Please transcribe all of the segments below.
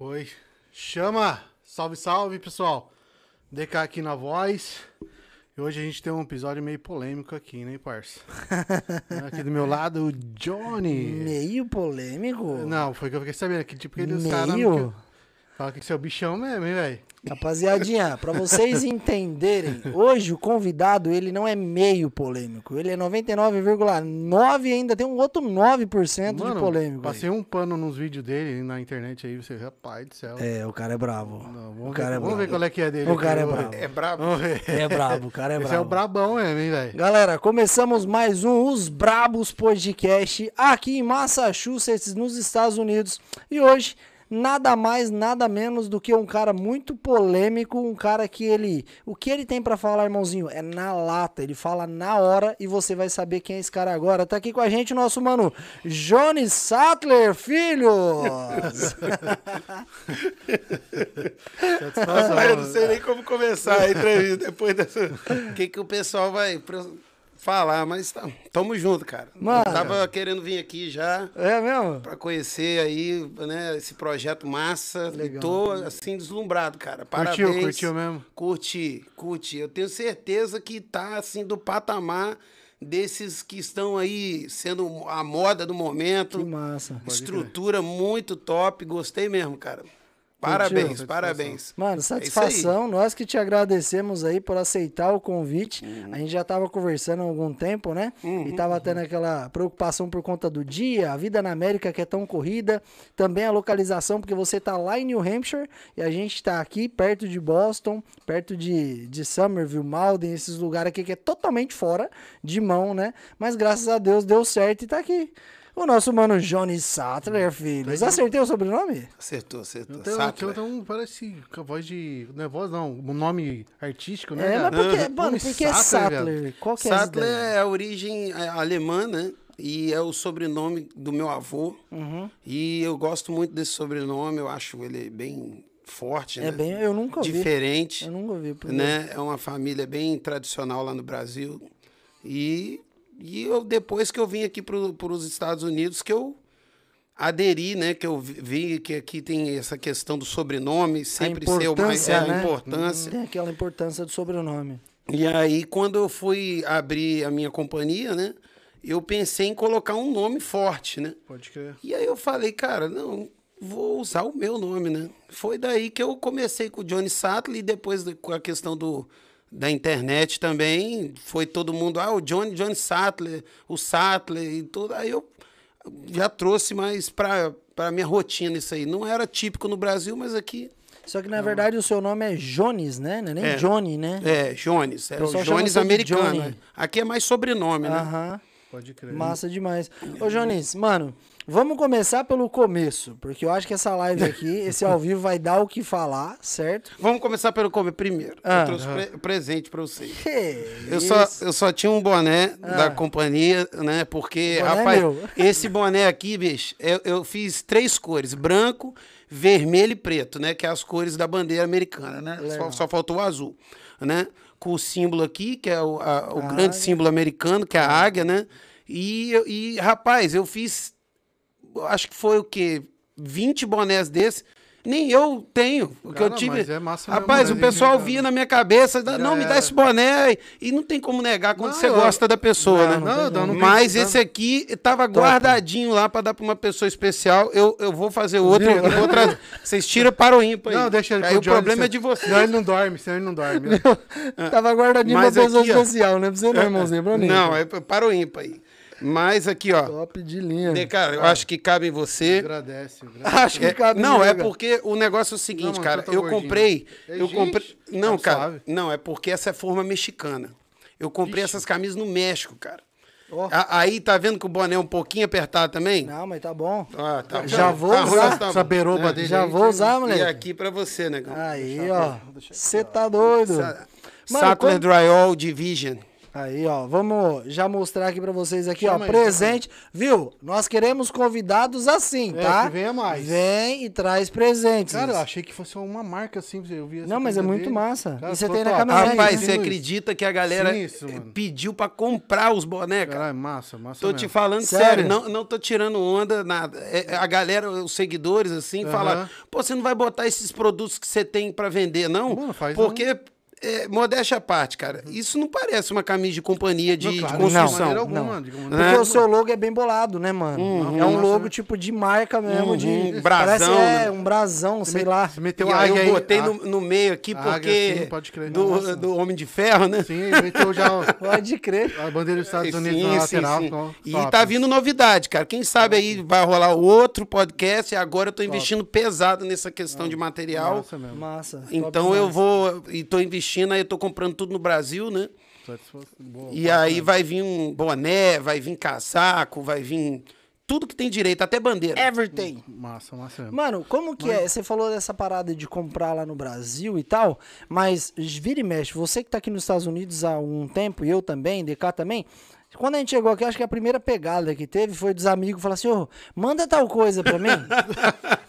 Foi. Chama! Salve, salve, pessoal. DK aqui na voz. E hoje a gente tem um episódio meio polêmico aqui, né, parça? aqui do meu lado, o Johnny. Meio polêmico? Não, foi que eu fiquei sabendo. Que tipo, aqueles Meio? caras... Fala que você é o bichão mesmo, hein, velho? Rapaziadinha, pra vocês entenderem, hoje o convidado, ele não é meio polêmico. Ele é 99,9 e ainda tem um outro 9% de polêmico. passei um pano nos vídeos dele na internet aí, você, rapaz do céu. É, o cara é bravo. Não, vamos o ver, cara é vamos ver bravo. qual é que é dele. O cara é bravo. ver. É brabo. Ver. É brabo, o cara é Esse bravo. é o brabão mesmo, hein, velho? Galera, começamos mais um Os Brabos Podcast aqui em Massachusetts, nos Estados Unidos. E hoje, nada mais, nada menos do que um cara muito polêmico, um cara que ele, o que ele tem pra falar, irmãozinho, é na lata, ele fala na hora e você vai saber quem é esse cara agora. Tá aqui com a gente o nosso mano Johnny Sattler, filho. Satisfação, Ah, eu não sei nem como começar a entrevista depois dessa. O que, que o pessoal vai falar, mas tá, tamo junto, cara. Mano. Eu tava querendo vir aqui já É mesmo? pra conhecer aí, né, esse projeto massa. Legal. E tô, assim, deslumbrado, cara. Curtiu, Parabéns. curtiu mesmo? Curti, curti. Eu tenho certeza que tá, assim, do patamar desses que estão aí sendo a moda do momento. Que massa. Estrutura muito top. Gostei mesmo, cara. Parabéns, Satisfação. parabéns. Mano, É satisfação. Nós que te agradecemos aí por aceitar o convite. Uhum. A gente já tava conversando há algum tempo, né? E tava tendo aquela preocupação por conta do dia, a vida na América que é tão corrida, também a localização, porque você tá lá em New Hampshire e a gente tá aqui perto de Boston, perto de, de Somerville, Malden, esses lugares aqui que é totalmente fora de mão, né? Mas graças a Deus deu certo e tá aqui. O nosso mano Johnny Sattler, filho. Acertei o sobrenome? Acertou, acertou. Tenho, Sattler. eu tenho um, parece com a voz de. Não é voz, não. Um nome artístico, né? É, cara? mas por que, Nome mano, por que é Sattler. Qual que é a Sattler é a origem é, alemã, né? E é o sobrenome do meu avô. Uhum. E eu gosto muito desse sobrenome, eu acho ele bem forte, É né? bem, eu nunca ouvi. Diferente, Eu nunca ouvi. por né? É uma família bem tradicional lá no Brasil. E, e eu, depois que eu vim aqui para os Estados Unidos, que eu aderi, né? Que eu vi- que aqui tem essa questão do sobrenome, sempre ser o mais... É, né? a importância. Tem aquela importância do sobrenome. E aí, quando eu fui abrir a minha companhia, né? Eu pensei em colocar um nome forte, né? Pode crer. E aí eu falei, cara, não, vou usar o meu nome, né? Foi daí que eu comecei com o Johnny Sattler e depois de- com a questão do, da internet também, foi todo mundo, ah, o Johnny, Johnny Sattler, o Sattler e tudo. Aí eu já trouxe mais pra, pra minha rotina isso aí. Não era típico no Brasil, mas aqui Só que na verdade o seu nome é Jones, né? Não é nem É. Johnny, né? é Jones, é O Jones americano. Johnny. Aqui é mais sobrenome, né? Aham. Pode crer. Massa demais. Ô, Jones, mano, vamos começar pelo começo, porque eu acho que essa live aqui, esse ao vivo, vai dar o que falar, certo? Vamos começar pelo come primeiro. Ah. eu trouxe pre- presente pra vocês. Que Eu isso. só, eu só tinha um boné da companhia, né? Porque, boné é rapaz, esse boné aqui, bicho, eu, eu fiz três cores: branco, vermelho e preto, né? Que é as cores da bandeira americana, né? Só, só faltou o azul, né? Com o símbolo aqui, que é o, a- o grande águia. símbolo americano, que é a águia, né? E, e, rapaz, eu fiz acho que foi o quê? 20 bonés desses. Nem eu tenho. Porque Cara, eu tive. mas é massa mesmo, Rapaz, né? o pessoal Já- via na minha cabeça, Já não, me dá esse boné. E não tem como negar quando Não, você eu- gosta da pessoa, Não, né? não, não, não Mas não- esse aqui tava guardadinho lá pra dar pra uma pessoa especial. Eu, eu vou fazer outro. Eu vou trazer. Vocês tiram para o ímpar aí. Não, deixa ele Aí pro o Johnny, problema é de você. Senão ele não dorme, senão ele não dorme. né? Tava guardadinho Mas pra pessoa aqui, especial, não é pra você não, irmãozinho, pra mim. Não, é para o ímpar aí. Mas aqui, ó. Top de linha. né, Cara, eu acho que cabe em você. Agradece. agradece. Acho que É, cabe não, é porque o negócio é o seguinte, Não, cara. eu gordinho. comprei. Eu comprei. Não, tá cara. suave. Não, é porque essa é forma mexicana. Eu comprei essas camisas no México, cara. A- Aí tá vendo que o boné é um pouquinho apertado também? Não, mas tá bom. Ah, tá Já bom. vou Tá, usar. tá. Essa beroba É. dele Já aí, vou usar, moleque. E aqui pra você, negão. Aí, ó. Você tá doido. Mano, Sattler quando- Drywall Division. Aí, ó, vamos já mostrar aqui pra vocês aqui, Chama ó, aí, presente. Viu? Nós queremos convidados assim, É, tá? que venha mais. Vem e traz presentes. Cara, eu achei que fosse uma marca assim, eu vi essa Não, mas é muito dele. massa. Cara, E você tem na top. caminhonete, Rapaz, né? você acredita que a galera Sinistro, pediu pra comprar os cara? Caralho, massa, massa Tô mesmo. te falando Sério? sério, não, não tô tirando onda, nada. É, a galera, os seguidores, assim, falam, pô, você não vai botar esses produtos que você tem pra vender, não? Mano, faz Porque, é, modéstia à parte, cara, isso não parece uma camisa de companhia de, Não, de claro, construção. De maneira alguma, não. de Porque maneira o seu logo é bem bolado, né, mano? é um logo né? tipo de marca mesmo, de. Uhum, parece brasão, é, né? um brasão, sei lá. Você meteu E a aí eu botei a- no, no meio aqui, águia, porque sim, pode crer. do, Nossa. do Homem de Ferro, né? Sim, meteu já Pode crer. a bandeira dos Estados Sim, Unidos na sim, lateral. sim. ficou E top. tá vindo novidade, cara. Quem sabe aí vai rolar outro podcast e agora eu tô investindo pesado nessa questão de material. Massa mesmo. Massa. top Então eu demais. vou e tô investindo aí, eu tô comprando tudo no Brasil, né? Boa, E bacana. aí vai vir um boné, vai vir casaco, vai vir tudo que tem direito, até bandeira. Everything. Massa, massa. Mano, como que é? Você falou dessa parada de comprar lá no Brasil e tal, mas vira e mexe, você que tá aqui nos Estados Unidos há um tempo, e eu também, DK também, quando a gente chegou aqui, acho que a primeira pegada que teve foi dos amigos falar assim, ô, manda tal coisa pra mim.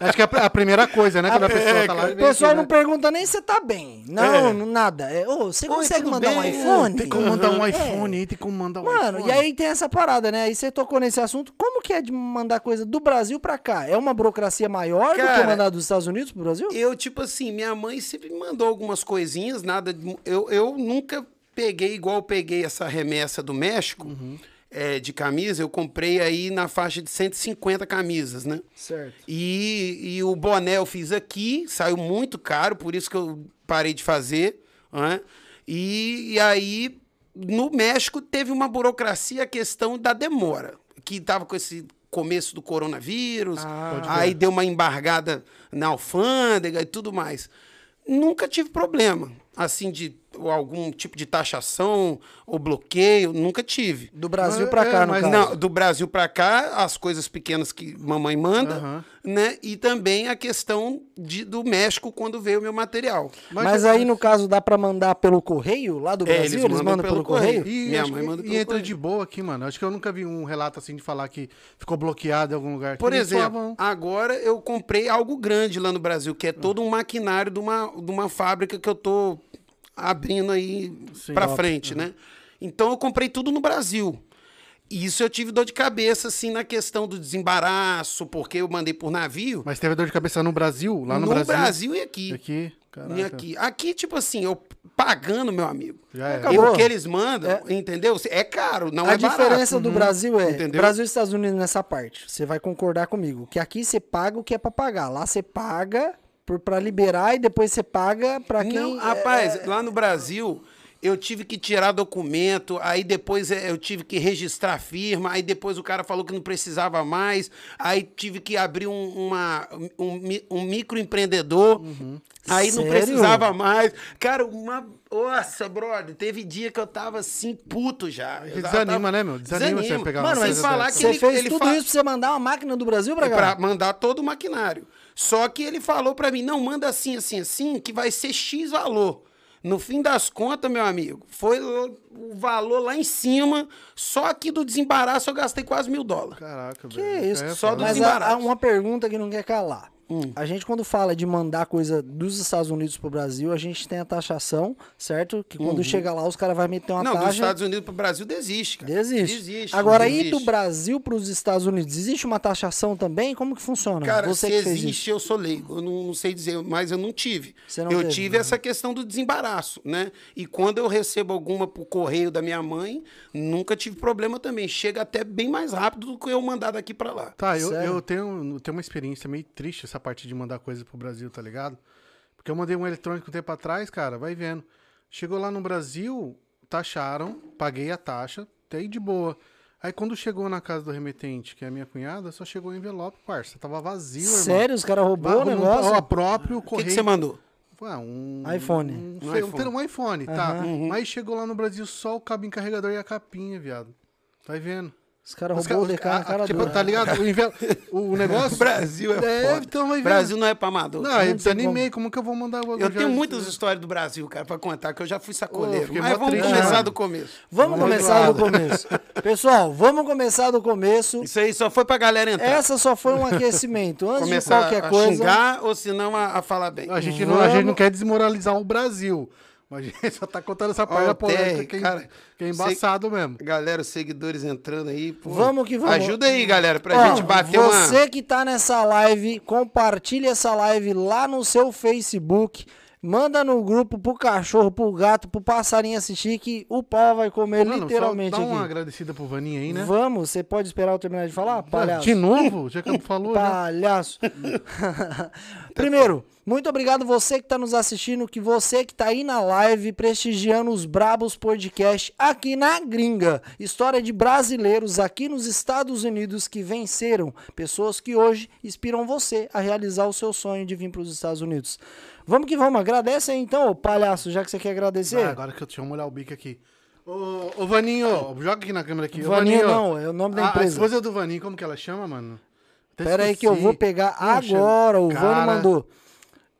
Acho que é a primeira coisa, né? Quando a pessoa tá lá. o pessoal aqui, não né? pergunta nem se tá bem. Não, não- nada. É, ô, você Oi, consegue mandar um bem? iPhone? Tem como mandar um É. iPhone aí, tem como mandar um Mano, iPhone. e aí tem essa parada, né? Aí você tocou nesse assunto. Como que é de mandar coisa do Brasil pra cá? É uma burocracia maior do que Cara, mandar dos Estados Unidos pro Brasil? Eu, tipo assim, minha mãe sempre me mandou algumas coisinhas, nada. de- Eu, eu nunca peguei igual eu peguei essa remessa do México é, de camisa. Eu comprei aí na faixa de 150 camisas, né? Certo. E, e o boné eu fiz aqui, saiu muito caro, por isso que eu parei de fazer. Né? E, e aí, no México, teve uma burocracia, a questão da demora, que estava com esse começo do coronavírus, Ah. Aí deu uma embargada na alfândega e tudo mais. Nunca tive problema, assim, de algum tipo de taxação ou bloqueio, nunca tive. Do Brasil É, pra cá, é, no mas caso. Não, do Brasil pra cá, as coisas pequenas que mamãe manda, Aham. né? E também a questão de, do México quando veio o meu material. Mas, aí, no caso, dá pra mandar pelo correio lá do É, Brasil? eles eles, mandam pelo, pelo correio? correio. E, Minha mãe manda e pelo entra correio. de boa aqui, mano. Acho que eu nunca vi um relato assim de falar que ficou bloqueado em algum lugar. Por exemplo, falavam- agora eu comprei algo grande lá no Brasil, que é todo um maquinário de uma, de uma fábrica que eu tô abrindo aí Top. frente, né? Então eu comprei tudo no Brasil. E isso eu tive dor de cabeça, assim, na questão do desembaraço, porque eu mandei por navio. Mas teve dor de cabeça no Brasil? Lá no, Brasil? e aqui. Aqui? Caraca. E aqui. Aqui, tipo assim, eu pagando, meu amigo. Já. Acabou. E o que eles mandam, entendeu? É caro, não a é barato. diferença do Brasil é Entendeu? Brasil e Estados Unidos nessa parte. Você vai concordar comigo. Que aqui você paga o que é pra pagar. Lá você paga por, pra liberar e depois você paga pra quem. Não, é- rapaz, lá no Brasil, eu tive que tirar documento, aí depois eh, eu tive que registrar a firma, aí depois o cara falou que não precisava mais, aí tive que abrir um, uma, um, um microempreendedor, aí não Sério? precisava mais. Cara, uma. Nossa, brother, teve dia que eu tava assim, puto já. Desanima, tava- né, meu? Desanima você pegar uma Mano, sem mas falar que você ele- fez ele tudo fa- isso pra você mandar uma máquina do Brasil pra cá? Pra mandar todo o maquinário. Só que ele falou pra mim, não, manda assim, assim, assim, que vai ser X valor. No fim das contas, meu amigo, foi o valor lá em cima. Só aqui do desembaraço eu gastei quase mil dólares. Caraca, Que velho. isso? É Só do Mas desembaraço. há uma pergunta que não quer calar. Hum. A gente, quando fala de mandar coisa dos Estados Unidos pro Brasil, a gente tem a taxação, certo? Que quando chega lá, os caras vão meter uma Uhum. Não, dos taxa. Estados Unidos pro Brasil desiste, cara. Desiste. Desiste. Agora, desiste. aí do Brasil para os Estados Unidos, existe uma taxação também? Como que funciona? Cara, Você se que fez existe, eu sou leigo. Eu não, não sei dizer, mas eu não tive. Você não eu teve, tive né? essa questão do desembaraço, né? E quando eu recebo alguma por correio da minha mãe, nunca tive problema também. Chega até bem mais rápido do que eu mandar daqui pra lá. Tá, eu, eu tenho, eu tenho uma experiência meio triste essa parte de mandar coisa pro Brasil, tá ligado? Porque eu mandei um eletrônico um tempo atrás, cara, vai vendo. Chegou lá no Brasil, taxaram, paguei a taxa, até aí de boa. Aí quando chegou na casa do remetente, que é a minha cunhada, só chegou o envelope, parça. Tava vazio, irmão. Sério? Os caras roubou o um- negócio? ó, próprio O que, correio. que você mandou? Ah, um iPhone. Um, Um sei, iPhone. um iPhone, tá. Aham. Mas chegou lá no Brasil só o cabo encarregador e a capinha, viado. Tá vendo? Os caras roubou o DK ah, cara tipo, tá ligado? O, o- negócio. Brasil é, É, foda. então. Brasil não é pra amador. Não, eu desanimei. Como que eu vou mandar o eu tenho já- muitas histórias do Brasil, cara, pra contar, que eu já fui sacoleiro. fiquei Mas vamos triste, começar né? do começo. Vamos Vamos começar do começo. Pessoal, vamos começar do começo. Isso aí só foi pra galera entrar. Essa só foi um aquecimento. Antes de Começar qualquer a coisa. xingar ou se não a, a falar bem. A gente, não, a gente não Vamos- quer desmoralizar o Brasil. Mas só tá contando essa parte da polêmica que, é- cara, que é embaçado mesmo. Galera, os seguidores entrando aí. pô. Vamos que vamos. Ajuda aí, galera, pra Ó, gente bater você uma... que tá nessa live, compartilha essa live lá no seu Facebook. Manda no grupo pro cachorro, pro gato, pro passarinho assistir que o pau vai comer Mano, literalmente só dá uma aqui. agradecida pro Vaninha aí, né? Vamos, você pode esperar eu terminar de falar? Palhaço. De novo? Já que não falou, né? Palhaço. Primeiro, muito obrigado você que está nos assistindo, que você que está aí na live prestigiando os Brabos Podcast aqui na gringa. História de brasileiros aqui nos Estados Unidos que venceram, pessoas que hoje inspiram você a realizar o seu sonho de vir para os Estados Unidos. Vamos que vamos, agradece aí então, ô palhaço, já que você quer agradecer. Ah, agora que eu tinha molhar o bico aqui. Ô, ô Vaninho, joga aqui na câmera aqui. Ô, Vaninho não, é o nome da a- A empresa. esposa do Vaninho, como que ela chama, mano? Até Pera aí que eu esqueci. vou pegar Poxa, agora. O cara. mandou.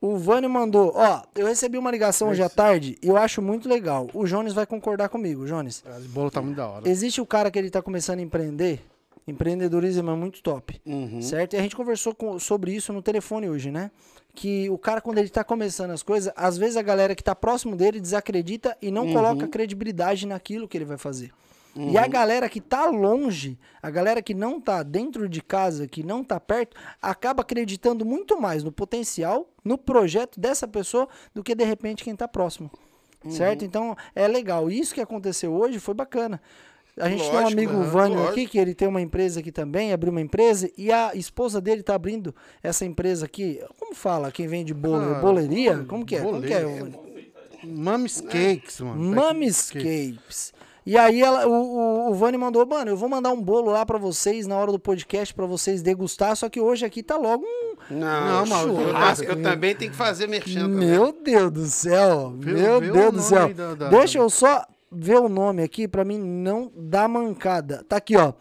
O Vânio mandou. Ó, eu recebi uma ligação hoje à tarde e eu acho muito legal. O Jones vai concordar comigo, Jones. Esse bolo tá muito da hora. Existe o cara que ele tá começando a empreender. Empreendedorismo é muito top. Uhum. Certo? E a gente conversou com- sobre isso no telefone hoje, né? Que o cara, quando ele tá começando as coisas, às vezes a galera que tá próximo dele desacredita e não Uhum. coloca credibilidade naquilo que ele vai fazer. E a galera que tá longe, a galera que não tá dentro de casa, que não tá perto, acaba acreditando muito mais no potencial, no projeto dessa pessoa, do que de repente quem tá próximo. Uhum. Certo? Então é legal. Isso que aconteceu hoje foi bacana. A gente tem um Lógico, amigo aham, Vânio lógico. aqui, que ele tem uma empresa aqui também, abriu uma empresa, e a esposa dele tá abrindo essa empresa aqui. Como fala quem vende bolo? Ah, Boleria? Como que é? Como que é? Mummies Cakes, mano. Mummies Capes. E aí ela, o, o, o Vani mandou, mano, eu vou mandar um bolo lá pra vocês na hora do podcast pra vocês degustar, só que hoje aqui tá logo um... Não, Não, mas eu- churrasco, eu, também tenho que fazer merchan também. Meu Deus do céu, meu Deus do céu. da- da- Deixa eu só ver o nome aqui pra mim não dar mancada. Tá aqui, ó.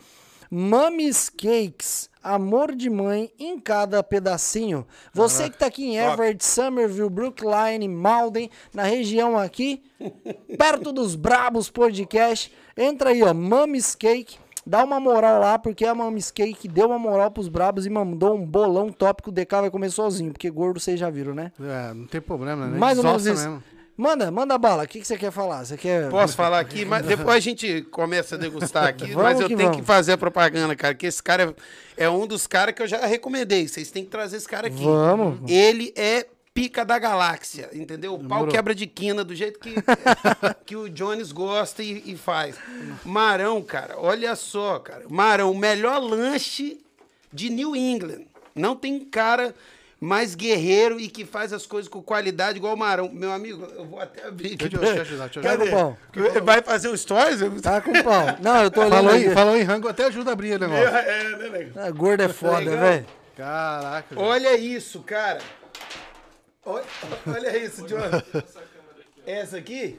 Mummies Cakes, amor de mãe em cada pedacinho. Você que tá aqui em Everett, Somerville, Brookline, Malden, na região aqui, perto dos Brabos Podcast, entra aí, ó, Mummies Cake. Dá uma moral lá, porque a Mummies Cake deu uma moral pros brabos e mandou um bolão top que o DK vai comer sozinho, porque gordo vocês já viram, né? É, não tem problema, né? Mais ou menos isso. mesmo. Manda, manda bala. O que, que você quer falar? Você quer. Posso falar aqui, mas depois a gente começa a degustar aqui. Mas eu que tenho vamos. que fazer a propaganda, cara, que esse cara é, é um dos caras que eu já recomendei. Vocês têm que trazer esse cara aqui. Vamos. Ele é pica da galáxia, entendeu? O pau Demorou. quebra de quina do jeito que, que o Jones gosta e, e faz. Marão, cara, olha só, cara. Marão, o melhor lanche de New England. Não tem cara mais guerreiro e que faz as coisas com qualidade igual o Marão. Meu amigo, eu vou até abrir aqui. Deixa eu- eu ajudar, deixa eu Tá ajudar. com pau. Vai fazer um stories? Tá com pau. Não, eu tô olhando. Falou, em, falou em rango, até ajuda a abrir o negócio. É, né, nego? Ah, gordo é foda, Legal. velho. Caraca. velho. Olha isso, cara. Olha, olha isso, John. Essa aqui?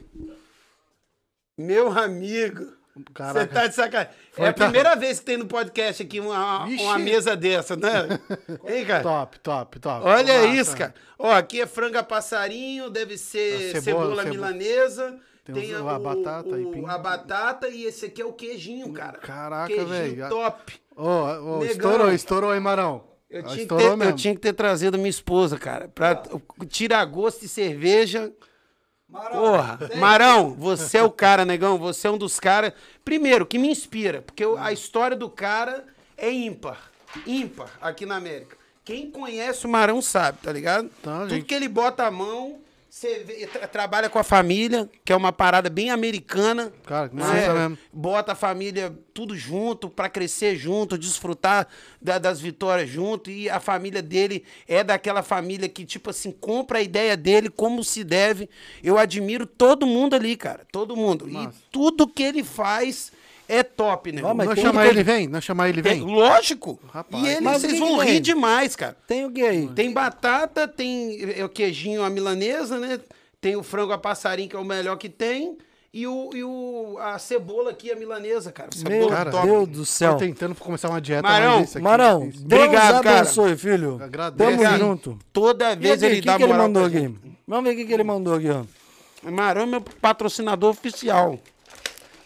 Meu amigo. Você tá de sacanagem. É Foi a tá- primeira vez que tem no podcast aqui uma, Vixe. uma mesa dessa, né? Hein, cara? Top, top, top. Olha isso, cara. Ó, aqui é franga passarinho, deve ser cebola, cebola, cebo- milanesa. Tem Tem, o- a batata, o- aipim. a batata e esse aqui é o queijinho, cara. Caraca, velho. top. Ô, Negão. estourou, estourou aí, Marão. Eu Ah, tinha, ter, eu tinha que ter trazido minha esposa, cara, pra tirar gosto de cerveja. Porra, Marão, você é o cara, negão. Você é um dos caras. Primeiro, que me inspira, porque a história do cara é ímpar. Ímpar aqui na América. Quem conhece o Marão sabe, tá ligado? Tá, Tudo gente. que ele bota a mão, você trabalha com a família, que é uma parada bem americana. Cara, que massa mesmo. Bota a família tudo junto pra crescer junto, desfrutar da- das vitórias junto. E a família dele é daquela família que, tipo assim, compra a ideia dele como se deve. Eu admiro todo mundo ali, cara. Todo mundo. Massa. E tudo que ele faz é top, né? Ó, mas Nós tem chamar que- ele, vem? Nós chamar ele, É, vem? lógico. Rapaz. e ele, Mas vocês que vão que rir demais, cara. Tem o gay. Tem batata, tem é, o queijinho, a milanesa, né? Tem o frango a passarinho, que é o melhor que tem. e, o, e o, a cebola aqui, a milanesa, cara. Meu Cebola Cara, top. Deus do céu. Tô tentando começar uma dieta. Marão, isso aqui- Marão, Deus Obrigado, cara. abençoe, filho. Agradeço. Tamo junto. Toda vez aqui, ele que, dá que ele moral mandou pra aqui? Vamos ver o que, que ele mandou aqui, ó. Marão é meu patrocinador oficial.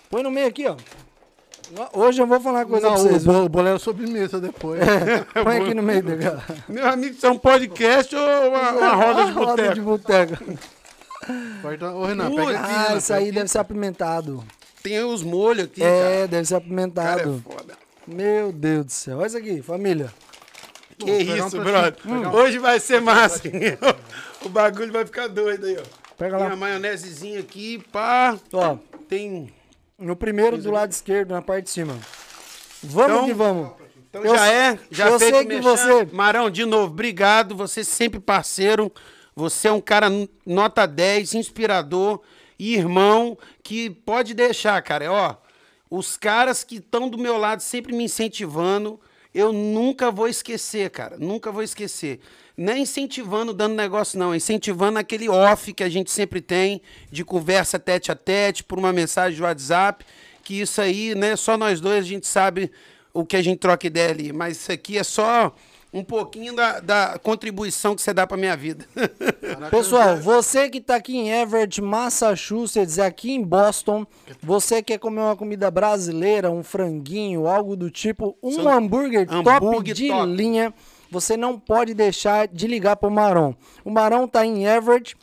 Põe no meio aqui, ó. Hoje eu vou falar uma coisa Não, pra o vocês. o bolo era sobremesa depois. Põe aqui no meio dele. ó. Meu amigo, isso é um podcast ou uma, uma roda de Roda de boteco? Ô, Renan, pega aqui. Ah, isso aí deve ser apimentado. Tem os molhos aqui, É, deve ser cara. Cara, apimentado. é foda. Meu Deus do céu. Olha isso aqui, família. Que um isso, pratinho, brother. pegar um- Hoje vai ser massa. o bagulho vai ficar doido aí, ó. Pega Tem a lá. maionesezinha aqui, pá. Ó, Tem. No primeiro do lado esquerdo, na parte de cima. Vamos Então, que vamos. Então Eu já é, já eu feito sei que você- Marão, de novo, obrigado. Você sempre parceiro. Você é um cara nota 10, inspirador e irmão que pode deixar, cara. Ó, os caras que estão do meu lado sempre me incentivando, eu nunca vou esquecer, cara. Nunca vou esquecer. Não é incentivando dando negócio, não. É incentivando aquele off que a gente sempre tem, de conversa tete a tete, por uma mensagem de WhatsApp. Que isso aí, né? Só nós dois a gente sabe o que a gente troca ideia ali. Mas isso aqui é só um pouquinho da, da contribuição que você dá pra minha vida. Pessoal, você que tá aqui em Everett, Massachusetts, aqui em Boston, você quer comer uma comida brasileira, um franguinho, algo do tipo, um São- hambúrguer, top hambúrguer de top. linha, você não pode deixar de ligar pro Marão. O Marão tá em Everett,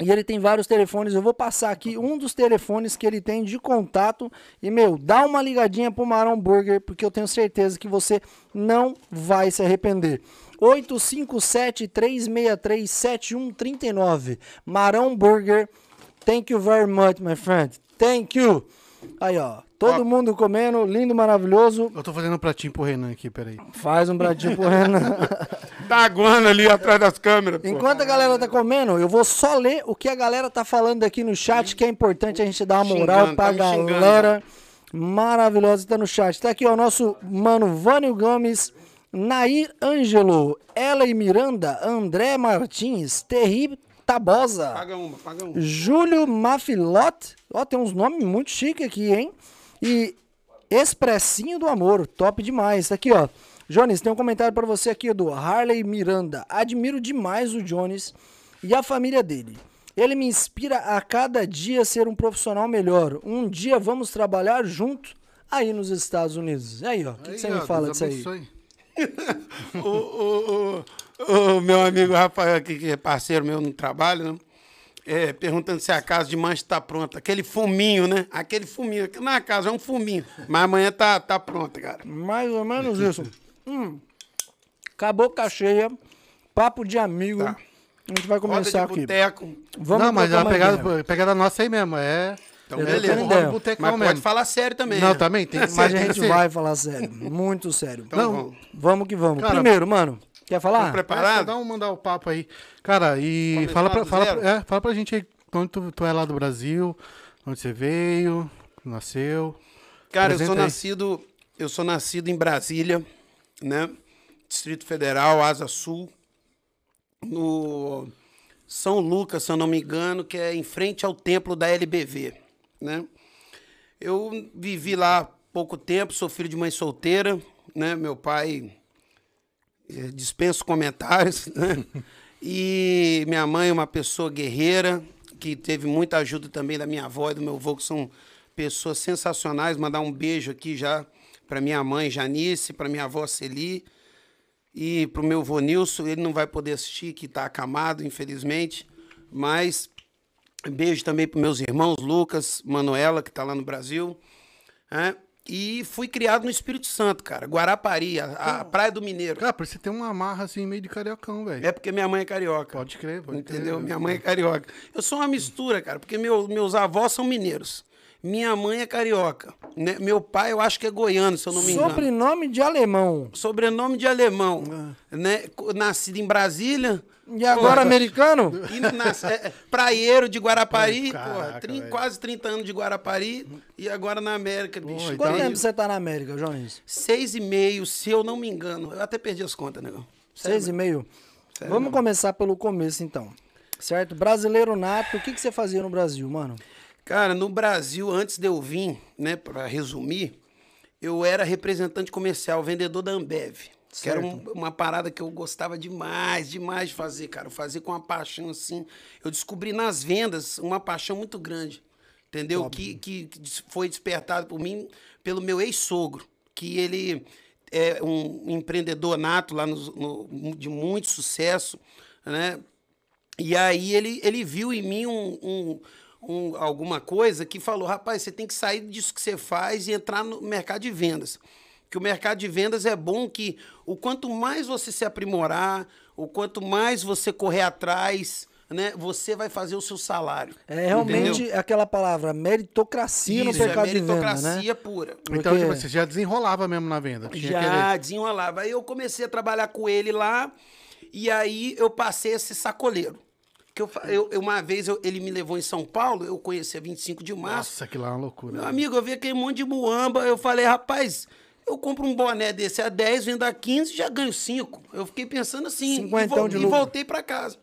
e ele tem vários telefones. Eu vou passar aqui um dos telefones que ele tem de contato. E, meu, dá uma ligadinha pro Marão Burger, porque eu tenho certeza que você não vai se arrepender. 857-363-7139. Marão Burger. Thank you very much, my friend. Thank you. Aí, ó. Todo Ó. mundo comendo, lindo, maravilhoso. Eu tô fazendo um pratinho pro Renan aqui, peraí. Faz um pratinho pro Renan. tá aguando ali atrás das câmeras. pô. Enquanto a galera tá comendo, eu vou só ler o que a galera tá falando aqui no chat, que é importante a gente dar uma moral Xingando, pra tá xingando, galera maravilhosa que tá no chat. Tá aqui, ó, o nosso mano Vânio Gomes, Nair Ângelo, Ela e Miranda, André Martins, Terri Tabosa, Paga uma, paga uma. Júlio Mafilot, ó, tem uns nomes muito chiques aqui, hein? E Expressinho do Amor, top demais. Aqui, ó. Jones, tem um comentário pra você aqui do Harley Miranda. Admiro demais o Jones e a família dele. Ele me inspira a cada dia a ser um profissional melhor. Um dia vamos trabalhar junto aí nos Estados Unidos. E aí, ó, o que, você me fala Deus disso aí? o, o, o, o meu amigo Rafael aqui, que é parceiro meu no trabalho, né? É, perguntando se a casa de mancha tá pronta. Aquele fuminho, né? Aquele fuminho. Aqui Na casa é um fuminho. Mas amanhã tá, tá pronta, cara. Mais ou menos isso. Hum, acabou a cheia, papo de amigo. Tá. A gente vai começar aqui. boteco. Vamos não, mas é a uma pegada, pegada nossa aí mesmo. É. Então, Eu tô beleza. ideia. de botecão Mas mesmo. pode falar sério também. Não, né? também tem que ser. Mas a gente vai falar sério. Muito sério. Então Não, vamos. Vamos que vamos. Cara, Primeiro, mano, quer falar? Tá preparado? Parado? Dá um mandar o papo aí. Cara, e Começar fala pra, fala, é, fala pra gente aí quando tu, tu é lá do Brasil, onde você veio, nasceu. Cara, eu sou aí. nascido, eu sou nascido em Brasília, né? Distrito Federal, Asa Sul, no São Lucas, se eu não me engano, que é em frente ao templo da LBV, né? Eu vivi lá pouco tempo, sou filho de mãe solteira, né? Meu pai dispenso comentários, né? E minha mãe é uma pessoa guerreira, que teve muita ajuda também da minha avó e do meu avô, que são pessoas sensacionais. Mandar um beijo aqui já para minha mãe Janice, para minha avó Celi e para o meu avô Nilson. Ele não vai poder assistir, que está acamado, infelizmente. Mas beijo também para meus irmãos Lucas, Manuela, que está lá no Brasil. né? E fui criado no Espírito Santo, cara. Guarapari, a, a Praia do Mineiro. Cara, por você tem uma marra assim meio de cariocão, velho. É porque minha mãe é carioca. Pode crer, pode Entendeu? crer. Minha mãe é carioca. Eu sou uma mistura, cara, porque meu, meus avós são mineiros. Minha mãe é carioca. né? Meu pai, eu acho que é goiano, se eu não me engano. Sobrenome de alemão. Sobrenome de alemão. Né? Co- Nascido em Brasília. E agora americano? E nas, é, é, praieiro de Guarapari, Caraca, porra, trin- velho. quase 30 anos de Guarapari e agora na América, bicho. Pô, Quanto Então- tempo você tá na América, Jones? Seis e meio, se eu não me engano. Eu até perdi as contas, negão. Seis e meio? Sério Vamos mesmo. começar pelo começo, então. Certo? Brasileiro nato, o que, que você fazia no Brasil, mano? Cara, no Brasil, antes de eu vir, né, pra resumir, eu era representante comercial, vendedor da Ambev. Que era um- uma parada que eu gostava demais, demais de fazer, cara. Fazia com uma paixão assim. Eu descobri nas vendas uma paixão muito grande, entendeu? Que, que que foi despertado por mim pelo meu ex-sogro, que ele é um empreendedor nato lá no- no- de muito sucesso, né? E aí ele, ele viu em mim um, um- um- alguma coisa que falou, rapaz, você tem que sair disso que você faz e entrar no mercado de vendas. Que o mercado de vendas é bom que o quanto mais você se aprimorar, o quanto mais você correr atrás, né, você vai fazer o seu salário. É realmente Entendeu? aquela palavra meritocracia no Isso, é mercado de venda, né? meritocracia pura. Então, Porque- tipo, você já desenrolava mesmo na venda. Tinha Já aquele- desenrolava. Aí eu comecei a trabalhar com ele lá e aí eu passei a ser sacoleiro. Que eu, eu- uma vez eu- ele me levou em São Paulo, eu conhecia 25 de março. Nossa, aquilo lá é uma loucura. Meu amigo, eu vi aquele monte de muamba, eu falei, rapaz, eu compro um boné desse a 10, vendo a 15 já ganho 5. Eu fiquei pensando assim, e, vol- de e voltei pra casa.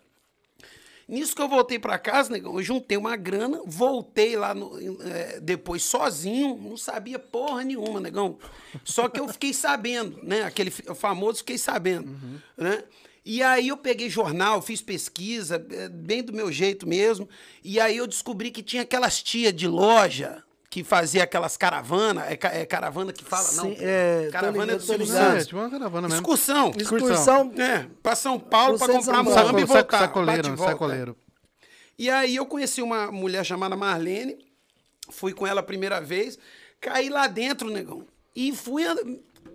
Nisso que eu voltei pra casa, negão, eu juntei uma grana, voltei lá no- eh, depois sozinho, não sabia porra nenhuma, negão. Só que eu fiquei sabendo, né? Aquele famoso fiquei sabendo, né? E aí eu peguei jornal, fiz pesquisa, eh, bem do meu jeito mesmo. E aí eu descobri que tinha aquelas tia de loja que fazia aquelas caravanas. É, é caravana que fala? não. Sim, é, caravana ligado, é do Silvio. Santos. É, tipo uma caravana mesmo. Excursão. Excursão. É, pra São Paulo pra comprar Paulo. muamba e voltar. sacoleiro, e volta. sacoleiro. E aí eu conheci uma mulher chamada Marlene, fui com ela a primeira vez, caí lá dentro, negão. E fui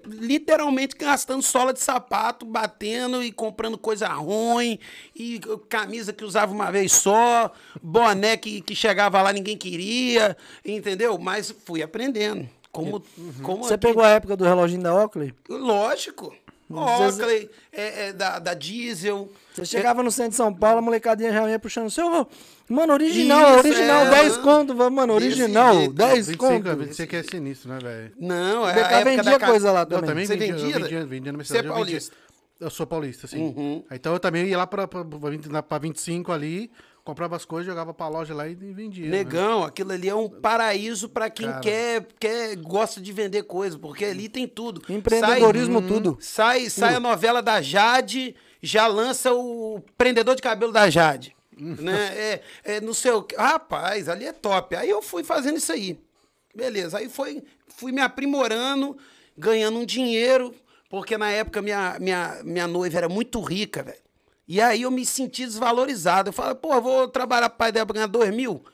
literalmente gastando sola de sapato, batendo e comprando coisa ruim, e camisa que usava uma vez só, boné que, que chegava lá ninguém queria, entendeu? Mas fui aprendendo. Como, como Você aqui- pegou a época do reloginho da Oakley? Lógico. Oakley, é, é, da, da Diesel. Você chegava no centro de São Paulo, a molecadinha já ia puxando. Seu, mano, original, Isso, original, é, 10 mano. conto, mano, original, jeito, 10 25, conto. 25 é sinistro, né, velho? Não, é BK vendia da coisa lá Eu também. também Você vendia, vendia? eu vendia, vendia na minha Você é cidade. eu vendia- paulista? Eu sou paulista, sim. Uhum. Então eu também ia lá pra, pra, pra, 20 na- pra 25 ali, comprava as coisas, jogava pra loja lá e vendia. né? Negão, aquilo ali é um paraíso pra quem Cara. quer, quer, gosta de vender coisa, porque ali tem tudo. Empreendedorismo, Sai- tudo. Sai, sai a novela da Jade, já lança o prendedor de cabelo da Jade. né? É, é no seu. Rapaz, ali é top. Aí eu fui fazendo isso aí. Beleza. Aí foi, fui me aprimorando, ganhando um dinheiro, porque na época minha, minha, minha noiva era muito rica, velho. E aí eu me senti desvalorizado. Eu falei, pô, vou trabalhar pro pai dela pra ganhar dois mil,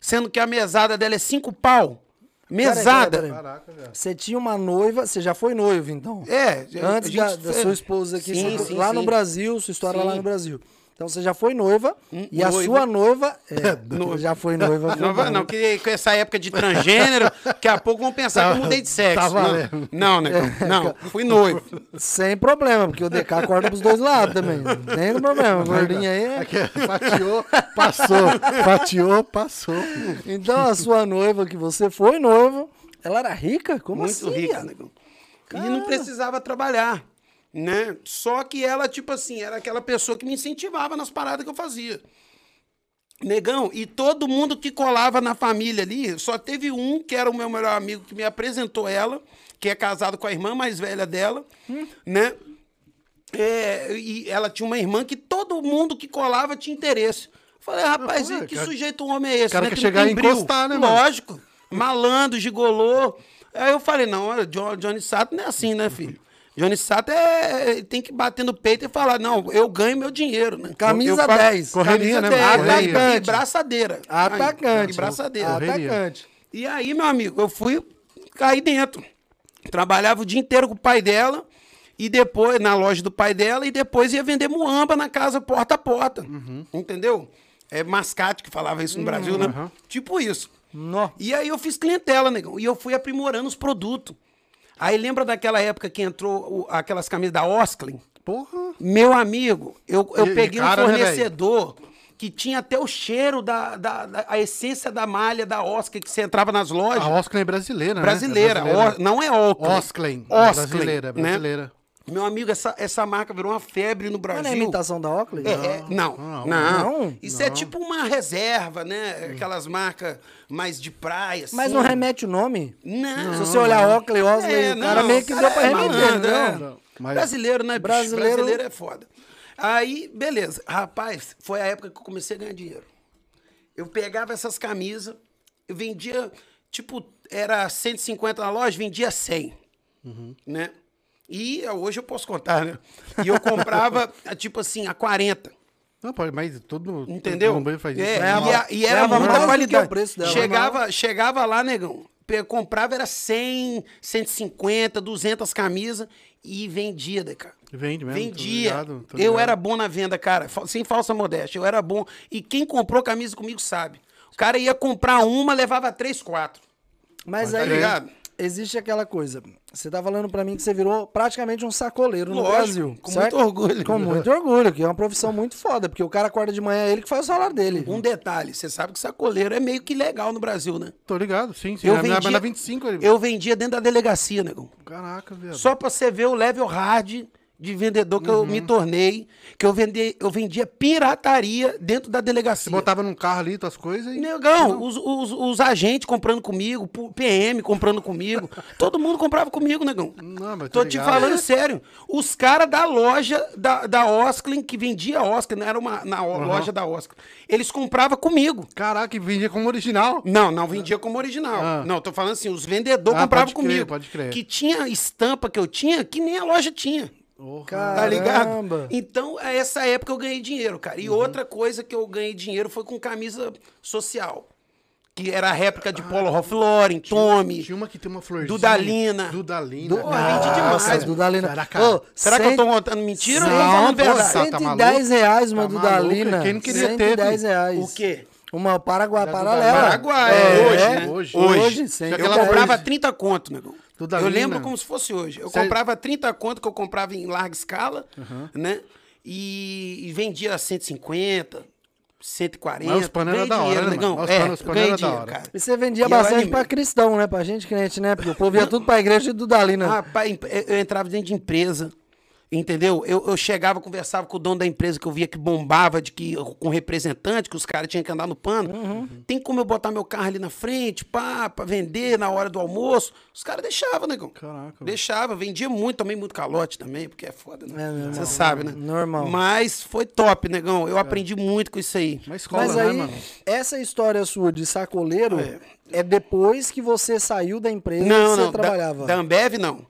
sendo que a mesada dela é cinco pau. Mesada. peraí, peraí. Caraca, velho. Você tinha uma noiva, você já foi noivo, então? É, Antes da, da sua esposa aqui, Sim, você- sim, lá no sim. Brasil, sua história lá no Brasil. Então você já foi noiva e a noiva. sua noiva é, já foi noiva. Não, vai- não, que com essa época de transgênero, daqui a pouco vão pensar que eu mudei de sexo. Tá não, não, né? Não, fui noivo. Sem problema, porque o DK corta pros dois lados também. Nem no problema. Gordinha aí é... Fatiou, passou. Fatiou, passou. Então a sua noiva, que você foi noivo, ela era rica? Como Muito assim? rica, viado? negão. E não precisava trabalhar, né? Só que ela, tipo assim, era aquela pessoa que me incentivava nas paradas que eu fazia. Negão, e todo mundo que colava na família ali, só teve um que era o meu melhor amigo que me apresentou ela, que é casado com a irmã mais velha dela, né? É, e ela tinha uma irmã que todo mundo que colava tinha interesse. Falei, rapaz, pô, e que cara- sujeito homem é esse? cara né? quer Que chegar não e encostar, né, mano? Lógico. Malandro, gigolô. Aí eu falei, não, olha, Johnny Sato não é assim, né, filho? Johnny Sato é, tem que bater no peito e falar, não, eu ganho meu dinheiro, né? Camisa Eu- eu fa- 10. Correria, camisa né, 10, mano? Correria. e braçadeira. Atacante. Aí, e braçadeira. Correria. Atacante. E aí, meu amigo, eu fui cair dentro. Trabalhava o dia inteiro com o pai dela, e depois, na loja do pai dela, e depois ia vender muamba na casa porta a porta. Entendeu? É mascate que falava isso no Brasil, né? Tipo isso. Nó. E aí eu fiz clientela, negão. E eu fui aprimorando os produtos. Aí lembra daquela época que entrou o- aquelas camisas da Osklin? Porra. Meu amigo, eu, eu E- peguei cara, um né, fornecedor que tinha até o cheiro da, da, da- a essência da malha da Oscar que você entrava nas lojas. A Osclen é brasileira, né? brasileira. É brasileira. O- não é Oakley. Osclen. Osclen, Brasileira, né? Meu amigo, essa, essa marca virou uma febre no Mas não é Brasil. imitação da Oakley? É, é, não, Não, não, não. Isso é tipo uma reserva, né? Aquelas marcas mais de praia, assim. Mas não remete o nome? Não. Se você olhar Oakley, Osley, É, o cara não, meio que deu pra é remeter, malandro, não? é. Não, mas- Brasileiro, né? Brasileiro- Brasileiro... é foda. Aí, beleza. Rapaz, foi a época que eu comecei a ganhar dinheiro. Eu pegava essas camisas, eu vendia, tipo, era 150 na loja, vendia 100, né? E hoje eu posso contar, né? E eu comprava, tipo assim, a 40. Não, pode, mas todo Entendeu? todo mundo faz isso. É, né? Ganhava- e, a- e era ganhava muita qualidade. preço dela. chegava, chegava lá, negão. Comprava era 100, 150, 200 camisas e vendia, Deca. Vende mesmo. tô Vendia. ligado, tô eu ligado. era bom na venda, cara. Sem falsa modéstia. Eu era bom. E quem comprou camisa comigo sabe. O cara ia comprar uma, levava três, quatro. Mas Tá aí ligado? Existe aquela coisa. Você tá falando pra mim que você virou praticamente um sacoleiro no Lógico, Brasil. com certo? muito orgulho. Com muito orgulho, que é uma profissão muito foda, porque o cara acorda de manhã, é ele que faz o salário dele. Um detalhe, você sabe que sacoleiro é meio que legal no Brasil, né? Tô ligado, sim, sim. Eu na- vendia, na 25 ele... eu vendia dentro da delegacia, negão. Caraca, velho. Só pra você ver o level hard de vendedor que eu me Uhum. tornei, que eu, vendi, eu vendia pirataria dentro da delegacia. Você botava num carro ali tuas coisas e... Negão, os, os, os agentes comprando comigo, PM comprando comigo, todo mundo comprava comigo, negão. Não, mas tô Tô te falando sério. Os caras da loja da, da Osklin, que vendia Osklin, não era uma na o- loja da Osklin, eles compravam comigo. Caraca, vendia como original. Não, não vendia como original. Ah. Não, tô falando assim, os vendedores Ah, compravam pode crer, comigo. pode crer. Que tinha estampa que eu tinha que nem a loja tinha. Tá ligado? Caramba. Então, é essa época eu ganhei dinheiro, cara. E outra coisa que eu ganhei dinheiro foi com camisa social. Que era a réplica de Polo Ralph Lauren, Tommy. Tinha uma que tem uma florzinha. Dudalina. Dudalina. Du- Porra, vendi demais. Dudalina. Caraca. Ô, Será que eu tô contando mentira ou Não, pô, verdade? cem- tá 110 maluco? reais uma Tá Dudalina. maluco? Quem não queria ter, 110 filho? reais. O quê? Uma Paraguai paralela. Paraguai, É, hoje, é. né? Hoje. Hoje. Hoje, sim. Eu comprava hoje. 30 conto, negão. Eu lembro como se fosse hoje. Eu Sério? comprava 30 conto que eu comprava em larga escala, né? E, e vendia 150, 140. Mas os panos era da hora, dinheiro, né, mano? Os É, panos- os panos ganhei era da hora. cara. E você vendia E bastante pra cristão, né? Pra gente crente, né? Porque o povo ia tudo pra igreja de Dudalina. Rapaz, em- eu entrava dentro de empresa, entendeu? Eu, eu chegava, conversava com o dono da empresa que eu via que bombava de que, com representante, que os caras tinham que andar no pano. Uhum. Tem como eu botar meu carro ali na frente, pá, pra vender na hora do almoço? Os caras deixavam, negão. Caraca, Deixava, vendia muito, tomei muito calote também, porque é foda, É né? mesmo. Você sabe, né? Normal. Mas foi top, negão. Eu aprendi muito com isso aí. Uma escola, Mas né, aí, mano? essa história sua de sacoleiro é. depois que você saiu da empresa Não, que você não, da, trabalhava. da Ambev não.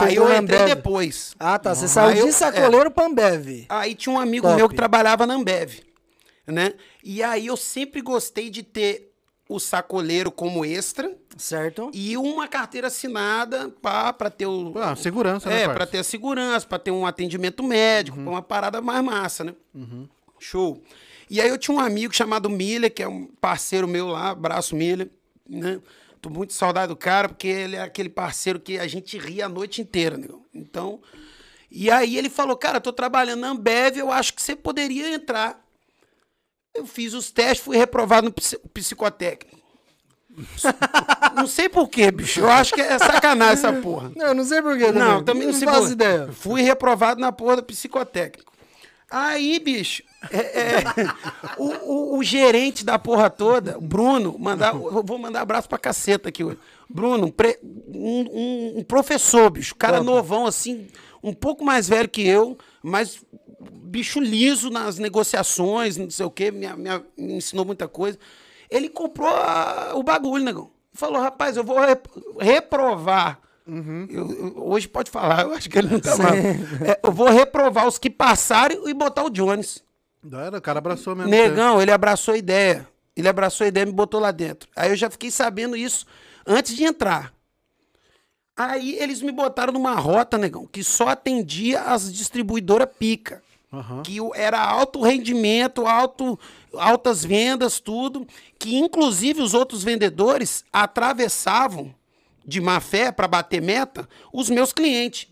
Aí eu na entrei Ambev? depois. Ah, tá. Você Aí saiu eu- de sacoleiro pra Ambev. Aí tinha um amigo Top. meu que trabalhava na Ambev, né? E aí eu sempre gostei de ter o sacoleiro como extra Certo? e uma carteira assinada para ter o Ah, segurança, né, É, parça? para ter a segurança, para ter um atendimento médico, pra uma parada mais massa, né? Show. E aí eu tinha um amigo chamado Miller, que é um parceiro meu lá, abraço Miller, né? Tô muito saudade do cara, porque ele é aquele parceiro que a gente ria a noite inteira, né? Então, e aí ele falou, cara, tô trabalhando na Ambev, eu acho que você poderia entrar. Eu fiz os testes, fui reprovado no psi- psicotécnico. Não sei por quê, bicho. Eu acho que é sacanagem essa porra. Não, não sei porquê. Não, também não, sei faço por- ideia. Fui reprovado na porra do psicotécnico. Aí, bicho, é, é, o, o- o gerente da porra toda, Bruno, mandar, eu vou mandar abraço pra caceta aqui hoje. Bruno, um, pre- um- um- professor, bicho, cara Top. novão, assim, um pouco mais velho que eu, mas bicho liso nas negociações, não sei o quê, me, me- me ensinou muita coisa. Ele comprou a- o bagulho, negão. Falou, rapaz, eu vou rep- reprovar. Eu- eu- hoje pode falar, eu acho que ele não tá mal. É, eu vou reprovar os que passaram e botar o Jones. Hora, o cara abraçou mesmo. Negão, ele abraçou a ideia. Ele abraçou a ideia e me botou lá dentro. Aí eu já fiquei sabendo isso antes de entrar. Aí eles me botaram numa rota, negão, que só atendia as distribuidoras pica. Aham. Que era alto rendimento, alto, altas vendas, tudo. Que inclusive os outros vendedores atravessavam de má fé para bater meta os meus clientes.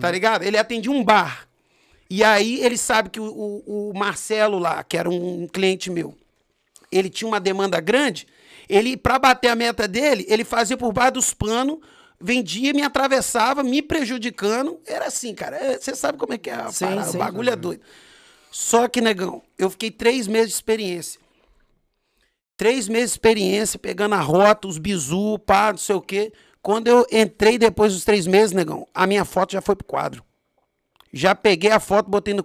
Tá ligado? Ele atendia um bar. E aí ele sabe que o, o- o Marcelo lá, que era um cliente meu, ele tinha uma demanda grande, ele, para bater a meta dele, ele fazia por baixo dos panos vendia, me atravessava, me prejudicando. Era assim, cara. É, Você sabe como é que é a Sim, parada, sim. o bagulho é doido. Só que, negão, eu fiquei três meses de experiência. Três meses de experiência, pegando a rota, os bizu, pá, não sei o quê. Quando eu entrei depois dos três meses, negão, a minha foto já foi pro quadro. Já peguei a foto, botei no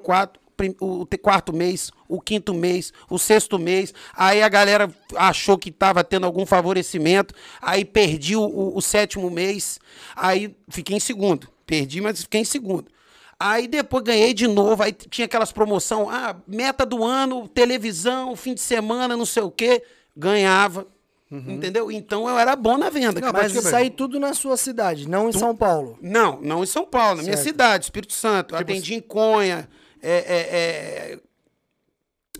prim- o quarto mês, o quinto mês, o sexto mês. Aí a galera achou que tava tendo algum favorecimento. Aí perdi o, o- o sétimo mês. Aí fiquei em segundo. Perdi, mas fiquei em segundo. Aí depois ganhei de novo. Aí tinha aquelas promoção, ah, meta do ano, televisão, fim de semana, não sei o quê. Ganhava. Entendeu? Então eu era bom na venda. Não. Mas isso aí tudo na sua cidade, não em São Paulo. Não, não em São Paulo, na minha cidade, Espírito Santo. Tipo atendi em Conha, é, é, é,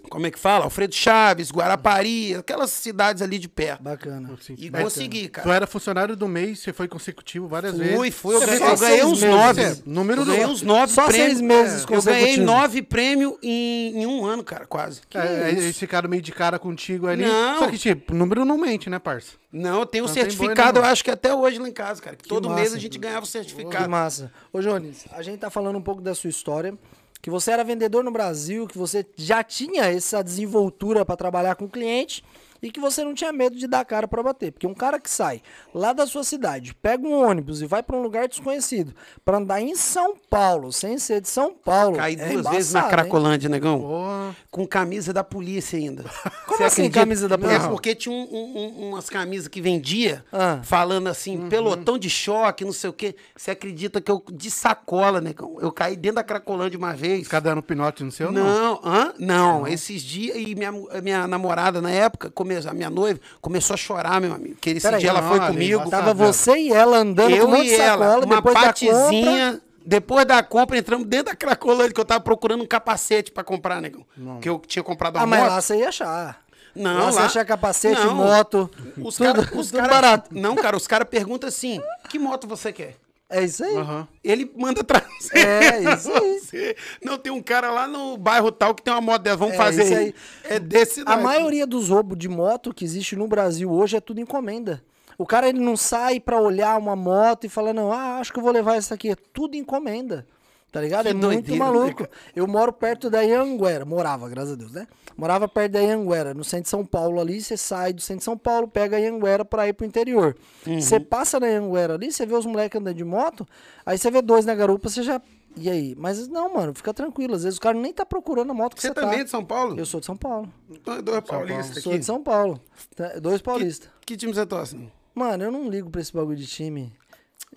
como é que fala? Alfredo Chaves, Guarapari, aquelas cidades ali de perto. Bacana. E mas consegui, Tu cara. era funcionário do mês, você foi consecutivo várias Fui, vezes. fui. Eu, Você ganhei- fez eu ganhei uns meses, nove. é, número eu ganhei uns nove Só prêmios. seis meses Eu ganhei nove prêmios em, em um ano, cara, quase. É, eles ficaram meio de cara contigo ali. Não. Só que, tipo, o número não mente, né, parça? Não, eu tenho um certificado, eu acho que até hoje lá em casa, cara. Que todo mês massa. a gente ganhava o Que certificado. massa. Ô, Jones, a gente tá falando um pouco da sua história. Que você era vendedor no Brasil, que você já tinha essa desenvoltura para trabalhar com cliente e que você não tinha medo de dar cara para bater. Porque um cara que sai lá da sua cidade, pega um ônibus e vai para um lugar desconhecido para andar em São Paulo, sem ser de São Paulo. Caí é duas vezes na embaçado, hein? Cracolândia, negão. Porra. Com camisa da polícia ainda. Como Você assim, acredita? camisa da É polícia? porque tinha um- um- um- umas camisas que vendia, Ah. falando assim, pelotão de choque, não sei o quê. Você acredita que eu, de sacola, negão, eu caí dentro da Cracolândia uma vez. Ficar dando pinote no seu, não. Não, hã? não, esses dias, e minha, a minha namorada na época, come, a minha noiva, começou a chorar, meu amigo. Que esse dia ela não, foi comigo. Tava você e ela andando com eu um monte e ela, sacola, uma depois da compra. Depois da compra, entramos dentro da Cracolândia, que eu tava procurando um capacete pra comprar, negão. Que eu tinha comprado uma Ah, mas moto. lá você ia achar. Não, você lá- achar capacete, Não. moto, Os caras. Cara, barato. Não, cara, os caras perguntam assim: que moto você quer? É isso aí. Aham. Ele manda trazer. É, isso aí. Não, tem um cara lá no bairro tal que tem uma moto dessa. Vamos É, fazer isso aí. É desse A naipe. maioria dos roubos de moto que existe no Brasil hoje é tudo encomenda. O cara ele não sai pra olhar uma moto e falar, não, ah, acho que eu vou levar essa aqui. É tudo encomenda. Tá ligado? Que é muito doideira, né, maluco. cara? Eu moro perto da Ianguera. Morava, graças a Deus, né? Morava perto da Ianguera, no centro de São Paulo ali. Você sai do centro de São Paulo, pega a Ianguera pra ir pro interior. Uhum. Você passa na Ianguera ali, você vê os moleques andando de moto, aí você vê dois na garupa, você já. E aí? Mas não, mano, fica tranquilo. Às vezes o cara nem tá procurando a moto que Você você, também é tá. de São Paulo? Eu sou de São Paulo. Então é dois paulistas Sou de São Paulo. Tá, Dois paulistas. Que, que time você torce? Mano, eu não ligo pra esse bagulho de time.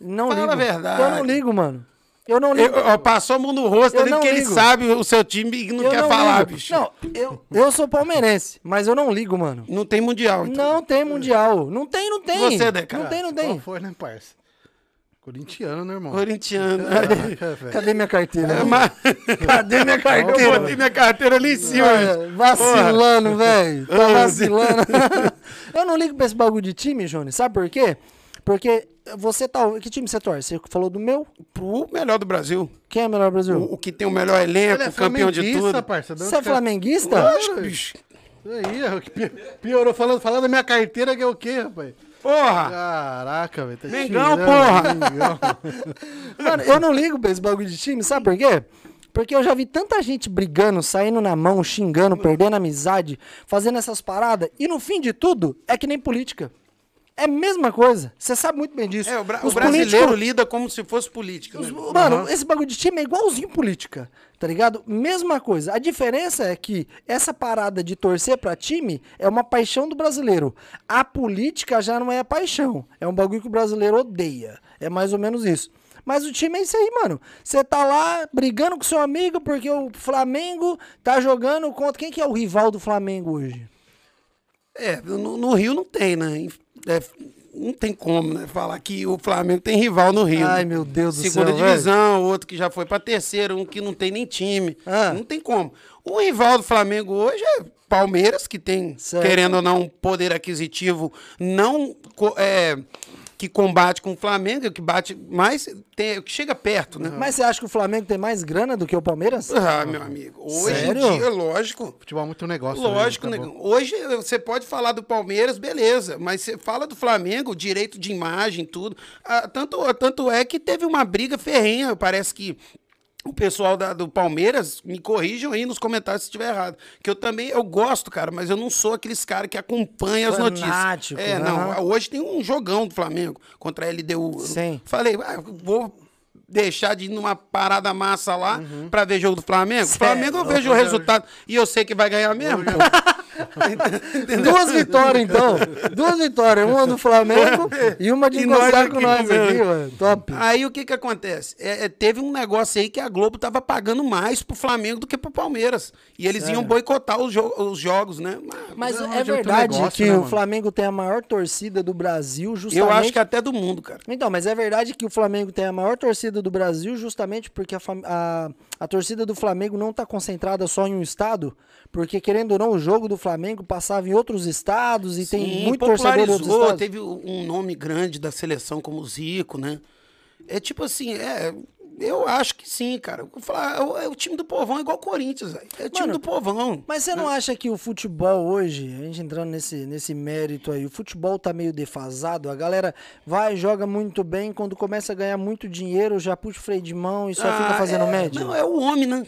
Não Fala ligo. a verdade. Eu não ligo, mano. Eu não ligo. Eu- ó, passou a mão no rosto Eu ali que ele sabe o seu time e não Eu quer não falar, ligo. bicho. Não, eu, eu sou palmeirense, mas eu não ligo, mano. Não tem mundial. Então. Não tem mundial. Não tem, não tem. Você, Deca? Não tem, não Qual tem. foi, né, parça? Corintiano, né, irmão? Corintiano. Caraca, velho. Cadê minha carteira? É, mas- Cadê minha Eu carteira? botei minha carteira ali em cima. É, vacilando, velho. Tá vacilando. eu não ligo pra esse bagulho de time, Johnny. Sabe por quê? Porque você tá. Que time você torce? Você falou do meu? O melhor do Brasil. Quem é o melhor Brasil? O, o que tem o melhor elenco, Ele é campeão de tudo. parça. Você é flamenguista? Lógico, bicho. Isso aí, que pi- piorou. Falando, falando da minha carteira, que é o quê, rapaz? Porra! Caraca, velho. Tá Mengão, porra! Mengão. Mano, eu não ligo pra esse bagulho de time, sabe por quê? Porque eu já vi tanta gente brigando, saindo na mão, xingando, perdendo amizade, fazendo essas paradas, e no fim de tudo, é que nem política. É a mesma coisa. Você sabe muito bem disso. É, o, bra- Os o brasileiro políticos- lida como se fosse política. os- né? Mano, esse bagulho de time é igualzinho política, tá ligado? Mesma coisa. A diferença é que essa parada de torcer pra time é uma paixão do brasileiro. A política já não é paixão. É um bagulho que o brasileiro odeia. É mais ou menos isso. Mas o time é isso aí, mano. Você tá lá brigando com seu amigo porque o Flamengo tá jogando contra. Quem que é o rival do Flamengo hoje? É, no, no Rio não tem, né? É, não tem como, né? Falar que o Flamengo tem rival no Rio. Ai, né? meu Deus do Segunda céu, velho. divisão, outro que já foi pra terceira, um que não tem nem time. Ah. Não tem como. O rival do Flamengo hoje é Palmeiras, que tem, Certo. querendo ou não, um poder aquisitivo não é, que combate com o Flamengo, que bate mais, tem, que chega perto, né? Mas você acha que o Flamengo tem mais grana do que o Palmeiras? Ah, meu amigo. Hoje Sério? em dia, lógico. Futebol é muito negócio. Lógico, né? Hoje você pode falar do Palmeiras, beleza, mas você fala do Flamengo, direito de imagem, tudo. Ah, tanto, tanto é que teve uma briga ferrenha, parece que o pessoal da- do Palmeiras me corrijam aí nos comentários se estiver errado. Que eu também, eu gosto, cara, mas eu não sou aqueles caras que acompanham as Fanático, notícias. É, não. aham. Hoje tem um jogão do Flamengo contra a LDU. Sim. Falei, ah, vou deixar de ir numa parada massa lá pra ver jogo do Flamengo. Flamengo eu vejo o resultado e eu sei que vai ganhar mesmo. Duas vitórias, então. Duas vitórias. Uma do Flamengo e uma de encostar com nós comendo. aqui, mano. Top. Aí o que que acontece? É, é, teve um negócio aí que a Globo tava pagando mais pro Flamengo do que pro Palmeiras. E eles iam boicotar os, jo- os jogos, né? Mas Não, é outro verdade negócio, que né, o? Flamengo tem a maior torcida do Brasil, justamente. eu acho que até do mundo, cara. Então, mas é verdade que o Flamengo tem a maior torcida do Brasil justamente porque a, fam- a, a torcida do Flamengo não está concentrada só em um estado, porque querendo ou não, o jogo do Flamengo passava em outros estados e tem Sim, muito torcedor de outros estados. teve um nome grande da seleção como Zico, né? É tipo assim, é... Eu acho que sim, cara. Vou falar, é o, é o time do povão é igual o Corinthians, velho. É o time Mano, do povão. Mas você não acha que o futebol hoje, a gente entrando nesse, nesse mérito aí, o futebol tá meio defasado? A galera vai, joga muito bem, quando começa a ganhar muito dinheiro, já puxa o freio de mão e só fica Ah, fazendo é, média? Não, é o homem, né?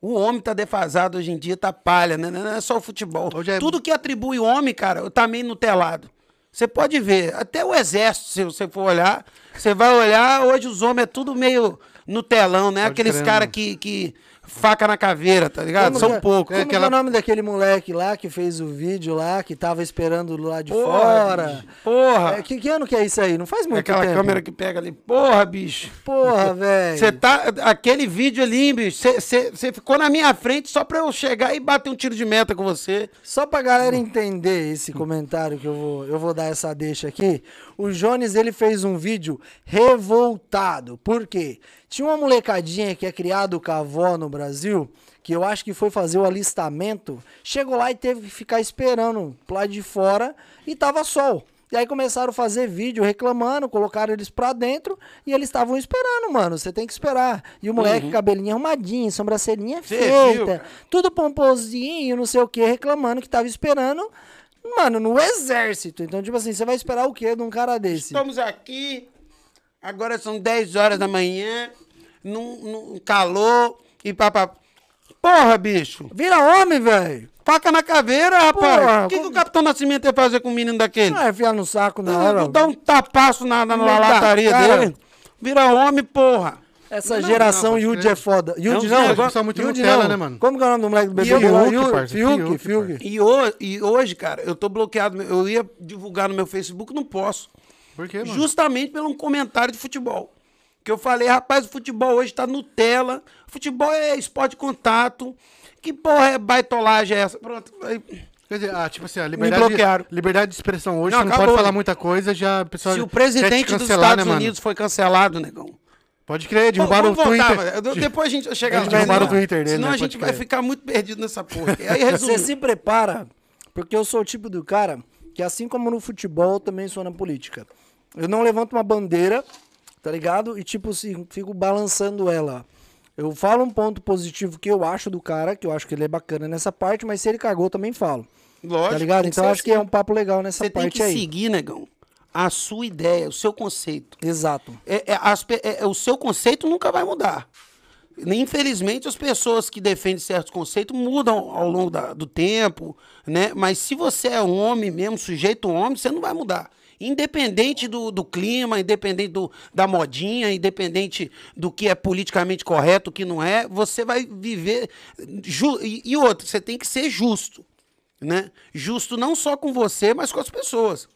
O homem tá defasado hoje em dia, tá palha, né? Não é só o futebol. Hoje é- Tudo que atribui o homem, cara, tá meio nutelado. Você pode ver, até o exército, se você for olhar, você vai olhar, hoje os homens é tudo meio nutelão, né? Pode Aqueles caras que, que faca na caveira, tá ligado? Como São que- poucos. Como É que é aquela- o nome daquele moleque lá que fez o vídeo lá, que tava esperando lá de Porra, fora? bicho. Porra. É, que, que ano que é isso aí? Não faz É muito aquela tempo. câmera que pega ali. Porra, bicho. Porra, velho. Você tá. Aquele vídeo ali, bicho, você ficou na minha frente só pra eu chegar e bater um tiro de meta com você. Só pra galera entender esse comentário que eu vou, eu vou dar essa deixa aqui, o Jones ele fez um vídeo revoltado. Por quê? Tinha uma molecadinha que é criado com a avó no Brasil, que eu acho que foi fazer o alistamento, chegou lá e teve que ficar esperando lado de fora e tava sol. E aí começaram a fazer vídeo reclamando, colocaram eles pra dentro e eles estavam esperando, mano. Você tem que esperar. E o moleque, cabelinho arrumadinho, sobrancelhinha Cê feita, tudo pomposinho, não sei o que, reclamando que tava esperando, mano, no exército. Então, tipo assim, você vai esperar o quê de um cara desse? Estamos aqui, agora são 10 horas da manhã, num, num calor e papá. Porra, bicho! Vira homem, velho! Faca na caveira, rapaz! O que, que o Capitão Nascimento ia fazer com um menino daquele? Não é enfiar no saco na hora. vou dar um tapaço na, na, na lataria cara. dele. Vira homem, porra! Essa Não, geração não, crer. é foda. Uns não, agora- são muito Yudi Nutella, não. né, mano? Como que é o nome do moleque do bebê? Fiuk? Fiuk, Fiuk. E hoje, cara, eu tô bloqueado. Eu ia divulgar no meu Facebook, não posso. Por quê, mano? Justamente pelo um comentário de futebol. Que eu falei, rapaz, o futebol hoje tá Nutella. Futebol é esporte de contato. Que porra é baitolagem é essa? Pronto. aí- Quer dizer, ah, tipo assim, a liberdade, bloquearam. liberdade de expressão hoje, Não, você não pode falar muita coisa, já a pessoa Se o presidente dos cancelar, Estados né? Unidos foi cancelado, negão. Pode crer, derrubaram o Vamos voltar, Twitter. mano. Depois a gente vai chegar Eles lá. derrubaram o Senão- Twitter dele, Senão né? a gente Pode vai crer. ficar muito perdido nessa porra. Aí Você se prepara, porque eu sou o tipo do cara que, assim como no futebol, eu também sou na política. Eu não levanto uma bandeira, tá ligado? E, tipo, assim, fico balançando ela. Eu falo um ponto positivo que eu acho do cara, que eu acho que ele é bacana nessa parte, mas se ele cagou, eu também falo. Lógico. tá ligado? Então acho que é assim. um papo legal nessa Você tem parte que aí. seguir, negão, a sua ideia, o seu conceito. Exato. É, é, as é, é, o seu conceito nunca vai mudar. Infelizmente, as pessoas que defendem certos conceitos mudam ao longo da- do tempo, né? Mas se você é um homem mesmo, sujeito homem, você não vai mudar. Independente do, do clima, independente do, da modinha, independente do que é politicamente correto, o que não é, você vai viver. ju- e, e outro, você tem que ser justo. Né? Justo não só com você, mas com as pessoas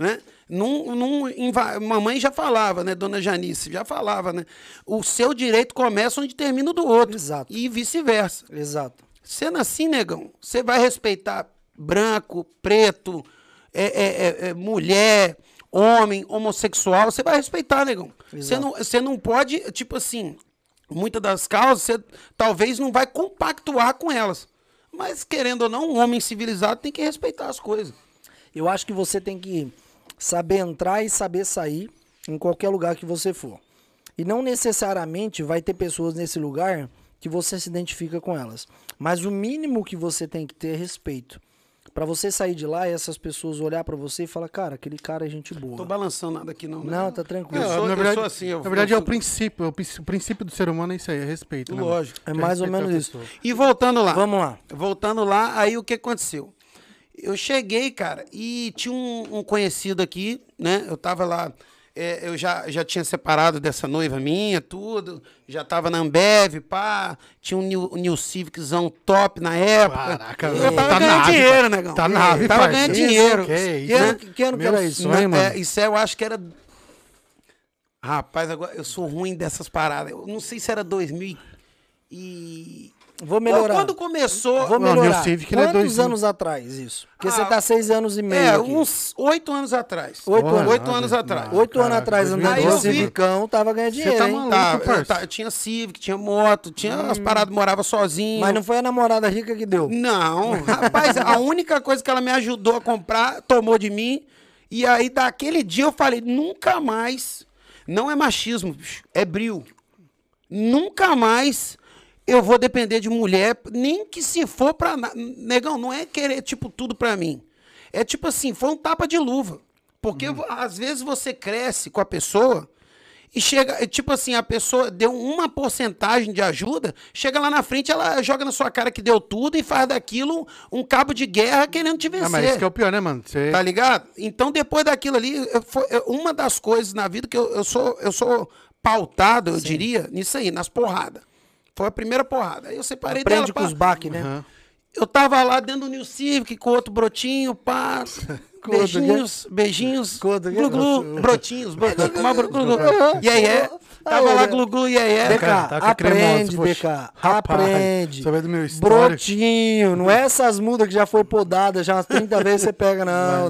né? Num, num mamãe já falava, né? Dona Janice já falava, né? O seu direito começa onde termina o do outro. Exato. E vice-versa. Exato. Sendo assim, negão, você vai respeitar branco, preto, é, é, é, é, mulher, homem, homossexual, você vai respeitar, negão. Você não, você não pode, tipo assim, muitas das causas, você talvez não vai compactuar com elas. Mas, querendo ou não, um homem civilizado tem que respeitar as coisas. Eu acho que você tem que saber entrar e saber sair em qualquer lugar que você for. E não necessariamente vai ter pessoas nesse lugar que você se identifica com elas. Mas o mínimo que você tem que ter é respeito. Pra você sair de lá e essas pessoas olhar pra você e falar, cara, aquele cara é gente boa. Tô balançando nada aqui, não. né? Não, tá tranquilo. Eu É, sou- na eu verdade, sou assim, eu- na verdade eu é o sou- princípio. é O, prin- o princípio do ser humano é isso aí, é respeito. né? Lógico. É Que mais ou menos isso. E voltando lá. Vamos lá. Voltando lá, aí o que aconteceu? Eu cheguei, cara, e tinha um, um conhecido aqui, né? Eu tava lá, é, eu já, já tinha separado dessa noiva minha, tudo. Já tava na Ambev, pá. Tinha um New, um New Civiczão top na época. Caraca, eu tava tá ganhando nave, dinheiro, negão. tá nave, Tava parça. ganhando Isso, dinheiro. que isso, né? que era isso? sonho, Não, mano. é, isso é, eu acho que era. Rapaz, agora eu sou ruim dessas paradas. Eu não sei se era 2000 e. Vou melhorar. Quando começou. Vou Não, melhorar. New Civic, ele é Quantos dois- anos atrás isso? Porque Ah, você tá seis anos e meio É, aqui. uns oito anos atrás. Oito anos. Oito anos atrás. Oito anos atrás, andando Aí no Civicão, tava ganhando dinheiro, tá hein? maluco. Tá, tá- tinha Civic, tinha moto, tinha as paradas, morava sozinho. Mas não foi a namorada rica que deu. Não, rapaz, a única coisa que ela me ajudou a comprar, tomou de mim. E aí, daquele dia, eu falei, nunca mais. Não é machismo, bicho, é bril. Nunca mais eu vou depender de mulher, nem que se for pra. Negão, não é querer, tipo, tudo pra mim. É tipo assim, foi um tapa de luva. Porque vo- às vezes você cresce com a pessoa e chega, tipo assim, a pessoa deu uma porcentagem de ajuda, chega lá na frente, ela joga na sua cara que deu tudo e faz daquilo um cabo de guerra querendo te vencer. Ah, mas isso que é o pior, né, mano? Você... Tá ligado? Então, depois daquilo ali, foi uma das coisas na vida que eu, eu sou, eu sou pautado, eu diria, nisso aí, nas porradas. Foi a primeira porrada. Aí eu separei Aprende dela. com pá. os baques, né? Aham. Eu tava lá dentro do New Civic com outro brotinho, pá. Beijinhos, beijinhos. Glu, glu, brotinhos, brotinhos. E aí é. Tava lá glu, glu, e aí é. BK, tá aprende. BK, aprende. saber do meu histórico. Brotinho, não é essas mudas que já foi podada já umas 30 vezes você pega, não.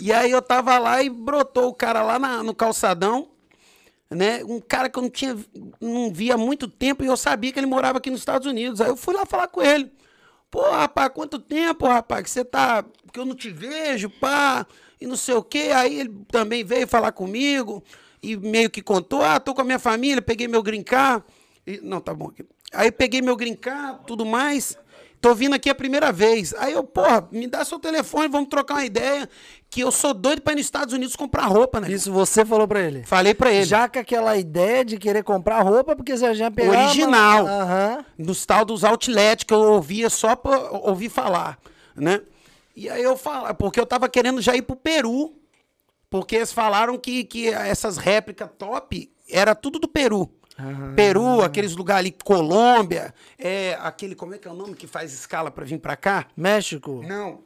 E aí eu tava lá e brotou o cara lá na- no calçadão, né? Um cara que eu não tinha, não via há muito tempo e eu sabia que ele morava aqui nos Estados Unidos. Aí eu fui lá falar com ele. Pô, rapaz, quanto tempo, rapaz, que você tá. Que eu não te vejo, pá, e não sei o quê. Aí ele também veio falar comigo e meio que contou: ah, tô com a minha família, peguei meu grincar. E, não, tá bom aqui. Aí peguei meu grincar, tudo mais. Tô vindo aqui a primeira vez. Aí eu, porra, me dá seu telefone, vamos trocar uma ideia. Que eu sou doido pra ir nos Estados Unidos comprar roupa, né? Isso você falou pra ele. Falei pra ele. Já com aquela ideia de querer comprar roupa, porque você já pegou. Original. Aham. nos tal dos outlet que eu ouvia só pra ouvir falar, né? E aí eu falo, porque eu tava querendo já ir pro Peru, porque eles falaram que, que essas réplicas top era tudo do Peru. Peru, aqueles lugares ali, Colômbia, é, aquele, como é que é o nome que faz escala pra vir pra cá? México, Não,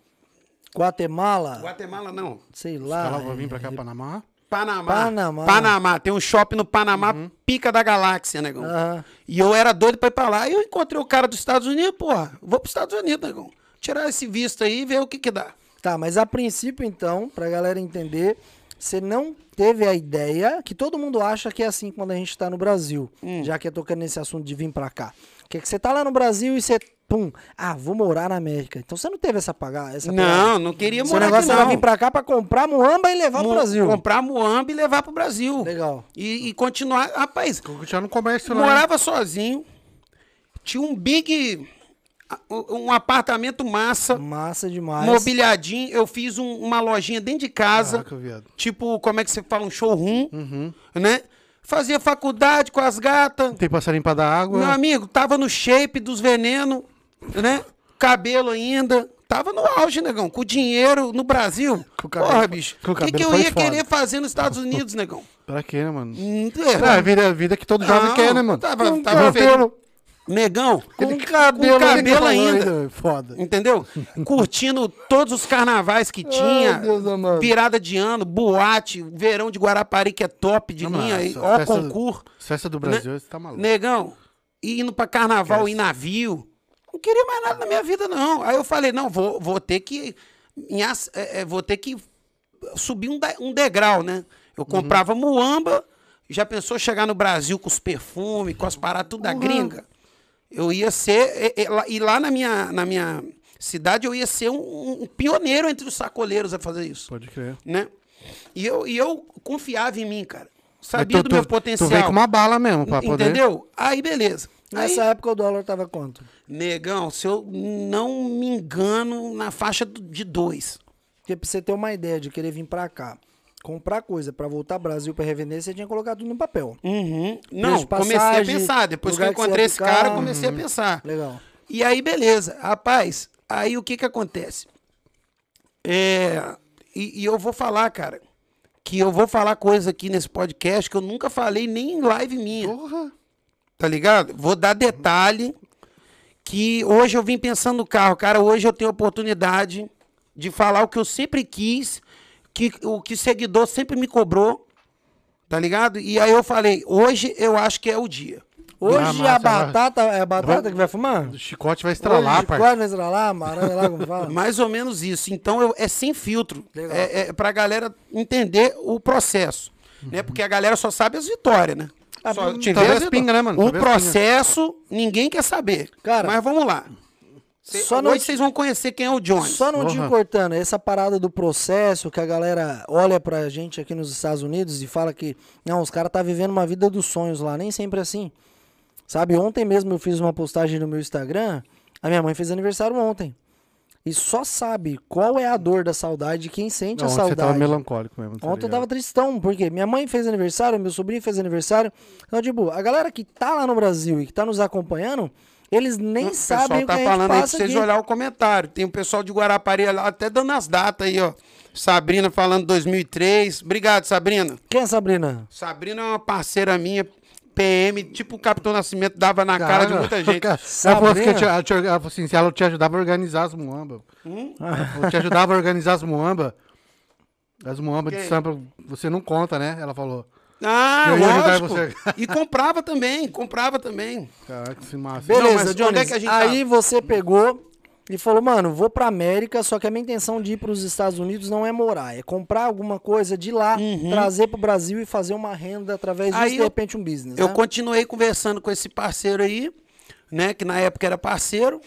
Guatemala, Guatemala não. sei lá. Ela vai vir pra cá, Panamá. Panamá. Panamá. Panamá. Tem um shopping no Panamá, pica da galáxia, negão. Aham. E eu era doido pra ir pra lá. E eu encontrei o cara dos Estados Unidos, porra, vou pros Estados Unidos, negão. Tirar esse visto aí e ver o que que dá. Tá, mas a princípio, então, pra galera entender, você não teve a ideia, que todo mundo acha que é assim quando a gente tá no Brasil, Hum. já que é tocando nesse assunto de vir pra cá. Que é que você tá lá no Brasil e você, pum, ah, vou morar na América. Então você não teve essa pagar, essa pegada. Não, não queria Seu morar aqui, negócio não. era vir pra cá pra comprar muamba e levar pro Mu- Brasil. Comprar muamba e levar pro Brasil. Legal. E, e continuar. Rapaz, Continuar no comércio lá. morava sozinho. Tinha um big. Um apartamento massa. Massa demais. Mobiliadinho. Eu fiz um- uma lojinha dentro de casa. Caraca, viado. Tipo, como é que você fala? Um showroom. Uhum. Né? Fazia faculdade com as gatas. Tem passarinho pra dar água. Meu amigo, tava no shape dos venenos, né? Cabelo ainda. Tava no auge, negão. Com dinheiro no Brasil. Com cabelo Porra, bicho. o que, que eu ia foda. querer fazer nos Estados Unidos, negão? Pra quê, né, mano? Hum, É, a vida, a vida que todo jovem Não, quer, né, mano? Tava, tava feliz. Negão, Com com cabelo, cabelo, Ele falou ainda. Foda. Entendeu? Curtindo todos os carnavais que tinha. Virada de ano, boate, verão de Guarapari, que é top de Não, linha. Ó, festa- concurso. Festa do Brasil, você tá maluco. Negão, indo pra carnaval em navio. Não queria mais nada na minha vida, não. Aí eu falei, não, vou, vou ter que. as- é, é, vou ter que subir um, de- um degrau, né? Eu comprava muamba, já pensou chegar no Brasil com os perfumes, com as paradas tudo da gringa? Eu ia ser. é, é, lá- E lá na minha, na minha cidade, eu ia ser um, um pioneiro entre os sacoleiros a fazer isso. Pode crer. Né? E eu, e eu confiava em mim, cara. Sabia tu- do meu tu- potencial. Tu veio com uma bala mesmo pra poder. Entendeu? Aí, beleza. Aí, Nessa época o dólar tava quanto? negão, se eu não me engano, na faixa de dois. Porque pra você ter uma ideia de querer vir pra cá, comprar coisa pra voltar ao Brasil pra revender, você tinha que colocar tudo no papel. Uhum. Não, de comecei a passagem, pensar. Depois que eu encontrei esse ficar. cara, comecei a pensar. Legal. E aí, beleza. Rapaz, aí o que que acontece? É, e, e eu vou falar, cara, que eu vou falar coisa aqui nesse podcast que eu nunca falei nem em live minha. Porra. Tá ligado? Vou dar detalhe que hoje eu vim pensando no carro. Cara, hoje eu tenho a oportunidade de falar o que eu sempre quis, que o que seguidor sempre me cobrou. Tá ligado? E aí eu falei, hoje eu acho que é o dia. Hoje Ah, a massa, batata é a batata que vai fumar? O chicote vai estralar, Hoje. Quase vai estralar, amarelo lá, como fala. Mais ou menos isso. Então eu- é sem filtro. Legal. É, é pra galera entender o processo. Né? Porque a galera só sabe as vitórias, né? Ah, Só as as pingas, né, mano? O processo, ninguém quer saber. Cara, Mas vamos lá. Cê, só hoje não- vocês vão conhecer quem é o Johnny. Só não te Porra. cortando, essa parada do processo que a galera olha pra gente aqui nos Estados Unidos e fala que, não, os caras tá vivendo uma vida dos sonhos lá, nem sempre assim. Sabe, ontem mesmo eu fiz uma postagem no meu Instagram, a minha mãe fez aniversário ontem. E só sabe qual é a dor da saudade, quem sente Não, a ontem você tava saudade. melancólico mesmo. tá Ontem eu tava tristão, porque minha mãe fez aniversário, meu sobrinho fez aniversário. Então, tipo, a galera que tá lá no Brasil e que tá nos acompanhando, eles nem o sabem o que tá a gente falando aí pra passa vocês aqui. olhar o comentário. Tem o pessoal de Guarapari lá até dando as datas aí, ó. Sabrina falando 2003. Obrigado, Sabrina. Quem é Sabrina? Sabrina é uma parceira minha, PM, tipo o Capitão Nascimento dava na cara de muita gente. Ela falou, que Sabrina? te- ela falou assim, se ela te ajudava a organizar as muamba. Hum? Ela te ajudava a organizar as muamba. As muamba de sampa, você não conta, né? Ela falou. Ah, Eu lógico. você. E comprava também, comprava também. Caraca, que massa. Beleza, mas onde Johnny. é que a gente aí você pegou e falou, mano, vou pra América, só que a minha intenção de ir pros Estados Unidos não é morar, é comprar alguma coisa de lá, trazer pro Brasil e fazer uma renda através disso, Uhum. Aí de repente um business, Eu né? continuei conversando com esse parceiro aí, né? Que na época era parceiro.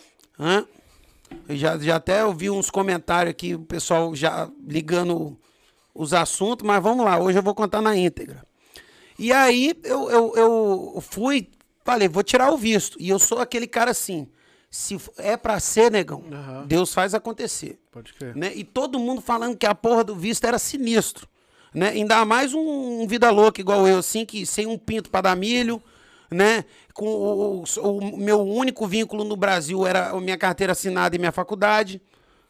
Eu já, já até ouvi uns comentários aqui, o pessoal já ligando os assuntos, mas vamos lá, hoje eu vou contar na íntegra. E aí eu, eu, eu fui, falei, vou tirar o visto. E eu sou aquele cara assim, se é pra ser, negão, Aham. Deus faz acontecer Pode crer. né? E todo mundo falando que a porra do visto era sinistro, né? Ainda mais um, um vida louca igual eu, assim, que sem um pinto para dar milho, né? Com o, o- o meu único vínculo no Brasil era a minha carteira assinada e minha faculdade,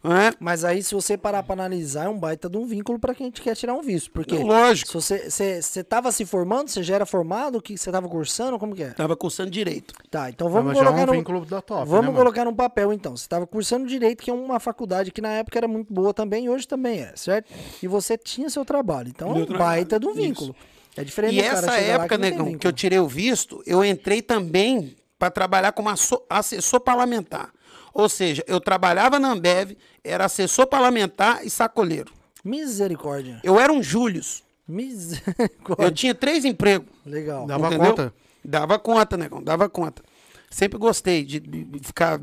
né? Mas aí, se você parar pra analisar, é um baita de um vínculo pra quem quer tirar um visto. Porque Lógico. se você, você, você tava se formando, você já era formado, que você tava cursando, como que é? Tava cursando direito. Tá, então vamos Mas é um colocar no... vínculo da top, Vamos né, colocar num papel, então. Você estava cursando Direito, que é uma faculdade que na época era muito boa também, e hoje também é, certo? E você tinha seu trabalho. Então é um trabalho, baita do vínculo. É diferente E essa época, que negão, que eu tirei o visto, eu entrei também para trabalhar como assessor parlamentar. Ou seja, eu trabalhava na Ambev, era assessor parlamentar e sacoleiro. Misericórdia. Eu era um Július. Eu Misericórdia. tinha três empregos. Legal. Dava entendeu? conta? Dava conta, negão, dava conta. Sempre gostei de de ficar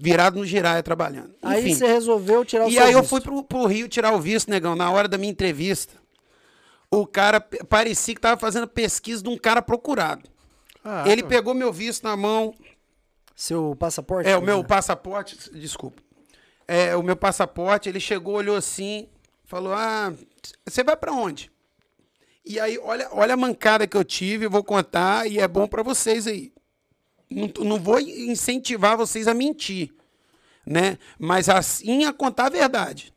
virado no giraia trabalhando. Aí Enfim. você resolveu tirar o E seu aí eu visto. fui pro, pro Rio tirar o visto, negão, na hora da minha entrevista. O cara parecia que tava fazendo pesquisa de um cara procurado. Ah, Ele tá. pegou meu visto na mão. Seu passaporte? É, o meu passaporte, desculpa. É, o meu passaporte, ele chegou, olhou assim, falou: "Ah, você vai pra onde?" E aí, olha, olha a mancada que eu tive, eu vou contar e é bom pra vocês aí. Não, não vou incentivar vocês a mentir, né? Mas assim a contar a verdade.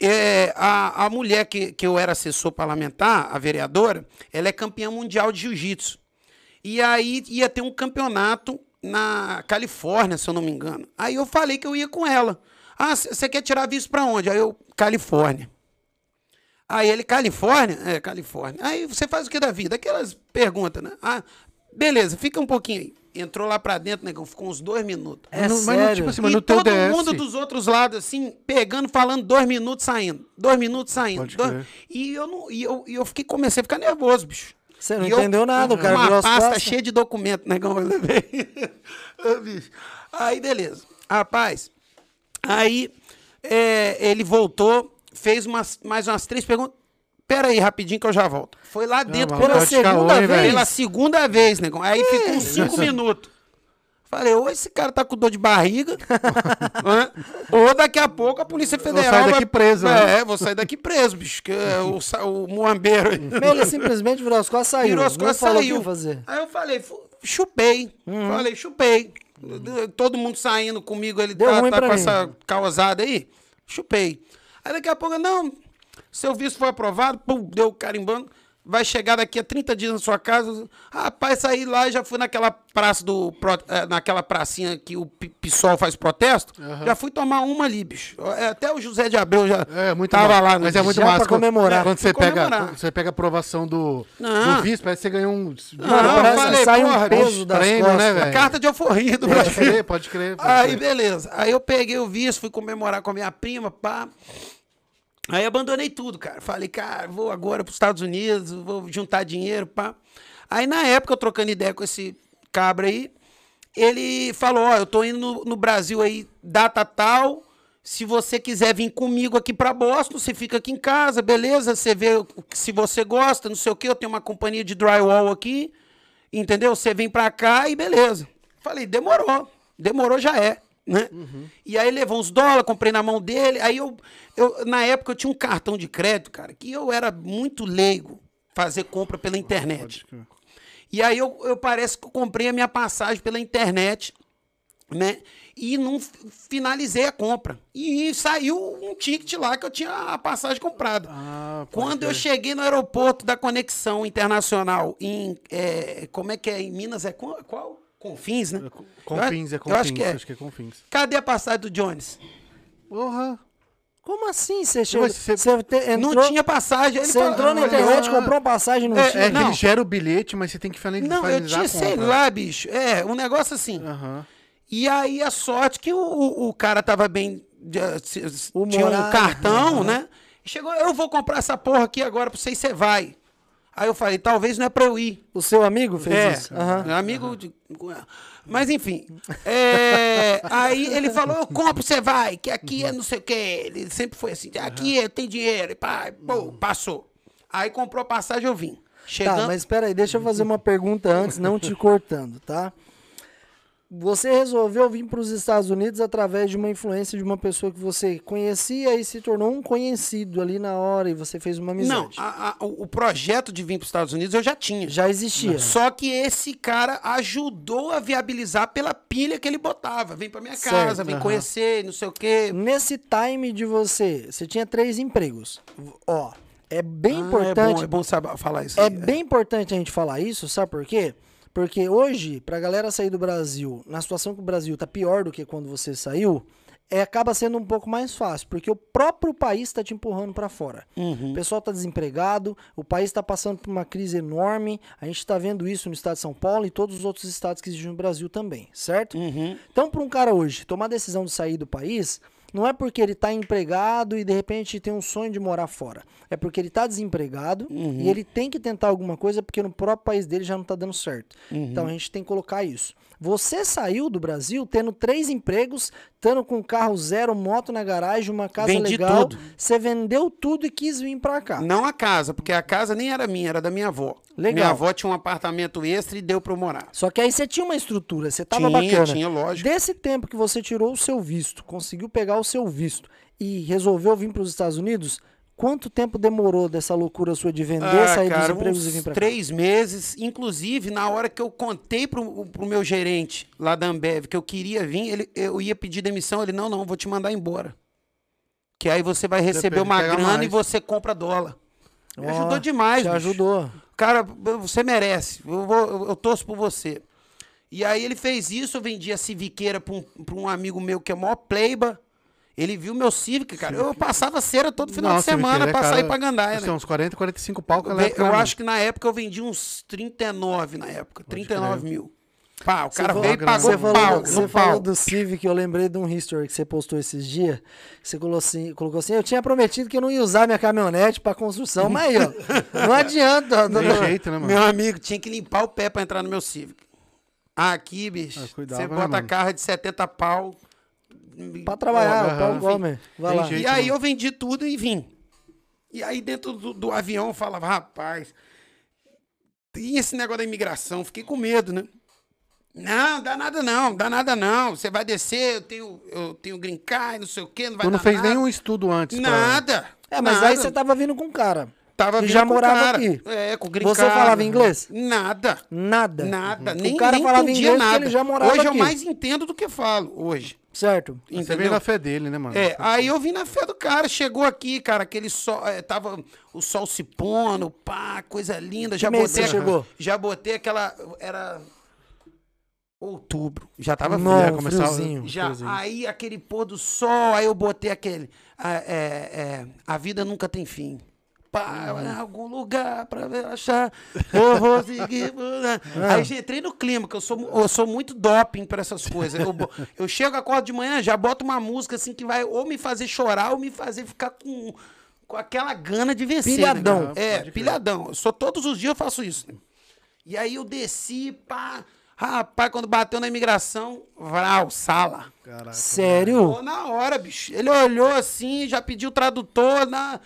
É, a, a mulher que, que eu era assessor parlamentar, a vereadora, ela é campeã mundial de jiu-jitsu. E aí ia ter um campeonato na Califórnia, se eu não me engano. Aí eu falei que eu ia com ela. Ah, você quer tirar visto pra onde? Aí eu, Califórnia. Aí ele, Califórnia? É, Califórnia. Aí você faz o que da vida? Aquelas perguntas, né? Ah, beleza, fica um pouquinho aí. Entrou lá pra dentro, negão, ficou uns dois minutos. É Mas não- mas sério? tipo assim, mas e no todo DS. mundo dos outros lados, assim, pegando, falando dois minutos saindo. Dois minutos saindo. Pode dois-. E eu não. E eu, e eu fiquei, comecei a ficar nervoso, bicho. Você não E eu- entendeu nada, o cara Uma virou as pasta costas. cheia de documento, negão, eu levei. Aí, beleza. Rapaz, aí é, ele voltou, fez umas, mais umas três perguntas. Pera aí, rapidinho que eu já volto. Foi lá dentro mas pela segunda oi, vez. Pela segunda vez, negão. Aí ficou uns cinco minutos. Falei, ou esse cara tá com dor de barriga, ou daqui a pouco a Polícia Federal. sair daqui vai- preso, né? É, vou sair daqui preso, bicho. Que é o, o muambeiro. aí. Ele simplesmente virou as costas e saiu. Virou as costas saiu. fazer. Aí eu falei, chupei. Falei, chupei. Todo mundo saindo comigo, ele Deu tá, ruim tá pra com mim. essa causada aí. Chupei. Aí daqui a pouco, não, seu visto foi aprovado, pum, deu carimbando. Vai chegar daqui a 30 dias na sua casa. Rapaz, saí lá e já fui naquela praça do. eh, naquela pracinha que o PSOL faz protesto. Já fui tomar uma ali, bicho. É, Até o José de Abreu já É muito tava lá Mas é muito Já massa. comemorar. Quando você Pra pega, comemorar. quando você pega a aprovação do, Não. do vice, parece que você ganhou um. Não, parece que falei, sai um porra, peso das prêmio, costas. né, velho? Carta de alforria do Pode Brasil. crer, pode crer. pode Aí, crer. beleza. Aí eu peguei o visto, fui comemorar com a minha prima, pá. Aí abandonei tudo, cara. Falei, cara, vou agora pros Estados Unidos, vou juntar dinheiro, pá. Aí, na época, eu trocando ideia com esse cabra aí, ele falou, ó, eu tô indo no, no Brasil aí, data tal, se você quiser vir comigo aqui pra Boston, você fica aqui em casa, beleza? Você vê se você gosta, não sei o quê, eu tenho uma companhia de drywall aqui, entendeu? Você vem pra cá e beleza. Falei, demorou, demorou já é, né? E aí levou uns dólares, comprei na mão dele, aí eu, eu, na época eu tinha um cartão de crédito, cara, que eu era muito leigo fazer compra pela internet. E aí eu, eu parece que eu comprei a minha passagem pela internet, né? E não finalizei a compra. E saiu um ticket lá que eu tinha a passagem comprada. Ah, Quando eu cheguei no aeroporto da Conexão Internacional em. é, como é que é? Em Minas é qual? Confins, né? Confins, é Eu confins. acho que é. Acho que é confins. Cadê a passagem do Jones? Porra. Como assim? Você chegou. Você- Você te- entrou, não tinha passagem. Ele você falou- entrou na internet, comprou uma passagem, não é, tinha. É, não. ele gera o bilhete, mas você tem que finalizar Não, eu tinha, sei lá, bicho. É, um negócio assim. Aham. E aí a sorte que o, o, o cara tava bem. Tinha um cartão, né? E chegou, eu vou comprar essa porra aqui agora pra você e você vai. Aí eu falei, talvez não é pra eu ir. O seu amigo fez É, isso? Aham. amigo de. Mas enfim. é, aí ele falou: eu compro, você vai, que aqui é não sei o quê. Ele sempre foi assim: aqui é, tem dinheiro. E pá, pô, passou. Aí comprou a passagem, eu vim. Chegando. Tá, mas espera aí, deixa eu fazer uma pergunta antes, não te cortando, tá? Você resolveu vir para os Estados Unidos através de uma influência de uma pessoa que você conhecia e se tornou um conhecido ali na hora e você fez uma amizade. Não, a- a- o projeto de vir para os Estados Unidos eu já tinha. Já existia. Só que esse cara ajudou a viabilizar pela pilha que ele botava. Vem pra minha Certo, casa, vem aham. conhecer, não sei o quê. Nesse time de você, você tinha três empregos. Ó, é bem Ah, importante. É bom, é bom saber falar isso. É aí, bem importante a gente falar isso, sabe por quê? Porque hoje, pra galera sair do Brasil, na situação que o Brasil tá pior do que quando você saiu, é, acaba sendo um pouco mais fácil, porque o próprio país tá te empurrando pra fora. Uhum. O pessoal tá desempregado, o país tá passando por uma crise enorme, a gente tá vendo isso no estado de São Paulo e todos os outros estados que existem no Brasil também, certo? Uhum. Então, para um cara hoje tomar a decisão de sair do país, não é porque ele está empregado e de repente tem um sonho de morar fora. É porque ele está desempregado Uhum. e ele tem que tentar alguma coisa porque no próprio país dele já não está dando certo. Uhum. Então a gente tem que colocar isso. Você saiu do Brasil tendo três empregos, estando com carro zero, moto na garagem, uma casa Vendi legal. tudo. Você vendeu tudo e quis vir para cá. Não a casa, porque a casa nem era minha, era da minha avó. Legal. Minha avó tinha um apartamento extra e deu eu morar. Só que aí você tinha uma estrutura, você tava Tinha, bacana. tinha, lógico. Desse tempo que você tirou o seu visto, conseguiu pegar o seu visto e resolveu vir para os Estados Unidos, quanto tempo demorou dessa loucura sua de vender, Ah, sair cara, dos empregos e uns vir para cá? três meses. Inclusive, na hora que eu contei pro, pro meu gerente lá da Ambev que eu queria vir, ele, eu ia pedir demissão. Ele, não, não, vou te mandar embora. Que aí você vai receber pega- uma grana mais. e você compra dólar. Me Ó, ajudou demais, Te bicho. ajudou. Cara, você merece. Eu, vou, eu, eu torço por você. E aí ele fez isso, eu vendi a Civiqueira pra um, pra um amigo meu que é maior pleiba. Ele viu meu Civic, cara. Eu passava cera todo final de semana Viqueira, pra cara, sair pra Gandaia, né? é uns 40, 45 pau que Eu, ela época, eu né, acho que na época eu vendi uns 39 na época. 39 mil. Pá, o cara Você veio e pagou Você falou, pau. você no falou pau. do Civic, eu lembrei de um history que você postou esses dias. Você colocou assim, colocou assim, eu tinha prometido que eu não ia usar minha caminhonete para construção, mas aí, ó, não adianta. Tem não- jeito, né, mano? Meu amigo, tinha que limpar o pé pra entrar no meu Civic. Aqui, bicho, Ah, cuidava, você né, bota a mano? carro de 70 pau, Pra trabalhar, Aham, o. Vai lá. jeito. E aí não. eu vendi tudo e vim. E aí dentro do, do avião eu falava, rapaz, tem esse negócio da imigração, fiquei com medo, né? Não, dá nada não, dá nada não. Você vai descer, eu tenho, eu tenho green card, não sei o quê, não vai Tu não dar fez nada. nenhum estudo antes. pra- Nada. É, mas nada. aí você tava vindo com um cara. Tava que vindo já com o morava cara. aqui. É, com Você falava inglês? Nada. Nada. Nada. O Nem, cara nem falava entendia inglês nada. ele já morava hoje aqui. eu mais entendo do que falo, hoje. Certo. Você veio Entendeu? na fé dele, né, mano? É, aí eu vim na fé do cara, chegou aqui, cara, aquele sol, é, tava o sol se pondo, pá, coisa linda, já mês botei, chegou? já botei aquela, era outubro, já tava Não, frio, começava- friozinho. já, friozinho. aí aquele pôr do sol, aí eu botei aquele, a, é, é, a vida nunca tem fim. Pá, Uhum. em algum lugar pra achar, eu vou seguir. Ah. Aí já entrei no clima, que eu sou, eu sou muito doping pra essas coisas. Eu, eu chego, acordo de manhã, já boto uma música assim que vai ou me fazer chorar ou me fazer ficar com, com aquela gana de vencer. Pilhadão. Né? É, pilhadão. Eu sou todos os dias eu faço isso. né? E aí eu desci, pá. Rapaz, quando bateu na imigração, vral, sala. Caraca. Sério? Pô, na hora, bicho. Ele olhou assim, já pediu o tradutor, na,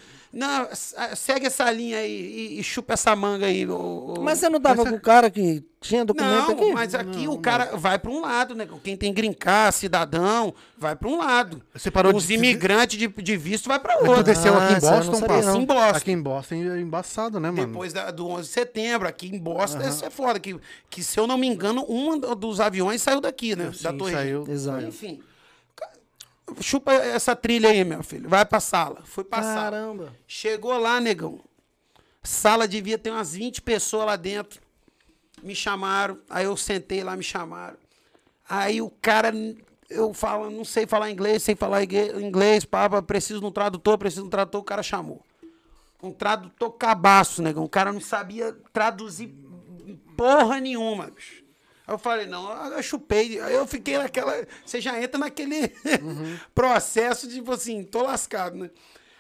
s- segue essa linha aí e, e chupa essa manga aí. ô- Mas você não tava com o cara que tinha documento não, aqui? mas aqui o cara vai para um lado, né? Quem tem grincar, cidadão, vai para um lado. Você parou Os de- imigrantes de, de visto vai para Mas outro. tu desceu Ah, aqui em não Boston, sabia, não. Em Boston. Aqui em Boston é embaçado, né, mano? Depois da- do 11 de setembro, aqui em Boston, isso é foda. Que, que, se eu não me engano, um dos aviões saiu daqui, né? da Sim, torre. saiu. Exato. Enfim. Chupa essa trilha aí, meu filho. Vai pra sala. Fui pra sala. Caramba. Chegou lá, negão. Sala devia ter umas 20 pessoas lá dentro. Me chamaram. Aí eu sentei lá, me chamaram. Aí o cara, eu falo, não sei falar inglês, sei falar inglês, papa, preciso de um tradutor, preciso de um tradutor, o cara chamou. Um tradutor cabaço, negão. O cara não sabia traduzir porra nenhuma, bicho. Aí eu falei, não, eu chupei. Aí eu fiquei naquela. Você já entra naquele processo de, tipo assim, tô lascado, né?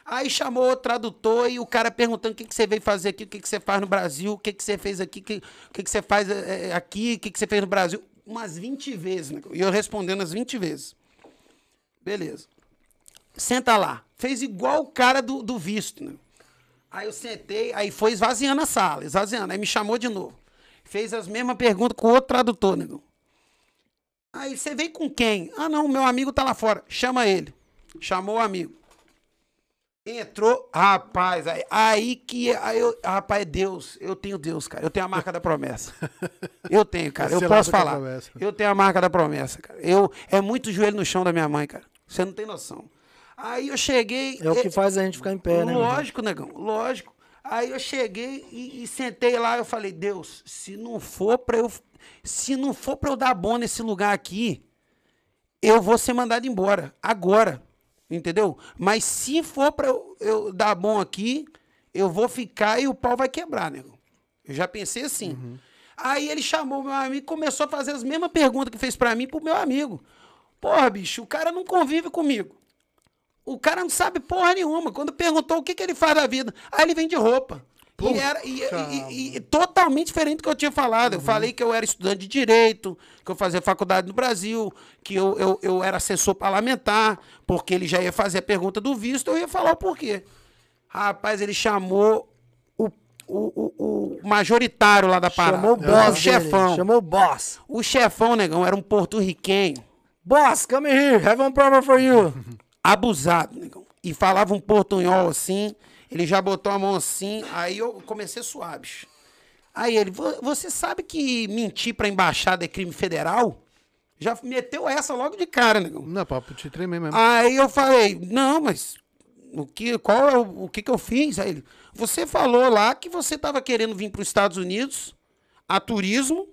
Aí chamou o tradutor e o cara perguntando o que, que você veio fazer aqui, o que, que você faz no Brasil, o que, que você fez aqui, o que, que, que você faz eh, aqui, o que, que você fez no Brasil. Umas 20 vezes, né? E eu respondendo as 20 vezes. Beleza. Senta lá. Fez igual o cara do, do visto, né? Aí eu sentei, aí foi esvaziando a sala, esvaziando. Aí me chamou de novo. Fez as mesmas perguntas com o outro tradutor, nego. Aí você veio com quem? Ah, não, meu amigo tá lá fora. Chama ele. Chamou o amigo. Entrou, rapaz, aí, aí que. Aí eu, rapaz, é Deus. Eu tenho Deus, cara. Eu tenho a marca da promessa. Eu tenho, cara. Eu posso a falar. Eu tenho a marca da promessa, cara. Eu, é muito joelho no chão da minha mãe, cara. Você não tem noção. Aí eu cheguei. É o que eh, faz a gente ficar em pé, né? Lógico, negão, lógico. Aí eu cheguei e, e sentei lá, eu falei, Deus, se não for para eu se não for para eu dar bom nesse lugar aqui, eu vou ser mandado embora agora. Entendeu? Mas se for para eu, eu dar bom aqui, eu vou ficar e o pau vai quebrar, negão. Eu já pensei assim. Aí ele chamou meu amigo e começou a fazer as mesmas perguntas que fez para mim pro meu amigo. Porra, bicho, o cara não convive comigo. O cara não sabe porra nenhuma. Quando perguntou o que, que ele faz da vida, aí ele vem de roupa. E, era, e, e- e- e totalmente diferente do que eu tinha falado. Eu falei que eu era estudante de direito, que eu fazia faculdade no Brasil, que eu, eu, eu era assessor parlamentar, porque ele já ia fazer a pergunta do visto, eu ia falar o porquê. Rapaz, ele chamou o, o, o, o majoritário lá da parada. Chamou o boss, o dele, chefão. Chamou o boss. O chefão, negão, era um porto-riquenho Boss, come here. Have one problem for you. abusado, negão. E falava um portunhol assim, ele já botou a mão assim, aí eu comecei a suar, bicho. Aí ele, "Vo- você sabe que mentir pra embaixada é crime federal? Já meteu essa logo de cara, negão. Não, papo te tremer mesmo. Aí eu falei, não, mas o que, qual é o, o que, que eu fiz? Aí ele, você falou lá que você estava querendo vir para os Estados Unidos a turismo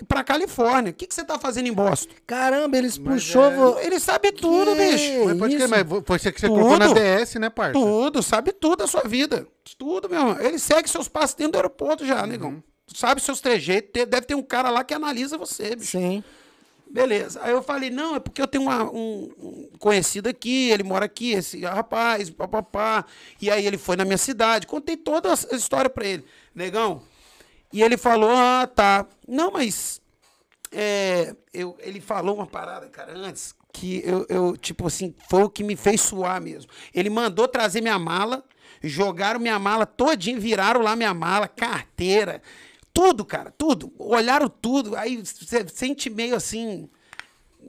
e para Califórnia. O que, que você está fazendo em Boston? Caramba, eles puxou... é- vo- Ele sabe tudo, Que bicho. Mas pode crer, mas foi você que você colocou na Tudo. DS, né, parça? Tudo, sabe tudo da sua vida. Tudo, meu irmão. Ele segue seus passos dentro do aeroporto já, negão. Sabe seus trejeitos. Deve ter um cara lá que analisa você, bicho. Sim. Beleza. Aí eu falei, não, é porque eu tenho uma- um, um conhecido aqui, ele mora aqui, esse rapaz, papapá. E aí ele foi na minha cidade. Contei toda a história pra ele. Negão. E ele falou, ah, tá. Não, mas. é, eu, ele falou uma parada, cara, antes. que eu, eu, tipo assim, foi o que me fez suar mesmo. Ele mandou trazer minha mala, jogaram minha mala todinha, viraram lá minha mala, carteira, tudo, cara, tudo. Olharam tudo, aí você sente meio assim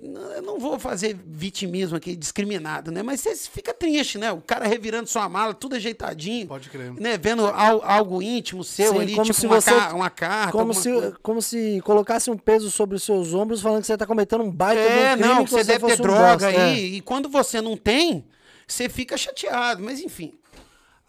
eu não vou fazer vitimismo aqui, discriminado, né? Mas você fica triste, né? O cara revirando sua mala, tudo ajeitadinho. Pode crer. Né? Vendo al- algo íntimo seu Sim, ali, como tipo se uma, você- ca- uma carta. Como se, coisa. como se colocasse um peso sobre os seus ombros falando que você tá cometendo um baita de É, um crime não, que que você deve ter um droga bosta, é. aí. E quando você não tem, você fica chateado. Mas enfim.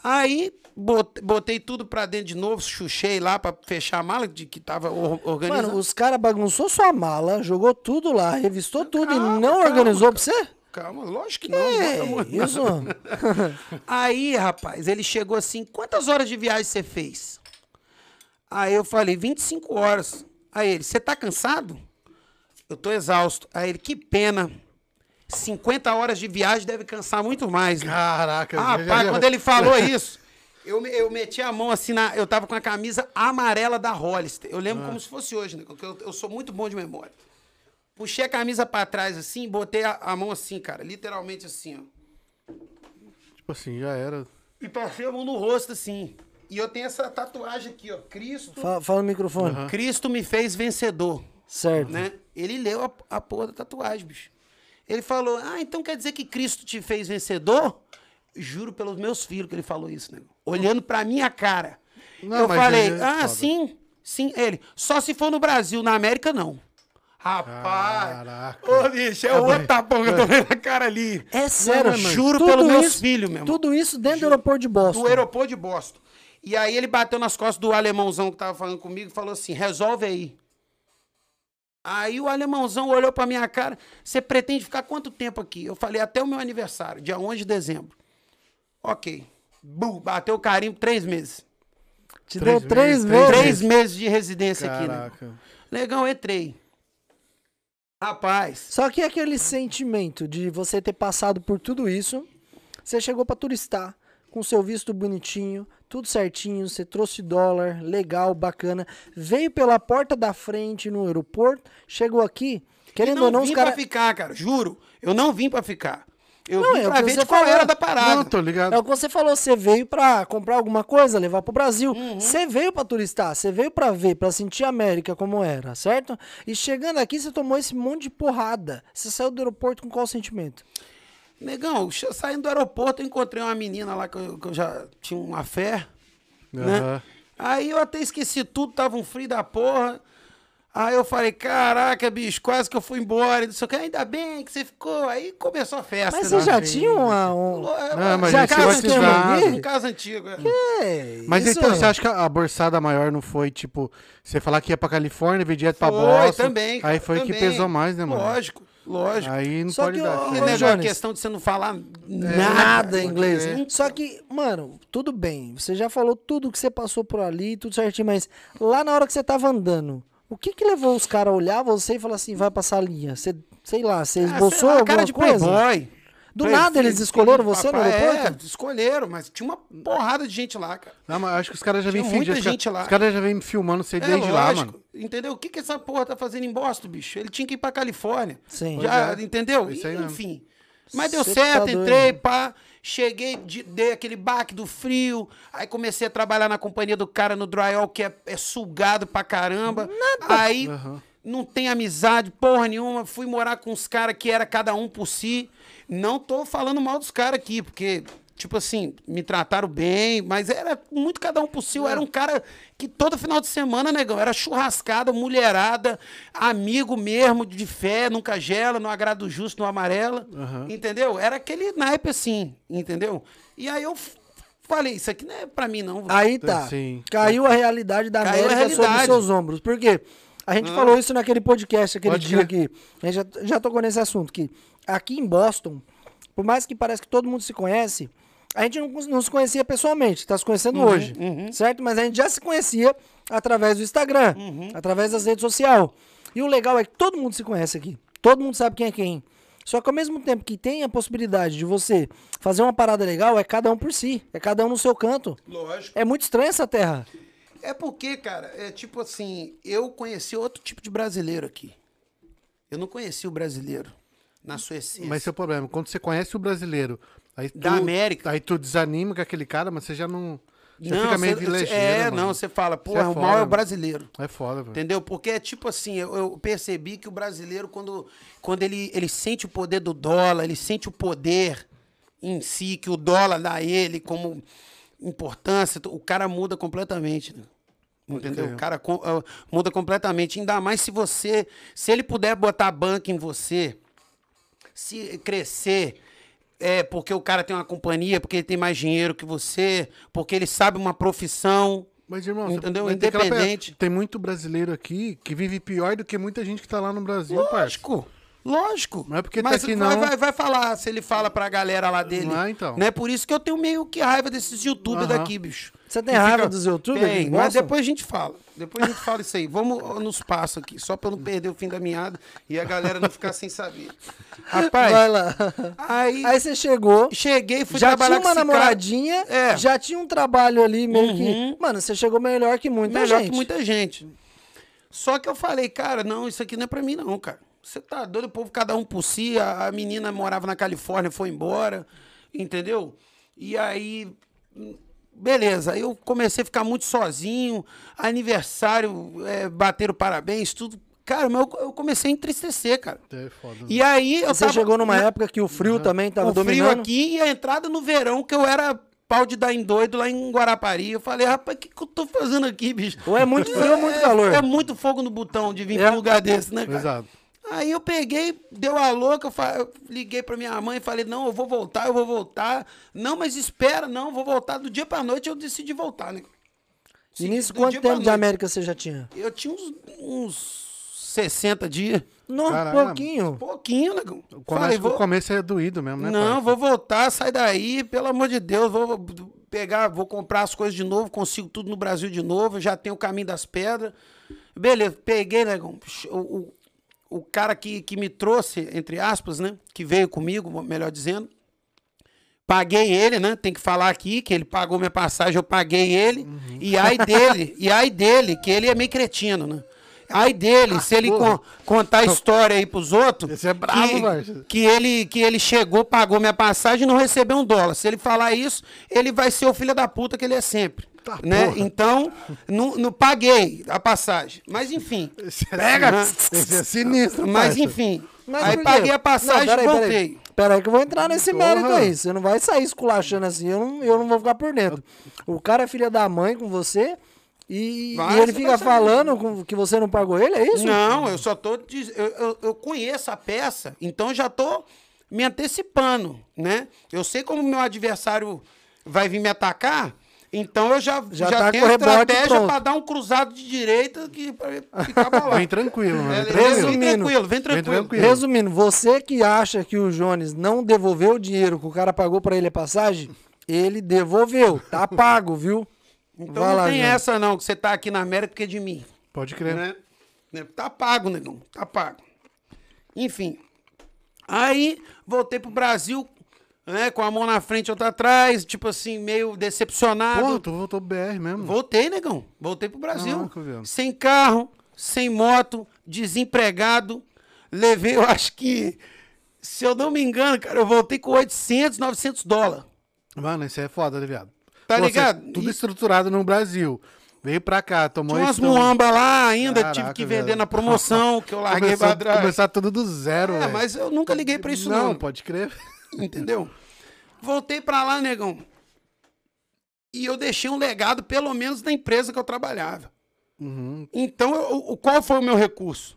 Aí botei tudo pra dentro de novo, chuchei lá pra fechar a mala de que tava or- organizado. Mano, os caras bagunçou sua mala, jogou tudo lá, revistou tudo e Calma, não calma, organizou pra você? Calma, lógico que não. É, muito- isso. Aí, rapaz, ele chegou assim: quantas horas de viagem você fez? Aí eu falei: 25 horas. Aí ele: você tá cansado? Eu tô exausto. Aí ele: que pena. 50 horas de viagem deve cansar muito mais. Né? Caraca, Ah, rapaz, já- quando ele falou isso, eu, eu meti a mão assim na. Eu tava com a camisa amarela da Hollister. Eu Ah. lembro como se fosse hoje, né? Porque eu, eu sou muito bom de memória. Puxei a camisa pra trás assim, botei a, a mão assim, cara. Literalmente assim, ó. Tipo assim, já era. E passei a mão no rosto, assim. E eu tenho essa tatuagem aqui, ó. Cristo. Fala, fala no microfone. Cristo me fez vencedor. Certo. Né? Ele leu a, a porra da tatuagem, bicho. Ele falou: Ah, então quer dizer que Cristo te fez vencedor? Juro pelos meus filhos que ele falou isso, né? Olhando pra minha cara. Não, eu falei: é Ah, sim, sim. Ele, só se for no Brasil, na América, não. Rapaz! Caraca. Ô, bicho, é o outro tapão que eu tô vendo na cara ali. É sério, Não, mano. juro Tudo pelos meus isso- filhos, meu irmão. Tudo isso dentro do aeroporto de Boston. Do aeroporto de Boston. E aí ele bateu nas costas do alemãozão que tava falando comigo e falou assim: resolve aí. Aí o alemãozão olhou pra minha cara: você pretende ficar quanto tempo aqui? Eu falei: até o meu aniversário, dia 11 de dezembro. Ok. Bum, bateu o carimbo três meses. Te Três deu três meses. Três meses de residência aqui, né? Caraca. Legal, entrei. Rapaz, Só que aquele sentimento de você ter passado por tudo isso, você chegou pra turistar, com seu visto bonitinho, tudo certinho, você trouxe dólar, legal, bacana, veio pela porta da frente no aeroporto, chegou aqui, querendo não ou não, vim os caras. pra ficar, cara, juro. Eu não vim pra ficar. Eu Não, vim é o pra que ver de qual falou. era da parada. Não, tô ligado. É o que você falou, você veio pra comprar alguma coisa, levar pro Brasil. Uhum. Você veio pra turistar, você veio pra ver, pra sentir a América como era, certo? E chegando aqui, você tomou esse monte de porrada. Você saiu do aeroporto com qual sentimento? Negão, saindo do aeroporto, eu encontrei uma menina lá que eu, que eu já tinha uma fé, né? Aham. Aí eu até esqueci tudo, tava um frio da porra. Aí eu falei, caraca, bicho, quase que eu fui embora. Não sei o que, ainda bem que você ficou. Aí começou a festa. Mas né? você já tinha uma. Um... Não, mas Já ali? Um caso antigo. é. É, Mas isso então, é. você acha que a borçada maior não foi, tipo, você falar que ia pra Califórnia, veio direto pra Foi, Boston? também. cara, Aí foi que também. pesou mais, né, mano? Lógico, lógico. Aí não Só pode que dar. negócio, a Jones. questão de você não falar Nada nada em inglês. É. Só que, mano, tudo bem. Você já falou tudo que você passou por ali, tudo certinho, mas lá na hora que você tava andando, o que que levou os caras a olhar você e falar assim, vai passar a linha? Você, sei lá, você Ah, esboçou sei lá, alguma cara de coisa? playboy. Do Play- nada eles escolheram você no papai. aeroporto? É, escolheram, mas tinha uma porrada de gente lá, cara. Não, mas acho que os caras já vêm Tinha fi- muita já- gente lá. Os caras já vêm me filmando você É desde lá, lógico, mano. Entendeu? O que, que essa porra tá fazendo em Boston, bicho? Ele tinha que ir pra Califórnia. Sim. Já, é. entendeu? Isso aí mesmo. Enfim. Mas deu Cê certo, tá entrei, pá. Cheguei, de- dei aquele baque do frio. Aí comecei a trabalhar na companhia do cara no drywall, que é, é sugado pra caramba. Aí não tem amizade, porra nenhuma. Fui morar com os caras que era cada um por si. Não tô falando mal dos caras aqui, porque, tipo assim, me trataram bem, mas era muito cada um por si. Era um cara que todo final de semana, negão, era churrascada, mulherada, amigo mesmo, de fé, nunca gela, não agrada o justo, não amarela. Entendeu? Era aquele naipe assim, entendeu? E aí eu falei, isso aqui não é pra mim, não. Aí tá. Sim. Caiu a realidade da Caiu América sobre realidade. seus ombros. Por quê? A gente falou isso naquele podcast, aquele Pode dia que a gente já, já tocou nesse assunto, que aqui em Boston, por mais que pareça que todo mundo se conhece, a gente não, não se conhecia pessoalmente, tá se conhecendo hoje, certo? Mas a gente já se conhecia através do Instagram, através das redes sociais. E o legal é que todo mundo se conhece aqui. Todo mundo sabe quem é quem. Só que ao mesmo tempo que tem a possibilidade de você fazer uma parada legal, é cada um por si, é cada um no seu canto. Lógico. É muito estranha essa terra. É porque, cara, é tipo assim, eu conheci outro tipo de brasileiro aqui. Eu não conheci o brasileiro. na sua essência. Mas esse é o problema. Quando você conhece o brasileiro, aí tu, Da América. aí tu desanima com aquele cara, mas você já não. Você não, fica meio cê-. É, mano. não, você fala, pô, é o mal é o brasileiro. É foda, velho. Entendeu? Porque é tipo assim, eu, eu percebi que o brasileiro, quando, quando ele, ele sente o poder do dólar, ele sente o poder em si, que o dólar dá a ele como importância, o cara muda completamente. Né? Entendeu? O cara ah, muda completamente. Ainda mais se você. Se ele puder botar banca em você, se crescer. É porque o cara tem uma companhia, porque ele tem mais dinheiro que você, porque ele sabe uma profissão. Mas, irmão, Entendeu? mas tem aquela Independente. Tem muito brasileiro aqui que vive pior do que muita gente que tá lá no Brasil. Lógico. Lógico. Não é porque tá Mas aqui, vai, não. vai, vai falar, se ele fala pra galera lá dele. Não é, então. Não é por isso que eu tenho meio que raiva desses youtubers Aham. daqui, bicho. Você tem Que raiva dos youtubers Tem, mas gostam? depois a gente fala. Depois a gente fala isso aí. Vamos nos passos aqui, só pra eu não perder o fim da meada e a galera não ficar sem saber. Rapaz, Vai lá. aí, Aí você chegou. cheguei, fui já trabalhar tinha uma namoradinha, É. já tinha um trabalho ali meio Uhum. que. Mano, você chegou melhor que muita Melhor gente. que muita gente. Só que eu falei, cara, não, isso aqui não é pra mim, não, cara. Você tá doido, o povo, cada um por si. A, a menina morava na Califórnia, foi embora, entendeu? E aí, beleza. Aí eu comecei a ficar muito sozinho. Aniversário, é, bateram parabéns, tudo. Cara, mas eu, eu comecei a entristecer, cara. É foda. E aí eu Você tava- chegou numa na- época que o frio também tava o frio dominando. aqui e a entrada no verão, que eu era pau de dar em doido lá em Guarapari. Eu falei, rapaz, o que, que eu tô fazendo aqui, bicho? Ou é muito frio ou muito calor. É muito fogo no botão de vir É. pra um lugar desse, né, cara? Exato. Aí eu peguei, deu a louca, eu, liguei pra minha mãe e falei, não, eu vou voltar, eu vou voltar. Não, mas espera, não, eu vou voltar. Do dia pra noite eu decidi voltar, né? E nisso, Do quanto tempo de. América você já tinha? Eu tinha uns, uns 60 dias. Não, Caralho. pouquinho. Pouquinho, negão. O Falei, começo, vou... o começo é doído mesmo, né? Não, parça? vou voltar, sai daí, pelo amor de Deus, vou pegar, vou comprar as coisas de novo, consigo tudo no Brasil de novo, já tenho o caminho das pedras. Beleza, peguei, negão. O, o, o cara que, que me trouxe, entre aspas, né? Que veio comigo, melhor dizendo. Paguei ele, né? Tem que falar aqui que ele pagou minha passagem, eu paguei ele. E ai dele, e ai dele, que ele é meio cretino, né? Ai dele, se ele con- contar a história aí pros outros. Esse é brabo, que, que ele que ele chegou, pagou minha passagem e não recebeu um dólar. Se ele falar isso, ele vai ser o filho da puta que ele é sempre. Tá, né? porra. Então, não, não paguei a passagem. Mas enfim. Esse é, Pega! Esse é sinistro, Mas parça. enfim. Mas aí paguei a passagem Não, e peraí, voltei. Peraí. peraí que eu vou entrar nesse Porra. mérito aí. Você não vai sair esculachando assim, eu não, eu não vou ficar por dentro. O cara é filha da mãe com você e, Vai, e ele fica saber. falando com- que você não pagou ele, é isso? Não, eu só tô. Eu, eu, eu conheço a peça, então já tô me antecipando, né? Eu sei como meu adversário vai vir me atacar, então eu já, Já já, tá tenho a estratégia pra dar um cruzado de direita que, pra ficar balado. Vem tranquilo, mano. É, Vem Vem tranquilo. Resumindo, tranquilo, vem tranquilo. Resumindo, você que acha que o Jones não devolveu o dinheiro que o cara pagou pra ele a passagem, ele devolveu. Tá pago, viu? Então Vai não lá, tem Jones. essa não, que você tá aqui na América porque é de mim. Pode crer. né? Né? Tá pago, negão. Tá pago. Enfim. Aí, voltei pro Brasil, né? Com a mão na frente e outra atrás, tipo assim, meio decepcionado. Pô, tu voltou pro BR mesmo. Voltei, negão. Voltei pro Brasil. Velho. sem carro, sem moto, desempregado. Levei, eu acho que, se eu não me engano, cara, eu voltei com 800, 900 dólares. Mano, isso é foda, né, viado? Tá Pô, ligado? Tudo E- estruturado no Brasil. Veio pra cá, tomou Tinha umas esse- muamba lá ainda, tive Caraca, que vender velho. na promoção, que eu larguei Começou, pra trás. começar tudo do zero, É, velho. mas eu nunca liguei pra isso não. não. pode crer. Entendeu? Voltei pra lá, negão. E eu deixei um legado, pelo menos, na empresa que eu trabalhava. Uhum. Então, eu- o- qual foi o meu recurso?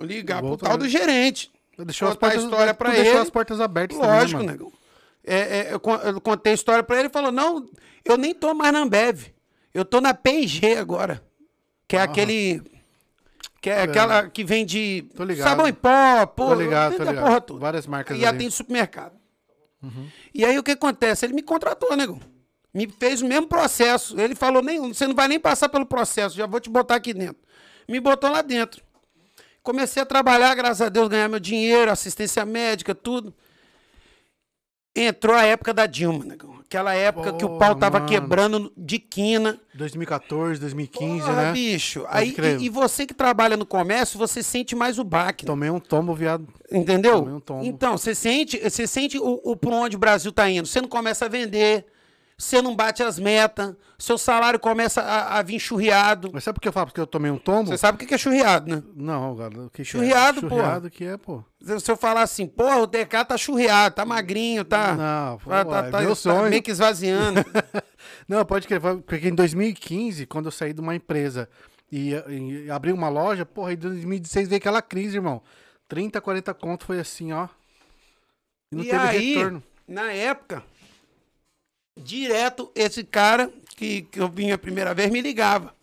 Ligar pro tal do gerente. Deixou as Contar a portas, história tu pra deixou ele. as portas abertas Lógico, também, né, negão. É, é, eu, eu contei a história pra ele e falou: não, eu nem tô mais na Ambev. Eu tô na P&G agora. Que é aquele. Que é aquela que vende sabão em pó, pô. Tô ligado, tô a ligado. Várias marcas E ali. atende supermercado. E aí o que acontece? Ele me contratou, nego. Me fez o mesmo processo. Ele falou: nem, você não vai nem passar pelo processo, já vou te botar aqui dentro. Me botou lá dentro. Comecei a trabalhar, graças a Deus, ganhar meu dinheiro, assistência médica, tudo. entrou a época da Dilma, negão. Aquela época que o pau tava mano. quebrando de quina. 2014, 2015, Porra, né? bicho. Aí, e, e você que trabalha no comércio, você sente mais o baque. né? Tomei um tombo, viado. Entendeu? Tomei um tombo. Então, você sente, você sente o, o por onde o Brasil tá indo. Você não começa a vender, você não bate as metas, seu salário começa a, a vir churriado. Mas sabe por que eu falo? Porque eu tomei um tombo? Você sabe o que é churriado, né? Não, cara. O que é? Churriado, pô. Churriado que é, pô. Se eu falar assim, porra, o DK tá churriado, tá magrinho, tá. Não, pô, tá, tá, é tá- meu tá sonho. meio que esvaziando. Não, pode crer. Porque em 2015, quando eu saí de uma empresa e, e abri uma loja, porra, em 2016 veio aquela crise, irmão. 30, 40 conto foi assim, ó. E não e teve aí, retorno. na época, direto esse cara que, que eu vim a primeira vez me ligava.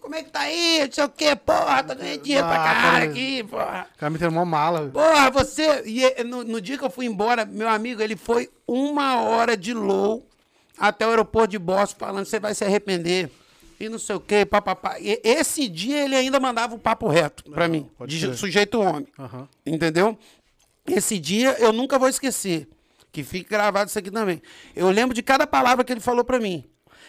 Como é que tá aí? Não sei o quê, porra, tô ganhando dinheiro pra Ah, caralho cara. aqui, porra. O cara me deu uma mala. Porra, você. E eh, no, no dia que eu fui embora, meu amigo, ele foi uma hora de low até o aeroporto de Boston falando: você vai se arrepender. E não sei o quê, papapá. E esse dia ele ainda mandava um papo reto pra mim, pode de crer. sujeito homem. Aham. Entendeu? Esse dia eu nunca vou esquecer. Que fique gravado isso aqui também. Eu lembro de cada palavra que ele falou pra mim.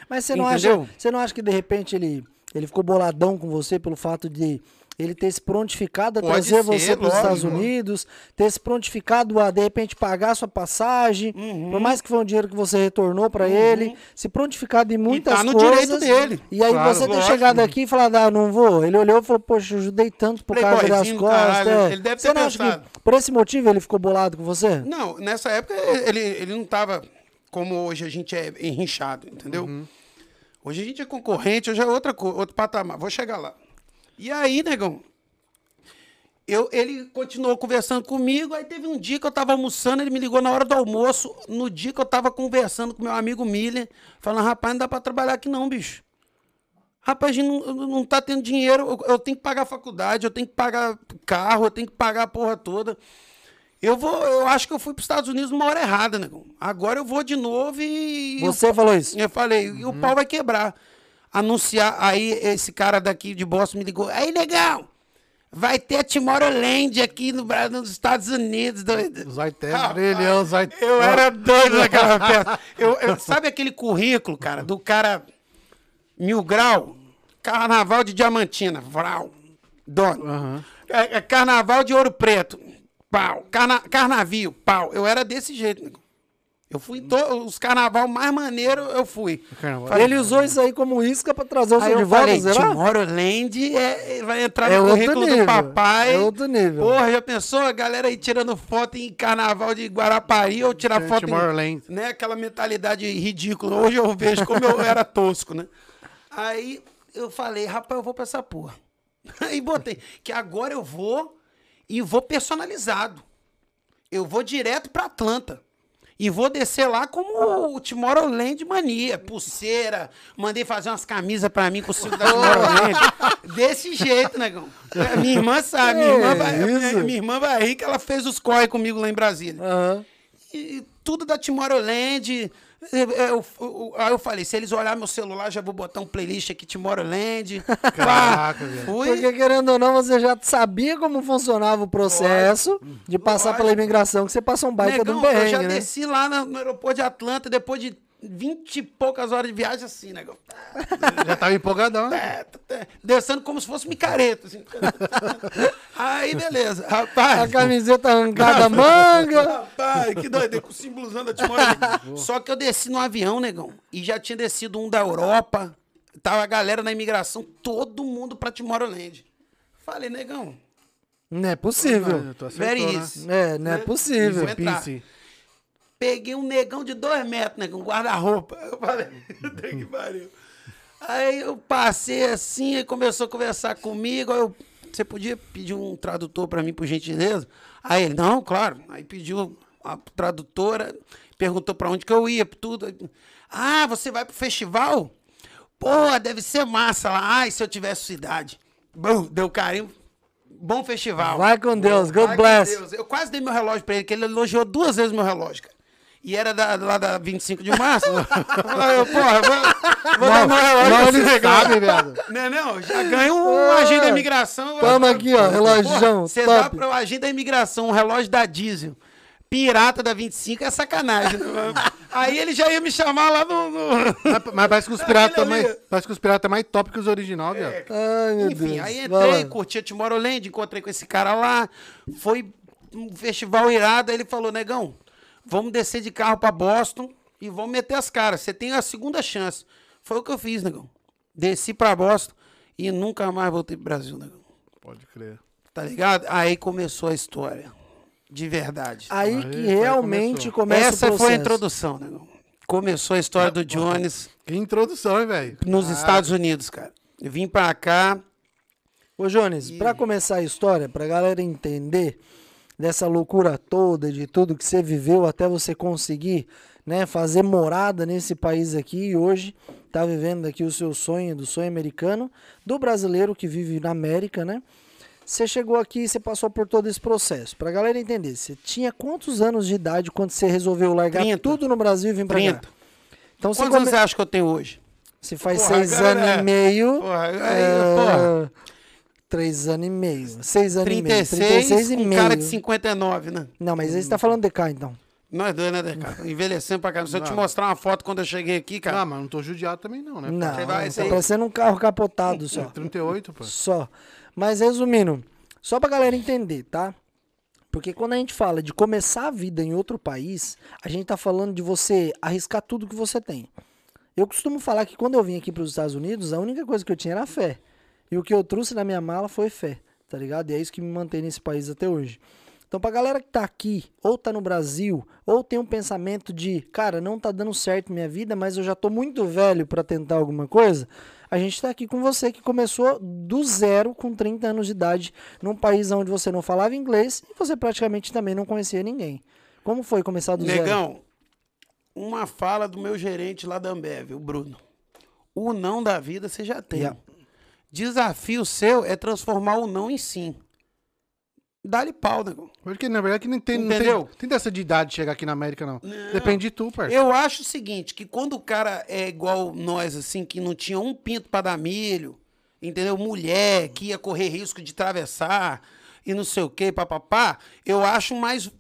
Mas você não, Entendeu? acha, você não acha que de repente ele, ele ficou boladão com você pelo fato de ele ter se prontificado a Pode trazer ser, você para os. Estados Unidos, ter se prontificado a de repente pagar sua passagem, Uhum. por mais que foi um dinheiro que você retornou para ele, se prontificado em muitas tá no coisas. direito dele. E aí Claro, você ter lógico. chegado aqui e falado, ah, não vou. Ele olhou e falou, poxa, eu ajudei tanto pro cara virar as Playboyzinho do costas. caralho, é. ele deve você ter acha pensado. que por esse motivo ele ficou bolado com você? Não, nessa época ele, ele não tava como hoje a gente é enrinchado, entendeu? Hoje a gente é concorrente, hoje é outra outro patamar. Vou chegar lá. E aí, negão, eu, ele continuou conversando comigo. Aí teve um dia que eu tava almoçando, ele me ligou na hora do almoço. No dia que eu tava conversando com meu amigo Miller, falando: rapaz, não dá pra trabalhar aqui não, bicho. Rapaz, a gente não, não tá tendo dinheiro. Eu, eu tenho que pagar a faculdade, eu tenho que pagar carro, eu tenho que pagar a porra toda. Eu vou, eu acho que eu fui para os Estados Unidos numa hora errada, negão. Agora eu vou de novo e. Você falou isso? Eu falei, e o pau vai quebrar. Anunciar, aí esse cara daqui de Boston me ligou. Aí, legal, vai ter Tomorrowland aqui no, nos Estados Unidos. doido." Brilhão, Zaité. Eu era doido naquela festa. Eu, eu- sabe aquele currículo, cara, do cara mil grau? Carnaval de Diamantina, vral, dono. Aham. É, é carnaval de Ouro Preto, pau. Carna, carnavio, pau. Eu era desse jeito, nego. Eu fui em to- os carnaval mais maneiro, eu fui. Carnaval. Ele usou isso aí como isca pra trazer o Aí seu de eu volta, falei, será? Tomorrowland é, vai entrar É no currículo nível, do papai. é outro nível. Porra, já pensou a galera aí tirando foto em carnaval de Guarapari ou tirar É, foto Tomorrowland. em... Né, aquela mentalidade ridícula. Hoje eu vejo como eu era tosco, né? Aí eu falei, rapaz, eu vou pra essa porra. Aí botei, que agora eu vou e vou personalizado. Eu vou direto pra Atlanta. E vou descer lá como o Tomorrowland mania. Pulseira. Mandei fazer umas camisas pra mim com o símbolo da Tomorrowland. Desse jeito, negão. Minha irmã sabe. Minha irmã, vai, minha, minha irmã vai rir que ela fez os corre comigo lá em Brasília. Aham. E tudo da Tomorrowland. Eu, eu- eu- aí eu falei, se eles olharem meu celular, já vou botar um playlist aqui, Tomorrowland. Caraca, velho. Fui. Porque, querendo ou não, você já sabia como funcionava o processo de passar Lógico. pela imigração, que você passa um baita de um Negão, eu já perrengue, né? desci lá no, no aeroporto de Atlanta depois de vinte e poucas horas de viagem assim, negão. Já tava empolgadão, né? É, Descendo como se fosse micareta. Assim. Aí, beleza. Rapaz. A camiseta arrancada, manga. Rapaz, que doido, com o símbolozão da Timor. Só que eu desci no avião, negão, e já tinha descido um da Europa. Tava a galera na imigração, todo mundo pra Tomorrowland. Falei, negão, Não é possível. Very acertou, né? É, não é possível. Isso. Peguei um negão de dois metros, negão, guarda-roupa. Eu falei, que pariu. Aí eu passei assim, e começou a conversar comigo. Aí eu, você podia pedir um tradutor pra mim, por gentileza? Aí ele, não, claro. Aí pediu a tradutora, perguntou pra onde que eu ia, tudo. Ah, você vai pro festival? Pô, deve ser massa lá. Ai, se eu tivesse sua idade. Bom, deu carinho. Bom festival. Vai com Deus, God Vai com bless. Deus. Eu quase dei meu relógio pra ele, que ele elogiou duas vezes meu relógio, cara. E era da, lá da 25 de março. eu falei, porra, vou, vou dar meu relógio pra sabe, viado. Não, não, já ganho um agente da imigração. Toma aqui, ó, relógio, Você dá para o agente da imigração um relógio da diesel. pirata da 25 é sacanagem. né? Aí ele já ia me chamar lá no. no- Mas, mas parece que os piratas mais, parece que os piratas é mais top que os original, viado. Ai, meu Enfim, Deus. aí entrei, curti a Tomorrowland, encontrei com esse cara lá. Foi um festival irado. Aí ele falou: Negão, vamos descer de carro pra Boston e vamos meter as caras. Você tem a segunda chance. Foi o que eu fiz, Negão. Desci pra Boston e nunca mais voltei pro Brasil, Negão. Pode crer. Tá ligado? Aí começou a história. De verdade. Aí Aí que realmente começou. começa Essa o foi a introdução, Negão. Começou a história do Jones Que introdução, hein, velho? nos Estados Unidos, cara. Eu vim pra cá. Ô, Jones, pra começar a história, pra galera entender dessa loucura toda, de tudo que você viveu até você conseguir, né, fazer morada nesse país aqui e hoje tá vivendo aqui o seu sonho, do sonho americano, do brasileiro que vive na América, né? Você chegou aqui e você passou por todo esse processo. Pra galera entender, você tinha quantos anos de idade quando você resolveu largar 30. tudo no Brasil e vir pra 30. cá? Então você, Quantos anos come... você acha que eu tenho hoje? você faz Porra, seis anos é. e meio. Porra, aí, é, porra. Três anos e meio. Seis anos 36, e meio. 36 e um meio. cara de 59, né? Não, mas aí você tá falando de cá, então. Nós dois, né, Deca? Envelhecendo pra cá. Se eu te Não. mostrar uma foto quando eu cheguei aqui, cara. Ah, mas não tô judiado também não, né? Não, Você vai- tá aí- parecendo um carro capotado só. 38, pô. Só. Mas resumindo, só pra galera entender, tá? Porque quando a gente fala de começar a vida em outro país, a gente tá falando de você arriscar tudo que você tem. Eu costumo falar que quando eu vim aqui para os Estados Unidos, a única coisa que eu tinha era fé. E o que eu trouxe na minha mala foi fé, tá ligado? E é isso que me mantém nesse país até hoje. Então, pra galera que tá aqui, ou tá no Brasil, ou tem um pensamento de, cara, não tá dando certo minha vida, mas eu já tô muito velho pra tentar alguma coisa, a gente tá aqui com você que começou do zero com 30 anos de idade, num país onde você não falava inglês e você praticamente também não conhecia ninguém. Como foi começar do zero? Negão, uma fala do meu gerente lá da Ambev, o Bruno. O não da vida você já tem. Yeah. Desafio seu é transformar o não em sim. Dá-lhe pau, negão. Porque, na verdade, que não tem, não tem, Entendeu? tem dessa de idade de chegar aqui na América, não. Depende de tu, parceiro. Eu acho o seguinte, que quando o cara é igual nós, assim, que não tinha um pinto pra dar milho, entendeu? Mulher que ia correr risco de atravessar e não sei o que, papapá, eu acho mais,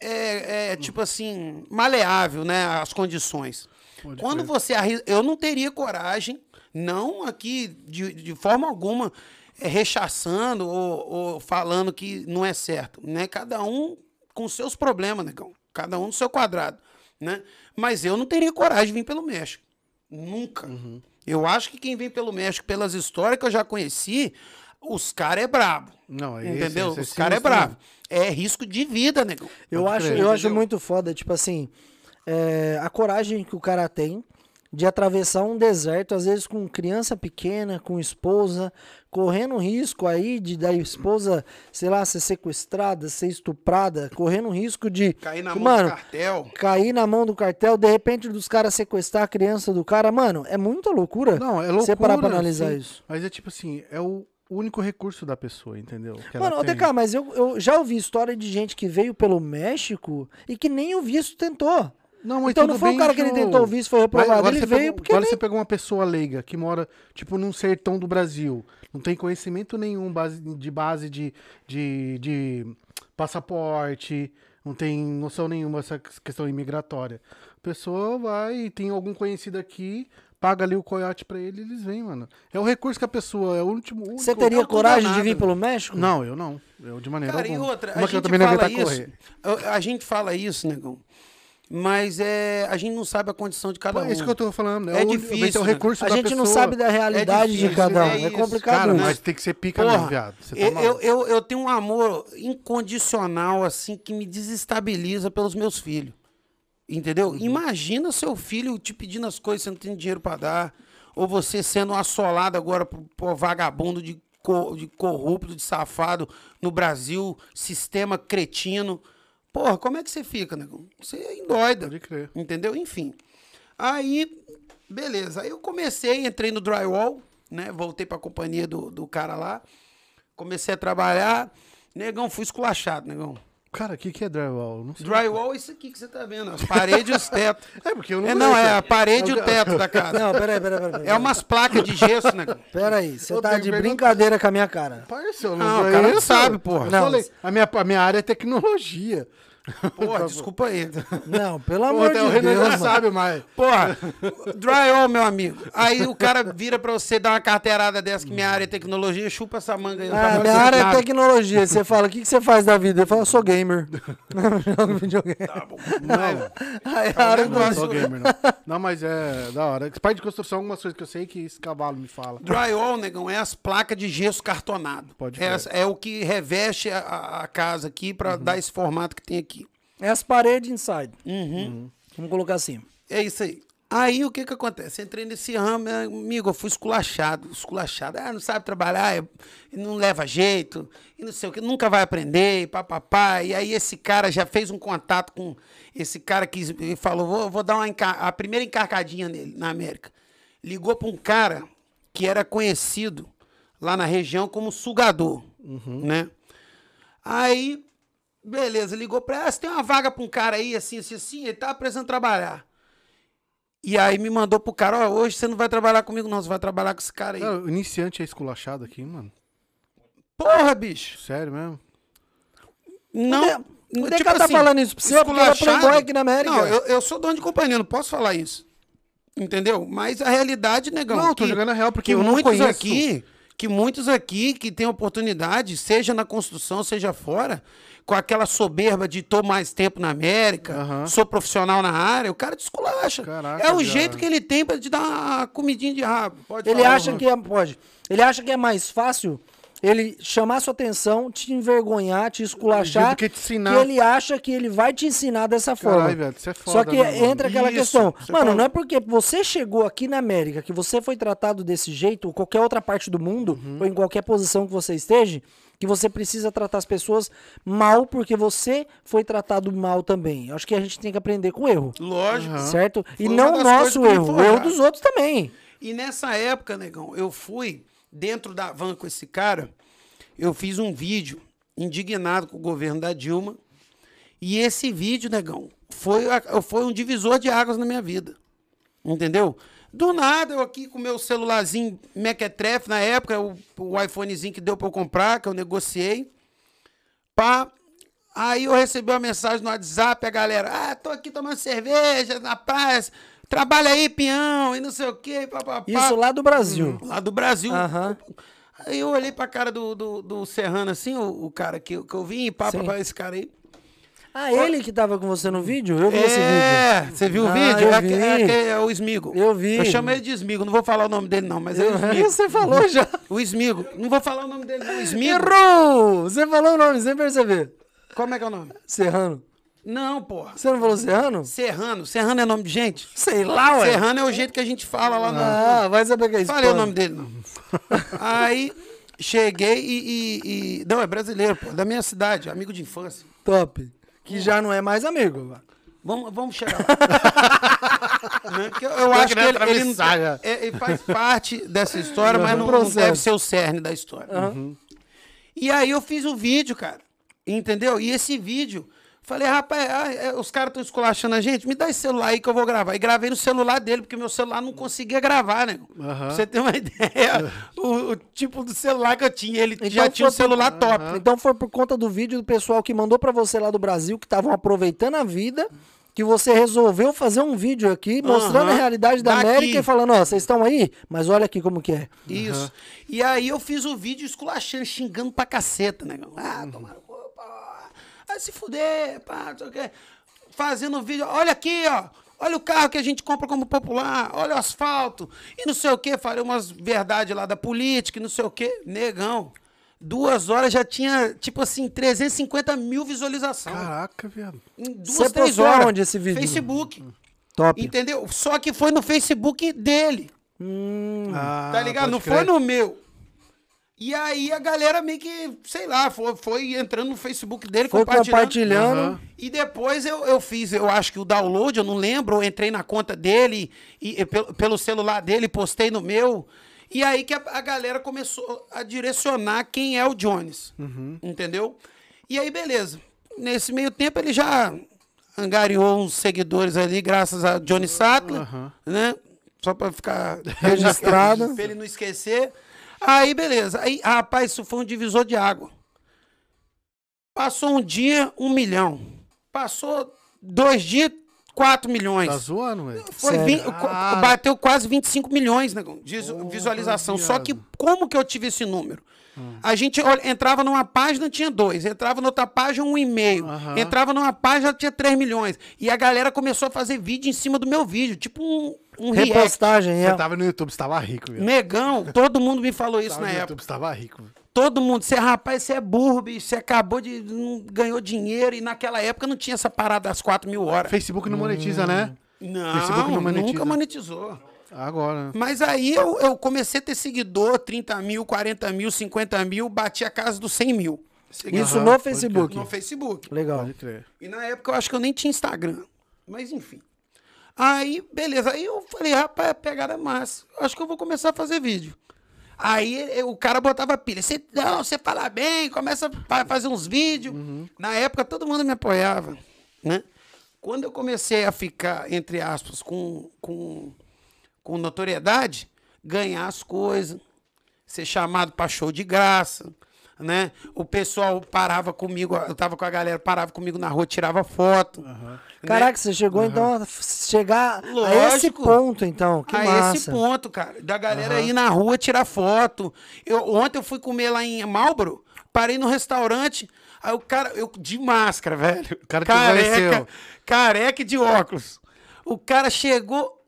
é, é, tipo assim, maleável, né, as condições. Pode quando crer. você arrisca, eu não teria coragem, não aqui de, de forma alguma, é, rechaçando ou, ou falando que não é certo, né? Cada um com seus problemas, negão. Cada um no seu quadrado, né? Mas eu não teria coragem de vir pelo México. Nunca. Uhum. Eu acho que quem vem pelo México, pelas histórias que eu já conheci, os caras é brabo. Não, é esse- entendeu? esse é os caras é brabo. É risco de vida, negão. Eu Pode acho, eu acho muito foda, tipo assim, é, a coragem que o cara tem de atravessar um deserto, às vezes com criança pequena, com esposa, correndo risco aí de da esposa, sei lá, ser sequestrada, ser estuprada, correndo risco de Cair na mão mano, do cartel. cair na mão do cartel, de repente dos caras sequestrar a criança do cara, mano, é muita loucura. Não, é loucura. Você parar pra analisar sim. isso. Mas é tipo assim, é o único recurso da pessoa, entendeu? Que Mano. DK, mas eu, eu já ouvi história de gente que veio pelo México e que nem o visto tentou. Não, mas Então não foi o cara que ele tentou o visto, foi reprovado. Ele veio pegou, porque agora nem- você pegou uma pessoa leiga que mora, tipo, num sertão do Brasil. Não tem conhecimento nenhum base, de base de, de, de passaporte, não tem noção nenhuma dessa questão imigratória. A pessoa vai, tem algum conhecido aqui, paga ali o coiote pra ele e eles vêm, mano. É o recurso que a pessoa, é o último. único- Você teria Não, coragem de vir pelo México? Não, eu não. Eu de maneira Cara, e alguma. outra, Uma a gente também não fala aguentar isso, a, a gente fala isso, negão, mas é, a gente não sabe a condição de cada Pô, um. é isso que eu tô falando. É o- difícil, o né? recurso A da gente não pessoa. sabe da realidade de difícil, cada um. é É, complicado Cara, mas tem que ser pica Porra, mesmo, viado. Você tá eu, eu, eu, eu tenho um amor incondicional, assim, que me desestabiliza pelos meus filhos. Entendeu? Uhum. Imagina seu filho te pedindo as coisas, você não tem dinheiro pra dar. Ou você sendo assolado agora por, por vagabundo de, co- de corrupto, de safado no Brasil, sistema cretino. Porra, como é que você fica, negão? Você é endoida. Pode crer. Entendeu? Enfim. Aí, beleza. Aí eu comecei, entrei no drywall, né? Voltei pra companhia do, do cara lá. Comecei a trabalhar. Negão, fui esculachado, negão. Cara, o que, que é drywall? Não sei. Drywall é isso aqui que você tá vendo, as paredes e os tetos. É, porque eu não É, não, é a parede e o teto da casa. Não, peraí, peraí, peraí. peraí. É umas placas de gesso, negão. Peraí, você Eu tá tenho de que brincadeira com a minha cara. Parça, eu Não, não, o cara não sabe, porra. Eu Não. falei, a, minha, a minha área é tecnologia. Porra, desculpa aí. Não, pelo amor de o Renan Deus. já sabe, mas. Porra, drywall, meu amigo. Aí o cara vira pra você dar uma carteirada dessa, que minha área é tecnologia, chupa essa manga aí. Ah, minha área é tecnologia. Você fala, o que, que você faz da vida? Eu falo, eu sou gamer. Jogo videogame. Não, Aí a área não do... sou gamer, não. Não, mas é da hora. Parte de construção, algumas coisas que eu sei que esse cavalo me fala. Drywall, negão, é as placas de gesso cartonado. Pode é, é o que reveste a- a, a casa aqui pra dar esse formato que tem aqui. É as paredes inside. Uhum. Vamos colocar assim. É isso aí. Aí o que que acontece? Entrei nesse ramo, amigo, eu fui esculachado, esculachado. Ah, não sabe trabalhar, não leva jeito, e não sei o que, nunca vai aprender, e papapá. E aí esse cara já fez um contato com esse cara que falou, vou, vou dar uma a primeira encarcadinha nele, na América. Ligou para um cara que era conhecido lá na região como sugador, né? Aí, beleza, ligou pra ela, ah, você tem uma vaga pra um cara aí, assim, assim, assim, ele tá precisando trabalhar. E aí me mandou pro cara, ó, hoje você não vai trabalhar comigo não, você vai trabalhar com esse cara aí. Cara, o iniciante é esculachado aqui, mano. Porra, bicho. Sério mesmo? Não. O DK tá falando isso pra você, é esculachado- aqui na América. Não, eu, eu sou dono de companhia, não posso falar isso. Entendeu? Mas a realidade, negão. Não, eu tô que- jogando a real porque que eu não conheço. aqui, que muitos aqui que têm oportunidade, seja na construção, seja fora, com aquela soberba de tô mais tempo na América, Aham. sou profissional na área, o cara desculacha. Caraca, é o jeito que ele tem pra te dar uma comidinha de rabo. Pode Ele falar, acha que é, pode. Ele acha que é mais fácil ele chamar sua atenção, te envergonhar, te esculachar, que te ensinar. que ele acha que ele vai te ensinar dessa forma. Caralho, velho, isso é foda, Só que né, entra aquela Isso, questão. Mano, falou. não é porque você chegou aqui na América, que você foi tratado desse jeito, ou qualquer outra parte do mundo, Uhum. ou em qualquer posição que você esteja, que você precisa tratar as pessoas mal porque você foi tratado mal também. Eu Acho que a gente tem que aprender com o erro. Lógico. Certo? E não o nosso erro, o erro dos outros também. E nessa época, negão, eu fui dentro da van com esse cara, eu fiz um vídeo indignado com o governo da Dilma. E esse vídeo, negão, foi, foi um divisor de águas na minha vida. Entendeu? Do nada, eu aqui com meu celularzinho Mequetrefe, na época, o, o iPhonezinho que deu pra eu comprar, que eu negociei. Pá. Aí eu recebi uma mensagem no WhatsApp, a galera, ah, tô aqui tomando cerveja na paz, trabalha aí, peão, e não sei o quê, papapá. Isso lá do Brasil. Lá do Brasil. Aham. Aí eu olhei pra cara do, do, do Serrano, assim, o, o cara que, eu- que eu vi, pá, pá, pá, esse cara aí. Ah, ele que tava com você no vídeo? Eu vi esse vídeo. É, você viu o Ah, vídeo? eu É, vi. é, que é o Esmigo. Eu vi. Eu chamo ele de Esmigo, não vou falar o nome dele não, mas é o Esmigo. Você falou já. O Esmigo. Não vou falar o nome dele não, o Esmigo. Errou! Você falou o nome sem perceber. Como é que é o nome? Serrano. Não, porra. Você não falou Serrano? Serrano. Serrano é nome de gente? Sei lá, ué. Serrano é o jeito que a gente fala lá no... Ah, vai saber que é isso. Falei o nome dele, não. Aí, cheguei e, e- e- Não, é brasileiro, pô. Da minha cidade, amigo de infância. Top. Que já não é mais amigo. Vamos, vamos chegar lá. Né? Eu, eu acho que ele, ele, é- ele faz parte dessa história, mas Uhum. não, não deve ser o cerne da história. E aí eu fiz o vídeo, cara. Entendeu? E esse vídeo, falei, rapaz, ah, é, os caras estão esculachando a gente, me dá esse celular aí que eu vou gravar. E gravei no celular dele, porque meu celular não conseguia gravar, né? Aham. Pra você ter uma ideia, o, o tipo do celular que eu tinha. Ele Então já tinha um foi por- celular top. Então foi por conta do vídeo do pessoal que mandou pra você lá do Brasil, que estavam aproveitando a vida, que você resolveu fazer um vídeo aqui, mostrando a Aham. realidade da Daqui. América e falando, ó, vocês estão aí? Mas olha aqui como que é. Isso. E aí eu fiz o vídeo esculachando, xingando pra caceta, né? Ah, tomaram. Vai se fuder, pá, não sei o quê. Fazendo vídeo, olha aqui, ó. Olha o carro que a gente compra como popular, olha o asfalto, e não sei o quê. Falei umas verdades lá da política, e não sei o quê. Negão. Duas horas já tinha, tipo assim, 350 mil visualizações. Caraca, viado. Em duas, Você três horas. aonde esse vídeo? Facebook. Top. Entendeu? Só que foi no Facebook dele. Hum, Ah, Tá ligado? pode Não crer. foi no meu. E aí a galera meio que, sei lá, foi, foi entrando no Facebook dele, foi compartilhando. compartilhando. Aham. E depois eu, eu fiz, eu acho que o download, eu não lembro, eu entrei na conta dele, e, e pelo, pelo celular dele, postei no meu. E aí que a, a galera começou a direcionar quem é o Jones. Entendeu? E aí, beleza. Nesse meio tempo ele já angariou uns seguidores ali, graças a Johnny Sattler, Aham. né? Só pra ficar Registrado. pra ele não esquecer. Aí, beleza. Aí, rapaz, isso foi um divisor de água. Passou um dia, um milhão. Passou dois dias, 4 milhões. Tá zoando, velho. Foi Sério? vin- qu- Ah. bateu quase 25 milhões né, de Porra, visualização. Só que como que eu tive esse número? A gente olha, entrava numa página, tinha dois. Entrava noutra página, um e meio. Aham. Entrava numa página, tinha 3 milhões. E a galera começou a fazer vídeo em cima do meu vídeo. Tipo um, um react. Repostagem, Você é. tava no YouTube, você tava rico, velho. Negão, todo mundo me falou isso Tava na no época. YouTube, você tava rico. velho. Todo mundo, você, rapaz, você é burro, bicho. Você acabou de. não ganhou dinheiro. E naquela época não tinha essa parada das 4 mil horas. Facebook não monetiza, né? Não, Facebook não monetiza. nunca monetizou. Agora. Mas aí eu, eu comecei a ter seguidor, 30 mil, 40 mil, 50 mil, bati a casa dos 100 mil. Isso Aham, no Facebook. No Facebook. Legal. Pode crer. E na época eu acho que eu nem tinha Instagram. Mas enfim. Aí, beleza. Aí eu falei, rapaz, a pegada é massa. Acho que eu vou começar a fazer vídeo. Aí eh, o cara botava pilha. Você, não, você fala bem, começa a fazer uns vídeos. Na época todo mundo me apoiava, né? Quando eu comecei a ficar, entre aspas, com, com, com notoriedade, ganhar as coisas, ser chamado para show de graça, né? O pessoal parava comigo, eu tava com a galera, parava comigo na rua, tirava foto. né? Caraca, você chegou então a chegar a esse Lógico. ponto, então. Que a massa. esse ponto, cara, da galera ir na rua tirar foto. Eu, ontem eu fui comer lá em Marlboro, parei no restaurante, aí o cara, eu de máscara, velho. O cara careca e de óculos. O cara chegou,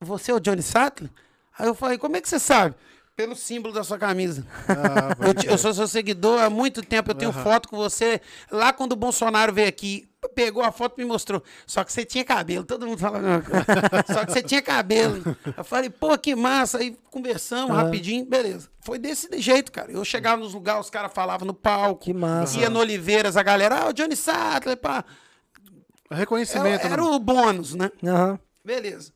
você é o Johnny Sattler? Aí eu falei, como é que você sabe? Pelo símbolo da sua camisa. Ah, Eu, te- eu sou seu seguidor há muito tempo, eu tenho foto com você. Lá quando o Bolsonaro veio aqui, pegou a foto e me mostrou. Só que você tinha cabelo, todo mundo fala a mesma coisa. Só que você tinha cabelo. Eu falei, pô, que massa. Aí conversamos rapidinho, beleza. Foi desse jeito, cara. Eu chegava nos lugares, os caras falavam no palco. Que massa. Ia no Oliveiras, a galera, ah, o Johnny Sattler, pá. Reconhecimento. Era, era né? o bônus, né? Aham. Beleza.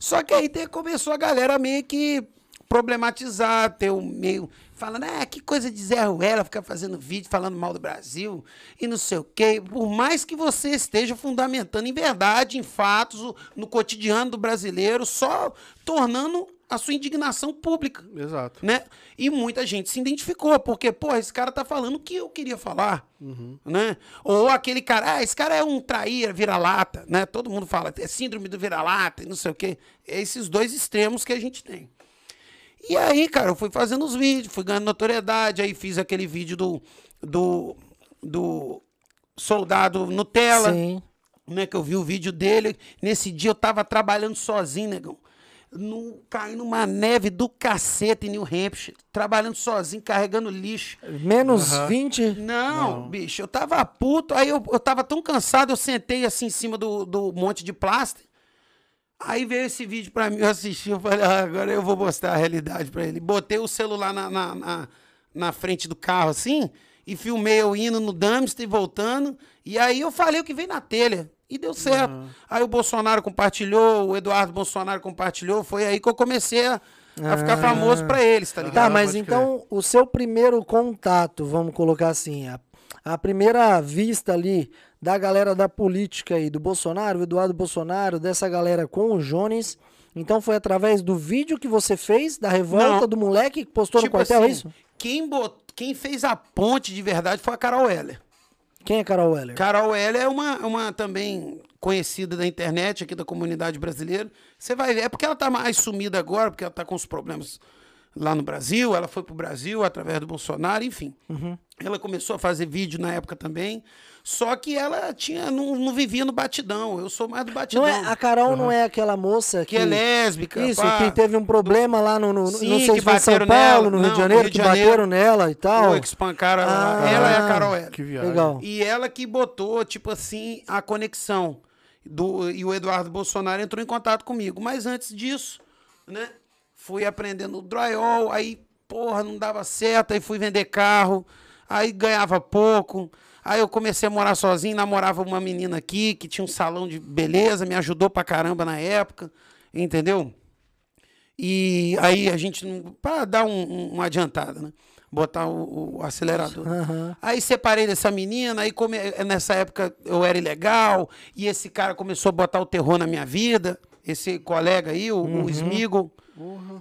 Só que aí começou a galera meio que problematizar, ter um meio. Falando, ah, que coisa de Zé Ruela ficar fazendo vídeo falando mal do Brasil e não sei o quê. Por mais que você esteja fundamentando em verdade, em fatos, no cotidiano do brasileiro, só tornando a sua indignação pública Exato. né? E muita gente se identificou, porque, pô, esse cara tá falando o que eu queria falar, né? Ou aquele cara, ah, esse cara é um traíra, vira-lata, né? Todo mundo fala, é síndrome do vira-lata e não sei o quê. É esses dois extremos que a gente tem. E aí, cara, eu fui fazendo os vídeos, fui ganhando notoriedade, aí fiz aquele vídeo do, do, do soldado Nutella, Sim. né, que eu vi o vídeo dele. Nesse dia eu tava trabalhando sozinho, negão. No, caindo uma neve do cacete em New Hampshire. Trabalhando sozinho, carregando lixo. Menos 20. Não, bicho, eu tava puto. Aí eu, eu tava tão cansado, eu sentei assim em cima do, do monte de plástico. Aí veio esse vídeo pra mim, eu assisti, eu falei, ah, agora eu vou mostrar a realidade pra ele. Botei o celular na, na, na, na frente do carro assim, e filmei eu indo no dumpster e voltando. E aí eu falei o que veio na telha. E deu certo. Aí o Bolsonaro compartilhou, o Eduardo Bolsonaro compartilhou. Foi aí que eu comecei a, a ficar famoso pra eles, tá ligado? Tá, Ah, mas então o seu primeiro contato, vamos colocar assim, a, a primeira vista ali da galera da política aí, do Bolsonaro, Eduardo Bolsonaro, dessa galera com o Jones, então foi através do vídeo que você fez, da revolta Não. do moleque que postou no quartel, é isso? Tipo Quem, bot... quem fez a ponte de verdade foi a Carol Heller. Quem é Carol Weller? Carol Heller é uma, uma também conhecida da internet aqui da comunidade brasileira. Você vai ver, é porque ela tá mais sumida agora, porque ela tá com os problemas lá no Brasil, ela foi pro Brasil através do Bolsonaro, enfim. Ela começou a fazer vídeo na época também, só que ela tinha não, não vivia no batidão. Eu sou mais do batidão. Não é, a Carol não é aquela moça que, que é lésbica. Isso, pá. que teve um problema lá no, no Sim, não sei que se foi em São Paulo, nela. no Rio Não, de Janeiro, Rio de que Janeiro. bateram nela e tal. Foi, que espancaram ela. Ah. Ela é a Carol Heller. Que viagem. Legal. E ela que botou, tipo assim, a conexão. Do, e o Eduardo Bolsonaro entrou em contato comigo. Mas antes disso, né? Fui aprendendo drywall, aí, porra, não dava certo, aí fui vender carro, aí ganhava pouco. Aí eu comecei a morar sozinho, namorava uma menina aqui que tinha um salão de beleza, me ajudou pra caramba na época, entendeu? E aí a gente, pra dar um- um- uma adiantada, né? Botar o, o acelerador. Aí separei dessa menina, aí come- nessa época eu era ilegal, e esse cara começou a botar o terror na minha vida, esse colega aí, o, o Smigol.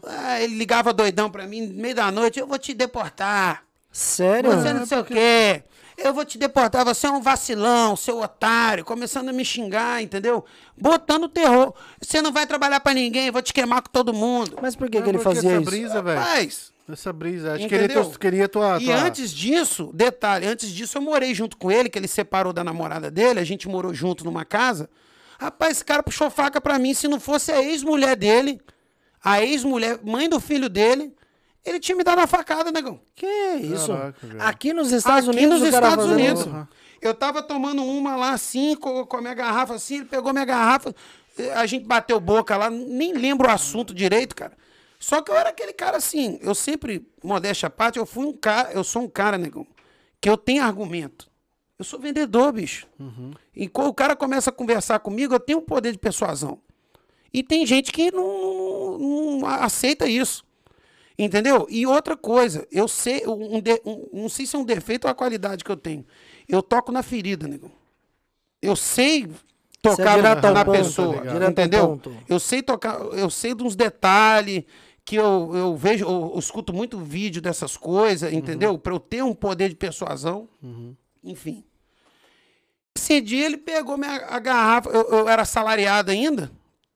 Ah, ele ligava doidão pra mim, no meio da noite, eu vou te deportar. Sério? Você não sei o quê. Eu vou te deportar, você é um vacilão, seu otário, começando a me xingar, entendeu? Botando terror. Você não vai trabalhar pra ninguém, eu vou te queimar com todo mundo. Mas por que, Mas que ele fazia essa isso? brisa, velho? Rapaz, Essa brisa. Acho que ele Entendeu? tua- queria tua. e antes disso, detalhe, antes disso eu morei junto com ele, que ele separou da namorada dele, a gente morou junto numa casa. Rapaz, esse cara puxou faca pra mim, se não fosse a ex-mulher dele, a ex-mulher, mãe do filho dele, ele tinha me dado uma facada, negão. Que isso? Caraca. Aqui nos Estados Aqui Unidos, nos o cara Estados Unidos. Eu tava tomando uma lá assim, com, com a minha garrafa assim, ele pegou minha garrafa, eh, a gente bateu boca lá, nem lembro o assunto direito, cara. Só que eu era aquele cara assim, eu sempre, modéstia à parte, eu fui um cara, eu sou um cara, negão, que eu tenho argumento. Eu sou vendedor, bicho. E quando o cara começa a conversar comigo, eu tenho um poder de persuasão. E tem gente que não, não- não aceita isso. Entendeu? E outra coisa, eu sei, um, de- um- não sei se é um defeito ou a qualidade que eu tenho. Eu toco na ferida, negão. Eu sei tocar direto na, na ponto, pessoa, tá entendeu? ponto. Eu sei tocar, eu sei de uns detalhes que eu, eu vejo, eu, eu escuto muito vídeo dessas coisas, Uhum. entendeu? Para eu ter um poder de persuasão. Enfim. Esse dia ele pegou minha, a garrafa, eu, eu era assalariado ainda,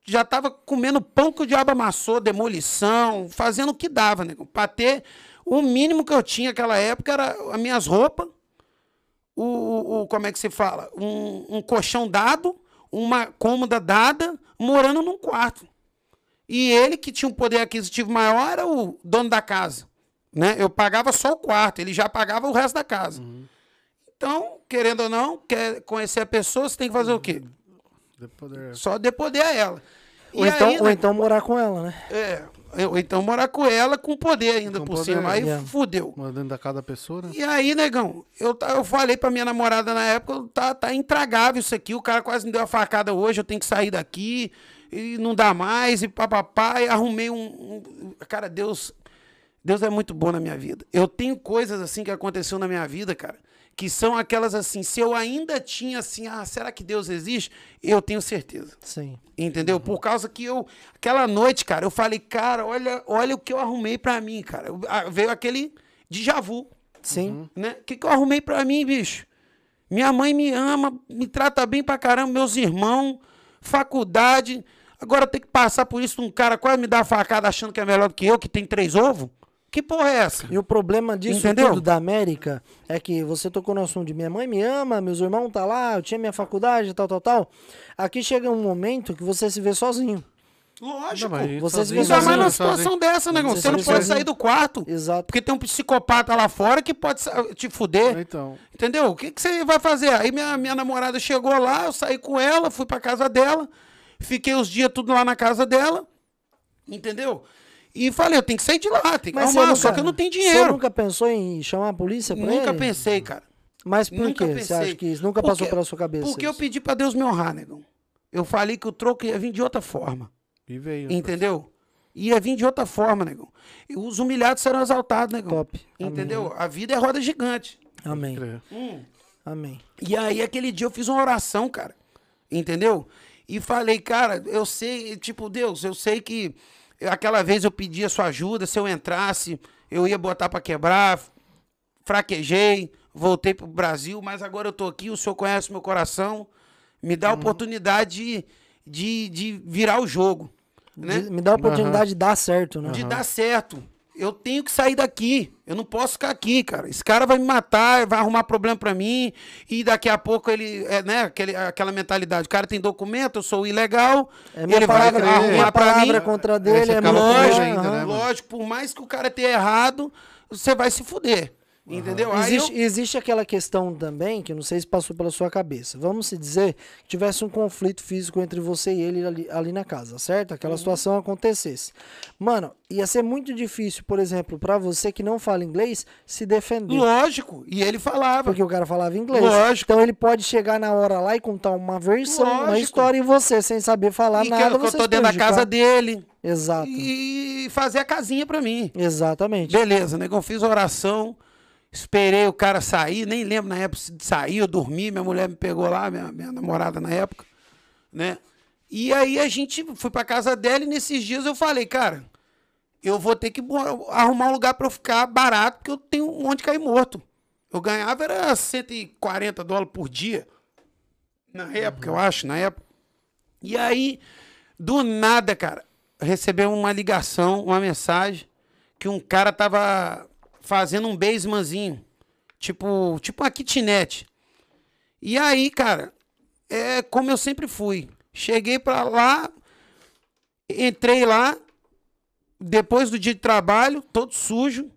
já tava comendo pão que o diabo amassou, demolição, fazendo o que dava, nego. Pra ter o mínimo que eu tinha naquela época era as minhas roupas, o, o- o- como é que se fala? Um, um colchão dado, uma cômoda dada, morando num quarto. E ele, que tinha um poder aquisitivo maior, era o dono da casa. Né? Eu pagava só o quarto, ele já pagava o resto da casa. Então, querendo ou não, quer conhecer a pessoa, você tem que fazer o quê? Poder- Só dê poder a ela. Ou, E então, aí, ou então morar com ela, né? é, ou então morar com ela com poder ainda Com por poder, cima. Aí yeah. fudeu. Mas dentro da casa da pessoa, né? E aí, negão, eu, eu falei pra minha namorada na época, tá, tá intragável isso aqui, o cara quase me deu uma facada hoje, eu tenho que sair daqui, e não dá mais, e papapá, e arrumei um, um- Cara, Deus, Deus é muito bom na minha vida. Eu tenho coisas assim que aconteceu na minha vida, cara, que são aquelas assim, se eu ainda tinha assim, ah, será que Deus existe? Eu tenho certeza. Sim. Entendeu? Por causa que eu. Aquela noite, cara, eu falei, cara, olha, olha o que eu arrumei pra mim, cara. Eu- ah, veio aquele déjà vu, Sim. né? O que, que eu arrumei pra mim, bicho? Minha mãe me ama, me trata bem pra caramba, meus irmãos, faculdade. Agora eu tenho que passar por isso um cara quase me dá facada achando que é melhor do que eu, que tem três ovos? Que porra é essa? E o problema disso Entendeu? tudo da América é que você tocou no assunto de minha mãe me ama, meus irmãos tá lá, eu tinha minha faculdade, tal, tal, tal. Aqui chega um momento que você se vê sozinho. Lógico. Não, mas Vocês sozinho, vê Ainda mais sozinho, numa sozinho. situação dessa, negão. Você Você não se pode sozinho. sair do quarto. Exato. Porque tem um psicopata lá fora que pode te fuder. Então, Entendeu? O que, que você vai fazer? Aí minha, minha namorada chegou lá, eu saí com ela, fui pra casa dela, fiquei os dias tudo lá na casa dela, entendeu? E falei, eu tenho que sair de lá, tenho que Mas você arrumar, nunca- só que eu não tenho Você dinheiro. nunca pensou em chamar a polícia pra Nunca ele? pensei, cara. Mas por Nunca quê? pensei. Você acha que isso nunca Porque- passou pela sua cabeça? Porque eu isso? pedi pra Deus me honrar, negão. Eu falei que o troco ia vir de outra forma, e veio. entendeu? Ia vir de outra forma, negão. E os humilhados serão exaltados, negão. Top. Entendeu? A vida é roda gigante. Amém. Creio. Amém. E aí, aquele dia eu fiz uma oração, cara. Entendeu? E falei, cara, eu sei, tipo, Deus, eu sei que aquela vez eu pedi a sua ajuda, se eu entrasse, eu ia botar pra quebrar, fraquejei, voltei pro Brasil, mas agora eu tô aqui, o senhor conhece meu coração, me dá a oportunidade de, de, de virar o jogo, né? De- Me dá a oportunidade de dar certo, né? de dar certo. Eu tenho que sair daqui. Eu não posso ficar aqui, cara. Esse cara vai me matar, vai arrumar problema pra mim. E daqui a pouco ele, é, né, aquele, aquela mentalidade. O cara tem documento, eu sou ilegal. É minha ele palavra, vai minha arrumar pra mim. palavra contra dele, é ele Lógico, ainda, né, lógico. Por mais que o cara tenha errado, você vai se fuder. Entendeu? Aí Existe, eu- existe aquela questão também, que eu não sei se passou pela sua cabeça. Vamos se dizer que tivesse um conflito físico entre você e ele ali, ali na casa, certo? Aquela Uhum. situação acontecesse. Mano, ia ser muito difícil, por exemplo, pra você que não fala inglês, se defender. Lógico. E ele falava. Porque o cara falava inglês. Lógico. Então ele pode chegar na hora lá e contar uma versão, uma Lógico. história e você, sem saber falar e nada, eu- que eu você tô se dentro da casa dele. Exato. E fazer a casinha pra mim. Exatamente. Beleza, negão, fiz oração, esperei o cara sair, nem lembro na época se saiu, eu dormi, minha mulher me pegou lá, minha, minha namorada na época, né? E aí a gente foi pra casa dela e nesses dias eu falei, cara, eu vou ter que arrumar um lugar pra eu ficar barato, porque eu tenho onde cair morto. Eu ganhava era 140 dólares por dia. Na época, eu acho, na época. E aí, do nada, cara, recebeu uma ligação, uma mensagem, que um cara tava fazendo um basemanzinho. Tipo, tipo uma kitnet. E aí, cara, é como eu sempre fui. Cheguei pra lá, entrei lá, depois do dia de trabalho, todo sujo,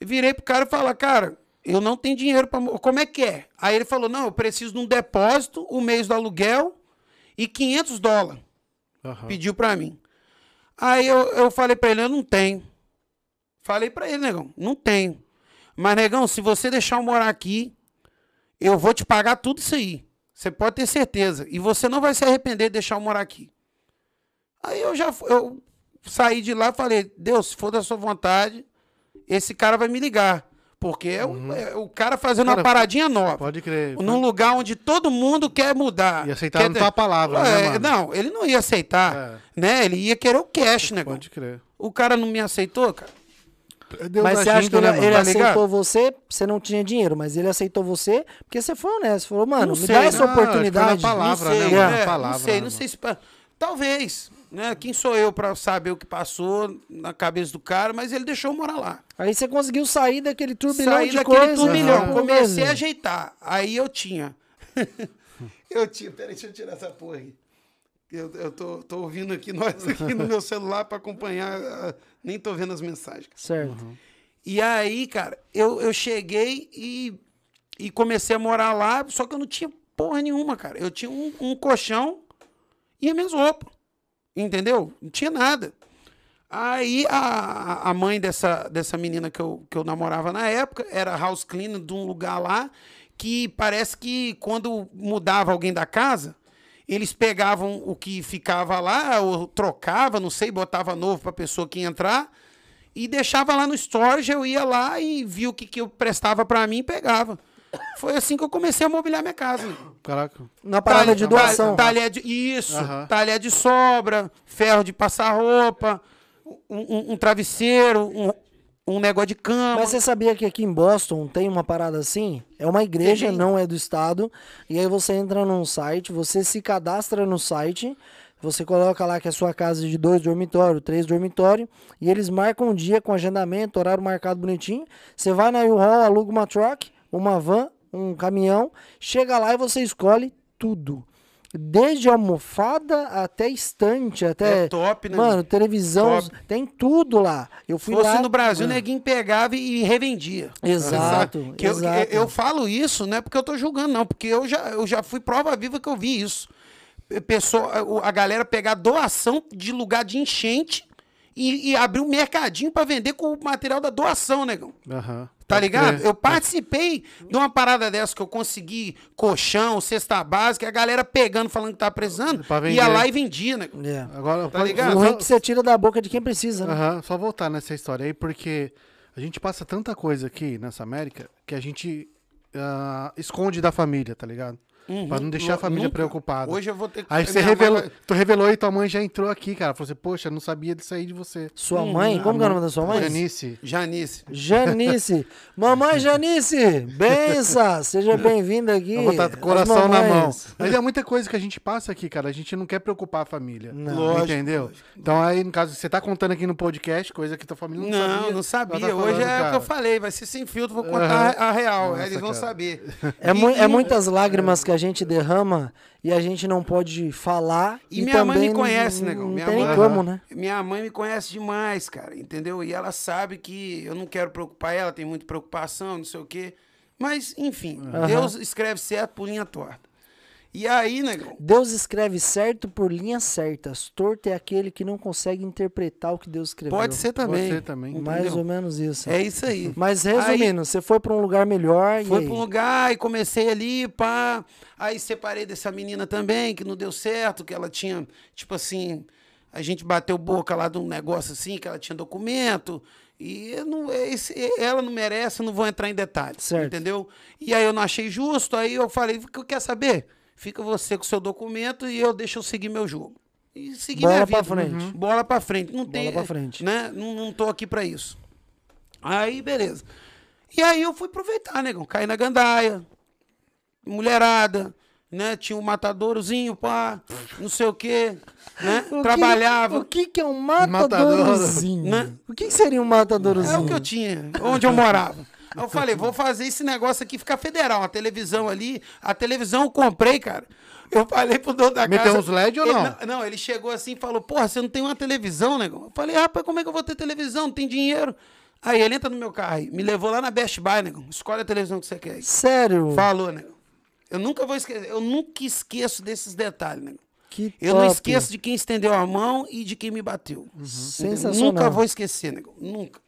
virei pro cara e falei, cara, eu não tenho dinheiro para Como é que é? Aí ele falou, não, eu preciso de um depósito, o um mês do aluguel e 500 dólares. Uhum. Pediu para mim. Aí eu, eu falei para ele, eu não tenho. Falei para ele, negão, não tenho. Mas, negão, se você deixar eu morar aqui, eu vou te pagar tudo isso aí. Você pode ter certeza. E você não vai se arrepender de deixar eu morar aqui. Aí eu já eu saí de lá e falei, Deus, se for da sua vontade, esse cara vai me ligar. Porque é, uhum. o, é o cara fazendo cara, uma paradinha nova. Pode crer. Num pode... lugar onde todo mundo quer mudar. E aceitar quer... tua palavra, é, né, Não, ele não ia aceitar. É. Né? Ele ia querer o cash, né? Pode crer. O cara não me aceitou, cara. Deus mas você acha que ele, né, ele tá aceitou você, você não tinha dinheiro, mas ele aceitou você porque você foi honesto. Falou, mano, não me sei, dá essa não, oportunidade. Palavra, não sei, né, é, palavra, não sei, não sei se. Talvez né? Quem sou eu para saber o que passou na cabeça do cara, mas ele deixou eu morar lá. Aí você conseguiu sair daquele turbilhão sair de daquele coisa. turbilhão, uhum. comecei a ajeitar. Aí eu tinha. eu tinha, peraí, deixa eu tirar essa porra aí. Eu, eu tô, tô ouvindo aqui nós aqui no meu celular para acompanhar, uh, nem tô vendo as mensagens. Certo. Uhum. E aí, cara, eu, eu cheguei e, e comecei a morar lá, só que eu não tinha porra nenhuma, cara. Eu tinha um, um colchão e as minhas roupas. Entendeu? Não tinha nada. Aí a, a mãe dessa, dessa menina que eu, que eu namorava na época era house cleaner de um lugar lá que parece que quando mudava alguém da casa, eles pegavam o que ficava lá, ou trocava, não sei, botava novo para a pessoa que ia entrar e deixava lá no storage, eu ia lá e via o que, que eu prestava para mim e pegava. Foi assim que eu comecei a mobiliar minha casa. Caraca. Na parada de doação. Talher de, isso. Uhum. Talher de sobra, ferro de passar roupa, um, um, um travesseiro, um, um negócio de cama. Mas você sabia que aqui em Boston tem uma parada assim? É uma igreja, não é do estado. E aí você entra num site, você se cadastra no site, você coloca lá que é a sua casa de dois dormitórios, três dormitórios, e eles marcam um dia com agendamento, horário marcado bonitinho. Você vai na U-Haul, aluga uma truck, uma van, um caminhão, chega lá e você escolhe tudo. Desde almofada até estante, até. É top, né? Mano, televisão, top. tem tudo lá. Eu fui Fosse lá. no Brasil, neguinho pegava e revendia. Exato. Que exato. Eu, eu, falo isso, não é porque eu tô julgando, não, porque eu já, eu já fui prova viva que eu vi isso. Pessoa, a galera pegar doação de lugar de enchente e, e abrir um mercadinho para vender com o material da doação, negão. Uhum. Tá ligado? Eu participei de uma parada dessa que eu consegui colchão, cesta básica, a galera pegando, falando que tá precisando, ia lá e vendia, né? É. Agora, tá ligado? O é que você tira da boca de quem precisa, né? Uhum. Só voltar nessa história aí, porque a gente passa tanta coisa aqui nessa América que a gente uh, esconde da família, tá ligado? Uhum. Pra não deixar a família Nunca. preocupada. Hoje eu vou ter que. Aí você revelou, mãe... tu revelou e tua mãe já entrou aqui, cara. Falou assim, poxa, não sabia disso aí de você. Sua hum, mãe? Como é o nome da sua mãe? Janice. Janice. Janice. Mamãe Janice, bença! Seja bem-vinda aqui. Vou botar coração na mão. Mas é muita coisa que a gente passa aqui, cara. A gente não quer preocupar a família. Não. Lógico, entendeu? Lógico. Então aí, no caso, você tá contando aqui no podcast, coisa que tua família não, não sabia. Não, sabia. Tá Hoje é o que eu falei, vai ser sem filtro, vou contar uhum. a real. Nossa, eles vão cara. saber. É, mu é muitas lágrimas que a gente derrama e a gente não pode falar. E, e minha mãe me conhece, né? Não minha tem mãe, como, né? Minha mãe me conhece demais, cara, entendeu? E ela sabe que eu não quero preocupar ela, tem muita preocupação, não sei o quê. Mas, enfim, uhum. Deus escreve certo por linha torta. E aí, negão? Deus escreve certo por linhas certas. Torto é aquele que não consegue interpretar o que Deus escreveu. Pode ser também. Pode ser também. Mais entendeu? ou menos isso. É isso aí. Mas resumindo, aí, você foi para um lugar melhor. Foi para um lugar e comecei ali, pá. Aí separei dessa menina também, que não deu certo, que ela tinha, tipo assim, a gente bateu boca lá de um negócio assim, que ela tinha documento. E não, esse, ela não merece, eu não vou entrar em detalhes. Certo. Entendeu? E aí eu não achei justo, aí eu falei, quer saber? Fica você com o seu documento e eu deixo eu seguir meu jogo. E seguir Bola minha vida. Pra frente. Uhum. Bola pra frente. Não Bola tem, pra frente. Né? Não, não tô aqui para isso. Aí, beleza. E aí eu fui aproveitar, negão. Caí na gandaia, mulherada, né? Tinha um matadorozinho, pá, não sei o quê, né? O que- Trabalhava. o que, que é um matadorozinho? Né? O que, que seria um matadorozinho? É o que eu tinha, onde eu morava. Aí eu falei, vou fazer esse negócio aqui ficar federal. A televisão ali, a televisão eu comprei, cara. Eu falei pro dono da Meteu casa. uns LED ou ele, não? Não, ele chegou assim e falou, porra, você não tem uma televisão, negão? Eu falei, rapaz, como é que eu vou ter televisão? Não tem dinheiro. Aí ele entra no meu carro me levou lá na Best Buy, negão. Escolhe a televisão que você quer. Sério? Falou, negão. Eu nunca vou esquecer, eu nunca esqueço desses detalhes, negão. Que Eu não top. esqueço de quem estendeu a mão e de quem me bateu. Entendeu? Sensacional. Nunca vou esquecer, negão. Nunca.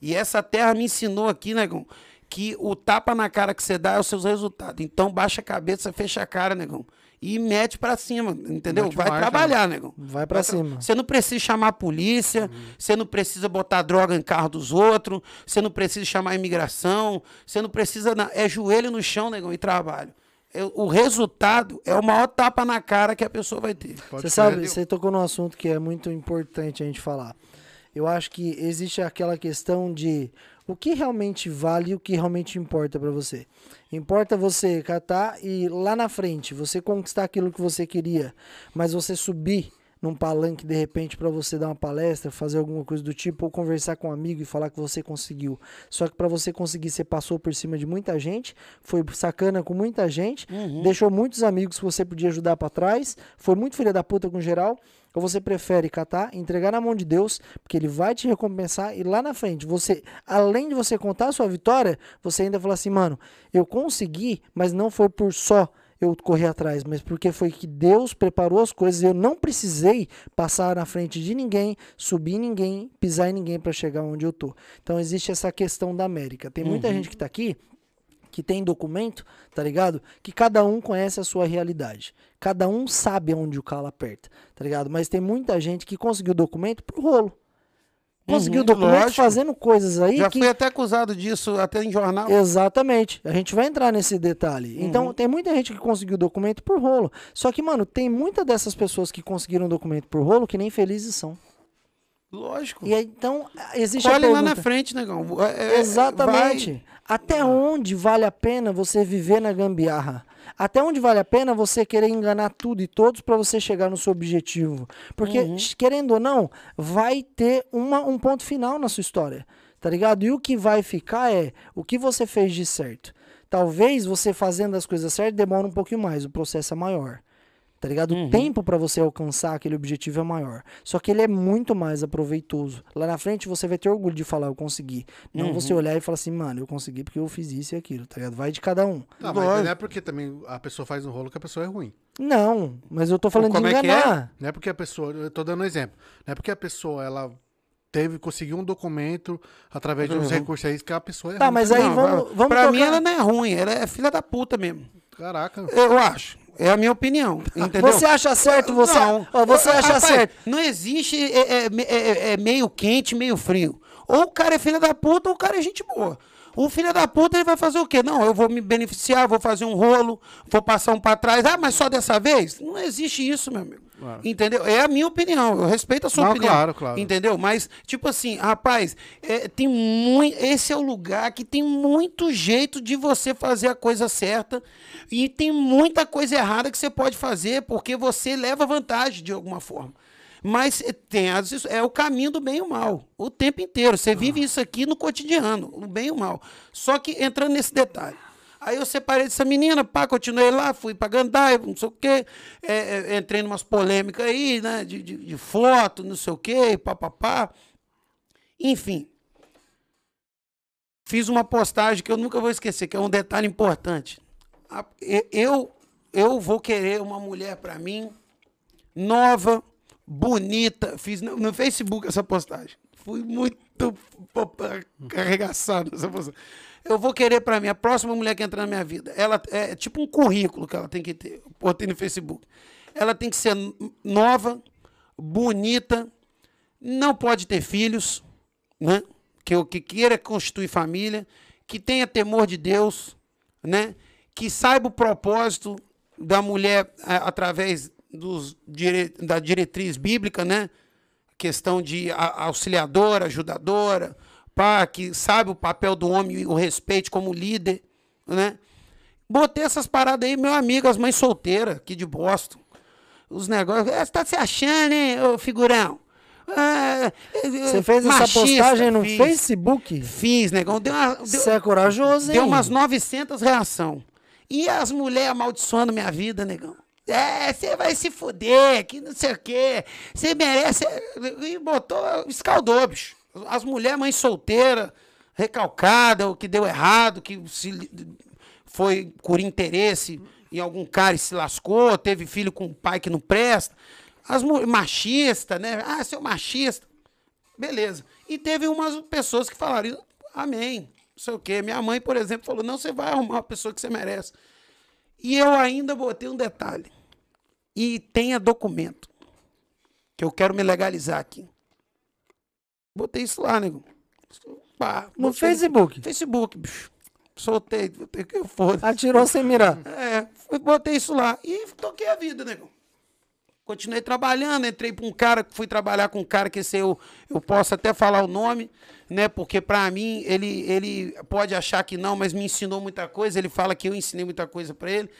E essa terra me ensinou aqui, negão, que o tapa na cara que você dá é os seus resultados. Então baixa a cabeça, fecha a cara, negão. E mete pra cima, entendeu? Mete Vai marcha, trabalhar, negão. Vai pra cima. Você não precisa chamar a polícia, você não precisa botar droga em carro dos outros, você não precisa chamar a imigração, você não precisa. na- É joelho no chão, negão, e trabalho. É- O resultado é o maior tapa na cara que a pessoa vai ter. Pode Você sabe, você tocou num assunto que é muito importante a gente falar. Eu acho que existe aquela questão de o que realmente vale e o que realmente importa pra você. Importa você catar e lá na frente você conquistar aquilo que você queria, mas você subir num palanque de repente pra você dar uma palestra, fazer alguma coisa do tipo, ou conversar com um amigo e falar que você conseguiu. Só que pra você conseguir, você passou por cima de muita gente, foi sacana com muita gente, deixou muitos amigos que você podia ajudar pra trás, foi muito filha da puta com geral. Ou você prefere catar, entregar na mão de Deus, porque ele vai te recompensar e lá na frente, você, além de você contar a sua vitória, você ainda fala assim, mano, eu consegui, mas não foi por só eu correr atrás, mas porque foi que Deus preparou as coisas, eu não precisei passar na frente de ninguém, subir ninguém, pisar em ninguém para chegar onde eu tô. Então existe essa questão da América. Tem muita gente que tá aqui que tem documento, tá ligado? Que cada um conhece a sua realidade. Cada um sabe onde o calo aperta, tá ligado? Mas tem muita gente que conseguiu documento pro rolo. Conseguiu Uhum, documento lógico. fazendo coisas aí Já que fui até acusado disso, até em jornal. Exatamente. A gente vai entrar nesse detalhe. Uhum. Então, tem muita gente que conseguiu documento por rolo. Só que, mano, tem muitas dessas pessoas que conseguiram documento por rolo que nem felizes são. Lógico. E aí, então, existe a Olha lá pergunta. na frente, negão. É, é, Exatamente. vai. Até onde vale a pena você viver na gambiarra? Até onde vale a pena você querer enganar tudo e todos para você chegar no seu objetivo? Porque, Uhum. querendo ou não, vai ter uma, um ponto final na sua história. Tá ligado? E o que vai ficar é o que você fez de certo. Talvez você fazendo as coisas certas demora um pouquinho mais, o processo é maior. Tá ligado? Uhum. O tempo para você alcançar aquele objetivo é maior. Só que ele é muito mais aproveitoso. Lá na frente você vai ter orgulho de falar, eu consegui. Não Uhum. você olhar e falar assim, mano, eu consegui porque eu fiz isso e aquilo, tá ligado? Vai de cada um. Não, mas Lógico. não é porque também a pessoa faz um rolo que a pessoa é ruim. Não, mas eu tô falando como de é que é? enganar. Não é porque a pessoa, eu tô dando um exemplo, não é porque a pessoa, ela teve, conseguiu um documento através de uns Uhum. recursos aí que a pessoa é Tá, ruim. mas aí Não, vamos, pra- vamos pra tocar- mim ela não é ruim, ela é filha da puta mesmo. Caraca. Eu acho. É a minha opinião. Entendeu? Você acha certo, você, Não. você acha Rapaz, certo. Não existe é, é, é, é meio quente, meio frio. Ou o cara é filho da puta ou o cara é gente boa. O filho da puta ele vai fazer o quê? Não, eu vou me beneficiar, vou fazer um rolo, vou passar um pra trás. Ah, mas só dessa vez? Não existe isso, meu amigo. Entendeu? É a minha opinião. Eu respeito a sua Não, opinião. claro, claro. Entendeu? Mas, tipo assim, rapaz, é, tem muito. Esse é o lugar que tem muito jeito de você fazer a coisa certa. E tem muita coisa errada que você pode fazer, porque você leva vantagem de alguma forma. Mas tem as, é o caminho do bem e o mal. O tempo inteiro. Você vive isso aqui no cotidiano, o bem e o mal. Só que entrando nesse detalhe. Aí eu separei dessa menina, pá, continuei lá, fui pra Gandaia, não sei o quê. É, é, entrei em umas polêmicas aí, né? De, de, de foto, não sei o quê, papapá. Enfim. Fiz uma postagem que eu nunca vou esquecer, que é um detalhe importante. Eu, eu vou querer uma mulher pra mim, nova, bonita. Fiz no, no Facebook essa postagem. Fui muito pô, arregaçado nessa postagem. Eu vou querer pra mim a próxima mulher que entrar na minha vida. Ela é tipo um currículo que ela tem que ter. Botei no Facebook. Ela tem que ser nova, bonita, não pode ter filhos, né? Que o que queira constituir família, que tenha temor de Deus, né? Que saiba o propósito da mulher através dos dire- da diretriz bíblica, né? Questão de a- auxiliadora, ajudadora, que sabe o papel do homem e o respeito como líder, né? Botei essas paradas aí, meu amigo, as mães solteiras aqui de Boston. Os negócios. Você tá se achando, hein, ô figurão? Ah, Você fez essa machista, postagem no fiz. Facebook? Fiz, negão. Deu, uma, deu, Você é corajoso, hein? deu umas 900 reação. E as mulheres amaldiçoando minha vida, negão. É, você vai se fuder, que não sei o quê. Você merece. E botou, escaldou, bicho. As mulheres, mãe solteira, recalcada, o que deu errado, que se foi por interesse em algum cara e se lascou, teve filho com um pai que não presta. As machista, né? Ah, seu machista. Beleza. E teve umas pessoas que falaram, amém, não sei o quê. Minha mãe, por exemplo, falou, não, você vai arrumar uma pessoa que você merece. E eu ainda botei um detalhe. E tenha documento. Que eu quero me legalizar aqui. Botei isso lá, nego. Pá, No Facebook? Facebook, bicho. Soltei, botei que eu foda. Atirou sem mirar. É, botei isso lá e toquei a vida, negão. Continuei trabalhando, entrei para um cara, fui trabalhar com um cara que esse eu, eu posso até falar o nome, né? Porque para mim ele, ele pode achar que não, mas me ensinou muita coisa. Ele fala que eu ensinei muita coisa para ele.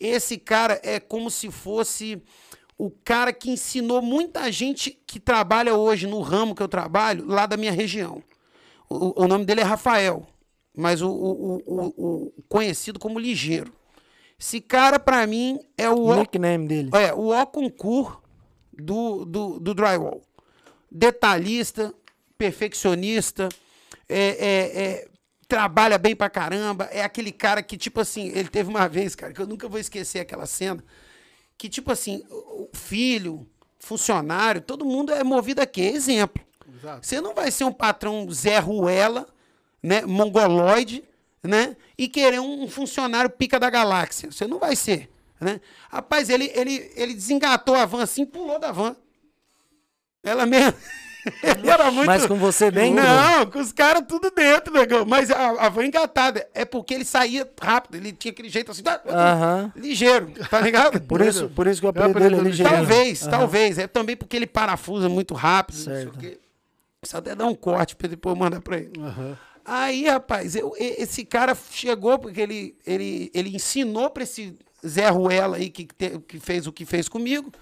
Esse cara é como se fosse o cara que ensinou muita gente que trabalha hoje no ramo que eu trabalho, lá da minha região. O, o nome dele é Rafael, mas o, o, o, conhecido como Ligeiro. Esse cara, pra mim, é o, O nickname dele. é, o O concurso do, do, do drywall. Detalhista, perfeccionista, é, é, é, trabalha bem pra caramba. É aquele cara que, tipo assim, ele teve uma vez, cara, que eu nunca vou esquecer aquela cena, que, tipo assim, o filho, funcionário, todo mundo é movido a quê? Exemplo. Exato. Você não vai ser um patrão Zé Ruela, né, mongoloide, né, e querer um funcionário pica da galáxia. Você não vai ser, né? Rapaz, ele, ele, ele desengatou a van assim, pulou da van. Ela mesmo. Ele era muito... Mas com você dentro? Não, com os caras tudo dentro, negão. Mas a, a van engatada. É porque ele saía rápido. Ele tinha aquele jeito assim, tá- Aham. ligeiro, tá ligado? Por isso, por isso que o apelido dele é ligeiro. Talvez, Aham. talvez. É também porque ele parafusa muito rápido. Não sei Certo. o quê. Só até dar um corte pra depois mandar pra ele. Aí, rapaz, eu- esse cara chegou porque ele, ele, ele ensinou pra esse Zé Ruela aí que, te- que fez o que fez comigo,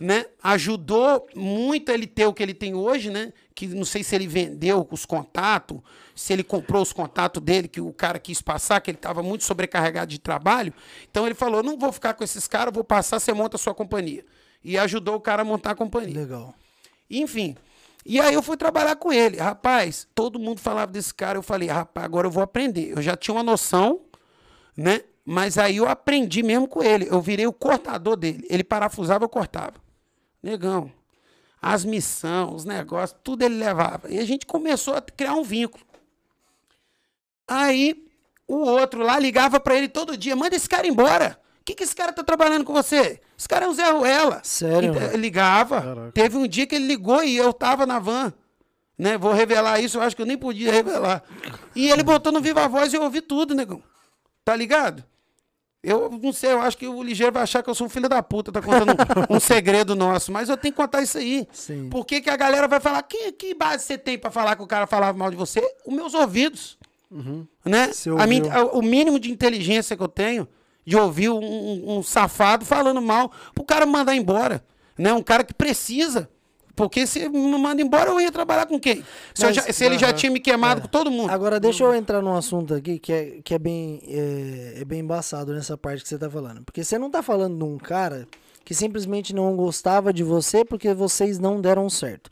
né? Ajudou muito ele ter o que ele tem hoje, né? Que não sei se ele vendeu os contatos, se ele comprou os contatos dele, que o cara quis passar, que ele estava muito sobrecarregado de trabalho. Então ele falou: não vou ficar com esses caras, vou passar, você monta a sua companhia. E ajudou o cara a montar a companhia. Legal. Enfim. E aí eu fui trabalhar com ele. Rapaz, todo mundo falava desse cara. Eu falei, rapaz, agora eu vou aprender. Eu já tinha uma noção, né? Mas aí eu aprendi mesmo com ele. Eu virei o cortador dele. Ele parafusava, eu cortava. Negão. As missões, os negócios, tudo ele levava. E a gente começou a criar um vínculo. Aí o outro lá ligava pra ele todo dia: manda esse cara embora. O que, que esse cara tá trabalhando com você? Esse cara é um Zé Ruela. Sério? Então, ligava. Caraca. Teve um dia que ele ligou e eu tava na van. Né? Vou revelar isso, eu acho que eu nem podia revelar. E ele botou no Viva Voz e eu ouvi tudo, negão. Tá ligado? Eu não sei, eu acho que o ligeiro vai achar que eu sou um filho da puta, tá contando um, um segredo nosso, mas eu tenho que contar isso aí. Sim. Por que, a galera vai falar? Que, que base você tem pra falar que o cara falava mal de você? Os meus ouvidos. Né? Você A a- o mínimo de inteligência que eu tenho de ouvir um, um- um safado falando mal pro cara mandar embora. Né? Um cara que precisa. Porque se me manda embora, eu ia trabalhar com quem? Se, Mas- já- se ele já tinha me queimado com todo mundo. Agora, deixa eu entrar num assunto aqui que é, que é, bem, é, é bem embaçado nessa parte que você tá falando. Porque você não tá falando de um cara que simplesmente não gostava de você porque vocês não deram certo.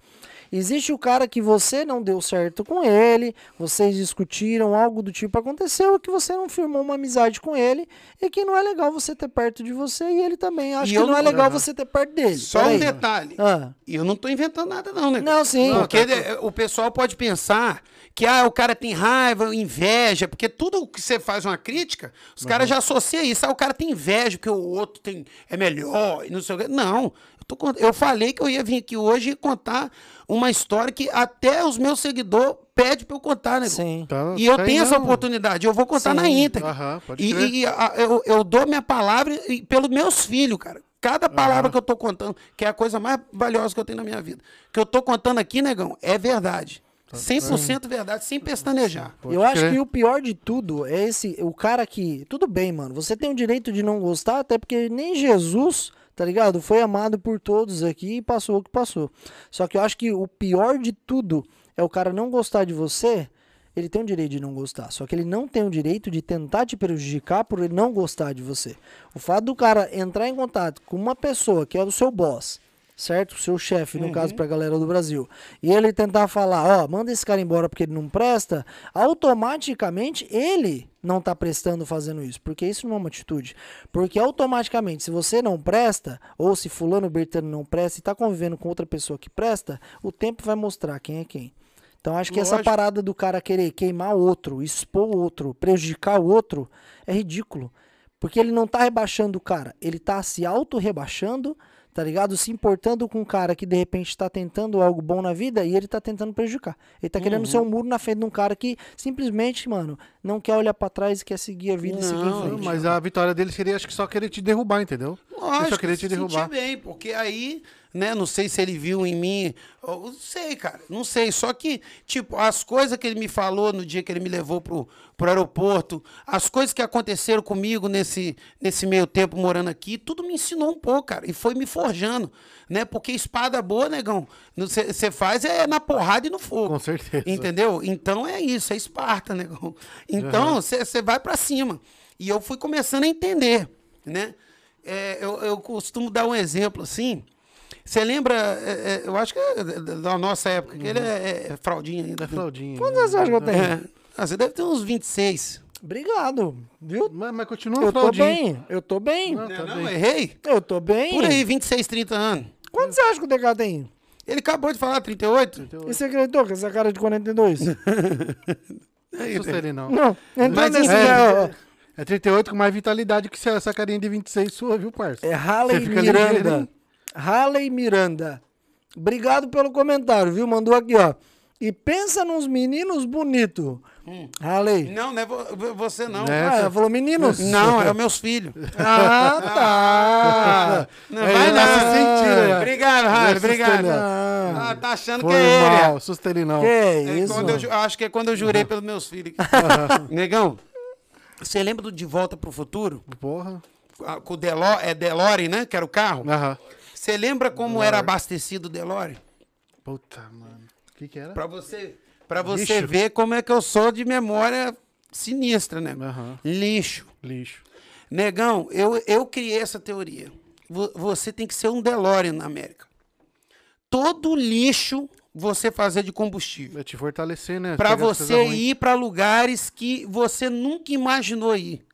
Existe o cara que você não deu certo com ele, vocês discutiram, algo do tipo aconteceu, que você não firmou uma amizade com ele e que não é legal você ter perto de você e ele também acha que eu não é não- legal você ter perto dele. Só um Peraí. detalhe. Ah, E eu não tô inventando nada, não, né? Não, sim. Porque eh, o pessoal pode pensar que ah, o cara tem raiva, inveja, porque tudo que você faz uma crítica, os caras já associam isso. Ah, o cara tem inveja porque o outro tem, é melhor e não sei o quê. Não. Eu, tô cont- eu falei que eu ia vir aqui hoje e contar uma história que até os meus seguidores pedem pra eu contar, né? sim. Tá- E eu tá tenho aí, essa não. oportunidade, eu vou contar Sim. na íntegra. Aham, pode e crer. e a- eu, eu dou minha palavra e- pelos meus filhos, cara. Cada palavra que eu tô contando, que é a coisa mais valiosa que eu tenho na minha vida, que eu tô contando aqui, negão, é verdade. 100% verdade, sem pestanejar. Pode eu acho crer. que o pior de tudo é esse, o cara que, tudo bem, mano, você tem o direito de não gostar, até porque nem Jesus, tá ligado? Foi amado por todos aqui e passou o que passou. Só que eu acho que o pior de tudo é o cara não gostar de você, ele tem o direito de não gostar, só que ele não tem o direito de tentar te prejudicar por ele não gostar de você. O fato do cara entrar em contato com uma pessoa que é o seu boss, certo? O seu chefe, no caso, pra galera do Brasil. E ele tentar falar, ó, manda esse cara embora porque ele não presta, automaticamente ele não tá prestando fazendo isso. Porque isso não é uma atitude. Porque automaticamente, se você não presta, ou se fulano Bertano não presta e tá convivendo com outra pessoa que presta, o tempo vai mostrar quem é quem. Então acho que essa Lógico. parada do cara querer queimar o outro, expor o outro, prejudicar o outro, é ridículo. Porque ele não tá rebaixando o cara, ele tá se auto-rebaixando, tá ligado? Se importando com um cara que de repente tá tentando algo bom na vida e ele tá tentando prejudicar. Ele tá querendo ser um muro na frente de um cara que simplesmente, mano, não quer olhar pra trás e quer seguir a vida e seguir em Não, frente. Mas a vitória dele seria, acho que só querer te derrubar, entendeu? Lógico, só queria te derrubar. bem, porque aí, né, não sei se ele viu em mim, não sei, cara, não sei, só que, tipo, as coisas que ele me falou no dia que ele me levou pro, pro aeroporto, as coisas que aconteceram comigo nesse, nesse meio tempo morando aqui, tudo me ensinou um pouco, cara, e foi me forjando, né, porque espada boa, negão, você faz é na porrada e no fogo. Com certeza. Entendeu? Então é isso, é Esparta, negão. Então você vai pra cima. E eu fui começando a entender, né? É, eu, eu costumo dar um exemplo assim. Você lembra, é, é, eu acho que é da nossa época, que ele é, é fraldinha ainda. É fraldinha. Quantos anos você acha que eu tenho? É. Ah, você deve ter uns 26. Obrigado, viu? Mas, mas continua Eu tô bem, eu tô bem. Não, Não, tá não, bem. errei? Eu tô bem. Por aí, 26, 30 anos. Quanto você acha que o DK tem? Ele acabou de falar 38. E você acreditou com essa cara de 42? Aí, Assusta ele não. não, entrou nesse... é, né, É 38 com mais vitalidade que essa- carinha de 26 sua, viu, parça? É Halley Você fica Miranda. Halley Miranda. Obrigado pelo comentário, viu? Mandou aqui, ó. E pensa nos meninos bonitos. Halley. Não, não é vo- você não. É. Ah, ela falou meninos? Não, é os meus filhos. Ah, tá. Não vai tá não. se sentindo, né? Obrigado, assustou obrigado. ó. Ah, tá achando Foi que é mal, ele não. Que É isso, eu, acho que é quando eu jurei pelos meus filhos. Negão, você lembra do De Volta pro Futuro? Porra. Ah, Com o Delo, é DeLorean, né? Que era o carro. Aham. Você lembra como era abastecido o DeLorean? Puta, mano. O que que era? Pra você, pra você Lixo. ver como é que eu sou de memória sinistra, né? Aham. Lixo. Lixo. Negão, eu, eu criei essa teoria. Vo- Você tem que ser um DeLorean na América. Todo lixo você fazer de combustível. É te fortalecer, né? As você ir pra lugares que você nunca imaginou ir.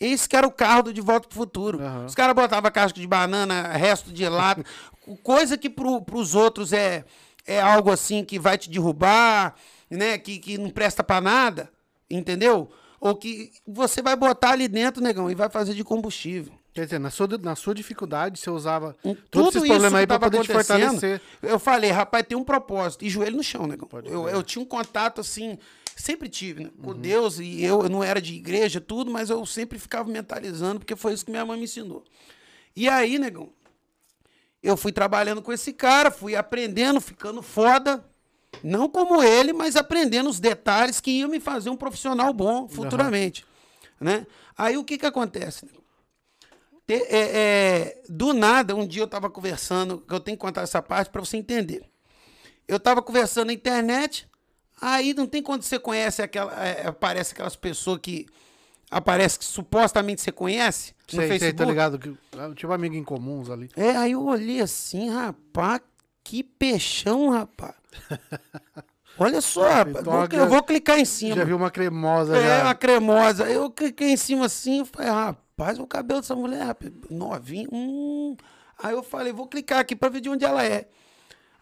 Esse que era o carro do De Volta pro Futuro. Aham. Os caras botavam casca de banana, resto de lata, coisa que pro, pros outros é, é algo assim que vai te derrubar, né? Que, que não presta pra nada, entendeu? Ou que você vai botar ali dentro, negão, e vai fazer de combustível. Quer dizer, na sua, na sua dificuldade, você usava Em todos esses problemas aí pra tava poder te fortalecer. Eu falei, rapaz, tem um propósito. E joelho no chão, negão. Eu, eu tinha um contato assim, sempre tive, né? Uhum. Com Deus, e eu, eu não era de igreja, tudo, mas eu sempre ficava mentalizando, porque foi isso que minha mãe me ensinou. E aí, negão, eu fui trabalhando com esse cara, fui aprendendo, ficando foda. Não como ele, mas aprendendo os detalhes que iam me fazer um profissional bom futuramente. Né? Aí o que que acontece? negão? Te- é, é, do nada, um dia eu estava conversando, que eu tenho que contar essa parte para você entender. Eu estava conversando na internet, aí não tem quando você conhece aquela. é, aparece aquelas pessoas que. Aparece que supostamente você conhece no Sei, sei, Facebook. tá ligado? Que- ah, Tinha um amigo em comuns ali. É, aí eu olhei assim, rapaz, que peixão, rapaz. Olha só, rapaz. Então, vou- eu vou clicar em cima. Já viu uma cremosa É, já. uma cremosa. Eu cliquei em cima assim, eu falei, rapaz, o cabelo dessa mulher, rapaz, novinho. Hum. Aí eu falei, vou clicar aqui pra ver de onde ela é.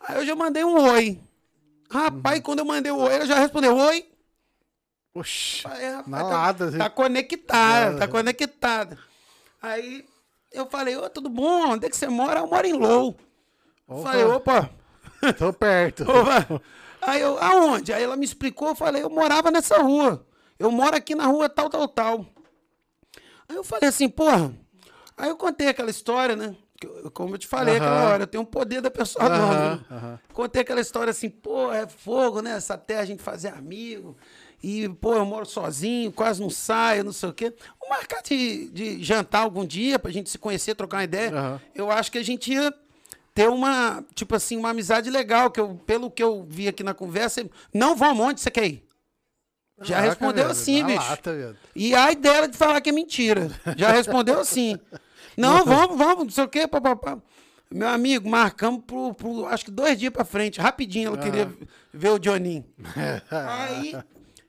Aí eu já mandei um oi. Rapaz, quando eu mandei o oi, ela já respondeu, oi. Oxi. Falei, rapaz, Na tá, lata, assim. tá conectada, tá conectada. Aí eu falei, ô, tudo bom? Onde é que você mora? Eu moro em Low. Opa. Falei, opa. Tô perto. Opa. Aí eu, aonde? Aí ela me explicou, eu falei, eu morava nessa rua. Eu moro aqui na rua tal, tal, tal. Aí eu falei assim, porra. Aí eu contei aquela história, né? Como eu te falei aquela hora, eu tenho um poder da pessoa. Aham, aham. Contei aquela história assim, pô, é fogo, né? Essa terra a gente fazer amigo. E, pô, eu moro sozinho, quase não saio, não sei o quê. Vamos marcar de, de jantar algum dia pra gente se conhecer, trocar uma ideia. Eu acho que a gente ia ter uma, tipo assim, uma amizade legal, que eu, pelo que eu vi aqui na conversa, não vamos, onde você quer ir? Já Caraca, respondeu velho, assim, bicho. lata. E ai dela de falar que é mentira. Já respondeu assim. Não, vamos, vamos, não sei o quê, papapá. Meu amigo, marcamos pro, pro, acho que dois dias pra frente, rapidinho, ela queria ver o Johninho. Aí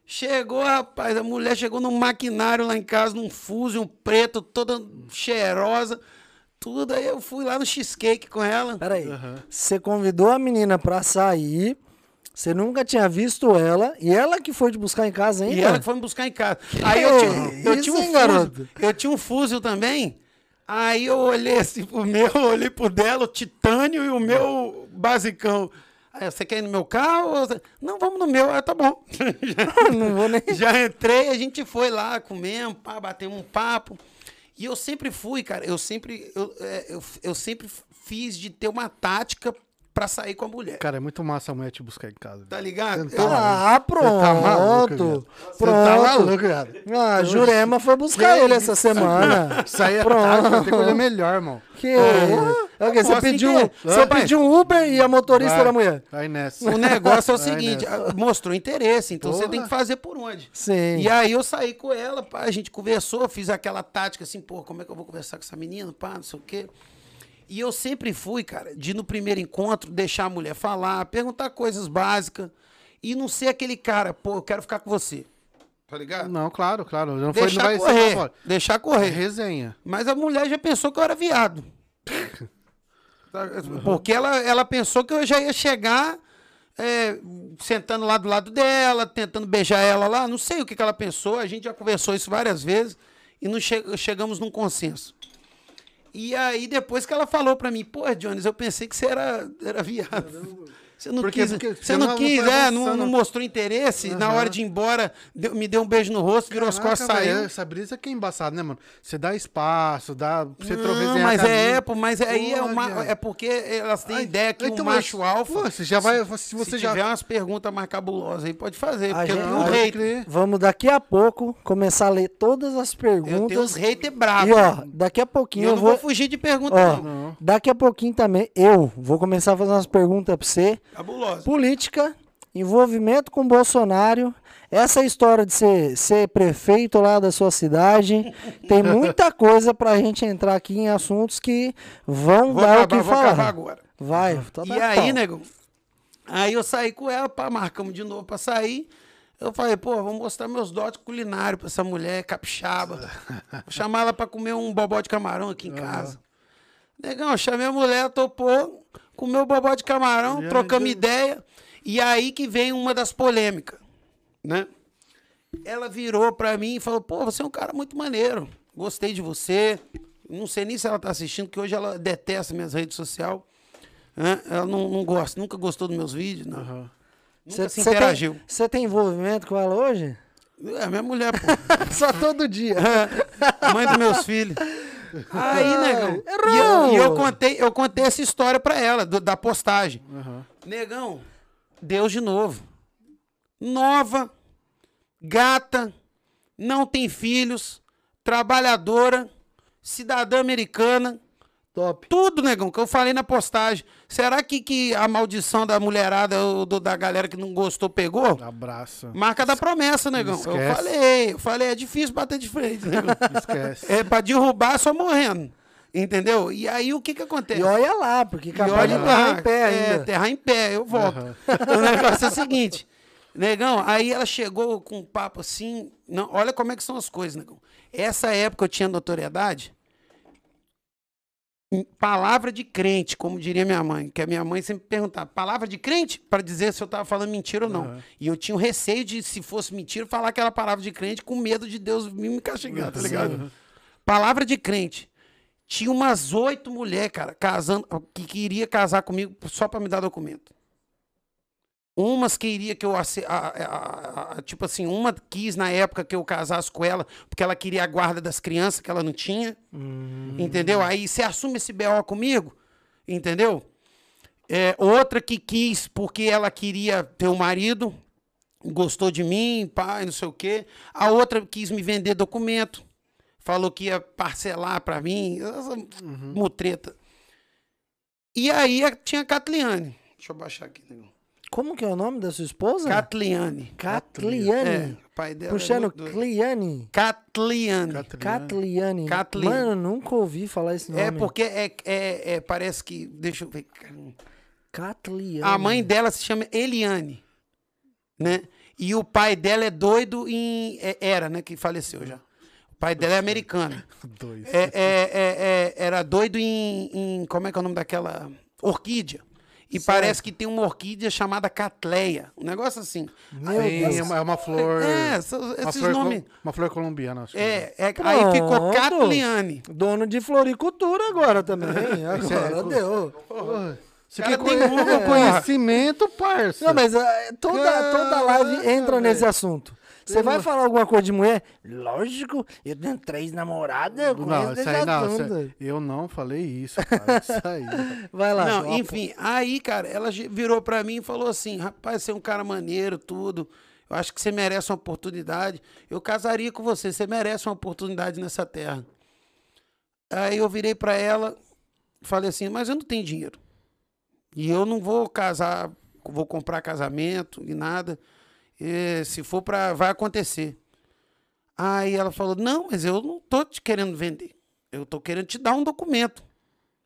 chegou, rapaz, a mulher chegou num maquinário lá em casa, num Fusion preto, toda cheirosa, tudo. Aí eu fui lá no cheesecake com ela. Peraí. Você convidou a menina pra sair. Você nunca tinha visto ela. E ela que foi te buscar em casa ainda? E ela que foi me buscar em casa. Aí eu tinha, eu tinha um hein, fuzil, garoto? eu tinha um fuzil também. Aí eu olhei assim pro meu, olhei pro dela, o titânio e o meu basicão. Aí, você quer ir no meu carro? Não, vamos no meu. Ah, tá bom. Não vou nem. Já entrei, a gente foi lá, comemos, pá, batemos um papo. E eu sempre fui, cara, eu sempre, eu, é, eu, eu sempre fiz de ter uma tática pra sair com a mulher. Cara, é muito massa a mulher te buscar em casa. Tá ligado? Você tá Eu- Ah, pronto. Você tá maluco, viado. Você tá maluco, viado. Ah, Jurema foi buscar Que ele essa semana. Isso aí é Pronto. tem coisa melhor, irmão. Que? É o quê? Você pediu, entender. você pediu um Uber e a motorista Vai. da mulher. Aí nessa. O negócio é o Vai seguinte, nessa. ah, mostrou interesse, então você Porra. tem que fazer por onde. Sim. E aí eu saí com ela, pá, a gente conversou, fiz aquela tática assim, pô, como é que eu vou conversar com essa menina, pá, não sei o quê. E eu sempre fui, cara, de no primeiro encontro deixar a mulher falar, perguntar coisas básicas e não ser aquele cara, pô, eu quero ficar com você. Tá ligado? Não, claro, claro. Não, foi, não Deixar vai ser correr, agora. deixar É correr. resenha. Mas a mulher já pensou que eu era viado. Tá, Porque ela, ela pensou que eu já ia chegar é, sentando lá do lado dela, tentando beijar ela lá. Não sei o que, que ela pensou. A gente já conversou isso várias vezes e não che- chegamos num consenso. E aí, depois que ela falou pra mim, pô, Jones, eu pensei que você era, era viado. Você não Porque- quis, porque você não não- quis, não é, não, não mostrou interesse. Na Aham. hora de ir embora, deu- me deu um beijo no rosto, virou as costas, Caraca, saiu. Essa brisa que é embaçado, né, mano? Você dá espaço, dá. Você Não, trovezinhar mas é, pô, mas aí é, uma, é porque elas têm Ai, ideia que então, o macho mas, alfa. pô, você já vai- se você já- tiver umas perguntas mais cabulosas aí, pode fazer. Porque gente- eu tenho um haters. Vamos daqui a pouco começar a ler todas as Eu tenho uns perguntas. haters E bravos. ó, daqui a pouquinho eu eu não vou vou. fugir de pergunta, Ó, não. daqui a pouquinho também eu vou começar a fazer umas perguntas pra você. Cabulosa. Política, envolvimento com Bolsonaro, essa história de ser, ser prefeito lá da sua cidade. Tem muita coisa pra gente entrar aqui em assuntos que vão Vou dar acabar, o que falar. agora. Vai, tá E aí, pau. nego, aí eu saí com ela, pá, marcamos de novo pra sair. Eu falei, pô, vou mostrar meus dotes culinários pra essa mulher capixaba. Vou chamar ela pra comer um bobó de camarão aqui em casa. Negão, eu chamei a mulher, topou, comeu o bobó de camarão, Já trocamos ideia. E aí que vem uma das polêmicas, né? Ela virou pra mim e falou, pô, você é um cara muito maneiro. Gostei de você. Não sei nem se ela tá assistindo, que hoje ela detesta minhas redes sociais. né? Ela não, não gosta, nunca gostou dos meus vídeos, não. Aham. Nunca Cê- se interagiu. tem- Você tem envolvimento com ela hoje? É minha mulher, pô. Só todo dia. Mãe dos meus filhos. Aí, negão. Errou! E eu, e eu contei, eu contei essa história pra ela, do- da postagem. Aham. Negão, Deus de novo. Nova, gata, não tem filhos, trabalhadora, cidadã americana. Top. Tudo, negão, que eu falei na postagem. Será que, que a maldição da mulherada, ou do- da galera que não gostou, pegou? Abraço. Marca da promessa, negão. Eu Esquece. falei, eu falei, é difícil bater de frente, negão. Esquece. É pra derrubar só morrendo. Entendeu? E aí o que que acontece? E olha lá, porque E capaz de olha terra lá, em pé é, ainda. terra em pé, eu volto. O negócio é o seguinte, negão, aí ela chegou com um papo assim, não, olha como é que são as coisas, negão. Essa época eu tinha notoriedade, palavra de crente, como diria minha mãe, que a minha mãe sempre perguntava, palavra de crente? Para dizer se eu tava falando mentira ou não. E eu tinha um receio de, se fosse mentira, falar aquela palavra de crente com medo de Deus me castigar, tá ligado? Palavra de crente. Tinha umas oito mulheres, cara, casando, que queria casar comigo só pra me dar documento. Umas queria que eu a- a- a- tipo assim, uma quis na época que eu casasse com ela, porque ela queria a guarda das crianças que ela não tinha. Entendeu? Aí você assume esse BO comigo, entendeu? É, outra que quis porque ela queria ter um marido, gostou de mim, pai, não sei o quê. A outra quis me vender documento, falou que ia parcelar pra mim, essa mutreta. E aí tinha a Catliane. Deixa eu baixar aqui. negão. Como que é o nome da sua esposa? Catliane. Catliane. É, o pai dela. é Puxando doido. Cliane. Catliane. Catliane. Catliane. Mano, eu nunca ouvi falar esse nome. É porque é, é, é- parece que. Deixa eu ver. Catliane. A mãe dela se chama Eliane, né? E o pai dela é doido em. é- era, né? Que faleceu já. O pai dela é americano. Dois. É, é- é- é- era doido em, em- Como é que é o nome daquela. Orquídea. E parece que tem uma orquídea chamada Catleia. Um negócio assim. Meu Sim, Deus. é uma, é uma flor. É, uma esses flor, nomes. Uma flor colombiana, acho que É, é, aí ficou Pronto. Catliane. Dono de floricultura agora também. É- Agora deu. Porra, Você Cara, quer tem conhecimento, parça? Não, mas ah, toda, toda live entra nesse assunto. Você vai falar alguma coisa de mulher? Lógico, eu tenho três namoradas, eu Não, isso aí não. isso eu não falei isso, cara. Isso aí. Vai lá. Não, enfim, aí, cara, ela virou pra mim e falou assim: rapaz, você é um cara maneiro, tudo. Eu acho que você merece uma oportunidade. Eu casaria com você, você merece uma oportunidade nessa terra. Aí eu virei pra ela e falei assim: mas eu não tenho dinheiro. E eu não vou casar, vou comprar casamento e nada. E se for pra. vai acontecer. Aí ela falou: não, mas eu não tô te querendo vender. Eu tô querendo te dar um documento.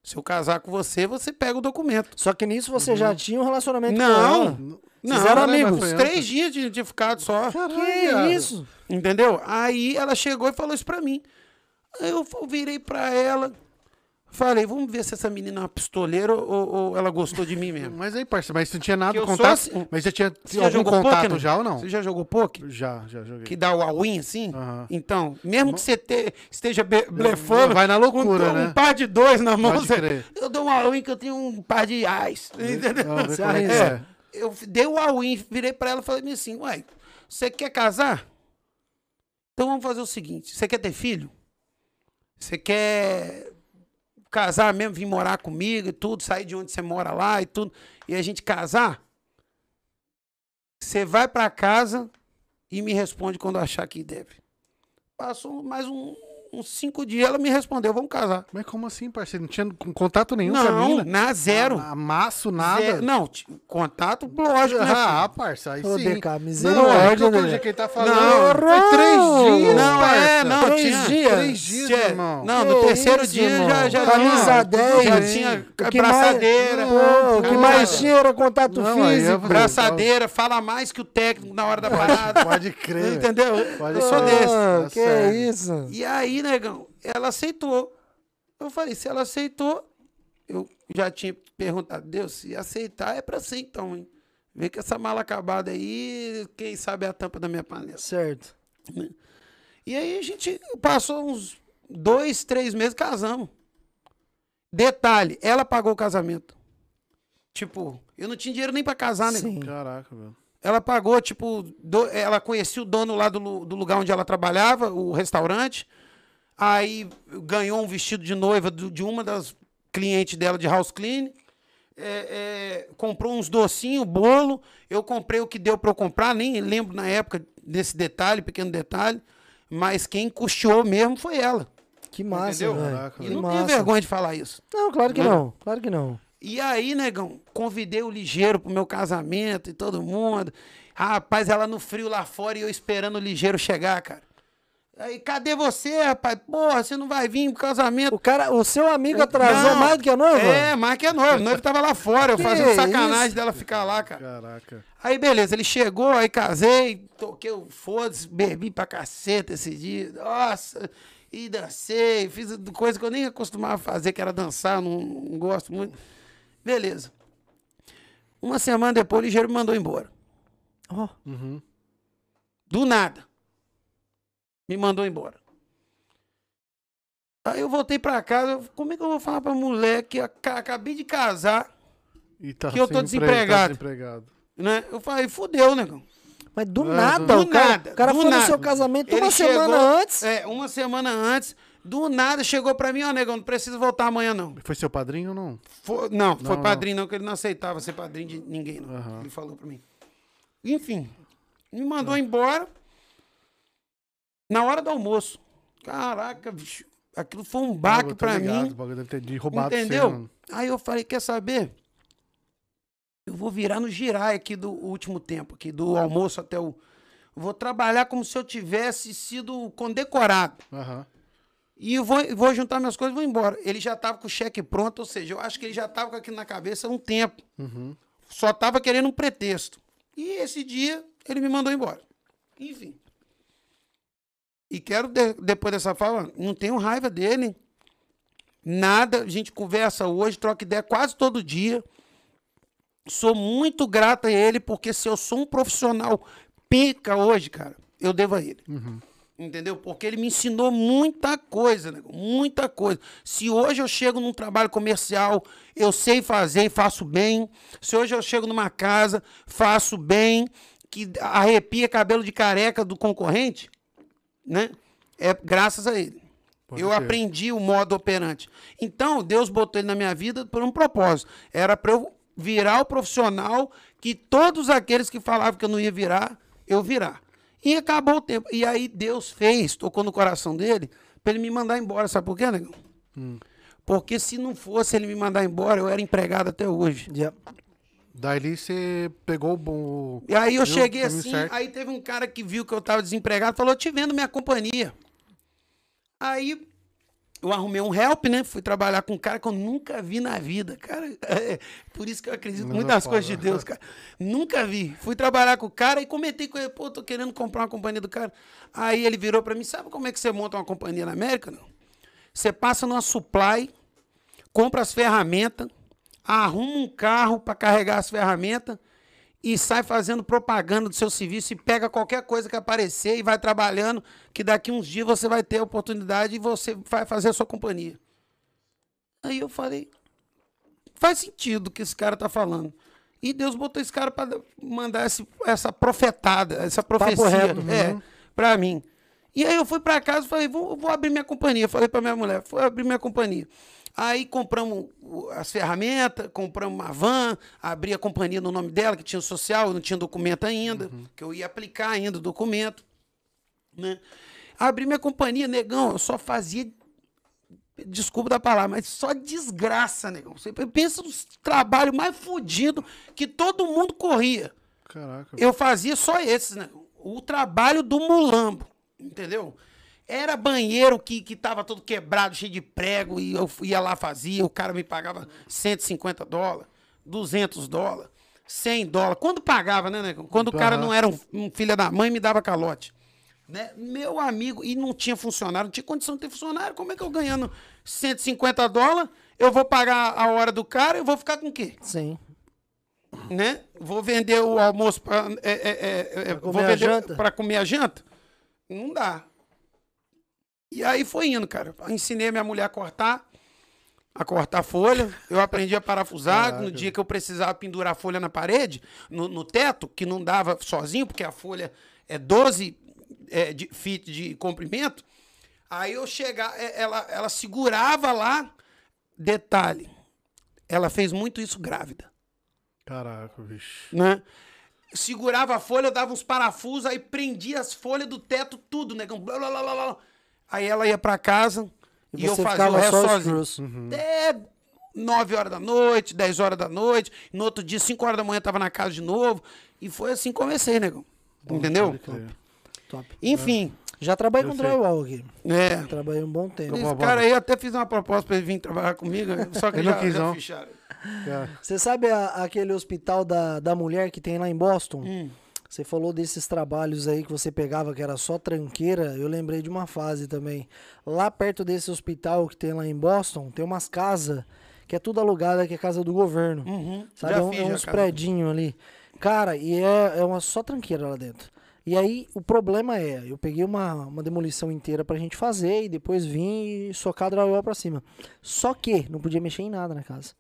Se eu casar com você, você pega o documento. Só que nisso você já tinha um relacionamento com Não, ela. não, Fizeram era- amigos. Três dias de, de ficado só. Que isso? Entendeu? Aí ela chegou e falou isso pra mim. Eu virei pra ela, falei, vamos ver se essa menina é uma pistoleira ou, ou ela gostou de mim mesmo. Mas aí, parça, mas você não tinha nada de contato? assim. Mas já tinha Você já algum jogou contato poker, já ou não? Você já jogou poker? Já, já joguei. Que dá o all-in assim? Então, mesmo que você te- esteja blefando, Vai na loucura, um né? par de dois na mão, você- eu dou um all-in que eu tenho um par de ais. Entendeu? É arrisca. é. Eu dei o all-in, virei pra ela e falei assim, uai, você quer casar? Então vamos fazer o seguinte, você quer ter filho? Você quer casar mesmo, vir morar comigo e tudo, sair de onde você mora lá e tudo, e a gente casar? Você vai pra casa e me responde quando achar que deve. Passou mais um- uns cinco dias, ela me respondeu, vamos casar. Mas como assim, parceiro? Não tinha com- contato nenhum com a Não, mina? na zero. Amasso, nada? Zero. Não, contato, lógico, né? Ah, parça, aí Ô, sim. DK, Não, é misericórdia, que né? ele tá falando. Não, foi três dias, Não, parça. é, não, Três tinha. dias? Três dias, Tinha- irmão. Não, no terceiro isso, dia irmão? já, já Camisa tinha, 10. já tinha braçadeira. o que mais tinha era contato Não, físico. braçadeira, fala mais que o técnico na hora da parada. Pode crer. Entendeu? Pode eu sou crer. desse. Ah, Tá que isso? E aí, negão, ela aceitou. Eu falei, se ela aceitou, eu já tinha perguntado, Deus, se aceitar é pra ser então, hein? Vê que essa mala acabada aí, quem sabe é a tampa da minha panela. Certo. E aí a gente passou uns dois, três meses, casamos. Detalhe, ela pagou o casamento. Tipo, eu não tinha dinheiro nem pra casar, né? Sim. Caraca, velho. Ela pagou, tipo, do- ela conhecia o dono lá do, do lugar onde ela trabalhava, o restaurante. Aí ganhou um vestido de noiva de uma das clientes dela de house clean. É, é, comprou uns docinhos, bolo. Eu comprei o que deu pra eu comprar, nem lembro na época desse detalhe, pequeno detalhe. Mas quem custeou mesmo foi ela. Que massa. Caraca, E Que não massa. tenho vergonha de falar isso. Não, claro que Né? não. Claro que não. E aí, negão, convidei o ligeiro pro meu casamento e todo mundo. Rapaz, ela no frio lá fora e eu esperando o ligeiro chegar, cara. Aí, cadê você, rapaz? Porra, você não vai vir pro casamento. O cara, o seu amigo atrasou Não, mais do que a noiva? É, mais que a noiva. A noiva tava lá fora, eu fazendo sacanagem isso? dela ficar lá, cara. Caraca. Aí, beleza, ele chegou, aí casei, toquei o foda-se, bebi pra caceta esse dia. Nossa, e dancei, fiz coisa que eu nem acostumava a fazer, que era dançar, não, não gosto muito. Beleza. Uma semana depois, o ligeiro me mandou embora. Ó, Uhum. Do nada. Me mandou embora. Aí eu voltei pra casa, como é que eu vou falar pra mulher que aca- acabei de casar E tá Que eu tô emprego, desempregado. Tá desempregado. Né? Eu falei, fudeu, negão. Mas do É, nada, do o cara, nada, o cara do foi no nada. seu casamento Ele uma semana chegou- antes. É, uma semana antes. Do nada chegou pra mim, ó, negão, não precisa voltar amanhã, não. Foi seu padrinho ou não? Foi- não, foi não. padrinho não, que ele não aceitava ser padrinho de ninguém, não. Aham. Ele falou pra mim. Enfim, me mandou embora na hora do almoço. Caraca, bicho, aquilo foi um baque ligado, mim. O bagulho deve ter de roubado Entendeu? você. Aí eu falei, quer saber? Eu vou virar no girai aqui do último tempo, aqui do almoço até o. Vou trabalhar como se eu tivesse sido condecorado. Aham. E eu vou, vou juntar minhas coisas e vou embora. Ele já tava com o cheque pronto, ou seja, eu acho que ele já tava com aquilo na cabeça há um tempo. Uhum. Só tava querendo um pretexto. E esse dia ele me mandou embora. Enfim. E quero, de- depois dessa fala, não tenho raiva dele. Nada. A gente conversa hoje, troca ideia quase todo dia. Sou muito grato a ele, porque se eu sou um profissional pica hoje, cara, eu devo a ele. Entendeu? Porque ele me ensinou muita coisa, né? muita coisa. Se hoje eu chego num trabalho comercial, eu sei fazer e faço bem. Se hoje eu chego numa casa, faço bem, que arrepia cabelo de careca do concorrente, né? É graças a ele. Pode eu aprendi o modo operante. Então, Deus botou ele na minha vida por um propósito. Era para eu virar o profissional que todos aqueles que falavam que eu não ia virar, eu virar. E acabou o tempo. E aí Deus fez, tocou no coração dele, para ele me mandar embora. Sabe por quê, negão? Porque se não fosse ele me mandar embora, eu era empregado até hoje. Já- Daí você pegou o bom. E aí eu cheguei assim, certo. aí teve um cara que viu que eu tava desempregado, falou, te vendo minha companhia. Aí eu arrumei um help, né? Fui trabalhar com um cara que eu nunca vi na vida, cara. É, por isso que eu acredito é nas coisas de. Deus, cara. Nunca vi. Fui trabalhar com o cara e comentei com ele, pô, tô querendo comprar uma companhia do cara. Aí ele virou pra mim, sabe como é que você monta uma companhia na América? Não? Você passa numa supply, compra as ferramentas, arruma um carro para carregar as ferramentas e sai fazendo propaganda do seu serviço e pega qualquer coisa que aparecer e vai trabalhando, que daqui uns dias você vai ter a oportunidade e você vai fazer a sua companhia. Aí eu falei, faz sentido o que esse cara tá falando. E Deus botou esse cara para mandar esse- essa profetada, essa profecia, reto. é, para mim. E aí eu fui para casa e falei, vou, vou abrir minha companhia. Falei para minha mulher, vou abrir minha companhia. Aí compramos as ferramentas, compramos uma van, abri a companhia no nome dela, que tinha social, não tinha documento ainda, que eu ia aplicar ainda o documento. Né? Abri minha companhia, negão, eu só fazia desculpa da palavra, mas só desgraça, negão. Você pensa nos trabalhos mais fodidos que todo mundo corria. Caraca. Eu fazia só esses, né? O trabalho do mulambo, entendeu? Era banheiro que, que tava todo quebrado, cheio de prego, e eu ia lá fazia, o cara me pagava 150 dólares, 200 dólares, 100 dólares. Quando pagava, né, negão? Quando o cara não era um, um filho da mãe, me dava calote. Né? Meu amigo, e não tinha funcionário, não tinha condição de ter funcionário. Como é que eu ganhando 150 dólares, eu vou pagar a hora do cara, eu vou ficar com o quê? Sim. né? Vou vender o almoço para é, é, é, é, vou vender para comer a janta? Não dá. E aí foi indo, cara. Ensinei a minha mulher a cortar, a cortar folha. Eu aprendi a parafusar. Caraca. No dia que eu precisava pendurar a folha na parede, no, no teto, que não dava sozinho, porque a folha é 12 é, de, feet de comprimento. Aí eu chegava, é, ela, ela segurava lá. Detalhe, ela fez muito isso grávida Caraca, bicho. né? Segurava a folha, eu dava uns parafusos, aí prendia as folhas do teto, tudo, negão. Blá, blá, blá, blá, blá. Aí ela ia pra casa e, E eu fazia o resto sozinho. Até 9 horas da noite, 10 horas da noite. No outro dia, 5 horas da manhã, tava na casa de novo. E foi assim que comecei, negão. Entendeu? Pode crer. Top. Enfim, Já trabalhei Eu com sei. drywall aqui. é. Trabalhei um bom tempo. Esse cara aí, eu até fiz uma proposta pra ele vir trabalhar comigo, só que Ele já, não quis, já não. ficharam. É. Você sabe a- aquele hospital da, da mulher que tem lá em Boston? Hum. Você falou desses trabalhos aí que você pegava que era só tranqueira. Eu lembrei de uma fase também. Lá perto desse hospital que tem lá em Boston, tem umas casas que é tudo alugada, que é casa do governo. Uhum. Sabe? Já é, um- é uns cara. predinhos ali. Cara, e é, é uma só tranqueira lá dentro. E aí, o problema é, eu peguei uma, uma demolição inteira pra gente fazer e depois vim e socar drywall pra cima. Só que não podia mexer em nada na casa.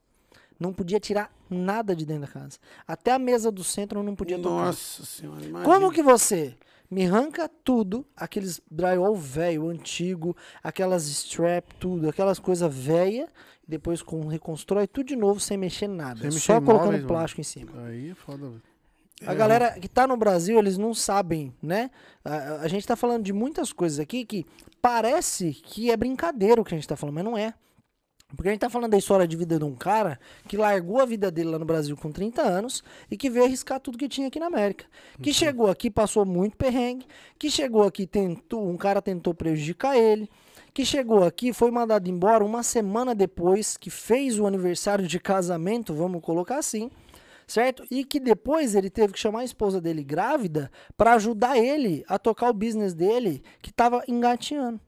Não podia tirar nada de dentro da casa. Até a mesa do centro não podia tocar. Nossa senhora, imagina. Como que você me arranca tudo, aqueles drywall velho, antigo, aquelas strap, tudo, aquelas coisas velhas, depois com, reconstrói tudo de novo sem mexer nada, Sem mexer só em colocando móveis, mano. plástico em cima. Aí é foda, velho. A galera que tá no Brasil, eles não sabem, né? A, a gente tá falando de muitas coisas aqui que parece que é brincadeira o que a gente tá falando, mas não é. Porque a gente tá falando da história de vida de um cara que largou a vida dele lá no Brasil com 30 anos e que veio arriscar tudo que tinha aqui na América. Que chegou aqui, passou muito perrengue, que chegou aqui, tentou, um cara tentou prejudicar ele, que chegou aqui, foi mandado embora uma semana depois, que fez o aniversário de casamento, vamos colocar assim, certo? E que depois ele teve que chamar a esposa dele grávida para ajudar ele a tocar o business dele que tava engateando.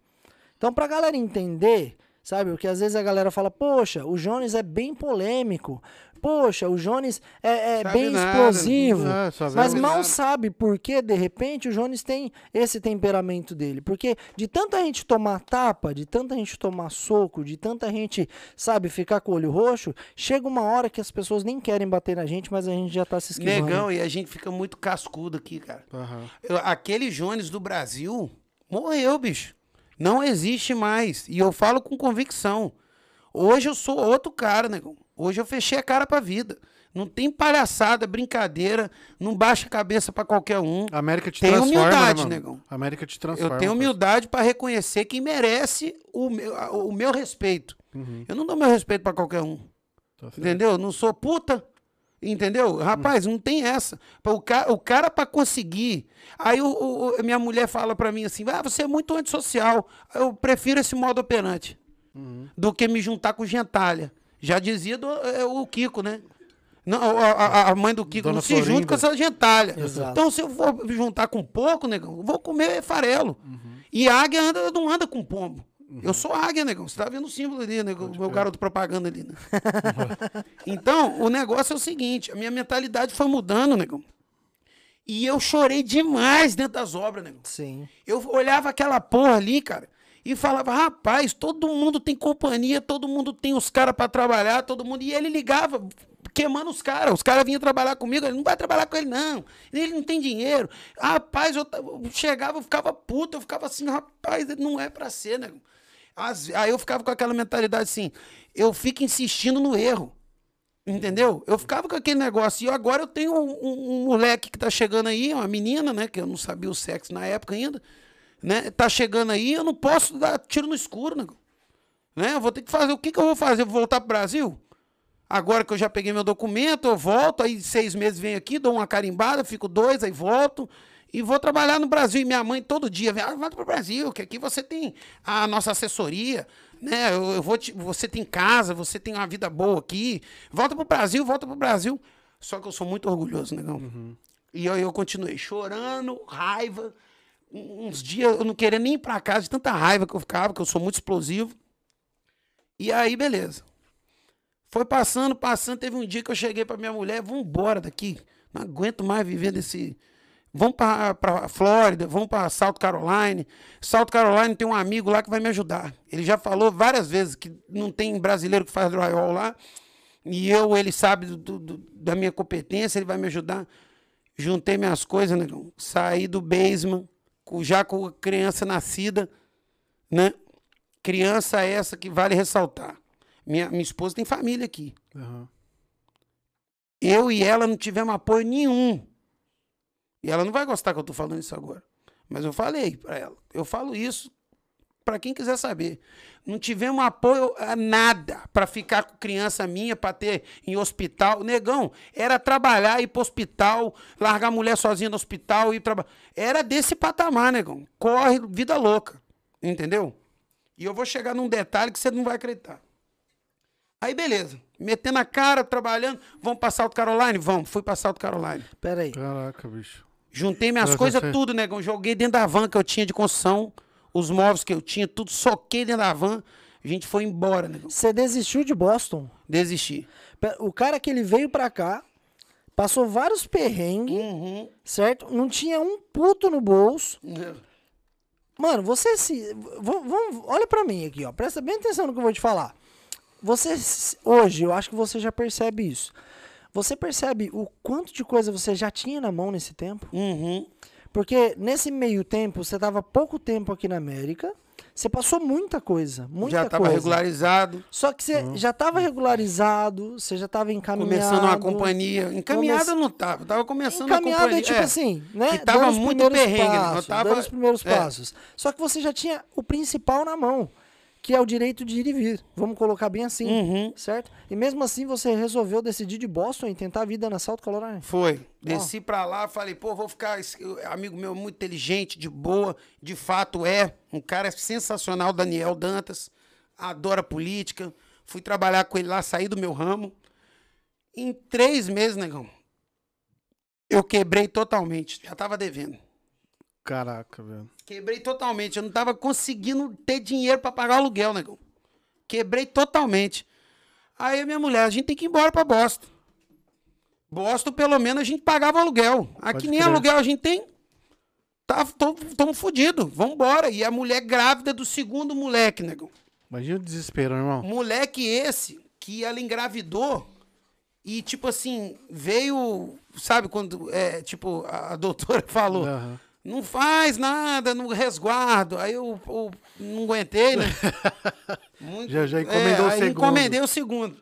Então, pra galera entender, sabe, o que às vezes a galera fala, poxa, o Jones é bem polêmico, poxa, o Jones é, é bem nada, explosivo, É, mas mal nada. sabe por que, de repente, o Jones tem esse temperamento dele. Porque de tanta gente tomar tapa, de tanta gente tomar soco, de tanta gente, sabe, ficar com o olho roxo, chega uma hora que as pessoas nem querem bater na gente, mas a gente já tá se esquivando. Negão, e a gente fica muito cascudo aqui, cara. Aham. Eu- aquele Jones do Brasil morreu, bicho. Não existe mais. E eu falo com convicção. Hoje eu sou outro cara, negão. Hoje eu fechei a cara pra vida. Não tem palhaçada, brincadeira, não baixa a cabeça pra qualquer um. A América te Tem transforma, humildade, né, negão. A América te transforma. Eu tenho humildade pra reconhecer quem merece o meu, o meu respeito. Uhum. Eu não dou meu respeito pra qualquer um. Tá. Entendeu? Eu Não sou puta. Entendeu? Rapaz, não tem essa. O cara, o cara para conseguir. Aí o, o- minha mulher fala pra mim assim: ah, você é muito antissocial. Eu prefiro esse modo operante Uhum. do que me juntar com gentalha. Já dizia do- é, o Kiko, né? Não, a, a- mãe do Kiko Dona não se junta Florinda. com essa gentalha. Exato. Então, se eu for juntar com pouco, negão, vou comer farelo. Uhum. E águia anda, não anda com pombo. Eu sou águia, negão. Você tá vendo o símbolo ali, né? O meu garoto propaganda ali, né? então, o negócio é o seguinte: a minha mentalidade foi mudando, negão. E eu chorei demais dentro das obras, negão. Sim. Eu olhava aquela porra ali, cara, e falava, rapaz, todo mundo tem companhia, todo mundo tem os caras pra trabalhar, todo mundo. E ele ligava, queimando os caras. Os caras vinham trabalhar comigo, ele não vai trabalhar com ele, não. Ele não tem dinheiro. Rapaz, eu, eu chegava, eu ficava puto, eu ficava assim, rapaz, não é pra ser, né? Às- aí eu ficava com aquela mentalidade assim, eu fico insistindo no erro. Entendeu? Eu ficava com aquele negócio. E agora eu tenho um, um- um moleque que tá chegando aí, uma menina, né? Que eu não sabia o sexo na época ainda. Né? Tá chegando aí, eu não posso dar tiro no escuro, né? né? Eu vou ter que fazer. O que, que eu vou fazer? Vou voltar pro Brasil? Agora que eu já peguei meu documento, eu volto, aí seis meses venho aqui, dou uma carimbada, fico dois, aí volto. E vou trabalhar no Brasil. E minha mãe todo dia vem, ah, volta pro Brasil, que aqui você tem a nossa assessoria, né? Eu, eu vou te- você tem casa, você tem uma vida boa aqui. Volta pro Brasil, volta pro Brasil. Só que eu sou muito orgulhoso, negão. E eu, eu continuei chorando, raiva. Uns dias eu não queria nem ir pra casa de tanta raiva que eu ficava, que eu sou muito explosivo. E aí, beleza. Foi passando, passando. Teve um dia que eu cheguei pra minha mulher, vamos embora daqui. Não aguento mais viver desse. Vamos pra, pra Flórida, vamos pra South Carolina. South Carolina tem um amigo lá que vai me ajudar. Ele já falou várias vezes que não tem brasileiro que faz drywall lá. E eu, ele sabe do- do- da minha competência, ele vai me ajudar. Juntei minhas coisas, negão. Saí do basement, já com a criança nascida, né? Criança essa que vale ressaltar. Minha, minha esposa tem família aqui. Aham. Eu e ela não tivemos apoio nenhum. E ela não vai gostar que eu tô falando isso agora. Mas eu falei pra ela. Eu falo isso pra quem quiser saber. Não tivemos apoio a nada pra ficar com criança minha, pra ter em hospital. Negão, era trabalhar, ir pro hospital, largar a mulher sozinha no hospital, ir trabalhar. Era desse patamar, negão. Corre, vida louca. Entendeu? E eu vou chegar num detalhe que você não vai acreditar. Aí, beleza. Metendo a cara, trabalhando. Vamos pra South Carolina? Vamos. Fui pra South Carolina. Pera aí. Caraca, bicho. Juntei minhas coisas tudo, negão. Joguei dentro da van que eu tinha de construção. Os móveis que eu tinha, tudo soquei dentro da van. A gente foi embora, negão. Você desistiu de Boston. Desisti. O cara que ele veio pra cá, passou vários perrengues, Uhum. certo? Não tinha um puto no bolso. Mano, você se. Vamos, vamos- olha pra mim aqui, ó. Presta bem atenção no que eu vou te falar. você hoje, eu acho que você já percebe isso. Você percebe o quanto de coisa você já tinha na mão nesse tempo? Uhum. Porque nesse meio tempo, você tava pouco tempo aqui na América, você passou muita coisa, muita Já tava coisa. regularizado, Só que você já tava regularizado, você já tava encaminhado. começando uma companhia. Encaminhada não tava, tava começando uma Encaminhado companhia. é tipo é. assim, né? que tava dando muito perrengue, né? Passos, tava- dando os primeiros é. passos. Só que você já tinha o principal na mão, que é o direito de ir e vir. Vamos colocar bem assim, Uhum. certo? E mesmo assim você resolveu decidir de Boston e tentar a vida na South Carolina. Foi. Desci pra lá, falei, pô, vou ficar. esse amigo meu muito inteligente, de boa, de fato é. Um cara sensacional, Daniel Dantas. Adora política. Fui trabalhar com ele lá, saí do meu ramo. Em três meses, negão, eu quebrei totalmente. Já tava devendo. Caraca, velho. Quebrei totalmente. Eu não tava conseguindo ter dinheiro pra pagar o aluguel, negão. Quebrei totalmente. Aí minha mulher, a gente tem que ir embora pra Boston. Boston, pelo menos, a gente pagava aluguel. Aqui Pode nem crer. aluguel a gente tem. Tá, Tamo fudido. Vambora. E a mulher grávida do segundo moleque, negão. Imagina o desespero, irmão. Moleque esse que ela engravidou e, tipo assim, veio. Sabe quando. É, tipo, a, a doutora falou. Aham. Não faz nada no resguardo. Aí eu, eu não aguentei, né? Muito- Já- já encomendou o aí segundo. encomendei o segundo.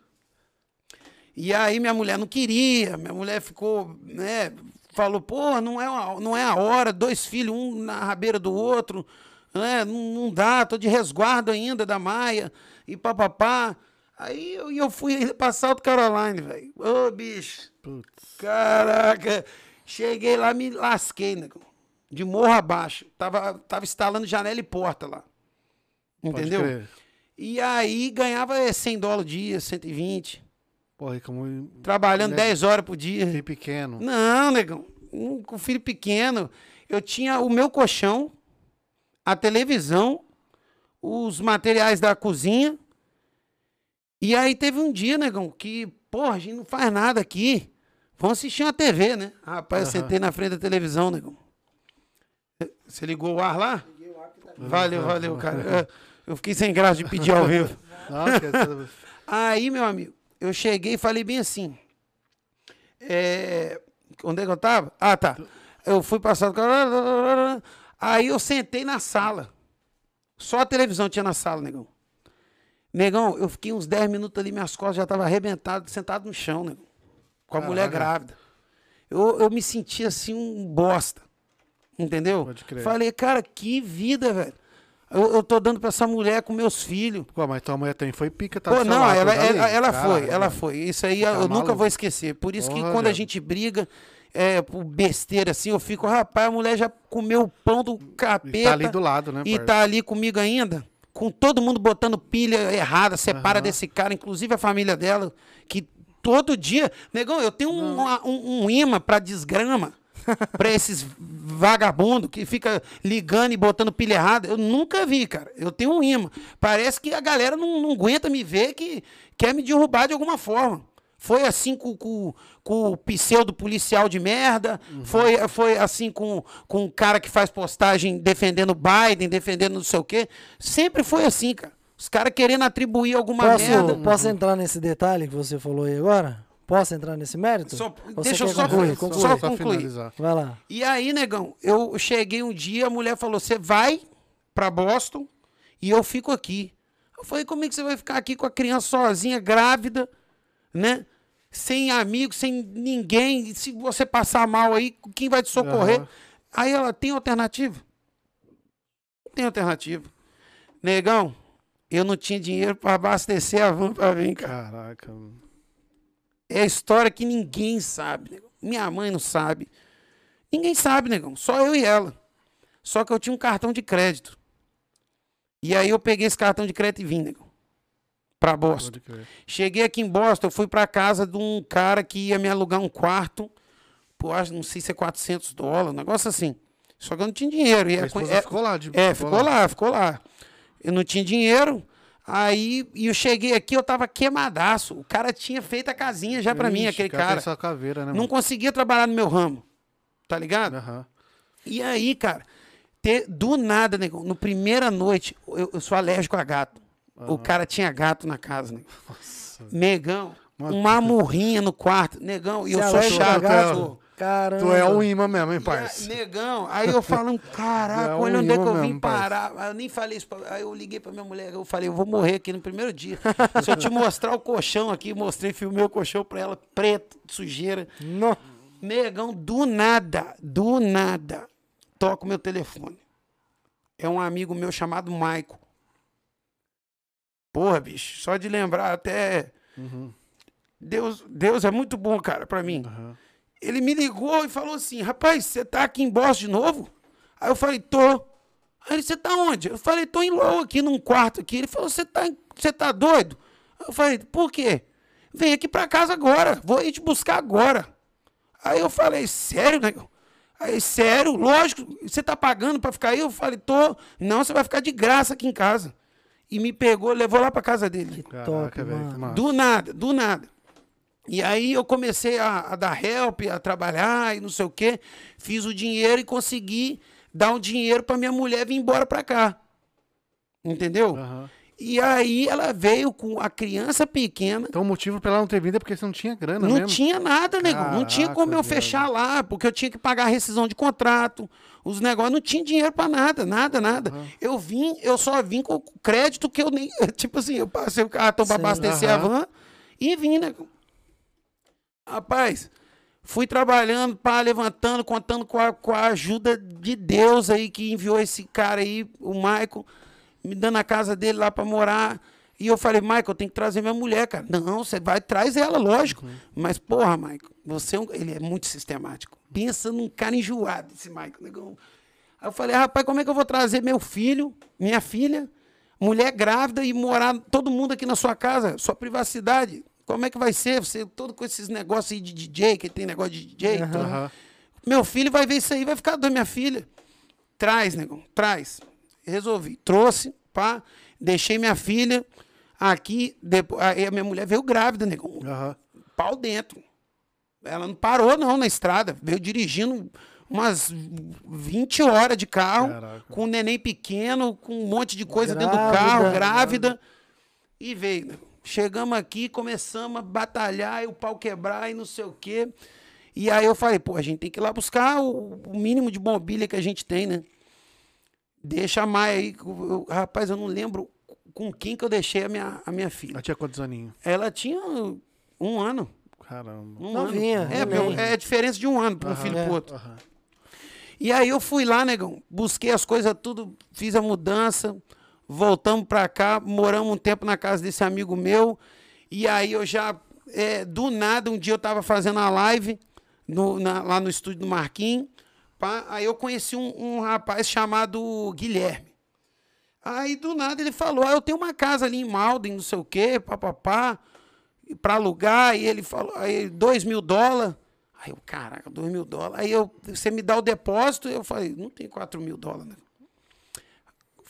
E aí minha mulher não queria, minha mulher ficou, né? Falou, pô, não é, a- não é a hora, dois filhos, um na rabeira do outro, né? Não, não dá, tô de resguardo ainda da Maia, e papapá. Aí eu, eu fui pra South Carolina, velho. Ô, bicho. Putz. Caraca, cheguei lá, me lasquei, né? De morro abaixo. Tava, tava instalando janela e porta lá. Entendeu? E aí ganhava é, 100 dólares o dia, 120. Porra, como. Trabalhando Né? 10 horas por dia. Filho pequeno. Não, negão. Um, com filho pequeno. Eu tinha o meu colchão, a televisão, os materiais da cozinha. E aí teve um dia, negão, que, porra, a gente não faz nada aqui. Vamos assistir uma TV, né? Rapaz, eu Aham. sentei na frente da televisão, negão. Você ligou o ar lá? Valeu, valeu, cara. É, Eu fiquei sem graça de pedir ao vivo. Que Aí, meu amigo, eu cheguei e falei bem assim. É, onde é que eu tava? Ah, tá. Eu fui passar. Aí eu sentei na sala. Só a televisão tinha na sala, negão. Negão, eu fiquei uns 10 minutos ali, minhas costas já estavam arrebentadas, sentado no chão, negão. Com a mulher Caraca. grávida. Eu, eu me senti assim um bosta. Entendeu? Pode crer. Falei, cara, que vida, velho. Eu, eu tô dando pra essa mulher com meus filhos. Pô, mas tua mulher também foi pica, tá Pô, não, lado, ela, ela, ela Cara, foi, ela velho. foi. Isso aí Tá eu nunca maluco. vou esquecer. Por isso que Porra, quando a velho. gente briga é, por besteira assim, eu fico, rapaz, a mulher já comeu o pão do capeta. E tá ali do lado, né, E tá ali comigo ainda. Com todo mundo botando pilha errada, separa Aham. desse cara, inclusive a família dela, que todo dia. Negão, eu tenho um, um, um imã pra desgrama. Pra esses vagabundos que fica ligando e botando pilha errada. Eu nunca vi, cara. Eu tenho um imã. Parece que a galera não, não aguenta me ver que quer me derrubar de alguma forma. Foi assim com, com, com o pseudo policial de merda. Foi, foi assim com, com o cara que faz postagem defendendo Biden, defendendo não sei o quê. Sempre foi assim, cara. Os caras querendo atribuir alguma merda. Posso, posso entrar nesse detalhe que você falou aí agora? Posso entrar nesse mérito? Só- Você deixa eu só- concluir? só- Conclui. só Só concluir. finalizar. Vai lá. E aí, negão, eu cheguei um dia, a mulher falou: você vai pra Boston e eu fico aqui. Eu falei: como é que você vai ficar aqui com a criança sozinha, grávida, né? Sem amigos, sem ninguém. Se você passar mal aí, quem vai te socorrer? Aham. Aí ela tem alternativa? Não tem alternativa. Negão, eu não tinha dinheiro pra abastecer a van pra vir, cara. Caraca. mano. É a história que ninguém sabe. Negão. Minha mãe não sabe. Ninguém sabe, negão. Só eu e ela. Só que eu tinha um cartão de crédito. E aí eu peguei esse cartão de crédito e vim, negão. Pra Boston. Cheguei aqui em Boston, eu fui pra casa de um cara que ia me alugar um quarto. Por, acho, não sei se é 400 dólares, um negócio assim. Só que eu não tinha dinheiro. E A é- esposa é- ficou lá. De, é, ficou lá, ficou lá. Eu não tinha dinheiro. Aí e eu cheguei aqui, eu tava queimadaço. O cara tinha feito a casinha já pra mim, aquele cara. cara. caveira, né, Não conseguia trabalhar no meu ramo. Tá ligado? Aham. E aí, cara, ter- do nada, negão, no primeira noite, eu, eu sou alérgico a gato. O cara tinha gato na casa, né? Nossa. Negão, Uma- uma murrinha no quarto. Negão, e eu Você sou chato. Caramba. Tu é um imã mesmo, hein, aí, Negão, aí eu falando, caraca, É um olha onde é que eu vim mesmo, parar. Aí eu nem falei isso. Pra... Aí eu liguei pra minha mulher, eu falei, eu vou morrer aqui no primeiro dia. Se eu te mostrar o colchão aqui, mostrei, filmei o colchão pra ela, preto, sujeira. No- Negão, do nada, do nada, toca o meu telefone. É um amigo meu chamado Maico. Porra, bicho, só de lembrar até. Uhum. Deus, Deus é muito bom, cara, pra mim. Aham. Ele me ligou e falou assim: rapaz, você tá aqui em Boston de novo? Aí eu falei: tô. Aí ele, você tá onde? Eu falei: tô em Low aqui num quarto aqui. Ele falou: você tá, você tá doido? Eu falei: por quê? Vem aqui pra casa agora, vou ir te buscar agora. Aí eu falei: sério, negão? Aí, sério, lógico, você tá pagando pra ficar aí? Eu falei: tô. Não, você vai ficar de graça aqui em casa. E me pegou, levou lá pra casa dele. Caraca, Top, velho. Do nada, do nada. E aí eu comecei a, a dar help, a trabalhar e não sei o quê. Fiz o dinheiro e consegui dar o dinheiro pra minha mulher vir embora pra cá. Entendeu? Aham. E aí ela veio com a criança pequena. Então o motivo pra ela não ter vindo é porque você não tinha grana Não mesmo. tinha nada, negão. Não tinha Caraca, como eu viado. fechar lá, porque eu tinha que pagar a rescisão de contrato, os negócios. Não tinha dinheiro pra nada, nada, nada. Eu vim, eu só vim com crédito que eu nem. Tipo assim, eu passei o cartão Sim, abastecer a aham. van e vim, negão. Rapaz, fui trabalhando, pá, levantando, contando com a, com a ajuda de Deus aí que enviou esse cara aí, o Michael, me dando a casa dele lá pra morar. E eu falei, Michael, eu tenho que trazer minha mulher, cara. Não, você vai, traz ela, lógico. Mas, porra, Michael, você é um- ele é muito sistemático. Pensa num cara enjoado, esse Michael, negão. Aí eu falei, rapaz, como é que eu vou trazer meu filho, minha filha, mulher grávida e morar todo mundo aqui na sua casa, sua privacidade? Como é que vai ser? Você todo com esses negócios aí de DJ, que tem negócio de DJ. e tudo. Aham. Meu filho vai ver isso aí, vai ficar doido, minha filha. Traz, negão, traz. Resolvi. Trouxe, pá, deixei minha filha aqui. Depois, aí a minha mulher veio grávida, negão. Aham. Pau dentro. Ela não parou, não, na estrada. Veio dirigindo umas 20 horas de carro, Caraca. com um neném pequeno, com um monte de coisa dentro do Grávida. carro, grávida. E veio. né? Chegamos aqui, começamos a batalhar, e o pau quebrar e não sei o quê. E aí eu falei, pô, a gente tem que ir lá buscar o, o mínimo de mobília que a gente tem, né? Deixa a Maia aí. eu- rapaz, eu não lembro com quem que eu deixei a minha, a minha filha. Ela tinha quantos aninhos? Ela tinha um ano. Caramba. Um Novinha, ano. É, neném. meu, é a diferença de um ano para um filho É. pro outro. Aham. E aí eu fui lá, negão, busquei as coisas tudo, fiz a mudança, voltamos pra cá, moramos um tempo na casa desse amigo meu. E aí eu já, é, do nada, um dia eu tava fazendo a live no- na- lá no estúdio do Marquinhos. pá, aí eu conheci um, um rapaz chamado Guilherme. Aí do nada ele falou: ah, eu tenho uma casa ali em Malden, não sei o quê, papapá, pra alugar. E ele falou: aí, dois mil dólares. Aí eu, caraca, dois mil dólares. Aí eu, você me dá o depósito? Eu falei: não tem quatro mil dólares, né?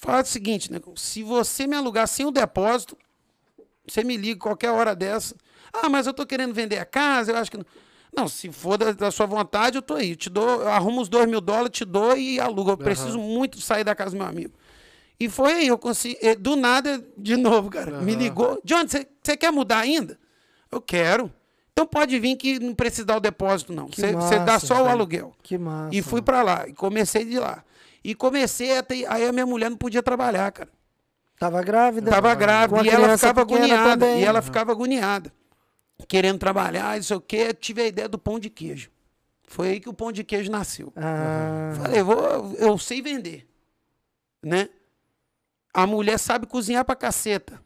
Fala o seguinte, né? Se você me alugar sem o depósito, você me liga qualquer hora dessa. Ah, mas eu tô querendo vender a casa, eu acho que. Não, não se for da, da sua vontade, eu tô aí. Eu te dou, eu arrumo os dois mil dólares, te dou e alugo. Eu preciso muito sair da casa do meu amigo. E foi aí, eu consegui. Do nada, de novo, cara. Me ligou. John, você quer mudar ainda? Eu quero. Então pode vir que não precisa dar o depósito, não. Você dá só o aluguel. Que massa. E fui pra lá. E comecei de lá. E comecei a ter. Aí a minha mulher não podia trabalhar, cara. Tava grávida? Tava grávida. E ela ficava agoniada. também. E ela ficava agoniada. Querendo trabalhar, não sei o quê. Eu tive a ideia do pão de queijo. Foi aí que o pão de queijo nasceu. Ah, Falei, vou, eu sei vender. Né? A mulher sabe cozinhar pra caceta.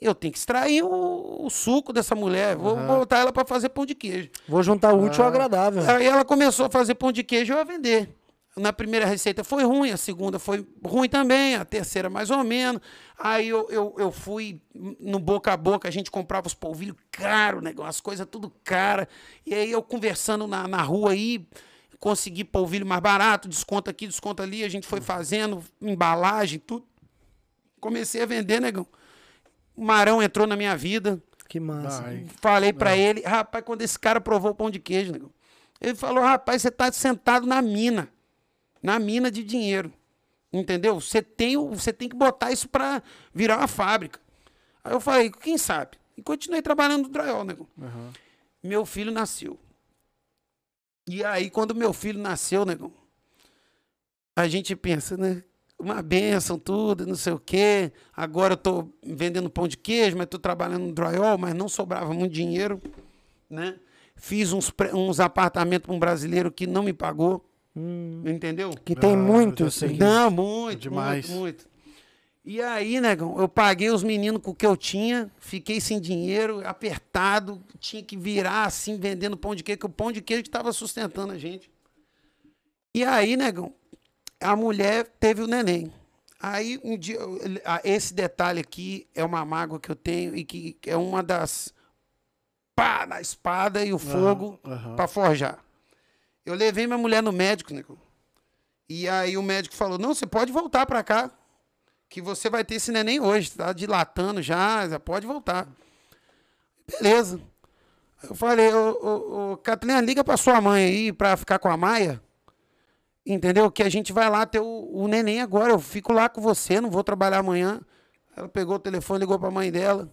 Eu tenho que extrair o, o suco dessa mulher. Vou botar ela pra fazer pão de queijo. vou juntar o útil ao agradável. Aí ela começou a fazer pão de queijo e eu a vender. Na primeira receita foi ruim, a segunda foi ruim também, a terceira mais ou menos. Aí eu, eu, eu fui no boca a boca, a gente comprava os polvilhos caro, negócio, as coisas tudo cara. E aí eu conversando na, na rua aí, consegui polvilho mais barato, desconto aqui, desconto ali, a gente foi fazendo embalagem, tudo. Comecei a vender, negão. O Marão entrou na minha vida. Que massa. Ai. Falei pra ele, rapaz, quando esse cara provou o pão de queijo, negão, ele falou, rapaz, você tá sentado na mina. Na mina de dinheiro. Entendeu? Você tem, você tem que botar isso pra virar uma fábrica. Aí eu falei, quem sabe? E continuei trabalhando no drywall, nego. Aham. Meu filho nasceu. E aí, quando meu filho nasceu, negão, a gente pensa, né? Uma benção, tudo, não sei o quê. Agora eu tô vendendo pão de queijo, mas tô trabalhando no drywall, mas não sobrava muito dinheiro, né? Fiz uns, uns apartamentos para um brasileiro que não me pagou, Hum, entendeu? que tem Ah, muito eu já sei isso que- aqui. Não, muito, Demais. muito, muito. E aí, negão, eu paguei os meninos com o que eu tinha, fiquei sem dinheiro, apertado, tinha que virar assim, vendendo pão de queijo, que o pão de queijo que estava sustentando a gente. E aí, negão, a mulher teve o neném. Aí, um dia, esse detalhe aqui é uma mágoa que eu tenho e que é uma das. pá, na espada e o fogo aham. pra forjar. Eu levei minha mulher no médico, nego. E aí o médico falou: "Não, você pode voltar pra cá, que você vai ter esse neném hoje, tá dilatando já, já pode voltar". Beleza. Eu falei: "Ô, ô, ô Catlina, liga pra sua mãe aí pra ficar com a Maia". Entendeu? Que a gente vai lá ter o, o neném agora. Eu fico lá com você, não vou trabalhar amanhã. Ela pegou o telefone, ligou pra mãe dela.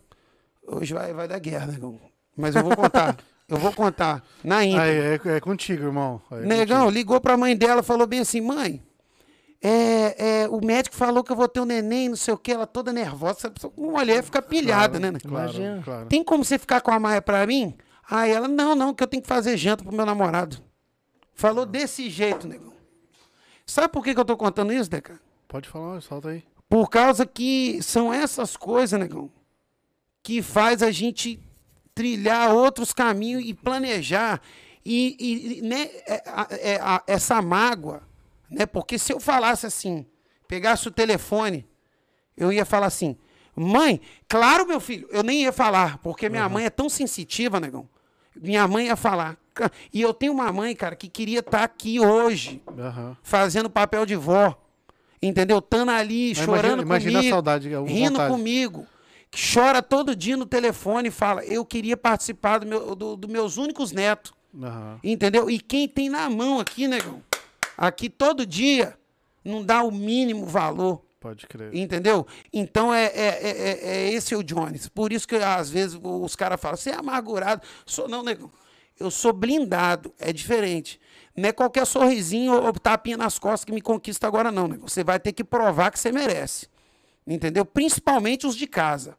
Hoje vai, vai dar guerra, negão. Mas eu vou contar. eu vou contar. Na íntegra. Aí, é, é contigo, irmão. Aí é Negão, contigo. ligou pra mãe dela, falou bem assim, mãe, é, é, o médico falou que eu vou ter um neném, não sei o que, ela toda nervosa. Uma mulher fica pilhada, né? né? Claro, Imagina. claro. Tem como você ficar com a Maia pra mim? Aí ela, não, não, que eu tenho que fazer janta pro meu namorado. Falou desse jeito, negão. Sabe por que, que eu tô contando isso, Deca? Pode falar, solta aí. Por causa que são essas coisas, negão, que faz a gente trilhar outros caminhos e planejar. E, e, né, é, é, essa mágoa, né? Porque se eu falasse assim, pegasse o telefone, eu ia falar assim, mãe, claro, meu filho, eu nem ia falar, porque minha mãe é tão sensitiva, negão. Minha mãe ia falar. "Ca- E eu tenho uma mãe, cara, que queria estar aqui hoje Aham. fazendo papel de vó. Entendeu? Tando ali, Mas chorando imagina- imagina a comigo. saudade, a rindo vontade. comigo. Chora todo dia no telefone e fala: Eu queria participar dos meu, do, do meus únicos netos. Aham. Entendeu? E quem tem na mão aqui, negão? Aqui todo dia não dá o mínimo valor. Pode crer. Entendeu? Então é, é, é, é- é esse o Jones. Por isso que às vezes os caras falam, você é amargurado. Sou, não, negão. Eu sou blindado. É diferente. Não é qualquer sorrisinho ou tapinha nas costas que me conquista agora, não, negão. Você vai ter que provar que você merece. Entendeu? Principalmente os de casa.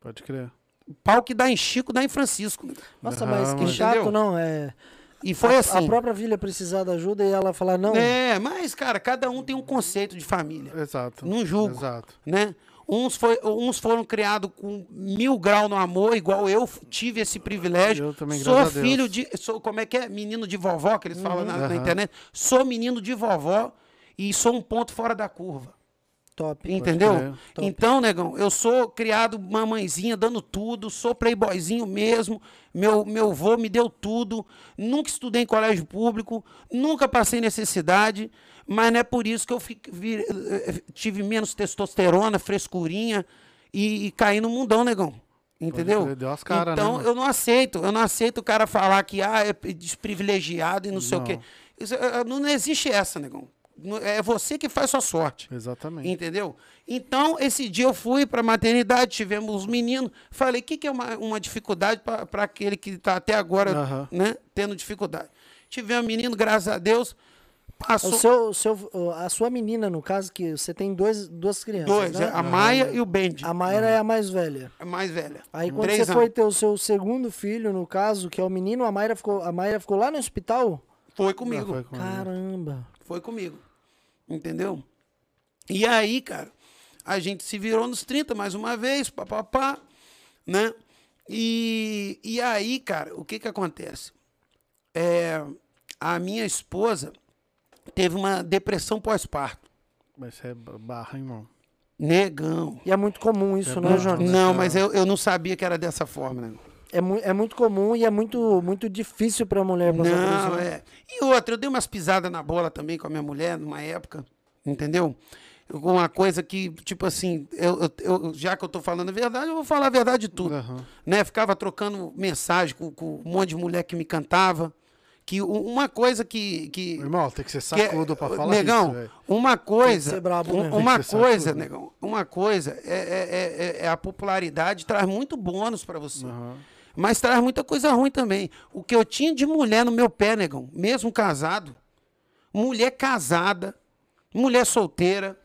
Pode crer. O pau que dá em Chico, dá em Francisco. Nossa, mas que mas- chato, Entendeu? não. É, E foi a, assim. a própria filha precisar da ajuda e ela falar, não, É, mas, cara, cada um tem um conceito de família. Exato. Não julgo. Exato. né? Uns, foi, uns foram criados com mil graus no amor, igual eu tive esse privilégio. Eu também, sou graças a Deus. filho de. Sou, como é que é? Menino de vovó, que eles falam na, na Aham. internet. Sou menino de vovó e sou um ponto fora da curva. Top. Entendeu? Top. Então, negão, eu sou criado mamãezinha, dando tudo, sou playboyzinho mesmo. Meu, meu vô me deu tudo. Nunca estudei em colégio público, nunca passei necessidade, mas não é por isso que eu fico- vi- eh, tive menos testosterona, frescurinha e, e caí no mundão, negão. Entendeu? crer, deu as caras, né, então, mano? eu não aceito. Eu não aceito o cara falar que ah, é desprivilegiado e não sei o Não. quê. Isso, eh, não, não existe essa, negão. É você que faz sua sorte. Exatamente. Entendeu? Então, esse dia eu fui para a maternidade, tivemos os meninos. Falei, o que, que é uma, uma dificuldade para aquele que está até agora Aham. né, tendo dificuldade? Tivemos menino, graças a Deus. Passou O seu, o seu, a sua menina, no caso, que você tem dois, duas crianças, dois, né? é, a Maia e o Bendy, A Mayra é a mais velha. a mais velha. Aí quando Três você anos. foi ter o seu segundo filho, no caso, que é o menino, a Mayra ficou, a Mayra ficou lá no hospital? Foi Ah, comigo. foi comigo. Caramba. Foi comigo. Entendeu? E aí, cara, a gente se virou nos 30 mais uma vez, papapá, né? E, e aí, cara, o que que acontece? É, a minha esposa teve uma depressão pós-parto. Mas você é barra, hein, irmão. Negão. E é muito comum isso, É né. Jonas? Não, mas eu, eu não sabia que era dessa forma, né? É, mu é muito comum e é muito, muito difícil pra mulher passar por Não, isso. né? é. E outra, eu dei umas pisadas na bola também com a minha mulher numa época, entendeu? Uma coisa que, tipo assim, eu, eu- já que eu tô falando a verdade, eu vou falar a verdade de tudo. Aham. Né? Ficava trocando mensagem com, com um monte de mulher que me cantava, que uma coisa que. que Irmão, tem que ser que é- sacudo pra falar negão, isso, velho. uma coisa, ser brabo um- uma Tem que ser coisa, sacudo. negão, uma coisa é, é- é- é a popularidade traz muito bônus pra você. Aham. Mas traz muita coisa ruim também. O que eu tinha de mulher no meu pé, negão, mesmo casado, mulher casada, mulher solteira,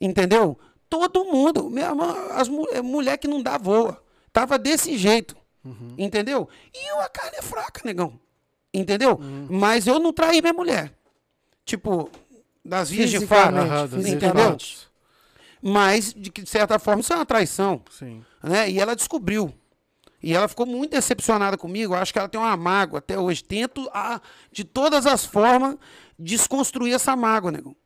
entendeu? Todo mundo, mesmo as é, mulher que não dá voa, tava desse jeito, Uhum. entendeu? E eu, a carne é fraca, negão, entendeu? Mas eu não traí minha mulher. Tipo, das vias de fato, entendeu? mas de certa forma isso é uma traição Sim. né? E ela descobriu. E ela ficou muito decepcionada comigo. Eu acho que ela tem uma mágoa até hoje. Tento, a, de todas as formas, desconstruir essa mágoa, nego.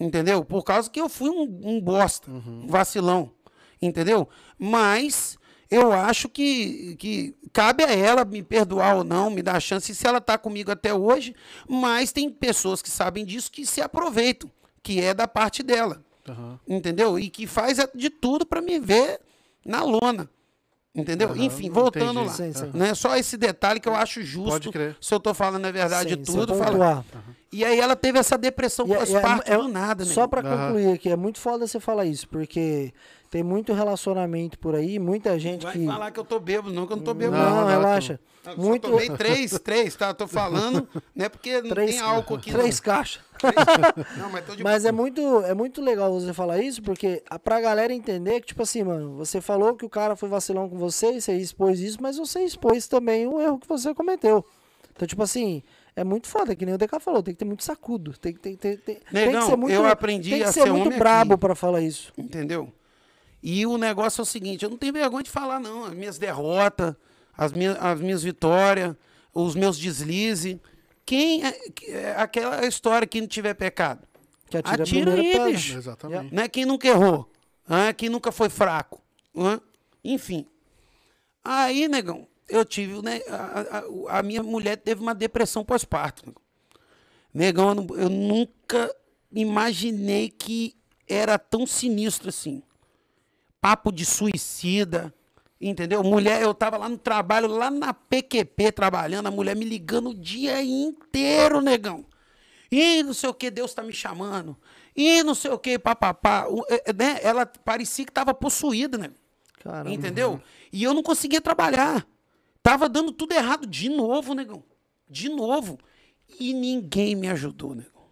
Entendeu? Por causa que eu fui um, um bosta, um vacilão. Entendeu? Mas eu acho que, que cabe a ela me perdoar ou não, me dar a chance, se ela tá comigo até hoje. Mas tem pessoas que sabem disso que se aproveitam, que é da parte dela Aham. entendeu? E que faz de tudo para me ver na lona. Entendeu? Enfim, voltando entendi. lá. Sim, sim. Né? Só esse detalhe que eu acho justo. Pode crer. Se eu tô falando a verdade Sim, tudo, fala. pontuar. E aí ela teve essa depressão E é- e é- pós-parto é- do nada, né? Só pra Aham. concluir aqui, é muito foda você falar isso, porque tem muito relacionamento por aí, muita gente Vai que. falar que eu tô bêbado, não, que eu não tô Não, bêbado. Não, não, relaxa. Eu só Muito. tomei três, três, tá? Tô falando, né? Porque não Três- tem álcool aqui. Três caixas. Não, mas tô de Mas é muito, é muito legal você falar isso, porque a- pra galera entender que, tipo assim, mano, você falou que o cara foi vacilão com você e você expôs isso, mas você expôs também o erro que você cometeu. Então, tipo assim, é muito foda, que nem o DK falou, tem que ter muito sacudo. Tem, que- tem, tem, tem, tem Negão, que ser muito, eu aprendi tem que a ser ser muito brabo pra falar isso. Entendeu? E o negócio é o seguinte, eu não tenho vergonha de falar, não. As minhas derrotas, as minhas, as minhas vitórias, os meus deslizes. Quem é, é aquela história que não tiver pecado? Que atira, Atira pedra. bicho. Exatamente. Né? Quem nunca errou? Hã? Quem nunca foi fraco? Hã? Enfim. Aí, negão, eu tive, né? A, a- a minha mulher teve uma depressão pós-parto. negão. Negão, eu, eu nunca imaginei que era tão sinistro assim. Papo de suicida, entendeu? Mulher, eu tava lá no trabalho, lá na PQP trabalhando, a mulher me ligando o dia inteiro, negão. E não sei o que, Deus tá me chamando. E não sei o que, papapá. É, é, Né? Ela parecia que tava possuída, né? Caramba. Entendeu? E eu não conseguia trabalhar. Tava dando tudo errado de novo, negão. De novo. E ninguém me ajudou, negão.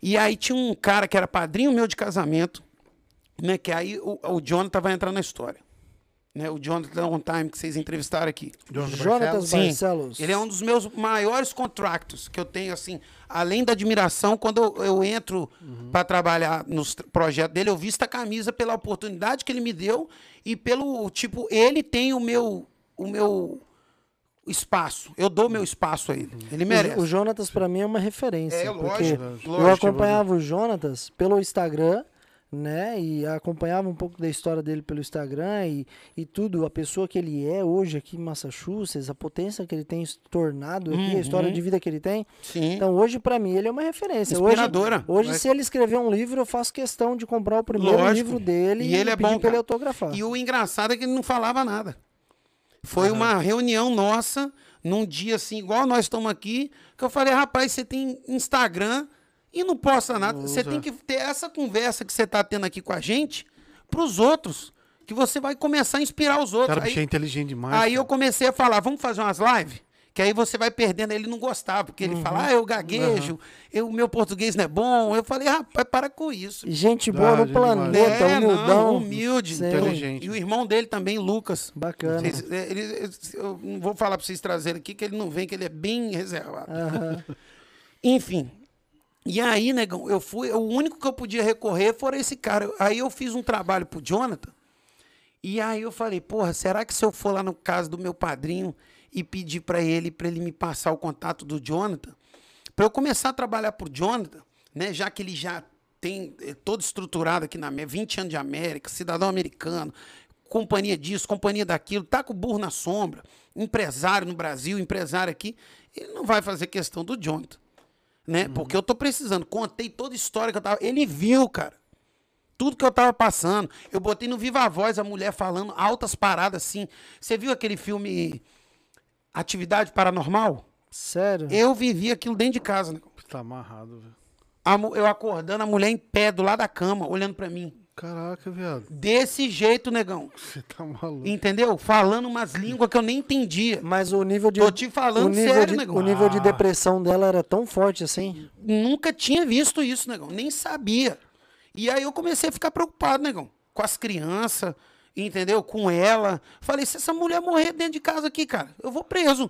E aí tinha um cara que era padrinho meu de casamento, né? Que aí o, o Jonathan vai entrar na história. Né? O Jonathan On Time que vocês entrevistaram aqui. Jonatas Sim, Barcelos. ele é um dos meus maiores contractos que eu tenho, assim, além da admiração, quando eu, eu entro para trabalhar nos projetos dele, eu visto a camisa pela oportunidade que ele me deu e pelo, tipo, ele tem o meu, o meu espaço. Eu dou meu espaço a ele. Ele merece. O, o Jonatas pra mim é uma referência. É, porque lógico, eu lógico. acompanhava o Jonatas pelo Instagram, né? E acompanhava um pouco da história dele pelo Instagram e, e tudo, a pessoa que ele é hoje aqui em Massachusetts, a potência que ele tem se tornado aqui, a história de vida que ele tem. Sim. Então hoje pra mim ele é uma referência. Inspiradora. Hoje, hoje se ele escrever um livro, eu faço questão de comprar o primeiro Lógico. livro dele E ele é bom, pra ele autografar. E o engraçado é que ele não falava nada. Foi uma reunião nossa, num dia assim, igual nós estamos aqui, que eu falei, rapaz, você tem Instagram e não posta nada. Você tem que ter essa conversa que você está tendo aqui com a gente pros outros. Que você vai começar a inspirar os outros. Cara, Aí- bicho é inteligente demais. Aí eu cara. comecei a falar, vamos fazer umas lives? Que aí você vai perdendo, ele não gostava, porque ele fala, ah, eu gaguejo, eu, meu português não é bom. Eu falei, rapaz, para com isso. Gente boa no Ah, demais. planeta, É, não, humilde, Sim. Inteligente. E o irmão dele também, Lucas. Bacana. Vocês- é, ele- eu não vou falar pra vocês trazerem aqui, que ele não vem, que ele é bem reservado. Aham. Enfim. E aí, negão, eu fui. O único que eu podia recorrer foi esse cara. Aí eu fiz um trabalho pro Jonathan. E aí eu falei, porra, será que se eu for lá no caso do meu padrinho e pedir pra ele, pra ele me passar o contato do Jonathan, pra eu começar a trabalhar pro Jonathan, né, já que ele já tem é, todo estruturado aqui na América, 20 anos de América, cidadão americano, companhia disso, companhia daquilo, tá com o burro na sombra, empresário no Brasil, empresário aqui, ele não vai fazer questão do Jonathan né? Porque eu tô precisando. Contei toda a história que eu tava. Ele viu, cara. Tudo que eu tava passando. Eu botei no Viva Voz a mulher falando altas paradas assim. Você viu aquele filme Atividade Paranormal? Sério? Eu vivi aquilo dentro de casa, negão. Tá amarrado, velho. A Eu acordando, a mulher em pé do lado da cama, olhando pra mim. Caraca, viado. Desse jeito, negão. Você tá maluco. Entendeu? Falando umas línguas que eu nem entendia. Mas o nível de. Tô te falando o nível sério, de, negão. O nível de Ah. depressão dela era tão forte assim. Nunca tinha visto isso, negão. Nem sabia. E aí eu comecei a ficar preocupado, negão. Com as crianças, entendeu? Com ela. Falei, se essa mulher morrer dentro de casa aqui, cara, eu vou preso.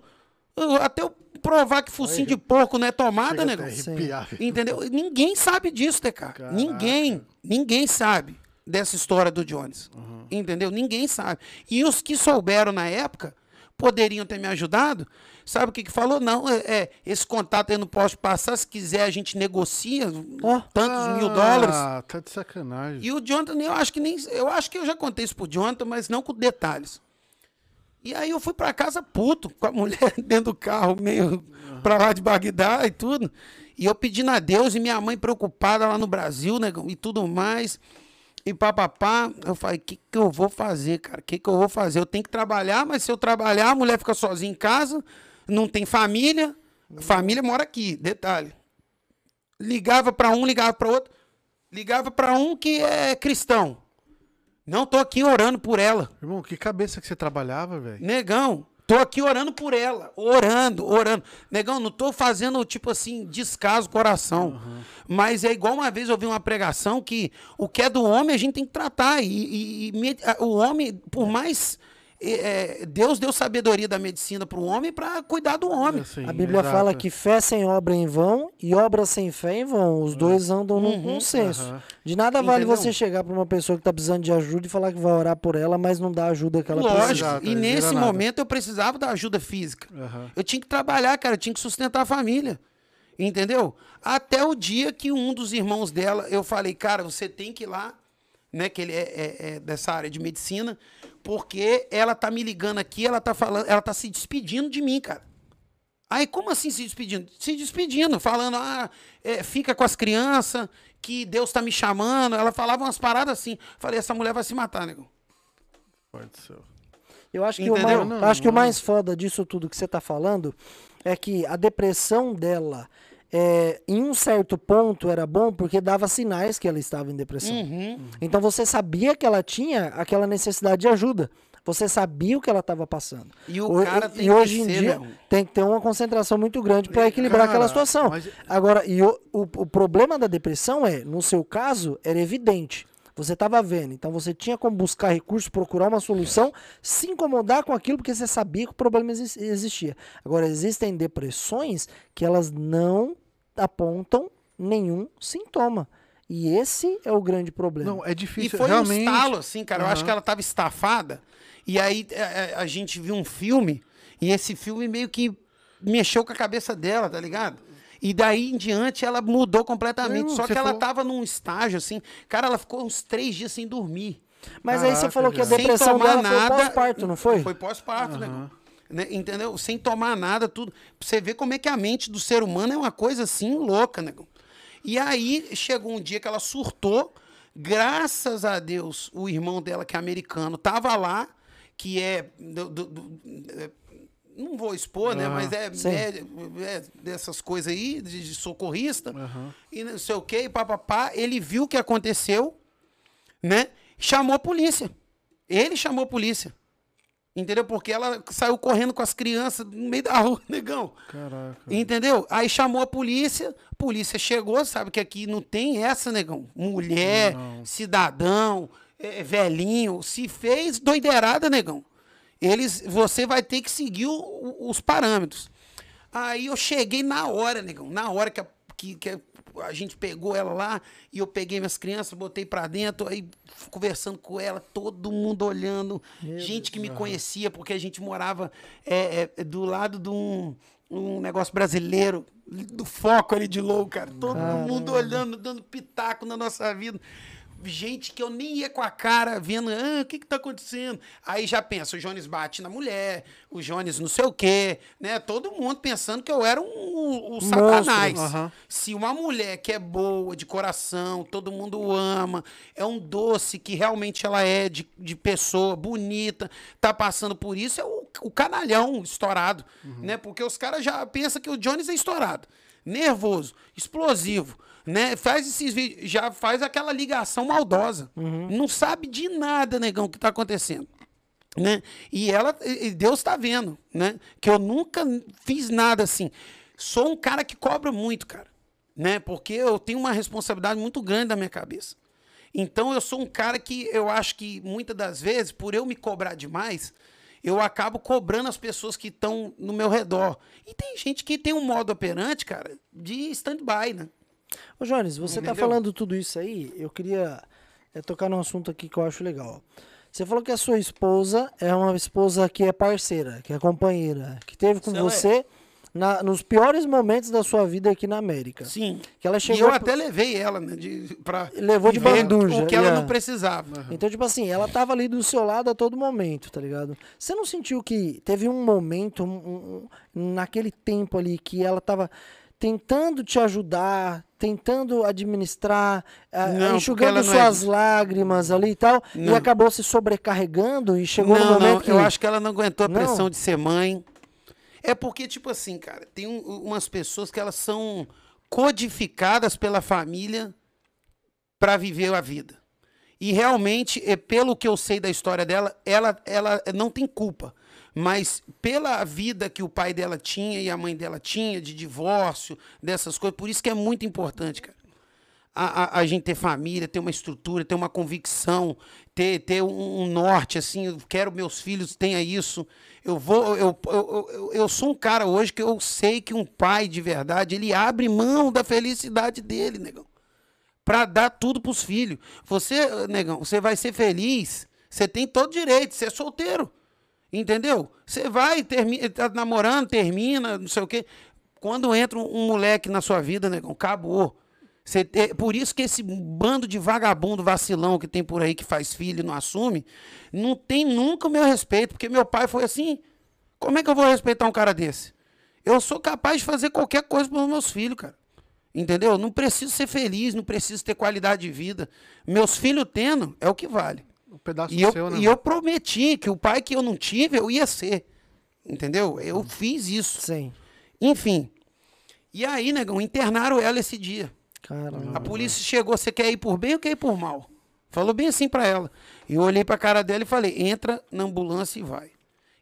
Eu- até eu provar que focinho de porco não é tomada, negão. velho. Entendeu? Ninguém sabe disso, TK. Caraca. Ninguém. Ninguém sabe dessa história do Jones. Entendeu? Ninguém sabe. E os que souberam na época poderiam ter me ajudado. Sabe o que que falou? Não, é, é, esse contato aí não posso passar. Se quiser, a gente negocia Ó. tantos mil dólares. Ah, tá de sacanagem. E o Jonathan, eu acho que nem. Eu acho que eu já contei isso pro Jonathan, mas não com detalhes. E aí eu fui pra casa puto, com a mulher dentro do carro, meio pra lá de Bagdá e tudo. E eu pedindo a Deus e minha mãe preocupada lá no Brasil, negão, e tudo mais. E papapá, eu falei, o que, que eu vou fazer, cara? O que, que eu vou fazer? Eu tenho que trabalhar, mas se eu trabalhar, a mulher fica sozinha em casa, não tem família. Família mora aqui, detalhe. Ligava pra um, ligava pra outro. Ligava pra um que é cristão. Não tô aqui orando por ela. Irmão, que cabeça que você trabalhava, velho. Negão, tô aqui orando por ela. Orando, orando. Negão, não tô fazendo, tipo assim, descaso coração. Mas é igual uma vez eu vi uma pregação que o que é do homem a gente tem que tratar. E, e- e o homem, por mais. É, é, Deus deu sabedoria da medicina pro homem para cuidar do homem. Assim, A Bíblia exato. fala que fé sem obra é em vão e obra sem fé em vão. Os dois andam num consenso. Aham. De nada vale Entendeu? você chegar pra uma pessoa que tá precisando de ajuda e falar que vai orar por ela, mas não dá a ajuda que ela Lógico. precisa. Exato, e nesse nada. momento eu precisava da ajuda física. Aham. Eu tinha que trabalhar, cara, eu tinha que sustentar a família. Entendeu? Até o dia que um dos irmãos dela, eu falei, cara, você tem que ir lá, né? Que ele é, é- é dessa área de medicina, porque ela tá me ligando aqui, ela tá falando, ela tá se despedindo de mim, cara. Aí, como assim se despedindo? Se despedindo, falando, ah, é, fica com as crianças, que Deus tá me chamando. Ela falava umas paradas assim. Falei, essa mulher vai se matar, nego. Do céu. Eu acho que, o mais, Não, eu acho que o não. mais foda disso tudo que você tá falando é que a depressão dela, é, em um certo ponto, era bom porque dava sinais que ela estava em depressão. Uhum. Então você sabia que ela tinha aquela necessidade de ajuda. Você sabia o que ela estava passando. E o cara e tem que hoje em ser, dia meu. tem que ter uma concentração muito grande para equilibrar Cara, aquela situação. mas- Agora, e o, o, o problema da depressão é, no seu caso, era evidente. Você estava vendo, então você tinha como buscar recursos, procurar uma solução, se incomodar com aquilo porque você sabia que o problema exis- existia. Agora, existem depressões que elas não apontam nenhum sintoma. E esse é o grande problema. Não, é E difícil. foi realmente. um estalo, assim, cara. Eu acho que ela tava estafada. E aí a, a- a gente viu um filme, e esse filme meio que mexeu com a cabeça dela, tá ligado? E daí em diante ela mudou completamente. Não, Só que ela falou- tava num estágio, assim. Cara, ela ficou uns três dias sem dormir. Mas aí você Caraca, falou que a depressão dela nada. foi pós-parto, não foi? Foi pós-parto, né? Né? Entendeu? Sem tomar nada, tudo. Pra você ver como é que a mente do ser humano é uma coisa assim louca, né? E aí chegou um dia que ela surtou. Graças a Deus, o irmão dela, que é americano, tava lá, que é. do- do- do- é, não vou expor, né? Ah, Mas é, é- é dessas coisas aí, de, de socorrista. Aham. E não sei o quê, e papapá. Ele viu o que aconteceu, né? Chamou a polícia. Ele chamou a polícia. Entendeu? Porque ela saiu correndo com as crianças no meio da rua, negão. Caraca. Entendeu? Aí chamou a polícia, a polícia chegou, sabe que aqui não tem essa, negão. Mulher, cidadão, é, velhinho, se fez doideirada, negão. Eles, você vai ter que seguir o- os parâmetros. Aí eu cheguei na hora, negão, na hora que a, que, que a gente pegou ela lá e eu peguei minhas crianças, botei pra dentro, aí conversando com ela, todo mundo olhando, gente que me conhecia porque a gente morava é, é, do lado de um, um negócio brasileiro, do foco ali de louco, cara. Todo mundo olhando, dando pitaco na nossa vida. Gente que eu nem ia com a cara vendo, ah, o que que tá acontecendo? Aí já pensa, o Jones bate na mulher, o Jones não sei o quê, né? Todo mundo pensando que eu era um, um, um satanás. Se uma mulher que é boa, de coração, todo mundo ama, é um doce que realmente ela é de, de pessoa, bonita, tá passando por isso, é o, o canalhão estourado, né? Porque os caras já pensam que o Jones é estourado. Nervoso, explosivo, né? Faz esses vídeos, já faz aquela ligação maldosa. Não sabe de nada, negão, que tá acontecendo. Né? E ela, e Deus tá vendo, né? Que eu nunca fiz nada assim. Sou um cara que cobra muito, cara, né? Porque eu tenho uma responsabilidade muito grande na minha cabeça. Então eu sou um cara que eu acho que muitas das vezes, por eu me cobrar demais, eu acabo cobrando as pessoas que estão no meu redor. E tem gente que tem um modo operante, cara, de stand-by, né? Ô, Jones, você tá Entendeu? falando tudo isso aí, eu queria é, tocar num assunto aqui que eu acho legal. Você falou que a sua esposa é uma esposa que é parceira, que é companheira, que teve com ela é. você na- nos piores momentos da sua vida aqui na América. Sim. Que ela E chegou eu pro- até levei ela, né? De, pra Levou de banduja, O que ela yeah. não precisava. Então, tipo assim, ela tava ali do seu lado a todo momento, tá ligado? Você não sentiu que teve um momento, um- um- naquele tempo ali, que ela tava tentando te ajudar, tentando administrar, ah, Não, porque enxugando é suas disso. lágrimas ali e tal, e Não. acabou se sobrecarregando e chegou no não, momento não, que... eu acho que ela não aguentou a pressão de ser mãe. É porque, tipo assim, cara, tem um- umas pessoas que elas são codificadas pela família para viver a vida. E realmente, é, pelo que eu sei da história dela, ela, ela não tem culpa. Mas pela vida que o pai dela tinha e a mãe dela tinha, de divórcio, dessas coisas, por isso que é muito importante, cara a, a, a gente ter família, ter uma estrutura, ter uma convicção, ter, ter um, um norte, assim, eu quero meus filhos tenha isso. Eu vou, eu, eu, eu, eu sou um cara hoje que eu sei que um pai de verdade, ele abre mão da felicidade dele, negão. Pra dar tudo pros filhos. Você, negão, você vai ser feliz, você tem todo direito, você é solteiro. Entendeu? Você vai, termina, tá namorando, termina, não sei o quê. Quando entra um, moleque na sua vida, negão, acabou. Você te- por isso que esse bando de vagabundo vacilão que tem por aí que faz filho e não assume, não tem nunca o meu respeito, porque meu pai foi assim. Como é que eu vou respeitar um cara desse? Eu sou capaz de fazer qualquer coisa pelos meus filhos, cara. Entendeu? Não preciso ser feliz, não preciso ter qualidade de vida. Meus filhos tendo é o que vale. Um pedaço E eu, seu, né? e eu prometi que o pai que eu não tive, eu ia ser. Entendeu? Eu fiz isso. Sim. Enfim. E aí, negão, internaram ela esse dia. Caramba. A polícia chegou, você quer ir por bem ou quer ir por mal? Falou bem assim pra ela. E eu olhei pra cara dela e falei, entra na ambulância e vai.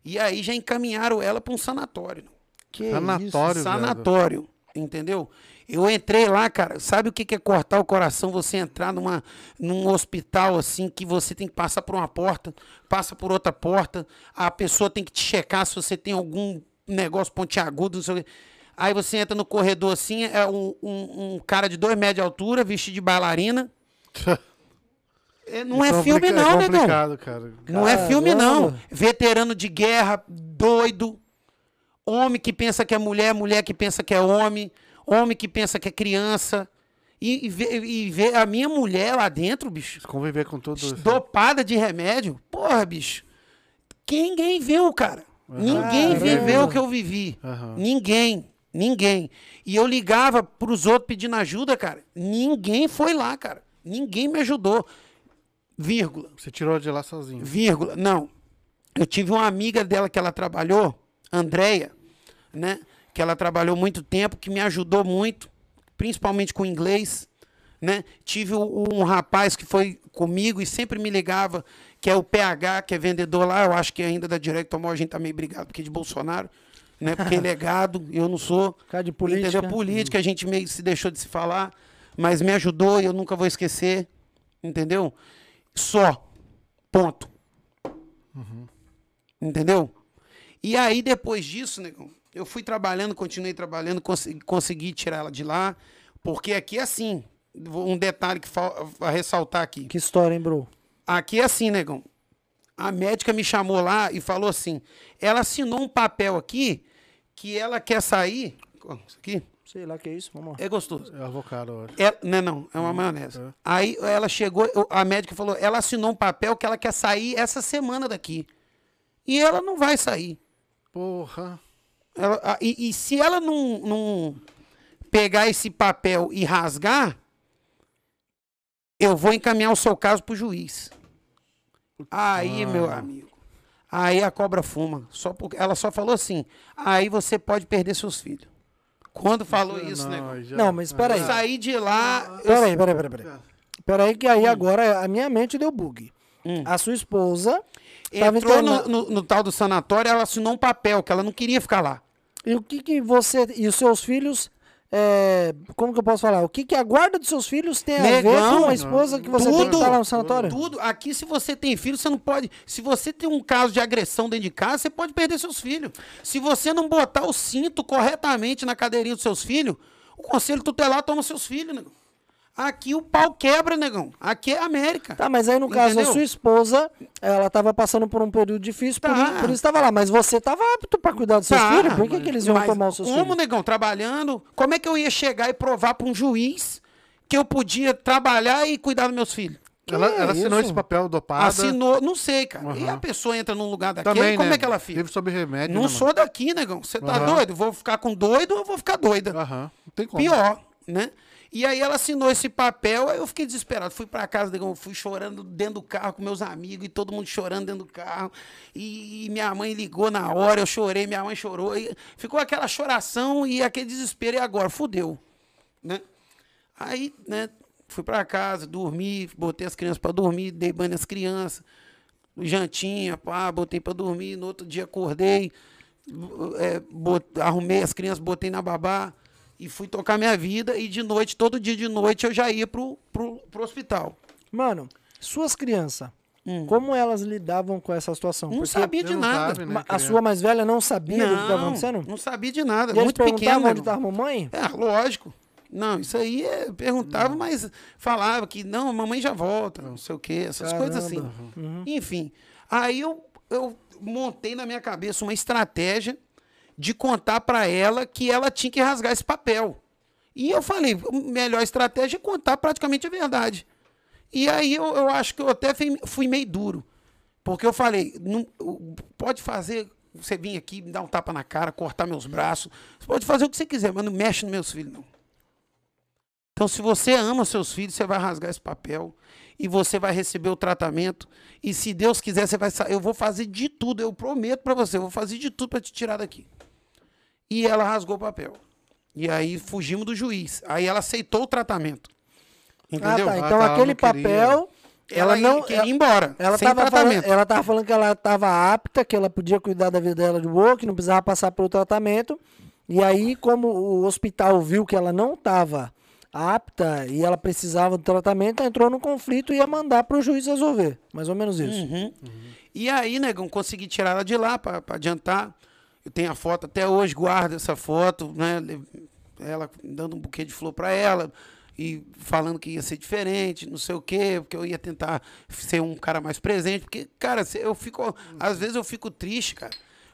E aí já encaminharam ela pra um sanatório. Que Sanatório. isso? Sanatório, entendeu? Eu entrei lá, cara, sabe o que é cortar o coração? Você entrar numa, num hospital assim, que você tem que passar por uma porta, passa por outra porta, a pessoa tem que te checar se você tem algum negócio pontiagudo, não sei o quê. Aí você entra no corredor assim, é um, um, um cara de dois metros de altura, vestido de bailarina. É, não é filme complica- não, É negão. complicado, cara. Não é filme, não. Veterano de guerra, doido. Homem que pensa que é mulher, mulher que pensa que é homem. Homem que pensa que é criança. E, e, vê, e vê a minha mulher lá dentro, bicho, Conviver com tudo isso. dopada de remédio. Porra, bicho. Quem- Ninguém viu, cara. Ninguém Caramba. viveu o que eu vivi. Aham. Ninguém. Ninguém. E eu ligava pros outros pedindo ajuda, cara. Ninguém foi lá, cara. Ninguém me ajudou. Vírgula Você tirou de lá sozinho. vírgula. Não. Eu tive uma amiga dela que ela trabalhou, Andréia, né? Que ela trabalhou muito tempo, que me ajudou muito, principalmente com inglês, né? Tive um, rapaz que foi comigo e sempre me ligava, que é o PH, que é vendedor lá, eu acho que ainda da Direct Mall a gente tá meio brigado, porque é de Bolsonaro, né? Porque ele é gado, eu não sou. Cara de política. Entendeu? Política, a gente meio se deixou de se falar, mas me ajudou e eu nunca vou esquecer. Entendeu? Só. Ponto. Entendeu? E aí, depois disso, negão, eu fui trabalhando, continuei trabalhando, consegui, consegui tirar ela de lá, porque aqui é assim. Um detalhe que vai ressaltar aqui. Que história, hein, bro? Aqui é assim, negão. A médica me chamou lá e falou assim: ela assinou um papel aqui que ela quer sair. Isso aqui Sei lá que é isso, vamos lá. é gostoso. É avocado, eu acho. Ela, não, é não, é uma maionese. Aí ela chegou, a médica falou: ela assinou um papel que ela quer sair essa semana daqui. E ela não vai sair. Porra. Ela- a- e, e se ela não, não pegar esse papel e rasgar, eu vou encaminhar o seu caso pro juiz. Aí, meu amigo. Aí a cobra fuma. Só porque, ela só falou assim: aí você pode perder seus filhos. Quando falou isso, né? já- Não, mas espera aí. Eu saí de lá. eu- Peraí, peraí, peraí, peraí. Peraí, que aí agora a minha mente deu bug. A sua esposa tava entrou no, no- no tal do sanatório, ela assinou um papel que ela não queria ficar lá. E o que que você e os seus filhos, é, como que eu posso falar? O que que a guarda dos seus filhos tem a ver com a esposa que você tem que tudo, estar lá no sanatório? Tudo. Aqui, se você tem filho, você não pode. Se você tem um caso de agressão dentro de casa, você pode perder seus filhos. Se você não botar o cinto corretamente na cadeirinha dos seus filhos, o conselho tutelar toma seus filhos, negão. Aqui o pau quebra, negão. Aqui é América. Tá, mas aí no caso a Entendeu? sua esposa, ela tava passando por um período difícil, por, Tá. isso- por isso estava lá. Mas você tava apto pra cuidar dos seus Tá, filhos? Por que, mas- que eles iam mas tomar os seus Como, filhos? negão? Trabalhando. Como é que eu ia chegar e provar pra um juiz que eu podia trabalhar e cuidar dos meus filhos? Ela, Que ela assinou isso? esse papel dopada. Assinou, não sei, cara. E Aham. a pessoa entra num lugar daquele, Também, como né? é que ela fica? Vive sob remédio. Não né, sou daqui, negão. Você tá Aham. doido? Vou ficar com doido ou vou ficar doida? mano? Aham. Não tem como. Pior, né? E aí ela assinou esse papel, aí eu fiquei desesperado. Fui pra casa, fui chorando dentro do carro com meus amigos e todo mundo chorando dentro do carro. E, minha mãe ligou na hora, eu chorei, minha mãe chorou. E ficou aquela choração e aquele desespero. E agora? Fudeu, né? Aí, né, fui pra casa, dormi, botei as crianças pra dormir, dei banho nas crianças, jantinha, pá, botei pra dormir. No outro dia acordei, é, bot- arrumei as crianças, botei na babá e fui tocar minha vida. E de noite, todo dia de noite, eu já ia pro, pro, pro hospital. Mano, suas crianças, como elas lidavam com essa situação? Hum. Não Porque sabia de não nada. sabe, né? a criança. sua mais velha não sabia do que estava Não, acontecendo? não sabia de nada. E eles muito pequeno. perguntavam onde estava a mamãe? É, lógico. Não, isso aí é, perguntava, mas falava que não, a mamãe já volta, não sei o quê, essas coisas assim. Caramba. Uhum. Enfim, aí eu, eu montei na minha cabeça uma estratégia de contar pra ela que ela tinha que rasgar esse papel. E eu falei, a melhor estratégia é contar praticamente a verdade. E aí eu, eu acho que eu até fui, fui meio duro. Porque eu falei, não, pode fazer, você vir aqui, me dar um tapa na cara, cortar meus braços. Você pode fazer o que você quiser, mas não mexe nos meus filhos, não. Então, se você ama seus filhos, você vai rasgar esse papel e você vai receber o tratamento. E se Deus quiser, você vai Eu vou fazer de tudo, eu prometo pra você, eu vou fazer de tudo pra te tirar daqui. E ela rasgou o papel. E aí fugimos do juiz. Aí ela aceitou o tratamento. Entendeu? Ah, tá. Ah, Então tá, ela aquele papel, ela, Ela, não. queria ir embora, Ela sem tava, falando, tratamento. ela tava falando que ela estava apta, que ela podia cuidar da vida dela de boa, que não precisava passar pelo tratamento. E aí, como o hospital viu que ela não estava apta e ela precisava do tratamento, entrou no conflito e ia mandar para o juiz resolver. Mais ou menos isso. Uhum. E aí, negão, consegui tirar ela de lá pra adiantar. Eu tenho a foto até hoje, guardo essa foto, né? Ela dando um buquê de flor pra ela e falando que ia ser diferente, não sei o quê, porque eu ia tentar ser um cara mais presente. Porque, cara, eu fico. Às vezes eu fico triste, cara,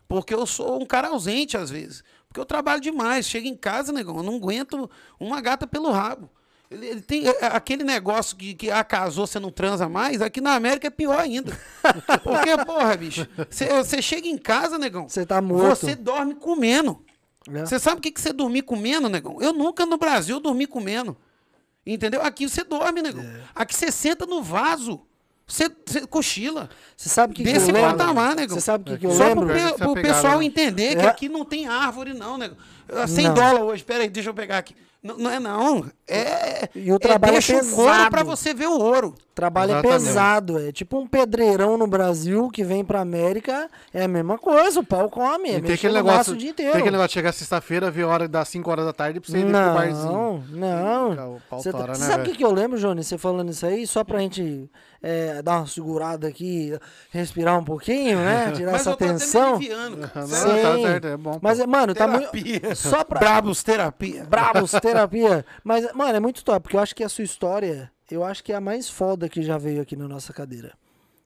porque eu sou um cara ausente, às vezes. Porque eu trabalho demais. Chego em casa, negão, eu não aguento uma gata pelo rabo. Ele, ele tem é, é, aquele negócio que, que ah, casou, você não transa mais. Aqui na América é pior ainda. Porque, porra, bicho, você- chega em casa, negão. Você tá morto. Você dorme comendo. É. Você sabe o que, que você dormir comendo, negão? Eu nunca no Brasil dormi comendo. Entendeu? Aqui você dorme, negão. É. Aqui você senta no vaso. Você, você cochila. Você sabe o que, que Desse lembro? patamar, negão. Você sabe o que, que eu Só lembro? pro, essa pro pegada, pessoal entender que É. aqui não tem árvore, não, nego. Ah, 100 Não. dólares hoje. Pera aí, deixa eu pegar aqui. Não, não é não. É, E o trabalho é deixa o couro pesado. pra você ver o ouro. Trabalho é Exatamente. pesado, é tipo um pedreirão no Brasil que vem pra América, é a mesma coisa, o pau come, é tem aquele negócio, o dia tem inteiro. aquele negócio de chegar sexta-feira, ver a hora das 5 horas da tarde pra você ir pro barzinho. Não, O não. pau Você tá- né, sabe o que, que eu lembro, Johnny, você falando isso aí, só pra gente é, dar uma segurada aqui, respirar um pouquinho, né? Tirar Mas essa eu tô até me tensão. Não, tá Sim. certo, é bom. Mas, mano, tá muito. Terapia. Só pra. Brabos terapia. Bravos, terapia. Mas, mano, é muito top, porque eu acho que a sua história, eu acho que é a mais foda que já veio aqui na nossa cadeira.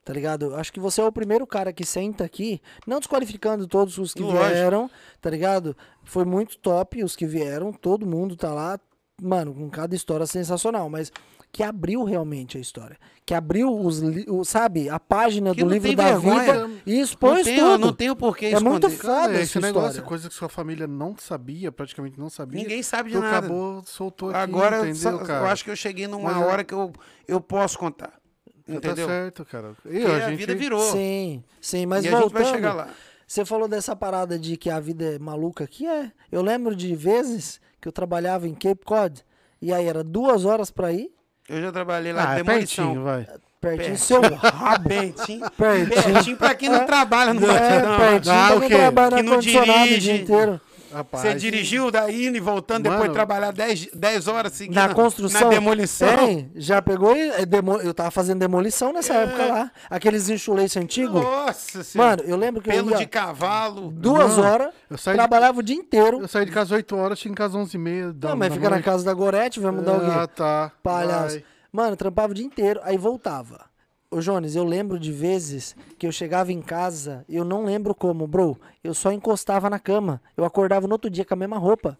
Tá ligado? Eu acho que você é o primeiro cara que senta aqui, não desqualificando todos os que Lógico. vieram, tá ligado? Foi muito top os que vieram, todo mundo tá lá, mano, com cada história sensacional, mas que abriu realmente a história. Que abriu os, o, sabe, a página Que do não livro tem da vergonha. vida e Não expôs tenho, tudo. não tenho por que É muito esconder. foda Cara, essa esse negócio, história. coisa que sua família não sabia, praticamente não sabia. Ninguém sabe de tu nada. acabou, soltou aqui, Agora, entendeu, cara? eu acho que eu cheguei numa Mas eu- hora que eu, eu posso contar. Entendeu? Tá certo, cara. E Porque a, vida virou. Sim, sim, mas e a gente voltando. vai chegar lá. Você falou dessa parada de que a vida é maluca aqui, é. Eu lembro de vezes que eu trabalhava em Cape Cod e aí era duas horas pra ir, Eu já trabalhei lá Ah, de é demolição. pertinho, vai. pertinho Perto. seu rabo. Pertinho. Pertinho. Pertinho pra quem não trabalha no É, batidão. pertinho Ah, pra quem quê? trabalha Que no não ar-condicionado o dia dirige. inteiro. Rapaz, Você dirigiu daí indo e voltando, depois Mano. trabalhar 10, 10 horas seguidas Na construção. na demolição. Tem, já pegou e é, demo- eu tava fazendo demolição nessa É. época lá. Aqueles enxuleiços antigos. Nossa senhora. Mano, eu lembro que eu Pelo ia de cavalo. duas Não, horas, eu saí de- trabalhava o dia inteiro. Eu saí de casa às 8 horas, tinha em casa às 11h30. da- Não, mas da fica na noite. casa da Gorete, vai mudar o quê? Ah, tá. Palhaço. Vai. Mano, trampava o dia inteiro, aí voltava. Ô, Jones, eu lembro de vezes que eu chegava em casa, eu não lembro como, bro. Eu só encostava na cama. Eu acordava no outro dia com a mesma roupa.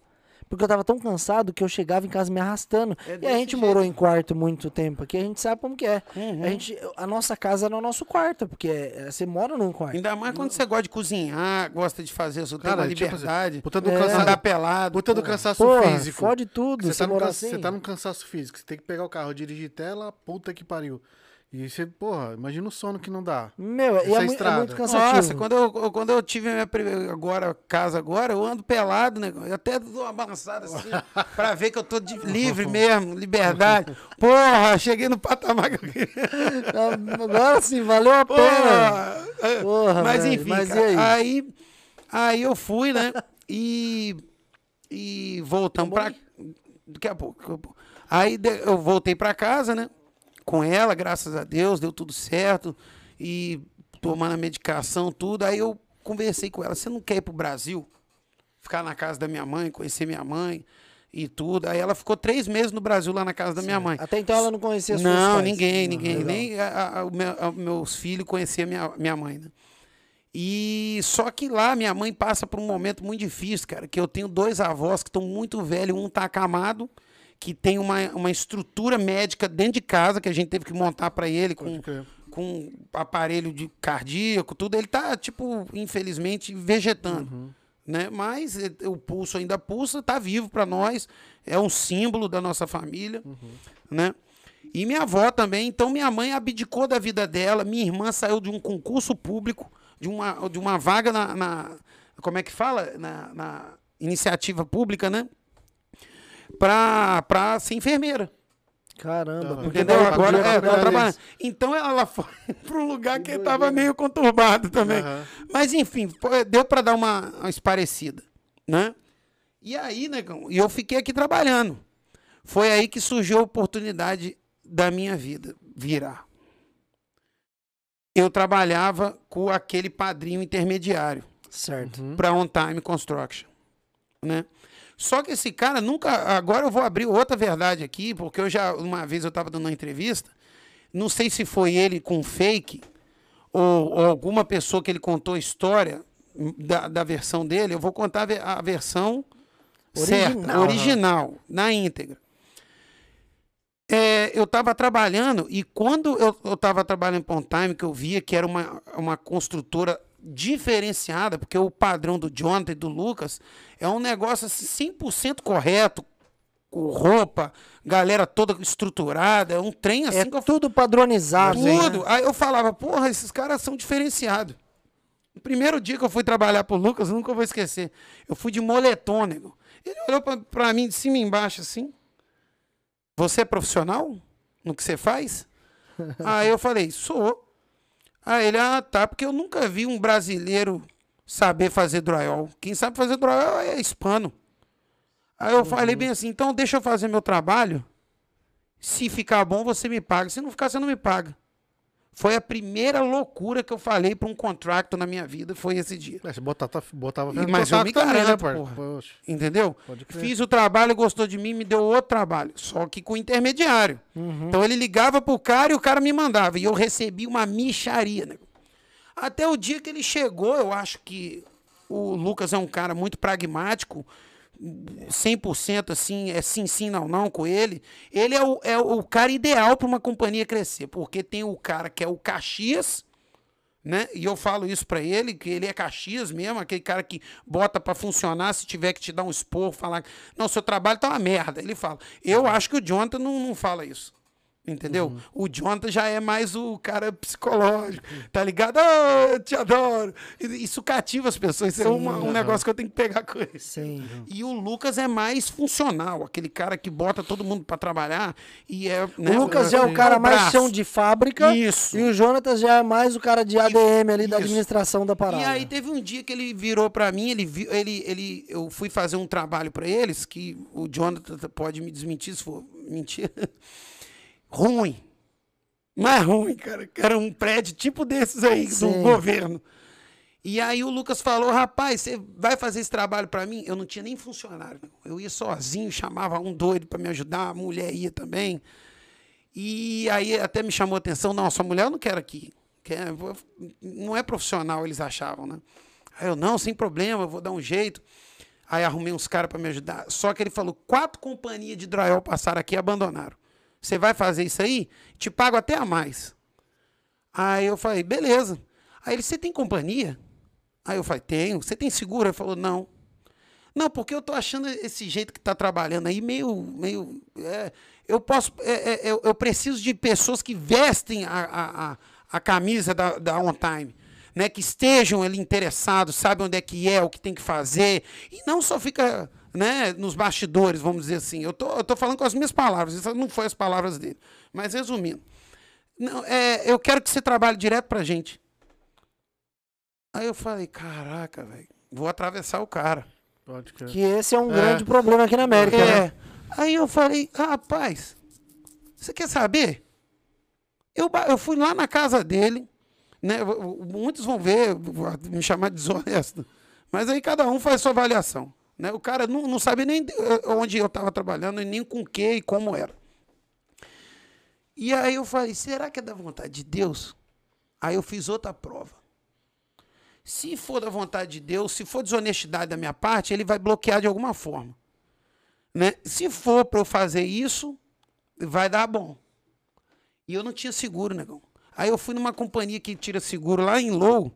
Porque eu tava tão cansado que eu chegava em casa me arrastando. É e a gente jeito. morou em quarto muito tempo aqui, a gente sabe como que é. Uhum. A, gente, a nossa casa era o nosso quarto, porque é- você mora num quarto. Ainda mais quando você gosta de cozinhar, gosta de fazer, você tem Cara, tipo assim, liberdade. puta do É. cansaço. andar pelado. Puta do cansaço Porra, físico. fode tudo, Você você tá, no cansa- assim. você tá num cansaço físico. Você tem que pegar o carro, dirigir tela, puta que pariu. E você, porra, imagina o sono que não dá. Meu, e é, é muito cansativo. Nossa, quando eu, quando eu tive a minha primeira agora, casa agora, eu ando pelado, né? Eu até dou uma balançada assim, pra ver que eu tô de- livre mesmo, liberdade. Porra, cheguei no patamar que eu queria. Agora sim, valeu a pena. Porra! É, Porra, mas velho, enfim, mas cara, aí? aí? aí eu fui, né? E, e voltamos pra. Daqui a pouco. Aí de- eu voltei pra casa, né? Com ela, graças a Deus, deu tudo certo. E tomando a medicação, tudo. Aí eu conversei com ela: você não quer ir pro Brasil? Ficar na casa da minha mãe, conhecer minha mãe e tudo. Aí ela ficou três meses no Brasil, lá na casa da minha mãe. Até então ela não conhecia suas Não, pais. ninguém, Ah, ninguém. legal. Nem a- a- meu- a- meus filhos conheciam minha, minha mãe, né? E só que lá minha mãe passa por um momento muito difícil, cara, que eu tenho dois avós que estão muito velhos, um tá acamado, que tem uma, uma estrutura médica dentro de casa que a gente teve que montar para ele com, com aparelho de cardíaco, tudo. Ele tá, tipo, infelizmente, vegetando. Né? Mas eh, o pulso ainda pulsa, tá vivo para nós, é um símbolo da nossa família. Né? E minha avó também. Então, minha mãe abdicou da vida dela. Minha irmã saiu de um concurso público, de uma, de uma vaga na, na- Como é que fala? Na, na iniciativa pública, né? Pra, ser enfermeira. Caramba, Não, porque Entendeu? daí Agora é, trabalhando. neles. Então ela foi para um lugar que estava meio conturbado também. Aham. Mas enfim, pô, deu para dar uma, uma esparecida, né? E aí, negão, e eu fiquei aqui trabalhando. Foi aí que surgiu a oportunidade da minha vida virar. Eu trabalhava com aquele padrinho intermediário Certo. Uhum. para On Time Construction, né? Só que esse cara nunca. Agora eu vou abrir outra verdade aqui, porque eu já uma vez eu estava dando uma entrevista, não sei se foi ele com fake ou, ou alguma pessoa que ele contou a história da, da versão dele. Eu vou contar a ve- a versão certa, Original. original, na íntegra. É, eu estava trabalhando e quando eu estava trabalhando em On Time, que eu via que era uma, uma construtora diferenciada, porque o padrão do Jonathan e do Lucas é um negócio assim, 100% correto, com roupa, galera toda estruturada, é um trem assim É eu tudo padronizado. tudo. Aí eu falava, porra, esses caras são diferenciados. O primeiro dia que eu fui trabalhar pro Lucas, eu nunca vou esquecer. Eu fui de moletom, nego. Ele olhou pra, pra mim de cima e embaixo assim. Você é profissional no que você faz? Aí eu falei, sou. Aí ele, ah, tá, porque eu nunca vi um brasileiro saber fazer drywall. Quem sabe fazer drywall é hispano. Aí eu falei bem assim, então deixa eu fazer meu trabalho. Se ficar bom, você me paga. Se não ficar, você não me paga. Foi a primeira loucura que eu falei para um contrato na minha vida, foi esse dia. É, você botava, botava E- mas eu me também, né, garanto, porra. Entendeu? Fiz o trabalho, gostou de mim, me deu outro trabalho. Só que com intermediário. Uhum. Então ele ligava pro cara e o cara me mandava. E eu recebi uma micharia, né? Até o dia que ele chegou, eu acho que o Lucas é um cara muito pragmático, 100% assim, é sim, sim, não, não com ele. Ele é o, é o cara ideal para uma companhia crescer, porque tem o cara que é o Caxias, né? E eu falo isso para ele, que ele é Caxias mesmo, aquele cara que bota para funcionar, se tiver que te dar um esporro, falar, não, seu trabalho tá uma merda. Ele fala. Eu acho que o Jonathan não, não fala isso. Entendeu? Uhum. O Jonathan já é mais o cara psicológico, tá ligado? Ah, eu te adoro. Isso cativa as pessoas. Isso é uma- um negócio que eu tenho que pegar com ele. Sim. E o Lucas é mais funcional, aquele cara que bota todo mundo pra trabalhar e é. né, O Lucas é o cara mais chão de fábrica. Isso. E o Jonatas já é mais o cara de ADM ali da isso. administração da parada. E aí teve um dia que ele virou pra mim, ele, ele, ele, eu fui fazer um trabalho pra eles, que o Jonathan pode me desmentir se for mentira. Ruim. Mais ruim, cara. que Era um prédio tipo desses aí do Sim. governo. E aí o Lucas falou, rapaz, você vai fazer esse trabalho pra mim? Eu não tinha nem funcionário. Eu ia sozinho, chamava um doido pra me ajudar, a mulher ia também. E aí até me chamou a atenção, não, sua mulher eu não quero aqui. Não é profissional, eles achavam, né? Aí eu, não, sem problema, eu vou dar um jeito. Aí arrumei uns caras pra me ajudar. Só que ele falou, quatro companhias de drywall passaram aqui e abandonaram. Você vai fazer isso aí? Te pago até a mais. Aí eu falei, beleza. Aí ele, você tem companhia? Aí eu falei, tenho. Você tem seguro? Ele falou, não. Não, porque eu tô achando esse jeito que tá trabalhando aí meio. meio é, eu posso. é, é, eu, eu preciso de pessoas que vestem a, a, a, a camisa da, da On Time. Né, que estejam ali interessados, sabem onde é que é, o que tem que fazer, e não só fica né, nos bastidores, vamos dizer assim. Eu tô, eu tô falando com as minhas palavras, isso não foi as palavras dele. Mas resumindo, não, é, eu quero que você trabalhe direto pra gente. Aí eu falei, caraca, velho, vou atravessar o cara. Pode crer. Que esse é um É. grande problema aqui na América, né? É. Aí eu falei, rapaz, você quer saber? Eu, eu fui lá na casa dele, né? Muitos vão ver, me chamar de desonesto. Mas aí cada um faz sua avaliação. Né? O cara não, não sabia nem eh, onde eu estava trabalhando, nem com o que e como era. E aí eu falei, será que é da vontade de Deus? Aí eu fiz outra prova. Se for da vontade de Deus, se for desonestidade da minha parte, ele vai bloquear de alguma forma. Né? Se for para eu fazer isso, vai dar bom. E eu não tinha seguro, negão. Aí eu fui numa companhia que tira seguro lá em Low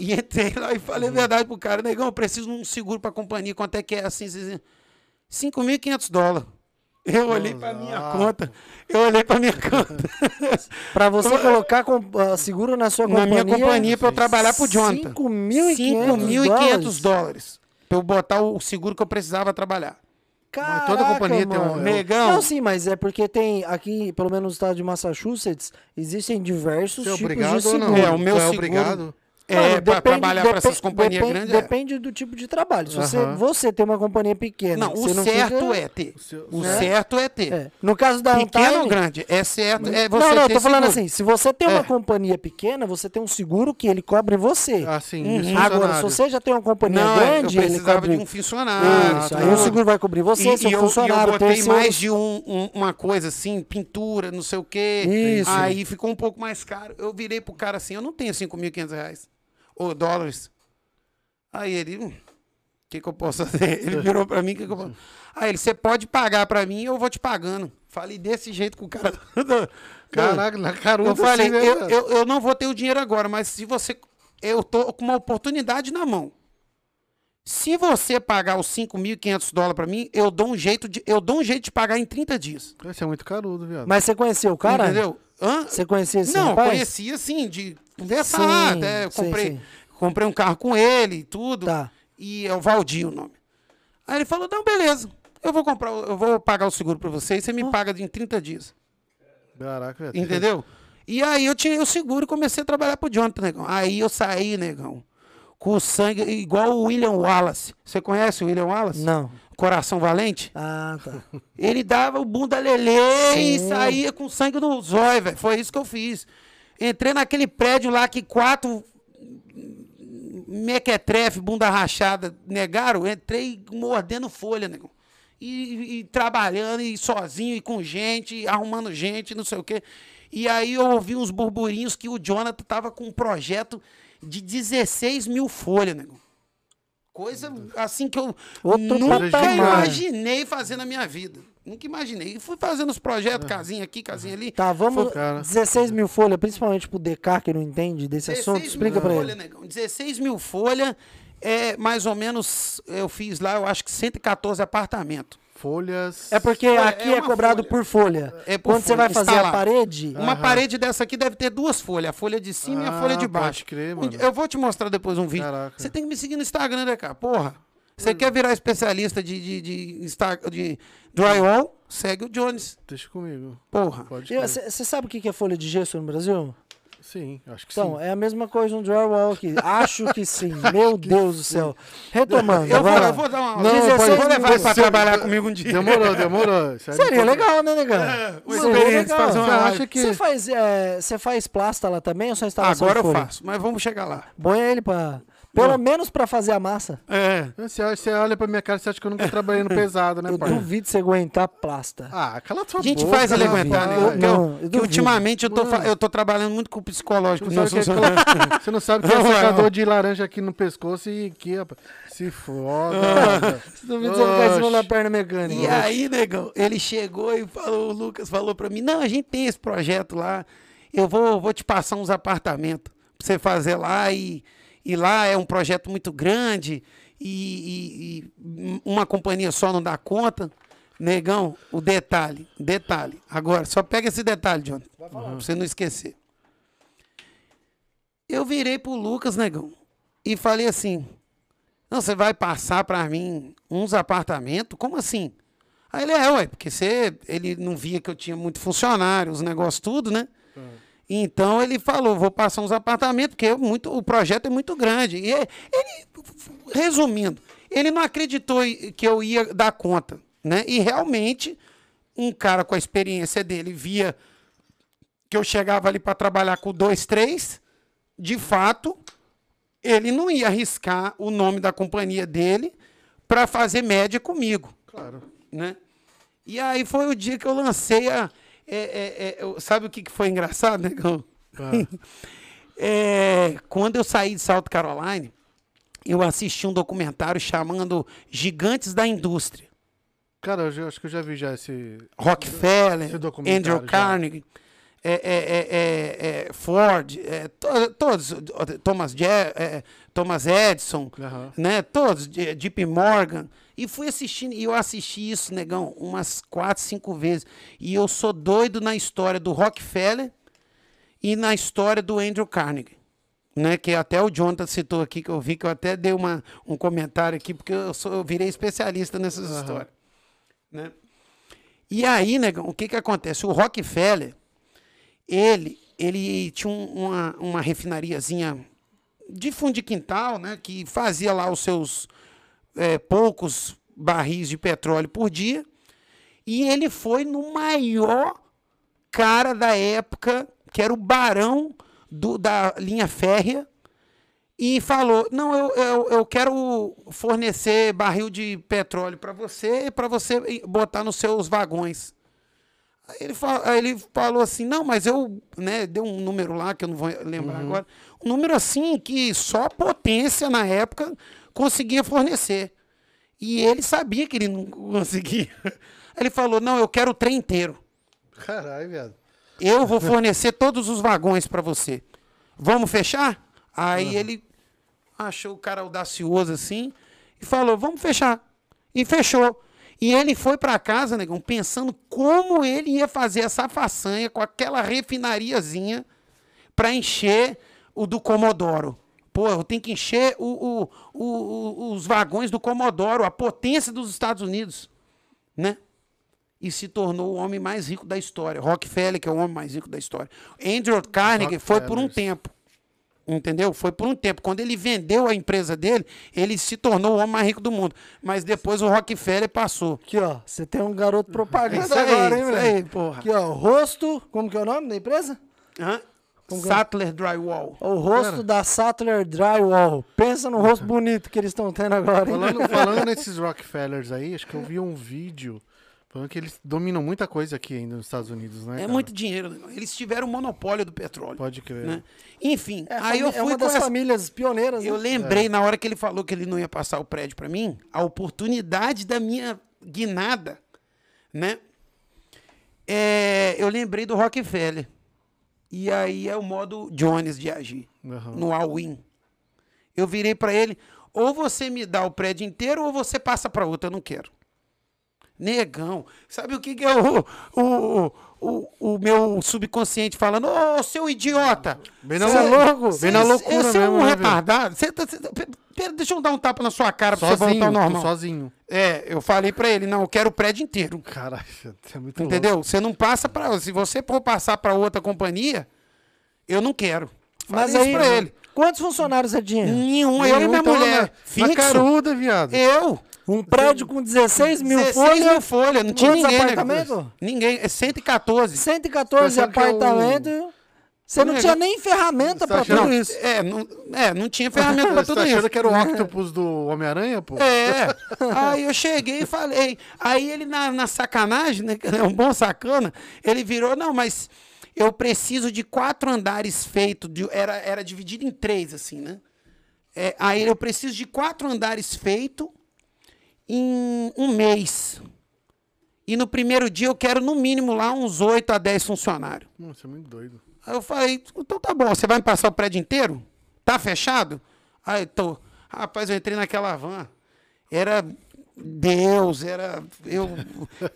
e entrei lá e falei a verdade pro cara, negão, eu preciso de um seguro pra companhia, quanto é que é assim, assim, assim? 5.500 dólares. Eu olhei pra minha conta, eu olhei pra minha conta. Pra você colocar com, ah, seguro na sua Na companhia. minha companhia pra eu trabalhar pro Jonathan. 5.500 5.500 dólares. Pra eu botar o seguro que eu precisava trabalhar. Mas toda companhia tem um- mano. Negão. Não, sim, mas é porque tem aqui, pelo menos no estado de Massachusetts, existem diversos Você é tipos obrigado de ou seguro. não? É, o meu Você é seguro- obrigado. É, depende- trabalhar pra depen- essas companhias depen- grandes. é. Depende do tipo de trabalho. Se você, Aham. você tem uma companhia pequena. Não, o você não certo fica- é ter. O seu- O né? certo é ter. É. No caso da Pequeno ou Antime- grande? É certo. É você não, não, eu ter tô falando seguro. assim, se você tem uma É. companhia pequena, você tem um seguro que ele cobre você. Ah, sim. Uhum. Agora, se você já tem uma companhia Não, grande, eu ele precisava cobre... de um funcionário. Isso, aí o seguro vai cobrir você, E, seu e eu, e funcionário, eu botei terceiro. mais de um- um- uma coisa assim, pintura, não sei o quê. Isso. Aí ficou um pouco mais caro. Eu virei pro cara assim, eu não tenho 5.500 reais. Ou dólares. Aí ele, "Hum, o que que eu posso fazer? Ele virou pra mim, o que que eu posso... Aí ele, você pode pagar pra mim, eu vou te pagando. Falei desse jeito com o cara. Caraca, na caruda Eu falei, assim, né, eu, eu, eu não vou ter o dinheiro agora, mas se você. Eu tô com uma oportunidade na mão. Se você pagar os 5.500 dólares pra mim, eu dou um jeito de eu dou um jeito de pagar em 30 dias. Esse é muito carudo, viado. Mas você conheceu o cara? Entendeu? Hã? Você conhecia esse não, rapaz? conhecia assim, de conversar. Sim, até eu sim, comprei, sim. comprei um carro com ele e tudo. Tá. E é o Valdir o nome. Aí ele falou: não, beleza. Eu vou comprar, eu vou pagar o seguro pra você e você me paga em 30 dias. Caraca, velho. Entendeu? E aí eu tirei o seguro e comecei a trabalhar pro Jonathan, negão. Aí eu saí, negão, com o sangue igual o William Wallace. Você conhece o William Wallace? Não. Coração Valente? Ah, tá. Ele dava o bunda lelê e Sim. saía com sangue no zóio, velho. Foi isso que eu fiz. Entrei naquele prédio lá que quatro mequetrefe, bunda rachada, negaram. Entrei mordendo folha, negão. E, e trabalhando, e sozinho, e com gente, e arrumando gente, não sei o quê. E aí eu ouvi uns burburinhos que o Jonathan tava com um projeto de 16 mil folhas, negão. Coisa assim que eu Outro nunca imaginei fazer na minha vida. Nunca imaginei. E fui fazendo os projetos, casinha aqui, casinha ali. Tá, vamos. cara. 16 mil folhas, principalmente pro DK que não entende desse assunto. Explica pra folha, ele. negão. 16 né, mil folhas é mais ou menos. Eu fiz lá, eu acho que 114 apartamentos. Folhas. É porque Folha, aqui é é, cobrado folha. por folha. É por Quando você folha, vai fazer a parede, Uma Aham. parede dessa aqui deve ter duas folhas, a folha de cima e a Ah, folha de pode baixo. crer, Um mano. Eu vou te mostrar depois um vídeo. Caraca. Você tem que me seguir no Instagram, né, cara? Porra. Você quer virar especialista de, de, de, Insta- de drywall? Segue o Jones. Deixa comigo. Porra. Pode crer. você sabe o que que é folha de gesso no Brasil? Sim, acho que Então, sim. é a mesma coisa no drywall aqui. Acho que sim. Meu Deus do céu. Retomando. Eu vou, eu vou dar uma. Não, eu pode- vou levar ele pra trabalhar comigo um dia. Demorou, demorou. Aí Seria legal, né, negão? uma Seria experiência, legal. fazer uma Você live. acha que. Você faz, é, você faz plasta lá também ou só instalação Agora eu faço, mas vamos chegar lá. Põe ele pra... Pelo menos pra fazer a massa. É. Você, você olha pra minha cara e você acha que eu nunca trabalhei no pesado, né, Eu pai? duvido você aguentar plasta. Ah, cala tua A gente boca, faz ele aguentar, né? Eu- não, eu- eu que duvido. ultimamente eu tô, fa- eu tô trabalhando muito com o psicológico Você não, sabe que é, colo- você não sabe que é Não, é, secador não. de laranja aqui no pescoço e aqui, rapaz. Se foda. rapaz. Duvido você ficar em cima da perna mecânica. E aí, negão, ele chegou e falou, o Lucas falou pra mim, não, a gente tem esse projeto lá, eu vou, vou te passar uns apartamentos pra você fazer lá e, e lá é um projeto muito grande e, e- e uma companhia só não dá conta. Negão, o detalhe, detalhe. Agora, só pega esse detalhe, John, pra você não esquecer. Eu virei pro Lucas, negão, e falei assim, não, você vai passar pra mim uns apartamentos? Como assim? Aí ele é, ué, porque você, ele não via que eu tinha muito funcionário, os negócios tudo, né? Então ele falou, vou passar uns apartamentos, porque é muito, o projeto é muito grande. E ele, resumindo, ele não acreditou que eu ia dar conta, né? E realmente, um cara com a experiência dele via que eu chegava ali para trabalhar com dois, três, de fato, ele não ia arriscar o nome da companhia dele para fazer média comigo, Claro. né? E aí foi o dia que eu lancei a. é, é, é, sabe o que, foi engraçado, negão? Ah, É, quando eu saí de South Carolina, eu assisti um documentário chamando Gigantes da Indústria. Cara, eu acho que eu já vi já esse. Rockefeller, Esse Andrew. Carnegie, é, é, Ford, é, to- todos, Thomas, Je- é, Thomas Edison, né? Todos, J- JP Morgan. E fui assistindo, e eu assisti isso, negão, umas quatro, cinco vezes. E eu sou doido na história do Rockefeller e na história do Andrew Carnegie. Né, que até o Jonathan citou aqui, que eu vi que eu até dei uma, um comentário aqui, porque eu, sou, eu virei especialista nessas Aham. histórias. Né? E aí, negão, o que que acontece? O Rockefeller, ele, ele tinha um- uma, uma refinariazinha de fundo de quintal, né? Que fazia lá os seus é, poucos barris de petróleo por dia. E ele foi no maior cara da época, que era o barão do- da linha férrea, e falou: Não, eu, eu, eu quero fornecer barril de petróleo para você, para você botar nos seus vagões. Aí ele, fa- aí ele falou assim: Não, mas eu. Né, deu um número lá que eu não vou lembrar agora. Um número assim que só potência na época conseguia fornecer. E ele sabia que ele não conseguia. Ele falou: Não, eu quero o trem inteiro. Caralho, viado. Eu vou fornecer todos os vagões para você. Vamos fechar? Aí ele achou o cara audacioso assim e falou: Vamos fechar. E fechou. E ele foi para casa, negão, pensando como ele ia fazer essa façanha com aquela refinariazinha para encher o do Comodoro. Pô, eu tenho que encher o- o- o- os vagões do Comodoro, a potência dos Estados Unidos, né? e se tornou o homem mais rico da história. Rockefeller, que é o homem mais rico da história. Andrew Carnegie foi por um tempo. Entendeu? Foi por um tempo. Quando ele vendeu a empresa dele, ele se tornou o homem mais rico do mundo. Mas depois o Rockefeller passou. Aqui, ó. Você tem um garoto propaganda Isso aí, agora, hein, isso velho? aí, porra. Aqui, ó. Rosto. Como que é o nome da empresa? Hã? Como é? Sattler Drywall. O rosto da Sattler Drywall. Pensa no rosto bonito que eles estão tendo agora? Falando, falando nesses Rockefellers aí, acho que eu vi um vídeo falando que eles dominam muita coisa aqui ainda nos Estados Unidos, né? É cara? muito dinheiro. né? Eles tiveram o monopólio do petróleo. Pode crer. né? Enfim, É, aí eu fami- fui é uma das essa... famílias pioneiras, Eu né? lembrei na hora que ele falou que ele não ia passar o prédio para mim, a oportunidade da minha guinada, né? É, eu lembrei do Rockefeller. E aí é o modo Jones de agir, Aham. no all-in. Eu virei para ele, ou você me dá o prédio inteiro ou você passa para outra, eu não quero. Negão. Sabe o que, que é o, o, o, o meu subconsciente falando? Ô, seu idiota! Bem na Cê lou- louco? bem na loucura Você é mesmo, um né, velho? retardado. Cê tá- cê tá- pera, deixa eu dar um tapa na sua cara pra você Sozinho, voltar ao normal. sozinho. É, eu falei pra ele, não, eu quero o prédio inteiro. Caralho, é muito Entendeu? Você não passa pra. Se você for passar pra outra companhia, eu não quero. Mas Falei aí, isso pra ele. quantos funcionários você tinha? Nenhum, louco. eu e minha Então, mulher. Na, Fixo. na caruda, viado. Eu. Um prédio com 16 mil 16 folhas, mil folhas, não tinha Quantos ninguém. né, apartamentos? Gus? Ninguém, é 114. 114 Pensando que é o- apartamentos. Você não tinha nem ferramenta tá pra achando- tudo isso. é, não, é, não tinha ferramenta pra Você tudo tá achando isso. que era o Octopus do Homem-Aranha, pô? É. Aí eu cheguei e falei. Aí ele, na, na sacanagem, né? É um bom sacana. Ele virou, não, mas eu preciso de quatro andares feitos. Era, era dividido em três, assim, né? É, aí eu preciso de quatro andares feitos em um mês. E no primeiro dia eu quero, no mínimo, lá uns 8 a 10 funcionários. Nossa, é muito doido. Aí eu falei, então tá bom, você vai me passar o prédio inteiro? Tá fechado? Aí tô. Rapaz, eu entrei naquela van. Era Deus, era. Eu,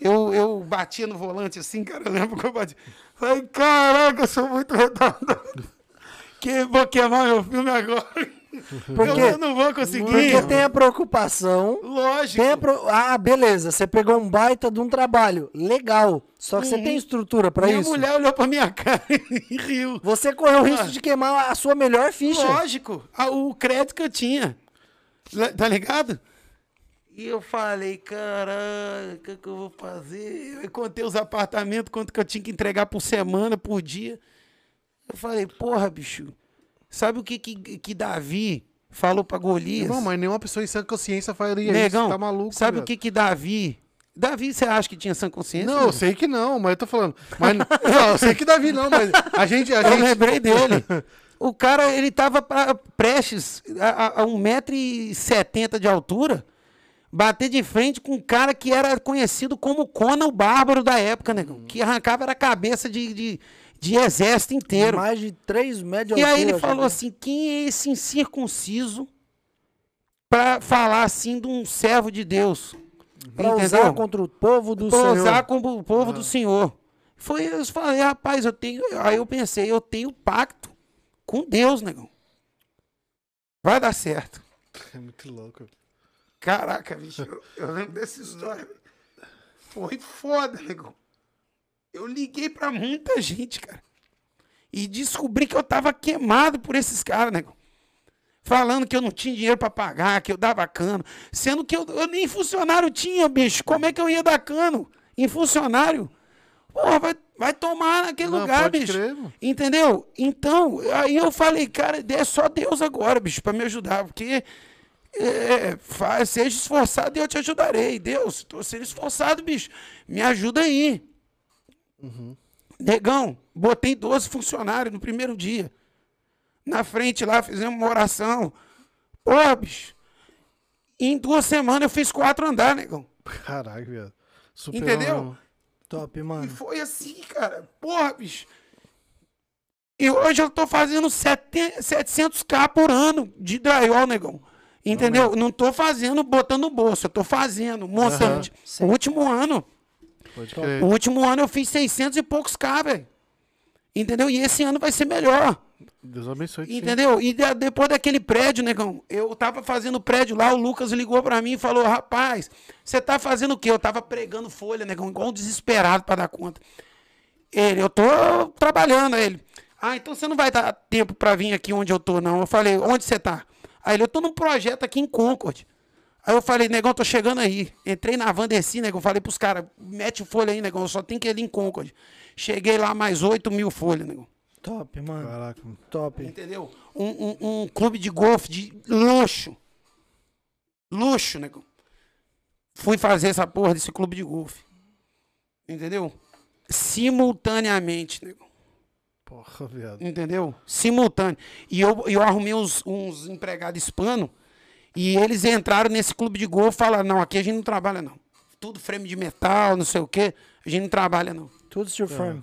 eu, eu batia no volante assim, cara. Eu lembro que eu bati. Falei, caraca, eu sou muito retardado. Que vou queimar meu filme agora. Porque- eu não vou conseguir. Porque tem a preocupação. Lógico. A pro- Ah, beleza. Você pegou um baita de um trabalho. Legal. Só que você tem estrutura pra Minha isso. mulher olhou pra minha cara e riu. Você correu o risco de queimar a sua melhor ficha. Lógico, a- o crédito que eu tinha. Tá ligado? E eu falei, caralho, o que, que eu vou fazer? Eu contei os apartamentos, quanto que eu tinha que entregar por semana, por dia. Eu falei, porra, bicho, sabe o que, que, que Davi falou pra Golias? Não, mas nenhuma pessoa em sã consciência faria Negão, isso. Tá maluco, sabe o viado. que que Davi... Davi, você acha que tinha sã consciência? Não, eu sei que não, mas eu tô falando. Mas, não, eu sei que Davi não, mas a gente. A Eu gente... lembrei dele. O cara, ele tava pra- prestes a, a, a 1,70m de altura, bater de frente com um cara que era conhecido como Conan o Bárbaro da época, negão. Que arrancava era a cabeça de, de, de exército inteiro. Mais de 3 metros de E aí ele falou assim: quem é esse incircunciso pra falar assim de um servo de Deus? Pra usar contra o povo do Pra Senhor. usar como o povo do Senhor. Foi, eu falei, rapaz, eu tenho. Aí eu pensei, eu tenho pacto com Deus, negão. Vai dar certo. É muito louco. Caraca, bicho, eu, eu lembro dessa história. Foi foda, negão. Eu liguei pra muita gente, cara. E descobri que eu tava queimado por esses caras, negão. Falando que eu não tinha dinheiro pra pagar, que eu dava cano. Sendo que eu, eu nem funcionário tinha, bicho. Como é que eu ia dar cano em funcionário? Porra, vai, vai tomar naquele Não, lugar, bicho. crer. Entendeu? Então, aí eu falei, cara, é só Deus agora, bicho, pra me ajudar. Porque é, faz, seja esforçado e eu te ajudarei. Deus, tô sendo esforçado, bicho. Me ajuda aí. Negão, botei 12 funcionários no primeiro dia. Na frente lá, fizemos uma oração. Pô, bicho. Em duas semanas eu fiz quatro andar, negão. Caralho, viado. Superou Entendeu? Top, E mano. foi assim, cara. Porra, bicho. E hoje eu tô fazendo 700 700k por ano de drywall, negão. Entendeu? Não tô fazendo botando no bolso, eu tô fazendo montante. O último ano, Pode crer. o último ano eu fiz 600 e poucos k, velho. Entendeu? E esse ano vai ser melhor. Deus abençoe. que sim. Entendeu? E de- depois daquele prédio, negão, eu tava fazendo prédio lá, o Lucas ligou pra mim e falou: rapaz, você tá fazendo o quê? Eu tava pregando folha, negão, igual um desesperado pra dar conta. Ele, eu tô trabalhando. Ele, ah, então você não vai dar tempo pra vir aqui onde eu tô, não. Eu falei, onde você tá? Aí ele, eu tô num projeto aqui em Concord. Aí eu falei, negão, tô chegando aí. Entrei na van, desci, negão, falei pros caras, mete folha aí, negão, eu só tem que ir ali em Concord. Cheguei lá, mais 8 mil folhas, negão. Top, mano. Caraca. Top. Entendeu? Um, um, um clube de golfe de luxo. Luxo, negão. Fui fazer essa porra desse clube de golfe. Entendeu? Simultaneamente, negão. Porra, viado. Entendeu? Simultâneo. E eu, eu arrumei uns, uns empregados hispanos e eles entraram nesse clube de golfe e falaram: não, aqui a gente não trabalha, não. Tudo frame de metal, não sei o quê. A gente não trabalha, não. Tudo steel frame.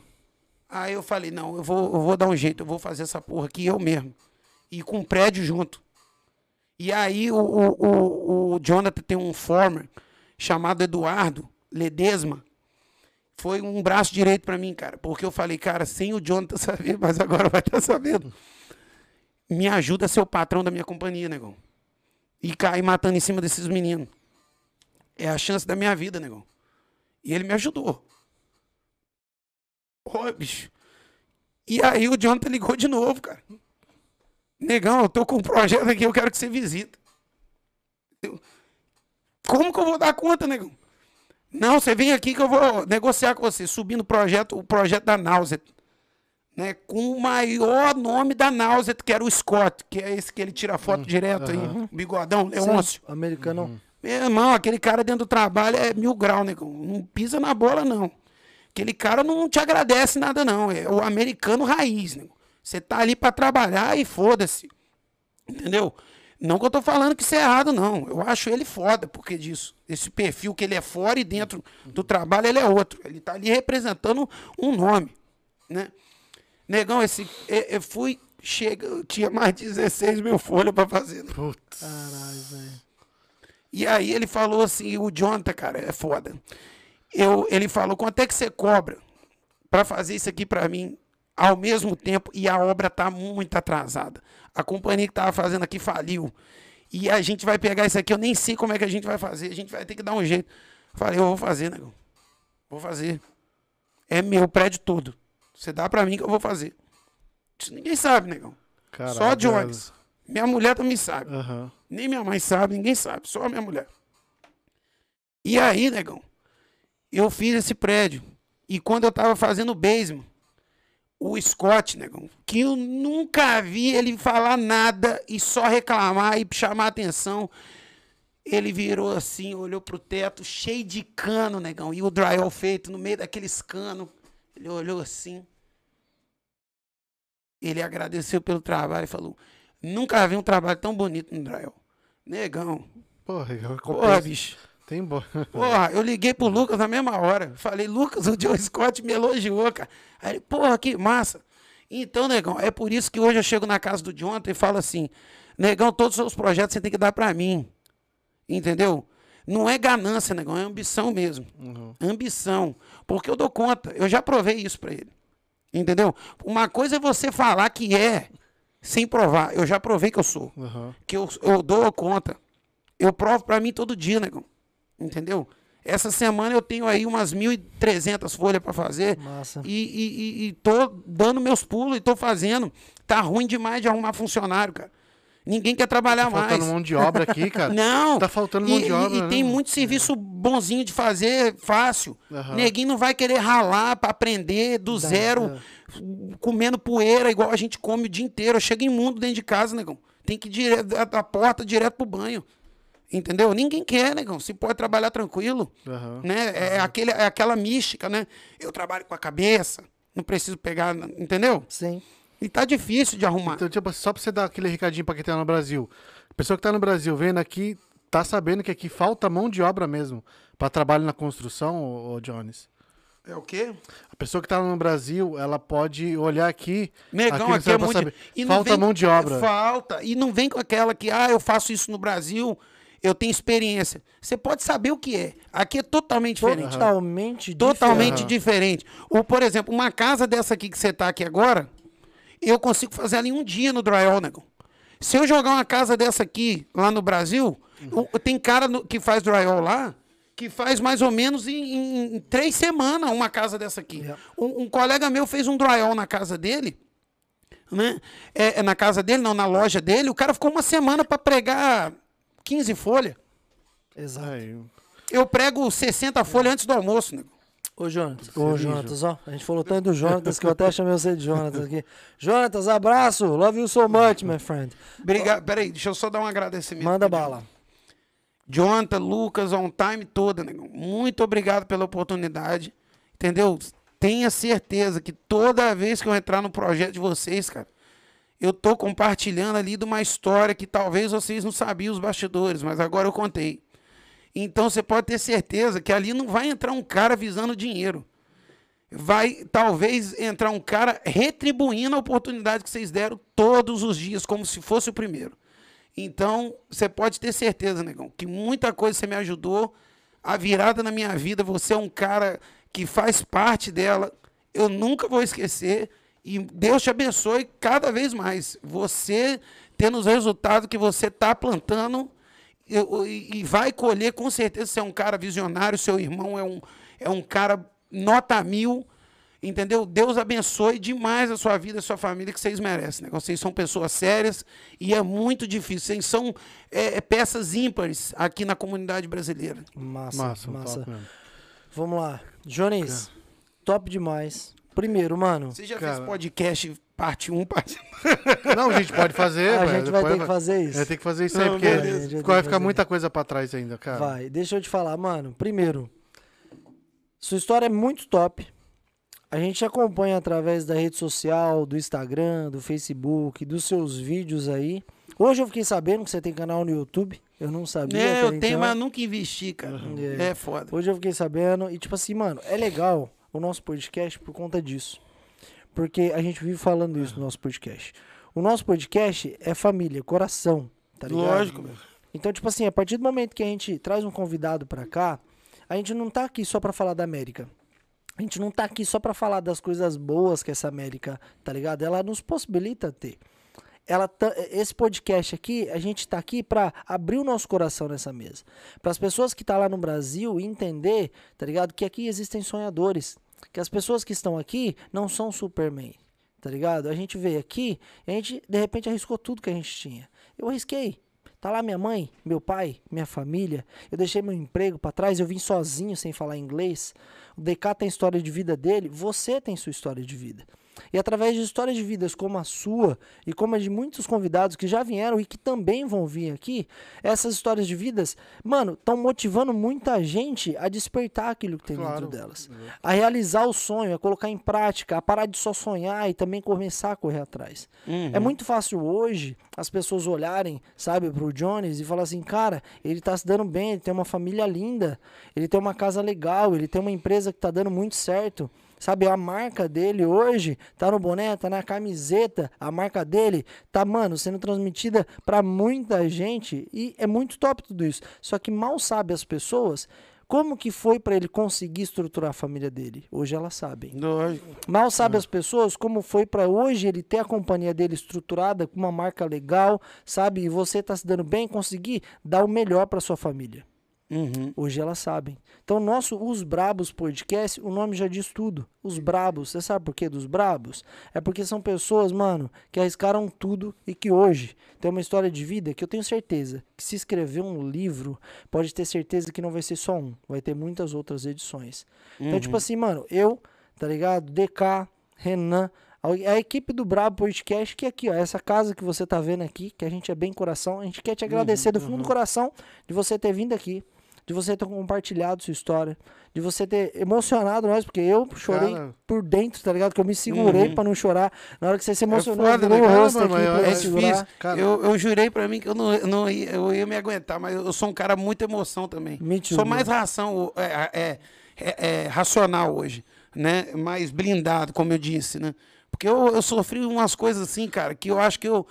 Aí eu falei, não, eu vou, eu vou dar um jeito, eu vou fazer essa porra aqui eu mesmo. E com um prédio junto. E aí o, o, o, o Jonathan tem um former chamado Eduardo. Ledesma, foi um braço direito pra mim, cara. Porque eu falei, cara, sem o tá sabendo, mas agora vai estar sabendo. Me ajuda a ser o patrão da minha companhia, negão. E cair matando em cima desses meninos. É a chance da minha vida, negão. E ele me ajudou. Ô, bicho. E aí o Jonathan ligou de novo, cara. Negão, eu tô com um projeto aqui, eu quero que você visita. Eu- Como que eu vou dar conta, negão? Não, você vem aqui que eu vou negociar com você, subindo o projeto, o projeto da Náusea. Né, com o maior nome da Náusea, que era o Scott, que é esse que ele tira foto direto aí, bigodão, Leôncio. Sim, americano. Meu irmão, aquele cara dentro do trabalho é mil grau, negão. Não pisa na bola, não. Aquele cara não te agradece nada, não. É o americano raiz, nego. Você tá ali pra trabalhar e foda-se. Entendeu? Não que eu tô falando que isso é errado, não. Eu acho ele foda porque disso. Esse perfil que ele é fora e dentro do trabalho ele é outro. Ele tá ali representando um nome, né? Negão, esse, eu, eu fui, chega, eu tinha mais 16 mil folhas pra fazer. Putz. Caralho, velho. E aí ele falou assim, o Jonathan, cara, é foda. Eu, ele falou, quanto é que você cobra pra fazer isso aqui pra mim ao mesmo tempo e a obra tá muito atrasada. A companhia que tava fazendo aqui faliu. E a gente vai pegar isso aqui, eu nem sei como é que a gente vai fazer, a gente vai ter que dar um jeito. Falei, eu vou fazer, negão. Vou fazer. É meu prédio todo. Você dá pra mim que eu vou fazer. Isso ninguém sabe, negão. Caralho, Só a Jones. Minha mulher também sabe. Aham. Nem minha mãe sabe, ninguém sabe, só a minha mulher. E aí, negão, eu fiz esse prédio. E quando eu tava fazendo o basement, o Scott, negão, que eu nunca vi ele falar nada e só reclamar e chamar atenção. Ele virou assim, olhou pro teto, cheio de cano, negão, e o drywall feito no meio daqueles canos. Ele olhou assim. Ele agradeceu pelo trabalho e falou: Nunca vi um trabalho tão bonito no drywall. Negão. Porra, eu Porra, comprei- bicho. Tem bo... Porra, eu liguei pro Lucas na mesma hora. Falei, Lucas, o Joe Scott me elogiou, cara. Aí ele, porra, que massa. Então, negão, é por isso que hoje eu chego na casa do Jonathan e falo assim: Negão, todos os seus projetos você tem que dar pra mim. Entendeu? Não é ganância, negão, é ambição mesmo. Uhum. Ambição. Porque eu dou conta. Eu já provei isso pra ele. Entendeu? Uma coisa é você falar que é sem provar. Eu já provei que eu sou Aham. que eu, eu dou conta. Eu provo pra mim todo dia, negão. Entendeu? Essa semana eu tenho aí umas 1.300 folhas pra fazer. Massa. E, e, e- e tô dando meus pulos e tô fazendo. Tá ruim demais de arrumar funcionário, cara. Ninguém quer trabalhar Tá mais. faltando mão de obra aqui, cara. Não. Tá faltando e, mão de e- obra, E, né, tem mano? muito serviço bonzinho de fazer, fácil. Aham. Neguinho não vai querer ralar pra aprender do Dá- zero, comendo poeira igual a gente come o dia inteiro. Chega imundo dentro de casa, negão. Tem que ir direto da, da porta direto pro banho. Entendeu? Ninguém quer, negão. Se pode trabalhar tranquilo. Aham. Né? É, aquele, é aquela mística, né? Eu trabalho com a cabeça, não preciso pegar, entendeu? Sim. E tá difícil de arrumar. Então, tipo, só pra você dar aquele recadinho pra quem tá no Brasil. A pessoa que tá no Brasil vendo aqui, tá sabendo que aqui falta mão de obra mesmo pra trabalho na construção, ô, ô Jones. É o quê? A pessoa que tá no Brasil, ela pode olhar aqui. Negão, no aqui é muito. saber. e não Falta vem- mão de obra. Falta. E não vem com aquela que, ah, eu faço isso no Brasil, eu tenho experiência. Você pode saber o que é. Aqui é totalmente diferente. Totalmente Totalmente diferente. diferente. Ou, por exemplo, uma casa dessa aqui que você tá aqui agora, eu consigo fazer ela em um dia no drywall, negão. Se eu jogar uma casa dessa aqui lá no Brasil, o- tem cara no- que faz drywall lá que faz mais ou menos em, em- em três semanas uma casa dessa aqui. Yeah. Um, um colega meu fez um drywall na casa dele, né? É, é na casa dele, não, na loja dele. O cara ficou uma semana para pregar 15 folhas. Exato. Eu prego 60 folhas antes do almoço, nego. Ô, Jonatas. Ô, Jonatas, ó. A gente falou tanto do Jonatas que eu até chamei você de Jonatas aqui. Jonatas, abraço. Love you so much, my friend. Obrigado. Peraí, deixa eu só dar um agradecimento. Manda bala. Jonathan, Lucas, on time toda, negão. Muito obrigado pela oportunidade. Entendeu? Tenha certeza que toda vez que eu entrar no projeto de vocês, cara, eu tô compartilhando ali de uma história que talvez vocês não sabiam os bastidores, mas agora eu contei. Então você pode ter certeza que ali não vai entrar um cara visando dinheiro. Vai talvez entrar um cara retribuindo a oportunidade que vocês deram todos os dias, como se fosse o primeiro. Então, você pode ter certeza, negão, que muita coisa você me ajudou a virada na minha vida. Você é um cara que faz parte dela. Eu nunca vou esquecer. E Deus te abençoe cada vez mais. Você tendo os resultados que você está plantando eu- e vai colher com certeza. Você é um cara visionário, seu irmão é um, é um cara nota mil. Entendeu? Deus abençoe demais a sua vida, a sua família, que vocês merecem. Né? Vocês são pessoas sérias e é muito difícil. Vocês são é, é, peças ímpares aqui na comunidade brasileira. Massa, Massa, massa. Vamos lá. Jones, top demais. Primeiro, mano, Você já Cara. fez podcast parte 1, parte Não, a gente pode fazer. a gente vai ter que fazer isso. Vai ter que fazer isso aí, Não, porque vai vai que ficar fazer. muita coisa pra trás ainda, cara. Vai, deixa eu te falar, mano. Primeiro, sua história é muito top. A gente acompanha através da rede social, do Instagram, do Facebook, dos seus vídeos aí. Hoje eu fiquei sabendo que você tem canal no YouTube. Eu não sabia. É, eu tenho, então. mas nunca investi, cara. É. É foda. Hoje eu fiquei sabendo. E, tipo assim, mano, é legal o nosso podcast por conta disso. Porque a gente vive falando isso no nosso podcast. O nosso podcast é família, coração, tá ligado? Lógico, meu. Então, tipo assim, a partir do momento que a gente traz um convidado pra cá, a gente não tá aqui só pra falar da América. A gente não tá aqui só pra falar das coisas boas que essa América, tá ligado? Ela nos possibilita ter. Ela tá- esse podcast aqui, a gente tá aqui pra abrir o nosso coração nessa mesa. Para as pessoas que tá lá no Brasil entender, tá ligado? Que aqui existem sonhadores, que as pessoas que estão aqui não são Superman, tá ligado? A gente veio aqui, e a gente de repente arriscou tudo que a gente tinha. Eu arrisquei. Tá lá minha mãe, meu pai, minha família. Eu deixei meu emprego pra trás, eu vim sozinho sem falar inglês. O DK tem história de vida dele, você tem sua história de vida. E através de histórias de vidas como a sua e como a de muitos convidados que já vieram e que também vão vir aqui, essas histórias de vidas, mano, estão motivando muita gente a despertar aquilo que tem Claro. dentro delas. A realizar o sonho, a colocar em prática, a parar de só sonhar e também começar a correr atrás. É muito fácil hoje as pessoas olharem, sabe, pro Jones e falar assim, cara, ele tá se dando bem, ele tem uma família linda, ele tem uma casa legal, ele tem uma empresa que tá dando muito certo. Sabe, a marca dele hoje tá no boné, tá na camiseta, a marca dele tá, mano, sendo transmitida pra muita gente e é muito top tudo isso. Só que mal sabe as pessoas como que foi pra ele conseguir estruturar a família dele. Hoje elas sabem. Lógico. Mal sabe as pessoas como foi pra hoje ele ter a companhia dele estruturada com uma marca legal, sabe? E você tá se dando bem, conseguir dar o melhor pra sua família. Uhum. Hoje elas sabem. Então, nosso Os Brabos Podcast, o nome já diz tudo. Os Brabos. Você sabe por quê dos Brabos? É porque são pessoas, mano, que arriscaram tudo e que hoje tem uma história de vida que eu tenho certeza que se escrever um livro, pode ter certeza que não vai ser só um. Vai ter muitas outras edições. Então, tipo assim, mano, eu, tá ligado? DK, Renan, a, a equipe do Brabo Podcast, que é aqui, ó, essa casa que você tá vendo aqui, que a gente é bem coração, a gente quer te agradecer do fundo do coração de você ter vindo aqui, de você ter compartilhado sua história, de você ter emocionado nós, porque eu chorei Cara. por dentro, tá ligado? Que eu me segurei Uhum. pra não chorar. Na hora que você se emocionou, foda, virou né, cara? rosto Mano, aqui é difícil. Cara- Eu, eu jurei pra mim que eu não, não ia, eu ia me aguentar, mas eu sou um cara muito emoção também. Me too, sou mais ração, é, é, é- é racional hoje, né? Mais blindado, como eu disse, né? Porque eu, eu sofri umas coisas assim, cara, que eu acho que eu.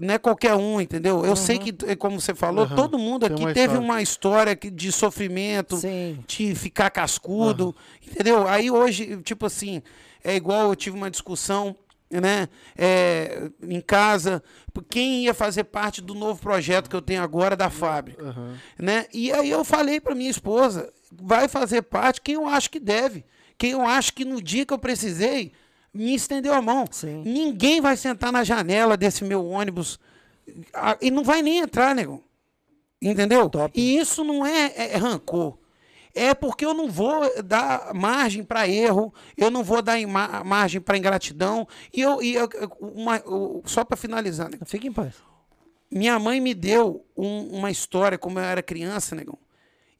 Não é qualquer um, entendeu? Eu sei que, é como você falou, Aham. todo mundo aqui uma teve uma história de sofrimento, Sim. de ficar cascudo, entendeu? Aí hoje, tipo assim, é igual eu tive uma discussão, né, é, em casa, quem ia fazer parte do novo projeto que eu tenho agora da fábrica, Aham. né? E aí eu falei para minha esposa, vai fazer parte quem eu acho que deve, quem eu acho que no dia que eu precisei me estendeu a mão. Sim. Ninguém vai sentar na janela desse meu ônibus ah, e não vai nem entrar, negão. Entendeu? Top. E isso não é, é rancor. É porque eu não vou dar margem para erro, eu não vou dar margem para ingratidão. E eu, e eu- uma- eu- só para finalizar, né? Fique em paz. minha mãe me deu um- uma história como eu era criança, negão.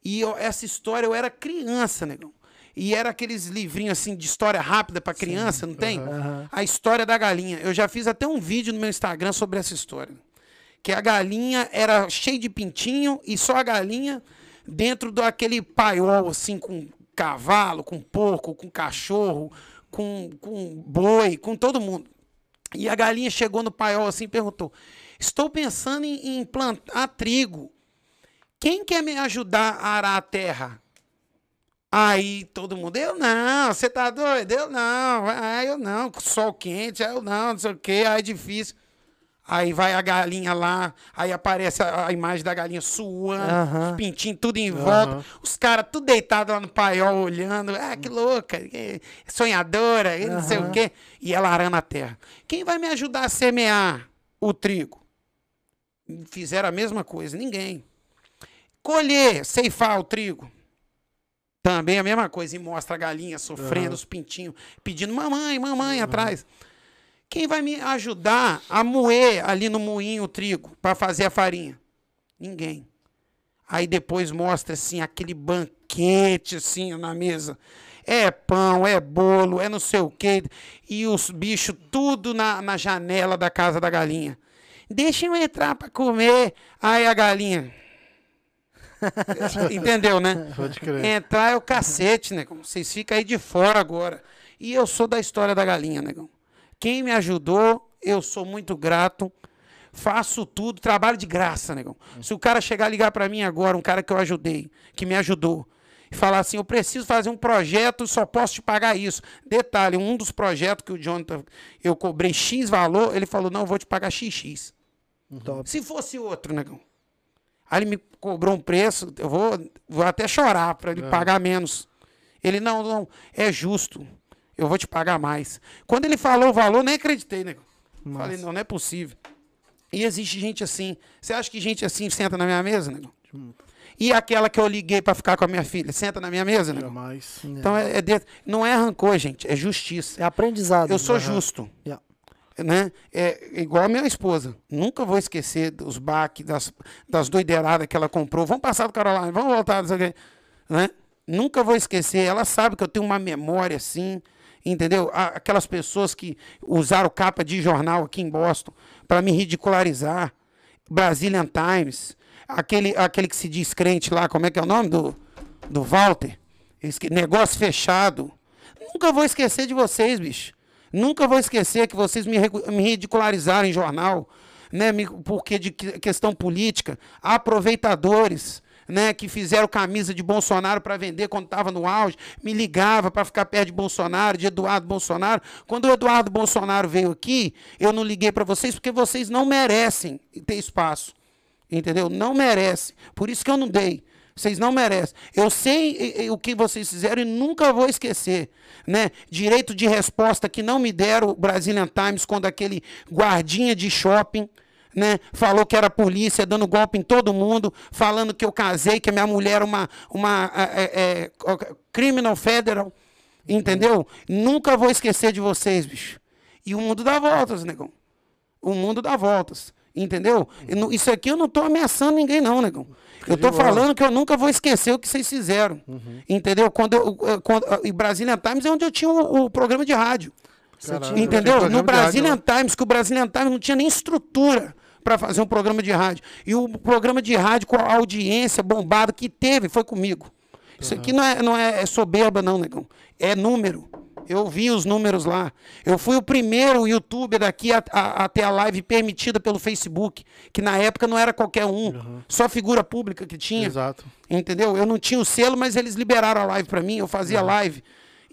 E eu- essa história eu era criança, negão. E era aqueles livrinhos assim de história rápida para criança, não tem? Aham. A história da galinha. Eu já fiz até um vídeo no meu Instagram sobre essa história. Que a galinha era cheia de pintinho e só a galinha dentro daquele paiol assim com cavalo, com porco, com cachorro, com, com boi, com todo mundo. E a galinha chegou no paiol assim e perguntou: Estou pensando em, em plantar trigo. Quem quer me ajudar a arar a terra? Aí todo mundo, eu não, você tá doido? Eu não, ah, eu não, sol quente, eu não, não sei o quê, aí é difícil. Aí vai a galinha lá, aí aparece a, a imagem da galinha suando, Aham. os pintinhos tudo em volta, os caras tudo deitados lá no paiol olhando, ah, que louca, que sonhadora, e não sei o quê. E ela arando a terra. Quem vai me ajudar a semear o trigo? Fizeram a mesma coisa, ninguém. Colher, ceifar o trigo. Também a mesma coisa. E mostra a galinha sofrendo, Aham. os pintinhos, pedindo mamãe, mamãe atrás. Quem vai me ajudar a moer ali no moinho o trigo para fazer a farinha? Ninguém. Aí depois mostra assim aquele banquete assim na mesa. É pão, é bolo, é não sei o quê. E os bichos tudo na, na janela da casa da galinha. Deixa eu entrar para comer. Aí a galinha. Entendeu, né? Pode crer. Entrar é o cacete, negão. Vocês ficam aí de fora agora. E eu sou da história da galinha, negão. Quem me ajudou, eu sou muito grato. Faço tudo, trabalho de graça, negão. Se o cara chegar a ligar pra mim agora, um cara que eu ajudei, que me ajudou, e falar assim: eu preciso fazer um projeto, só posso te pagar isso. Detalhe: um dos projetos que o Jonathan, eu cobrei X valor, ele falou: não, eu vou te pagar XX. Top. Se fosse outro, negão. Aí ele me cobrou um preço, eu vou, vou até chorar para ele pagar menos. Ele, não, não, é justo. Eu vou te pagar mais. Quando ele falou o valor, nem acreditei, negão. Falei, não, não é possível. E existe gente assim. Você acha que gente assim senta na minha mesa, negão? E aquela que eu liguei para ficar com a minha filha, senta na minha mesa, negão? Jamais. Então é, é de- não é rancor, gente, é justiça. É aprendizado. Eu sou justo Yeah. Né? É igual a minha esposa. Nunca vou esquecer dos baques, das, das doideiradas que ela comprou. Vamos passar do Carolina, vamos voltar, né? Nunca vou esquecer. Ela sabe que eu tenho uma memória assim, entendeu? Aquelas pessoas que usaram capa de jornal aqui em Boston para me ridicularizar. Brazilian Times, aquele, aquele que se diz crente lá, como é que é o nome do, do Walter? Negócio fechado. Nunca vou esquecer de vocês, bicho. Nunca vou esquecer que vocês me, me ridicularizaram em jornal, né? porque de que- questão política. Aproveitadores, né? Que fizeram camisa de Bolsonaro para vender quando estava no auge. Me ligava para ficar perto de Bolsonaro, de Eduardo Bolsonaro. Quando o Eduardo Bolsonaro veio aqui, eu não liguei para vocês porque vocês não merecem ter espaço. Entendeu? Não merece. Por isso que eu não dei. Vocês não merecem. Eu sei o que vocês fizeram e nunca vou esquecer. Né? Direito de resposta que não me deram o Brazilian Times quando aquele guardinha de shopping né, falou que era polícia, dando golpe em todo mundo, falando que eu casei, que a minha mulher era uma, uma eh, eh, eh, criminal federal. Entendeu? Nunca vou esquecer de vocês, bicho. E o mundo dá voltas, negão. O mundo dá voltas. Entendeu? Isso aqui eu não tô ameaçando ninguém, não, negão. Eu boa. falando que eu nunca vou esquecer o que vocês fizeram. Entendeu? Quando eu, eu- quando, e Brazilian Times é onde eu tinha o, o programa de rádio. Caralho, Entendeu? No Brazilian lá. Times, que o Brazilian Times não tinha nem estrutura para fazer um programa de rádio. E o programa de rádio com a audiência bombada que teve foi comigo. Isso aqui não é, não é soberba, não, negão. É número. Eu vi os números lá. Eu fui o primeiro youtuber daqui a, a- a ter a live permitida pelo Facebook, que na época não era qualquer um, só figura pública que tinha. Exato. Entendeu? Eu não tinha o selo, mas eles liberaram a live pra mim, eu fazia live.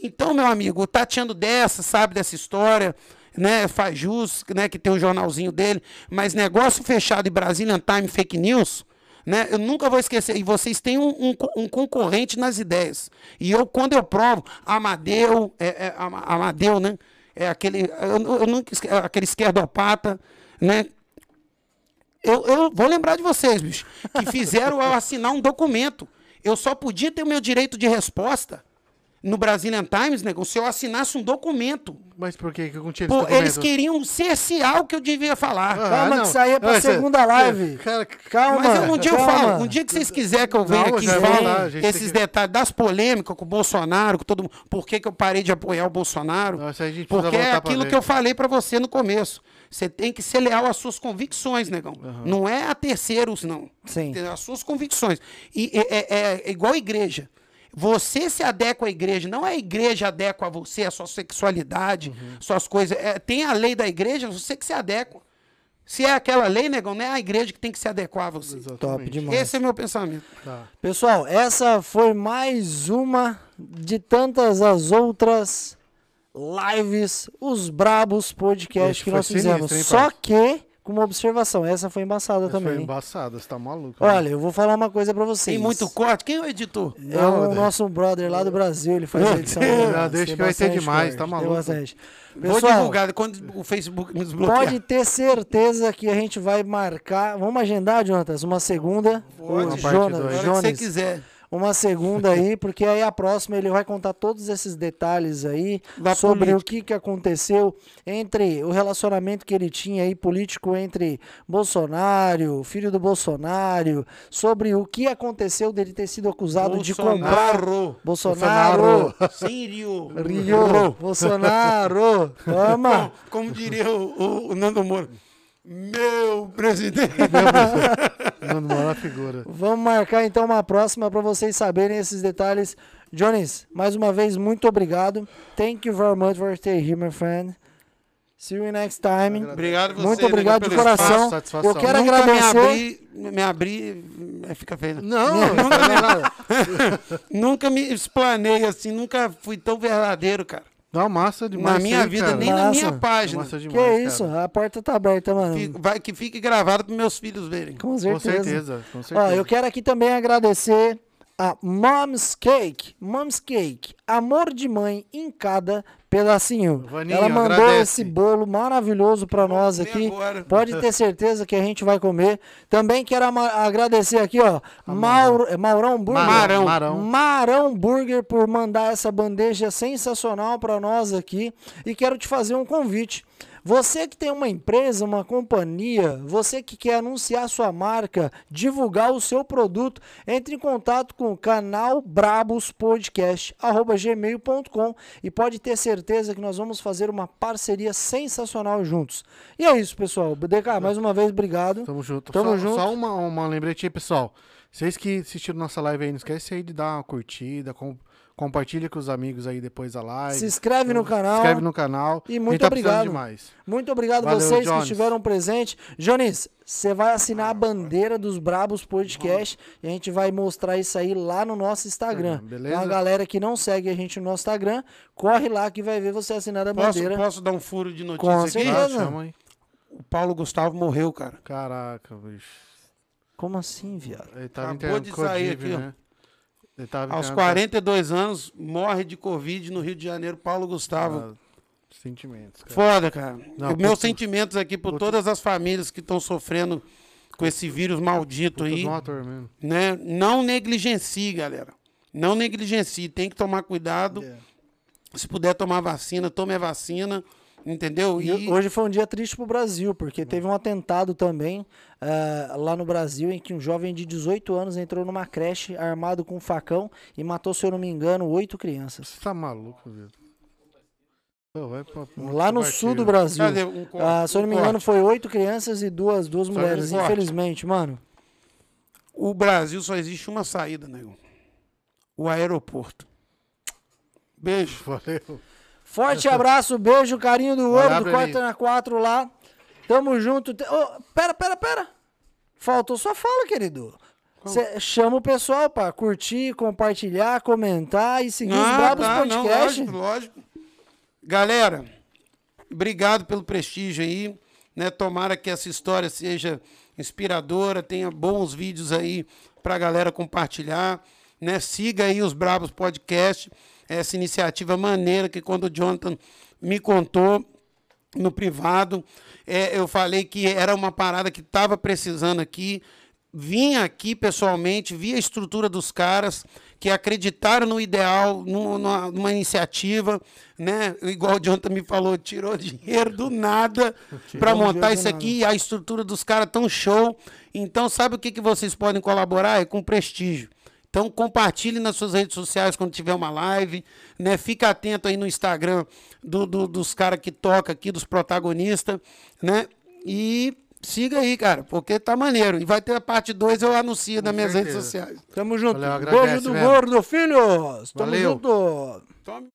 Então, meu amigo, o Tateando dessa, sabe dessa história, né? Faz jus, né? Que tem o jornalzinho dele. Mas negócio fechado em Brazilian Time Fake News, né? Eu nunca vou esquecer. E vocês têm um, um um concorrente nas ideias. E eu, quando eu provo, Amadeu, é, é, Ama- Amadeu, né? É aquele, eu, eu nunca esque- aquele esquerdopata, né? Eu, eu vou lembrar de vocês, bicho, que fizeram eu assinar um documento. Eu só podia ter o meu direito de resposta no Brazilian Times, negão, se eu assinasse um documento. Mas por que que eu não tinha esse Pô, documento? eles queriam cercear o que eu devia falar. Ah, Calma, não. que isso aí é pra cê- segunda live. Cara, Calma. Mas eu, um dia eu calma. falo, um dia que vocês quiserem que eu venha Não, aqui e fale esses que- detalhes das polêmicas com o Bolsonaro, com todo mundo, por que, que eu parei de apoiar o Bolsonaro, Nossa, a gente porque é aquilo que eu falei pra você no começo. Você tem que ser leal às suas convicções, negão. Não é a terceiros, não. Sim. As suas convicções. E é, é- é igual a igreja. Você se adequa à igreja, não é a igreja adequa a você, a sua sexualidade, Uhum. suas coisas. É, tem a lei da igreja, você que se adequa. Se é aquela lei, negão, não é a igreja que tem que se adequar a você. Exatamente. Top demais. Esse é meu pensamento. Tá. Pessoal, essa foi mais uma de tantas as outras lives, os Brabos Podcast Esse que nós fizemos. sinistro, hein, Só que, com uma observação, essa foi embaçada Essa também. Foi embaçada, você tá maluco. Olha, eu vou falar uma coisa pra vocês. Tem muito corte. Quem é o editor? É Não, o né? nosso brother lá do Brasil, ele faz a edição. Não, deixa tem que vai ter bastante demais, tá corte, maluco. Tem bastante. Vou Pessoal, divulgar quando o Facebook me desbloquear. Pode ter certeza que a gente vai marcar. Vamos agendar, Jonatas? Uma segunda? Pode. Uma Jonas, hora que você quiser. Uma segunda aí, porque aí a próxima ele vai contar todos esses detalhes aí Da sobre política. o que, que aconteceu entre o relacionamento que ele tinha aí político entre Bolsonaro, filho do Bolsonaro, sobre o que aconteceu dele ter sido acusado de comprar Bolsonaro. Bolsonaro, Sírio. Rio, Bolsonaro, toma. Como diria o, o- o Nando Moura. Meu presidente. Mano, maior figura. Vamos marcar então uma próxima para vocês saberem esses detalhes. Jones, mais uma vez, muito obrigado. Thank you very much for staying here, my friend. See you next time. Obrigado você, Muito obrigado de coração. espaço. satisfação. Eu quero Nunca agradecer. me abrir, me abrir, é, fica feio. Não, não, nada. Nunca me explanei assim, nunca fui tão verdadeiro, cara. Não, massa demais. Na minha vida, cara. nem na Massa. minha página. Massa Que demais, isso? cara. A porta tá aberta, mano. Fico- vai, que fique gravado para meus filhos verem. Com Com certeza. certeza, com certeza. Ó, eu quero aqui também agradecer a Mom's Cake. Mom's Cake, amor de mãe em cada pedacinho. Vaninho, Ela mandou agradece. esse bolo maravilhoso para nós aqui. agora. Pode ter certeza que a gente vai comer. Também quero agradecer aqui, ó, Mauro, Maurão Burger. Marão. Marão. Marão Burger por mandar essa bandeja sensacional para nós aqui. E quero te fazer um convite. Você que tem uma empresa, uma companhia, você que quer anunciar sua marca, divulgar o seu produto, entre em contato com o canal Brabos Podcast, arroba gmail.com e pode ter certeza que nós vamos fazer uma parceria sensacional juntos. E é isso, pessoal. BDK, mais uma vez, obrigado. Tamo junto. Tamo só, junto. Só uma, uma lembrete aí, pessoal. Vocês que assistiram nossa live aí, não esquece aí de dar uma curtida, com- compartilha com os amigos aí depois da live. Se inscreve no canal. Se inscreve no canal. E A muito tá precisando obrigado. demais. Muito obrigado Valeu, vocês que Jones. estiveram presentes. Jones, você vai assinar a bandeira dos Brabos Podcast e a gente vai mostrar isso aí lá no nosso Instagram. Uhum, beleza. Então a galera que não segue a gente no nosso Instagram, corre lá que vai ver você assinar a Posso, bandeira. posso dar um furo de notícia Com aqui? certeza. Ah, chama aí. O Paulo Gustavo morreu, cara. Caraca, bicho. Como assim, viado? Ele tava Acabou de sair aqui, ó. né? Tava Aos internado 42 anos, morre de Covid no Rio de Janeiro, Paulo Gustavo. Ah, Sentimentos, cara. Foda, cara. Não, Os meus sentimentos aqui por todas as famílias que estão sofrendo com esse vírus maldito aí. né? Não negligencie, galera. Não negligencie. Tem que tomar cuidado. Se puder tomar vacina, tome a vacina. Entendeu? E E hoje foi um dia triste pro Brasil, porque teve um atentado também eh, lá no Brasil, em que um jovem de 18 anos entrou numa creche armado com um facão e matou, se eu não me engano, oito crianças. Você tá maluco, viu? Pô, vai pra- Lá no sul do Brasil. Cadê um corte? Ah, se eu não me engano, foi oito crianças e duas, duas mulheres, infelizmente, mano. o Brasil só existe uma saída, nego. O aeroporto. Beijo. Valeu. Forte abraço, beijo, carinho do ouro, lá, do. Corta na 4 lá. Tamo junto. Ô, pera, pera, pera. Faltou sua fala, querido. Cê chama o pessoal pra curtir, compartilhar, comentar e seguir os Ah, Brabos tá, não, Podcast. lógico, lógico. Galera, obrigado pelo prestígio aí. Né? Tomara que essa história seja inspiradora, tenha bons vídeos aí pra galera compartilhar. Né? Siga aí os Brabos Podcast, essa iniciativa maneira que quando o Jonathan me contou no privado, é, eu falei que era uma parada que estava precisando aqui. Vim aqui pessoalmente, vi a estrutura dos caras que acreditaram no ideal, numa, numa- iniciativa, né? Igual o Jonathan me falou, tirou dinheiro do nada para montar isso aqui. A estrutura dos caras tão show. Então, sabe o que, que vocês podem colaborar? É com prestígio. Então compartilhe nas suas redes sociais quando tiver uma live, né? Fica atento aí no Instagram do- do- dos caras que toca aqui, dos protagonistas, né? E siga aí, cara, porque tá maneiro. E vai ter a parte 2, eu anuncio nas minhas redes sociais. Tamo junto. Valeu, beijo do velho. gordo, filhos. Tamo Valeu. junto. Tome.